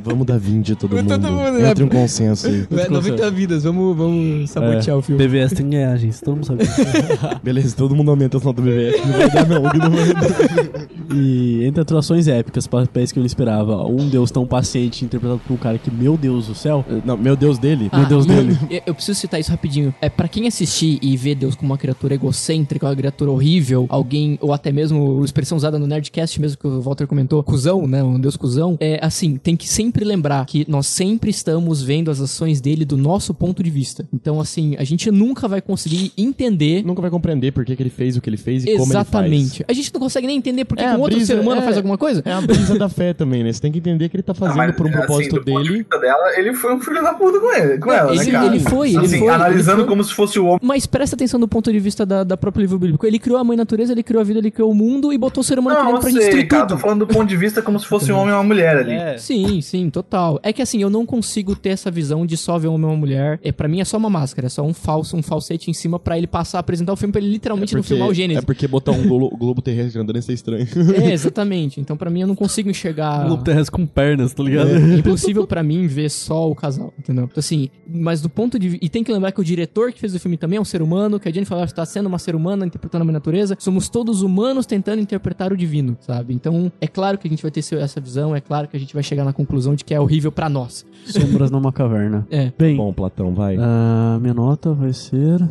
Vamos dar 20 a todo mundo. Todo mundo, né? Entre um consenso aí. É, 90 vidas, vamos, vamos sabotear o filme. BVS tem que ganhar, gente. Todo mundo sabe disso. Beleza, todo mundo aumenta as notas do BBF. Não vai dar não, não vai dar. E entre atuações épicas, papéis que eu não esperava, um deus tão paciente interpretado por um cara que, meu Deus do céu, Não, meu Deus dele. Ah, meu Deus dele. Eu, eu preciso citar isso rapidinho. É para quem assistir e ver Deus como uma criatura egocêntrica, uma criatura horrível, alguém ou até mesmo a expressão usada no Nerdcast mesmo que o Walter comentou, cuzão, né, um Deus cuzão. É assim, tem que sempre lembrar que nós sempre estamos vendo as ações dele do nosso ponto de vista. Então assim, a gente nunca vai conseguir entender Nunca vai compreender por que, que ele fez o que ele fez e como ele faz. exatamente. A gente não consegue nem entender por que É, que um outro brisa- ser humano é- faz alguma coisa. É a brisa da fé também, né? Você tem que entender que ele tá Ah, fazendo mas, por um assim, propósito do ponto de dele. vista dela, ele foi um filho da puta com ele, com ela, ele- né, cara? ele foi, ele assim, foi, analisando ele foi. como se fosse o homem. Mas presta atenção do ponto de vista da, da própria livro bíblico. Ele criou a mãe natureza, ele criou a vida, ele criou o mundo e botou o ser humano Não, pra sei, destruir cara, tudo. tô falando do ponto de vista como se fosse um homem e uma mulher ali. É. Sim, sim, total. É que assim, eu não consigo ter essa visão de só ver um homem e uma mulher. É, pra mim é só uma máscara, é só um falso, um falsete em cima pra ele passar a apresentar o filme pra ele literalmente não filmar o é Gênesis. porque botar um glo- globo terrestre andando ia ser estranho. É, exatamente. Então pra mim eu não consigo enxergar. Globo terrestre com pernas, tá ligado? É impossível pra mim ver só o casal, entendeu? Então, assim, mas do ponto de. E tem que lembrar que o diretor que fez o filme também é um ser humano, que a Jennifer Lawrence tá sendo uma ser humana interpretando a minha natureza. Somos todos humanos tentando interpretar o divino, sabe? Então, é claro que a gente vai ter essa visão, é claro que a gente vai chegar na conclusão de que é horrível pra nós. Sombras numa caverna. É. Bem, Bom, Platão, vai. a minha nota vai ser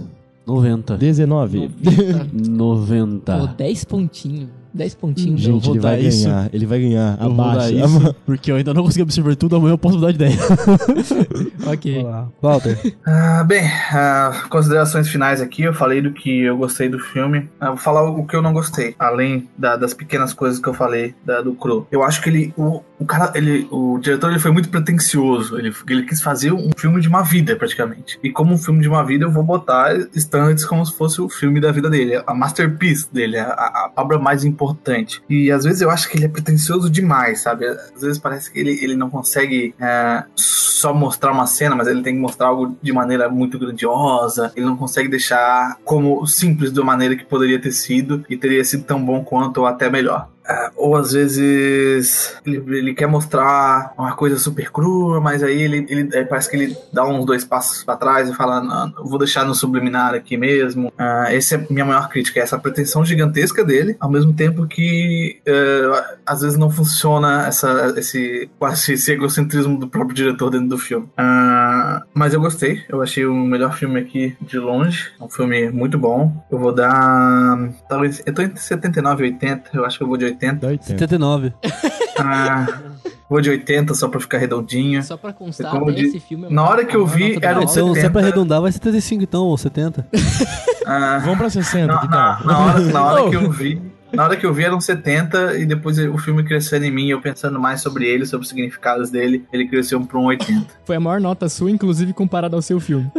90. 19. 90. Pô, 10 pontinhos. 10 pontinhos. Eu Gente, vou ele vai isso. ganhar. Ele vai ganhar. Eu vou dar Abaixa. isso, porque eu ainda não consegui absorver tudo, amanhã eu posso mudar de ideia. ok. Olá. Walter. Ah, bem, ah, considerações finais aqui. Eu falei do que eu gostei do filme. Ah, vou falar o que eu não gostei, além da- das pequenas coisas que eu falei da- do Crow. Eu acho que ele, o, o cara, ele, o diretor, ele foi muito pretencioso. Ele, ele quis fazer um filme de uma vida, praticamente. E como um filme de uma vida, eu vou botar Stanley como se fosse o filme da vida dele, a masterpiece dele, a, a- a obra mais importante. E às vezes eu acho que ele é pretencioso demais, sabe? Às vezes parece que ele, ele não consegue é, só mostrar uma cena, mas ele tem que mostrar algo de maneira muito grandiosa. Ele não consegue deixar como simples da maneira que poderia ter sido e teria sido tão bom quanto ou até melhor. Ah, ou às vezes ele, ele quer mostrar uma coisa super crua, mas aí ele, ele aí parece que ele dá uns dois passos pra trás e fala, vou deixar no subliminar aqui mesmo. Ah, essa é a minha maior crítica, é essa pretensão gigantesca dele, ao mesmo tempo que eh, às vezes não funciona essa, esse quase esse egocentrismo do próprio diretor dentro do filme. Ah, mas eu gostei, eu achei o melhor filme aqui de longe, é um filme muito bom. Eu vou dar talvez eu tô entre 79 e 80, eu acho que eu vou de 80. 79. Ah, vou de 80 só pra ficar redondinho. Só pra constar, Como até de- esse filme é Na hora que eu vi, era um ano. Então, se é pra 70. arredondar, vai ser 75 então, ou 70. Ah, Vamos pra 60, na, que na- tal? na hora, na hora Oh. que eu vi. Na hora que eu vi eram 70 e depois o filme crescendo em mim, eu pensando mais sobre ele, sobre os significados dele, ele cresceu pra um 80. Foi a maior nota sua, inclusive comparada ao seu filme.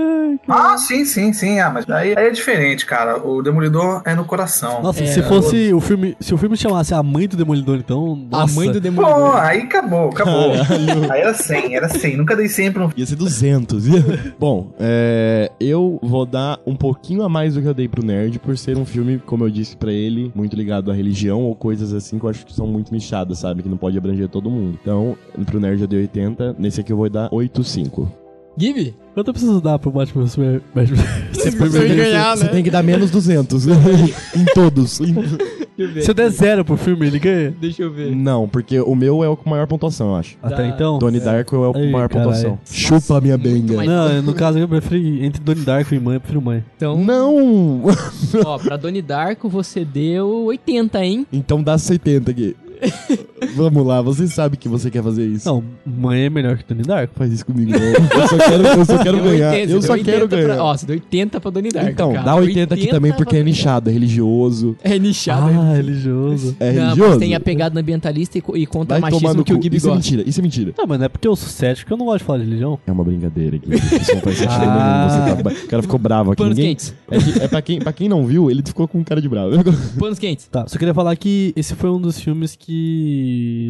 Ah, sim, sim, sim. Ah, mas aí, aí é diferente, cara. O Demolidor é no coração. Nossa, É, se fosse o filme. Se o filme chamasse A Mãe do Demolidor, então. Nossa. A mãe do Pô, Demolidor. aí acabou, acabou. Aí era 100, era 100. Nunca dei 100 pra um Ia ser 200. Bom, é, eu vou dar um pouquinho a mais do que eu dei pro Nerd, por ser um filme, como eu disse pra ele, muito ligado à religião ou coisas assim que eu acho que são muito nichadas, sabe? Que não pode abranger todo mundo. Então, pro Nerd eu dei 80, nesse aqui eu vou dar 8,5. Gibi? Quanto eu preciso dar pro Batman Super. Batman Superman ganhar, Você né? tem que dar menos 200 em todos. Em-. Se eu der zero pro filme, ele ganha? Deixa eu ver. Não, porque o meu é o com maior pontuação, eu acho. Até então? Donnie Darko é o com Ai, maior caralho. pontuação. Chupa a minha benga. Não, no caso eu prefiro. Entre Donnie Darko e mãe, eu prefiro mãe. Então, Não! ó, pra Donnie Darko você deu 80, hein? então dá 70 aqui. Vamos lá, você sabe que você quer fazer isso. Não, mãe é melhor que Donnie Darko. Faz isso comigo, não. Eu só quero, eu só quero ganhar. 80, eu só quero 80 ganhar. Pra, ó, você deu 80 pra Donnie Darko, então, cara. dá 80 aqui também porque é pra- nichado, é religioso. É nichado. Ah, religioso. É Não, religioso? mas tem a pegada ambientalista e, e conta Vai machismo que o. Gibi Isso é gosta. mentira, isso é mentira. Não, mas não é porque eu sou cético que eu não gosto de falar de religião. É uma brincadeira aqui. Isso Ah. nenhum. Tá... O cara ficou bravo aqui. Panos Ninguém... quentes. É, que, é pra, quem, pra quem não viu, ele ficou com cara de bravo. Panos quentes. Tá, só queria falar que esse foi um dos filmes que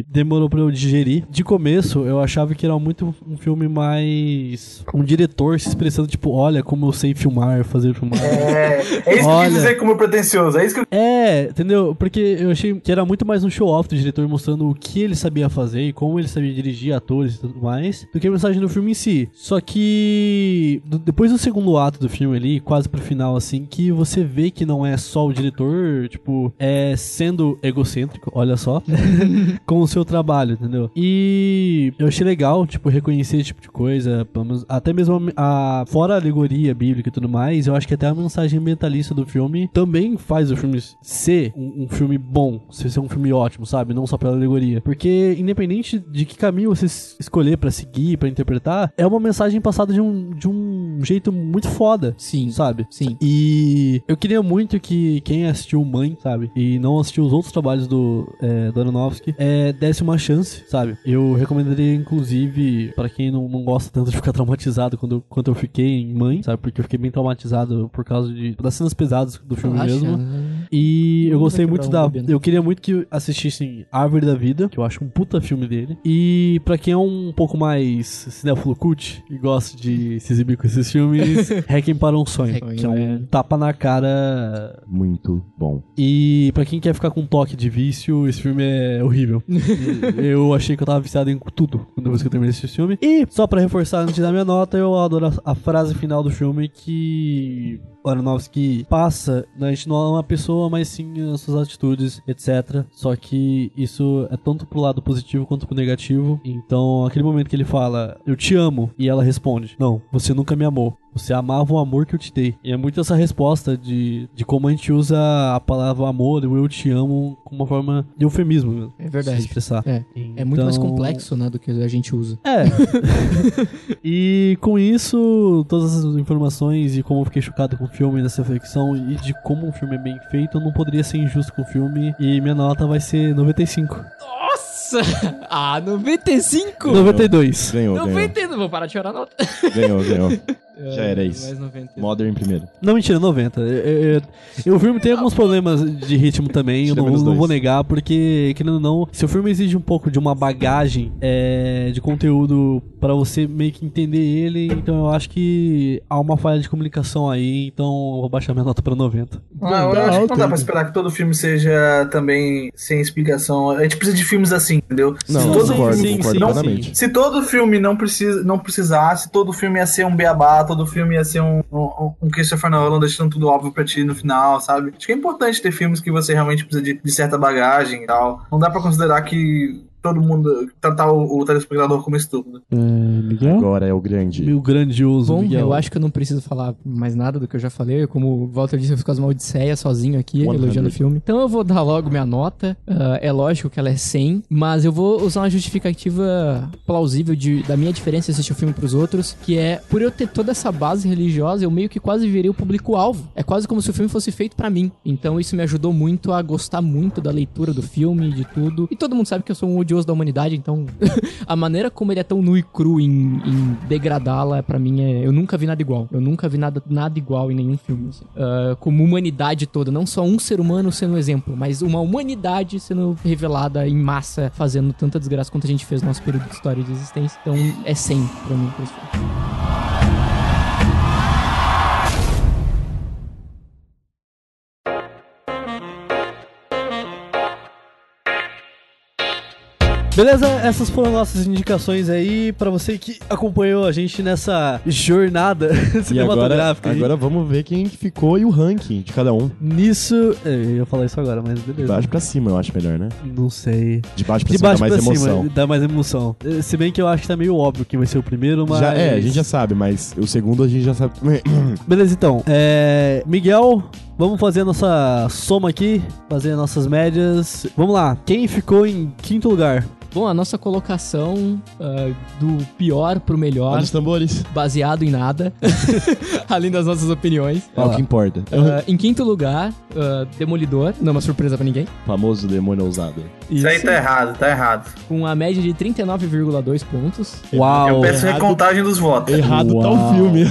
demorou pra eu digerir. De começo, eu achava que era muito um filme mais. Um diretor se expressando, tipo, olha como eu sei filmar, fazer filmar. É, é isso que eu Olha. quis dizer como pretencioso. É isso que eu... É, entendeu? Porque eu achei que era muito mais um show-off do diretor mostrando o que ele sabia fazer e como ele sabia dirigir atores e tudo mais, do que a mensagem do filme em si. Só que depois do segundo ato do filme ali, quase pro final, assim, que você vê que não é só o diretor, tipo, é sendo egocêntrico, olha só, com o seu trabalho, entendeu? E eu achei legal, tipo, reconhecer esse tipo de coisa, menos, até mesmo a, a- fora a alegoria bíblica e tudo mais, eu acho que até a mensagem ambientalista do filme também faz o filme ser um, um filme bom, ser ser um filme ótimo, sabe? Não só pela alegoria. Porque independente de que caminho você es- escolher pra seguir, pra interpretar, é uma mensagem passada de um, de um jeito muito foda. Sim. Sabe? Sim. E eu queria muito que quem assistiu Mãe, sabe? E não assistiu os outros trabalhos do, é, do Aronofsky, é, desse uma chance, sabe? Eu recomendaria, inclusive, pra quem não, não gosta tanto de ficar traumatizado quando, quando eu fiquei em Mãe, sabe? Porque eu fiquei bem traumatizado por causa de, das cenas pesadas do filme Relaxa, mesmo. né? E eu gostei muito da. bebendo. Eu queria muito que assistissem Árvore da Vida, que eu acho um puta filme dele. E pra quem é um pouco mais cinéfilo cult e gosta de se exibir com esses filmes, Requiem para um Sonho, que é um é. tapa na cara. Muito bom. E pra quem quer ficar com um toque de vício, esse filme é horrível. eu achei que eu tava viciado em tudo depois que eu terminei esse filme. E só pra reforçar antes dar minha nota, eu adoro a, frase final do filme que Aronofsky passa, né, a gente não é uma pessoa, mas sim as suas atitudes, etc. Só que isso é tanto pro lado positivo quanto pro negativo. Então, aquele momento que ele fala, eu te amo, e ela responde, não, você nunca me amou. Você amava o amor que eu te dei. E é muito essa resposta de, de como a gente usa a palavra amor, o eu te amo, como uma forma de eufemismo. mesmo, É verdade. Se expressar. É, é muito mais Então- complexo, né, do que a gente usa. É. e com isso, todas as informações e como eu fiquei chocado com o filme, dessa reflexão e de como o filme é bem feito, eu não poderia ser injusto com o filme. E minha nota vai ser 95. Nossa! Ah, 95? 92. Ganhou, ganhou. 92, vou parar de chorar a nota. Ganhou, ganhou. Já era isso. mais 90. Modern primeiro. Não, mentira, 90. Eu, eu- o filme tem alguns problemas de ritmo também, eu não, não vou negar, porque, querendo ou não, se o filme exige um pouco de uma bagagem é, de conteúdo pra você meio que entender ele, então eu acho que há uma falha de comunicação aí, então eu vou baixar minha nota pra 90. Ah, eu Dá acho que não dá pra esperar que todo filme seja também sem explicação. A gente precisa de filmes assim, entendeu? Não, se eu todo concordo, filme, concordo não- plenamente. Se todo filme não, precisa, não precisasse, todo filme ia ser um beabá, todo filme ia ser um, um, um Christopher Nolan deixando tudo óbvio pra ti no final, sabe? Acho que é importante ter filmes que você realmente precisa de, de certa bagagem e tal. Não dá pra considerar que todo mundo tratar o, o telespectador como estúpido. Miguel? Agora é o grande. Meu grandioso Bom, Miguel. eu acho que eu não preciso falar mais nada do que eu já falei. Como o Walter disse, eu fico com as uma odisseia sozinho aqui, 100. elogiando o filme. Então eu vou dar logo minha nota. Ah, é lógico que ela é 100, mas eu vou usar uma justificativa plausível de, da minha diferença de assistir o filme pros outros, que é, por eu ter toda essa base religiosa, eu meio que quase virei o público-alvo. É quase como se o filme fosse feito pra mim. Então isso me ajudou muito a gostar muito da leitura do filme, de tudo. E todo mundo sabe que eu sou um odioso da humanidade, então a maneira como ele é tão nu e cru em, em degradá-la, pra mim, é. Eu nunca vi nada igual. Eu nunca vi nada, nada igual em nenhum filme. assim. Ah, como humanidade toda. Não só um ser humano sendo um exemplo, mas uma humanidade sendo revelada em massa, fazendo tanta desgraça quanto a gente fez no nosso período de história de existência. Então é 100 pra mim, por esse filme. Beleza? Essas foram nossas indicações aí pra você que acompanhou a gente nessa jornada E agora, cinematográfica. aí. agora vamos ver quem que ficou e o ranking de cada um. Nisso. é, Eu ia falar isso agora, mas De beleza. baixo pra cima, eu acho melhor, né? Não sei. De baixo pra De cima baixo dá mais pra emoção. cima dá mais emoção. Eh, Se bem que eu acho que tá meio óbvio que vai ser o primeiro, mas. Já, é, a gente já sabe, mas o segundo a gente já sabe. Beleza, então. É, Miguel, vamos fazer a nossa soma aqui, fazer as nossas médias. Vamos lá. Quem ficou em quinto lugar? Bom, a nossa colocação ah, do pior pro melhor, Olha os tambores. baseado em nada, além das nossas opiniões. É o que importa. Ah, em quinto lugar, ah, Demolidor, não é uma surpresa pra ninguém. Famoso demônio ousado. Isso aí tá errado, tá errado. Com a média de 39,2 pontos. Uau! Eu peço errado. recontagem dos votos. Errado tá Uau. o filme.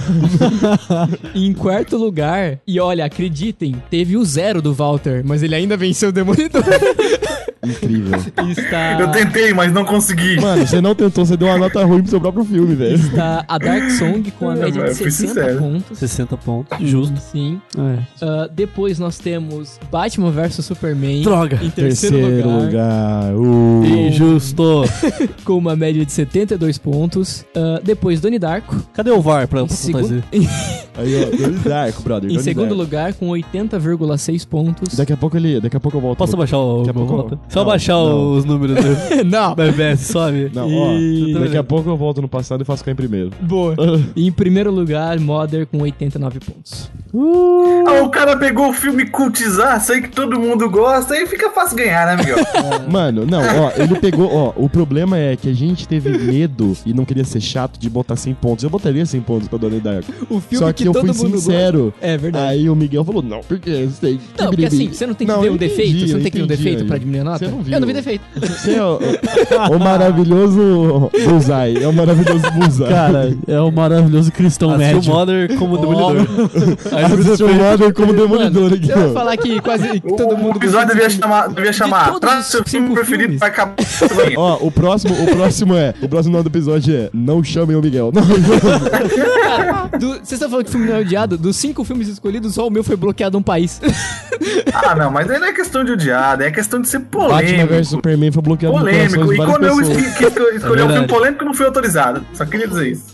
E em quarto lugar, e olha, acreditem, teve o zero do Walter, mas ele ainda venceu o Demolidor. Incrível. Está, Eu tentei, mas não consegui. Mano, você não tentou, você deu uma nota ruim pro seu próprio filme, velho. está a Dark Song com a É, média de mas eu fui 60 sincero. pontos. 60 pontos. Justo. Sim. É. Ah, depois nós temos Batman vs Superman. Droga. Em terceiro, lugar. Uh. Injusto. com uma média de 72 pontos. Ah, depois Donnie Darko. Cadê o VAR pra Em, pra segu- fazer? Aí, ó, Donnie Darko, brother. em Donnie segundo Darko. lugar com 80,6 pontos. Daqui a pouco ele. Daqui a pouco eu volto. Posso abaixar o Daqui a pouco- nota? Só Não, abaixar não. os números do, Não. da MBS, sobe. Não, ó. E- Daqui a pouco eu volto no passado e faço ficar em primeiro. Boa. E em primeiro lugar, Mother com 89 pontos. Ah, o cara pegou o filme cultizar, sei que todo mundo gosta, aí fica fácil ganhar, né, Miguel? Mano, não, ó, ele pegou, ó, o problema é que a gente teve medo e não queria ser chato de botar 100 pontos. Eu botaria 100 pontos pra Donnie Darko. O filme Só que, que eu todo fui mundo sincero. gosta. É verdade. Aí o Miguel falou, não, porque você tem que Não, porque assim, você não tem que Não, eu um entendi, defeito, você não tem que ver um defeito aí. pra diminuir a nota? Você não viu. Eu não vi defeito. Você é o, o maravilhoso Bullseye. É o maravilhoso Bullseye. Cara, é o maravilhoso cristão Assistiu médio. Mother como demolidor. Assistiu o Mother como demolidor aqui, Você vai ó. falar que quase O, todo o mundo... episódio devia chamar, devia chamar os seu filme cinco preferido filmes. pra acabar. Ó, o próximo, o próximo é. O próximo nome do episódio é Não chamem o Miguel. Não, do- Vocês estão falando que o filme não é odiado? Dos cinco filmes escolhidos, só o meu foi bloqueado um país. Ah, não, mas aí não é questão de odiar, é questão de ser Batman polêmico. vs Superman foi bloqueado Polêmico. E quando eu pessoas. escolhi, quis escolher um filme polêmico, não fui autorizado. Só queria dizer isso.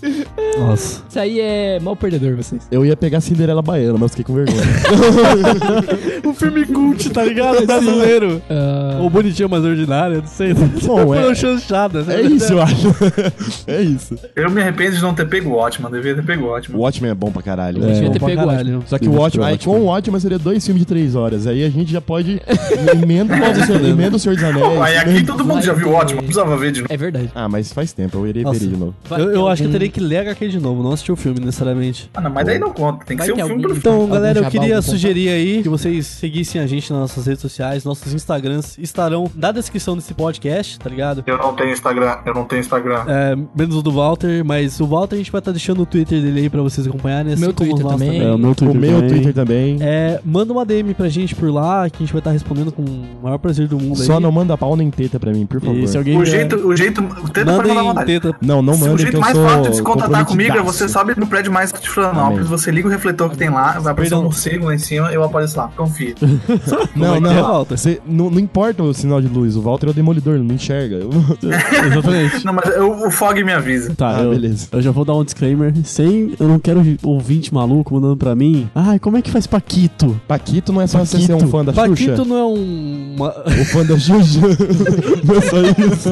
Nossa. Isso aí é mal perdedor, vocês. Eu ia pegar Cinderela Baiana, mas fiquei com vergonha. o filme cult, tá ligado? Brasileiro. Ah, Ou bonitinho, mas ordinário, não sei. Bom, Foi é- chanchada. né? É isso, eu acho. é isso. Eu me arrependo de não ter pego o Watchman, devia ter pego o O Watchman. É bom pra caralho. Devia É, ter bom pra pego o caralho. Só que Devia o ter aí, Watchmen. com o Watchmen seria dois filmes de três horas. Aí a gente já pode emenda, Pode Emenda o Senhor dos Anéis. Pô, aí aqui emenda- todo mundo já viu ótimo, não precisava ver de novo. É verdade. Ah, mas faz tempo, eu irei ver de novo. Eu, eu acho que eu teria que ler HQ de novo, não assistir o filme necessariamente. Ah, não, mas daí não conta. Tem que Vai ser um filme pro Então, Algum galera, eu queria sugerir aí que vocês seguissem a gente nas nossas redes sociais, nossos Instagrams estarão na descrição desse podcast, tá ligado? Eu não tenho Instagram, eu não tenho Instagram. É, menos o do Walter, mas o Walter a gente vai estar deixando o Twitter dele aí pra vocês acompanharem. assim Meu Twitter nós também. É, o meu O Twitter meu também. Twitter também. É, manda uma DM pra gente por lá, que a gente vai estar respondendo com o maior prazer do mundo Só aí. não manda pau nem teta pra mim, por favor. E se alguém O der- jeito, o jeito, o teta pode mandar vontade. teta. Não, não manda o jeito eu mais fácil de se contatar comigo é você sobe no prédio mais de Florianópolis, você liga o refletor que tem lá, vai aparecer um Perdão. morcego lá em cima, eu apareço lá, confia. Não, é não, é, Walter? Você, não, não importa o sinal de luz, o Walter é o demolidor, não enxerga. Eu- Exatamente. Não, mas eu- o Fog me avisa. Tá, Ah, eu, beleza. eu já vou dar um disclaimer. Sem, eu não quero ouvinte maluco mandando pra mim. Ai, como é que faz Paquito? Paquito não é só você ser um Paquito. fã da Xuxa? Paquito não é um. uma- O fã Xuxa? não é só isso.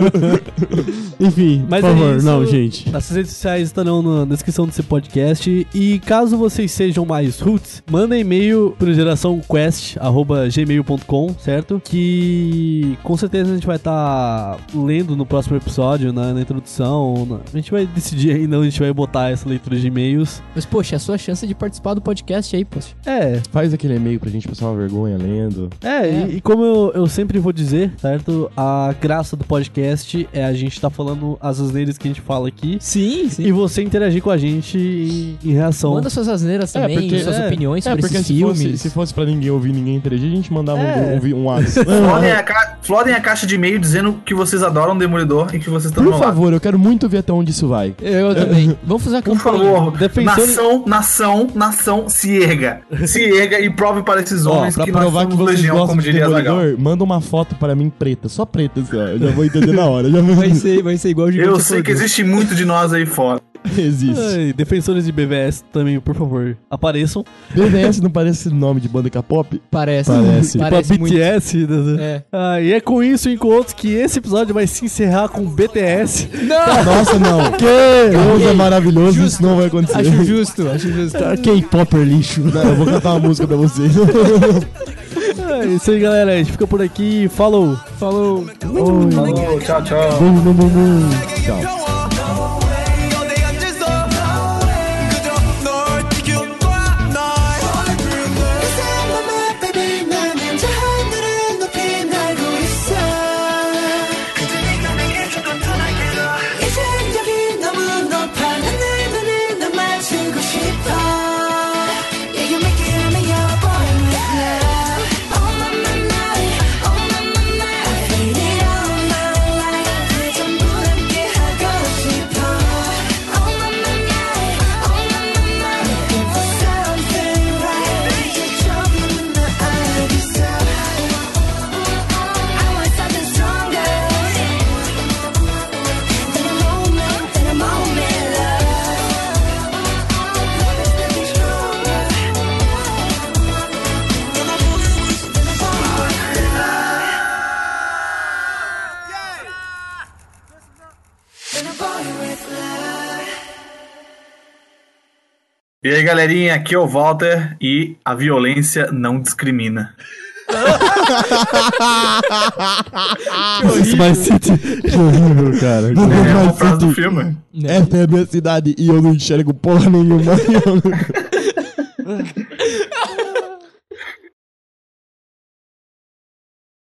Enfim, Mas por é favor, isso. não, gente. Nossas redes sociais estarão na descrição desse podcast. E caso vocês sejam mais roots, manda e-mail pro geraçãoquest.gmail.com, certo? Que com certeza a gente vai estar lendo no próximo episódio, na, na introdução. na- A gente vai decidir ainda onde a gente vai botar essa leitura de e-mails. Mas, poxa, é a sua chance de participar do podcast aí, poxa. É, Faz aquele e-mail pra gente passar uma vergonha lendo. É, E, e como eu, eu sempre vou dizer, certo? A graça do podcast é a gente tá falando as asneiras que a gente fala aqui Sim, sim. e você interagir com a gente em, em reação. Manda suas asneiras também, porque- suas é, opiniões É, sobre porque esses se filmes. fosse, se fosse pra ninguém ouvir, ninguém interagir, a gente mandava É. um, um, um WhatsApp. Flodem a, ca... Flodem a caixa de e-mail dizendo que vocês adoram Demolidor e que vocês estão Por favor, eu quero muito ver até onde isso vai. Eu também. Vamos fazer a Por favor, Defensores- nação, nação, nação, se erga. Se erga e prove para esses Ó, homens pra que nós provar somos que vocês legião, gostam como diria Zagal. Demolidor, manda uma foto para mim preta, só preta, assim, ó. Eu já vou entender na hora. Vou... Vai ser, vai ser igual o Eu sei que existe muito de nós aí fora. Existe. Ai, defensores de BVS também, por favor, apareçam. BVS não parece nome de banda K-pop? Parece. Parece. Parece tipo a muito. BTS. né? É. Ah, e é com isso e com outros que esse episódio vai se encerrar com BTS. Não! Nossa, não. Deus é maravilhoso, isso não vai acontecer. Acho justo, acho justo. Tá, K-popper lixo. Não, eu vou cantar uma música pra vocês. É isso aí, galera. A gente fica por aqui. Falou. Falou. Falou, tchau, tchau. Tchau. E aí, galerinha, aqui é o Walter e a violência não discrimina. Isso City. Que horrível, cara. É uma frase do filme. Essa é a minha cidade e eu não enxergo porra nenhuma.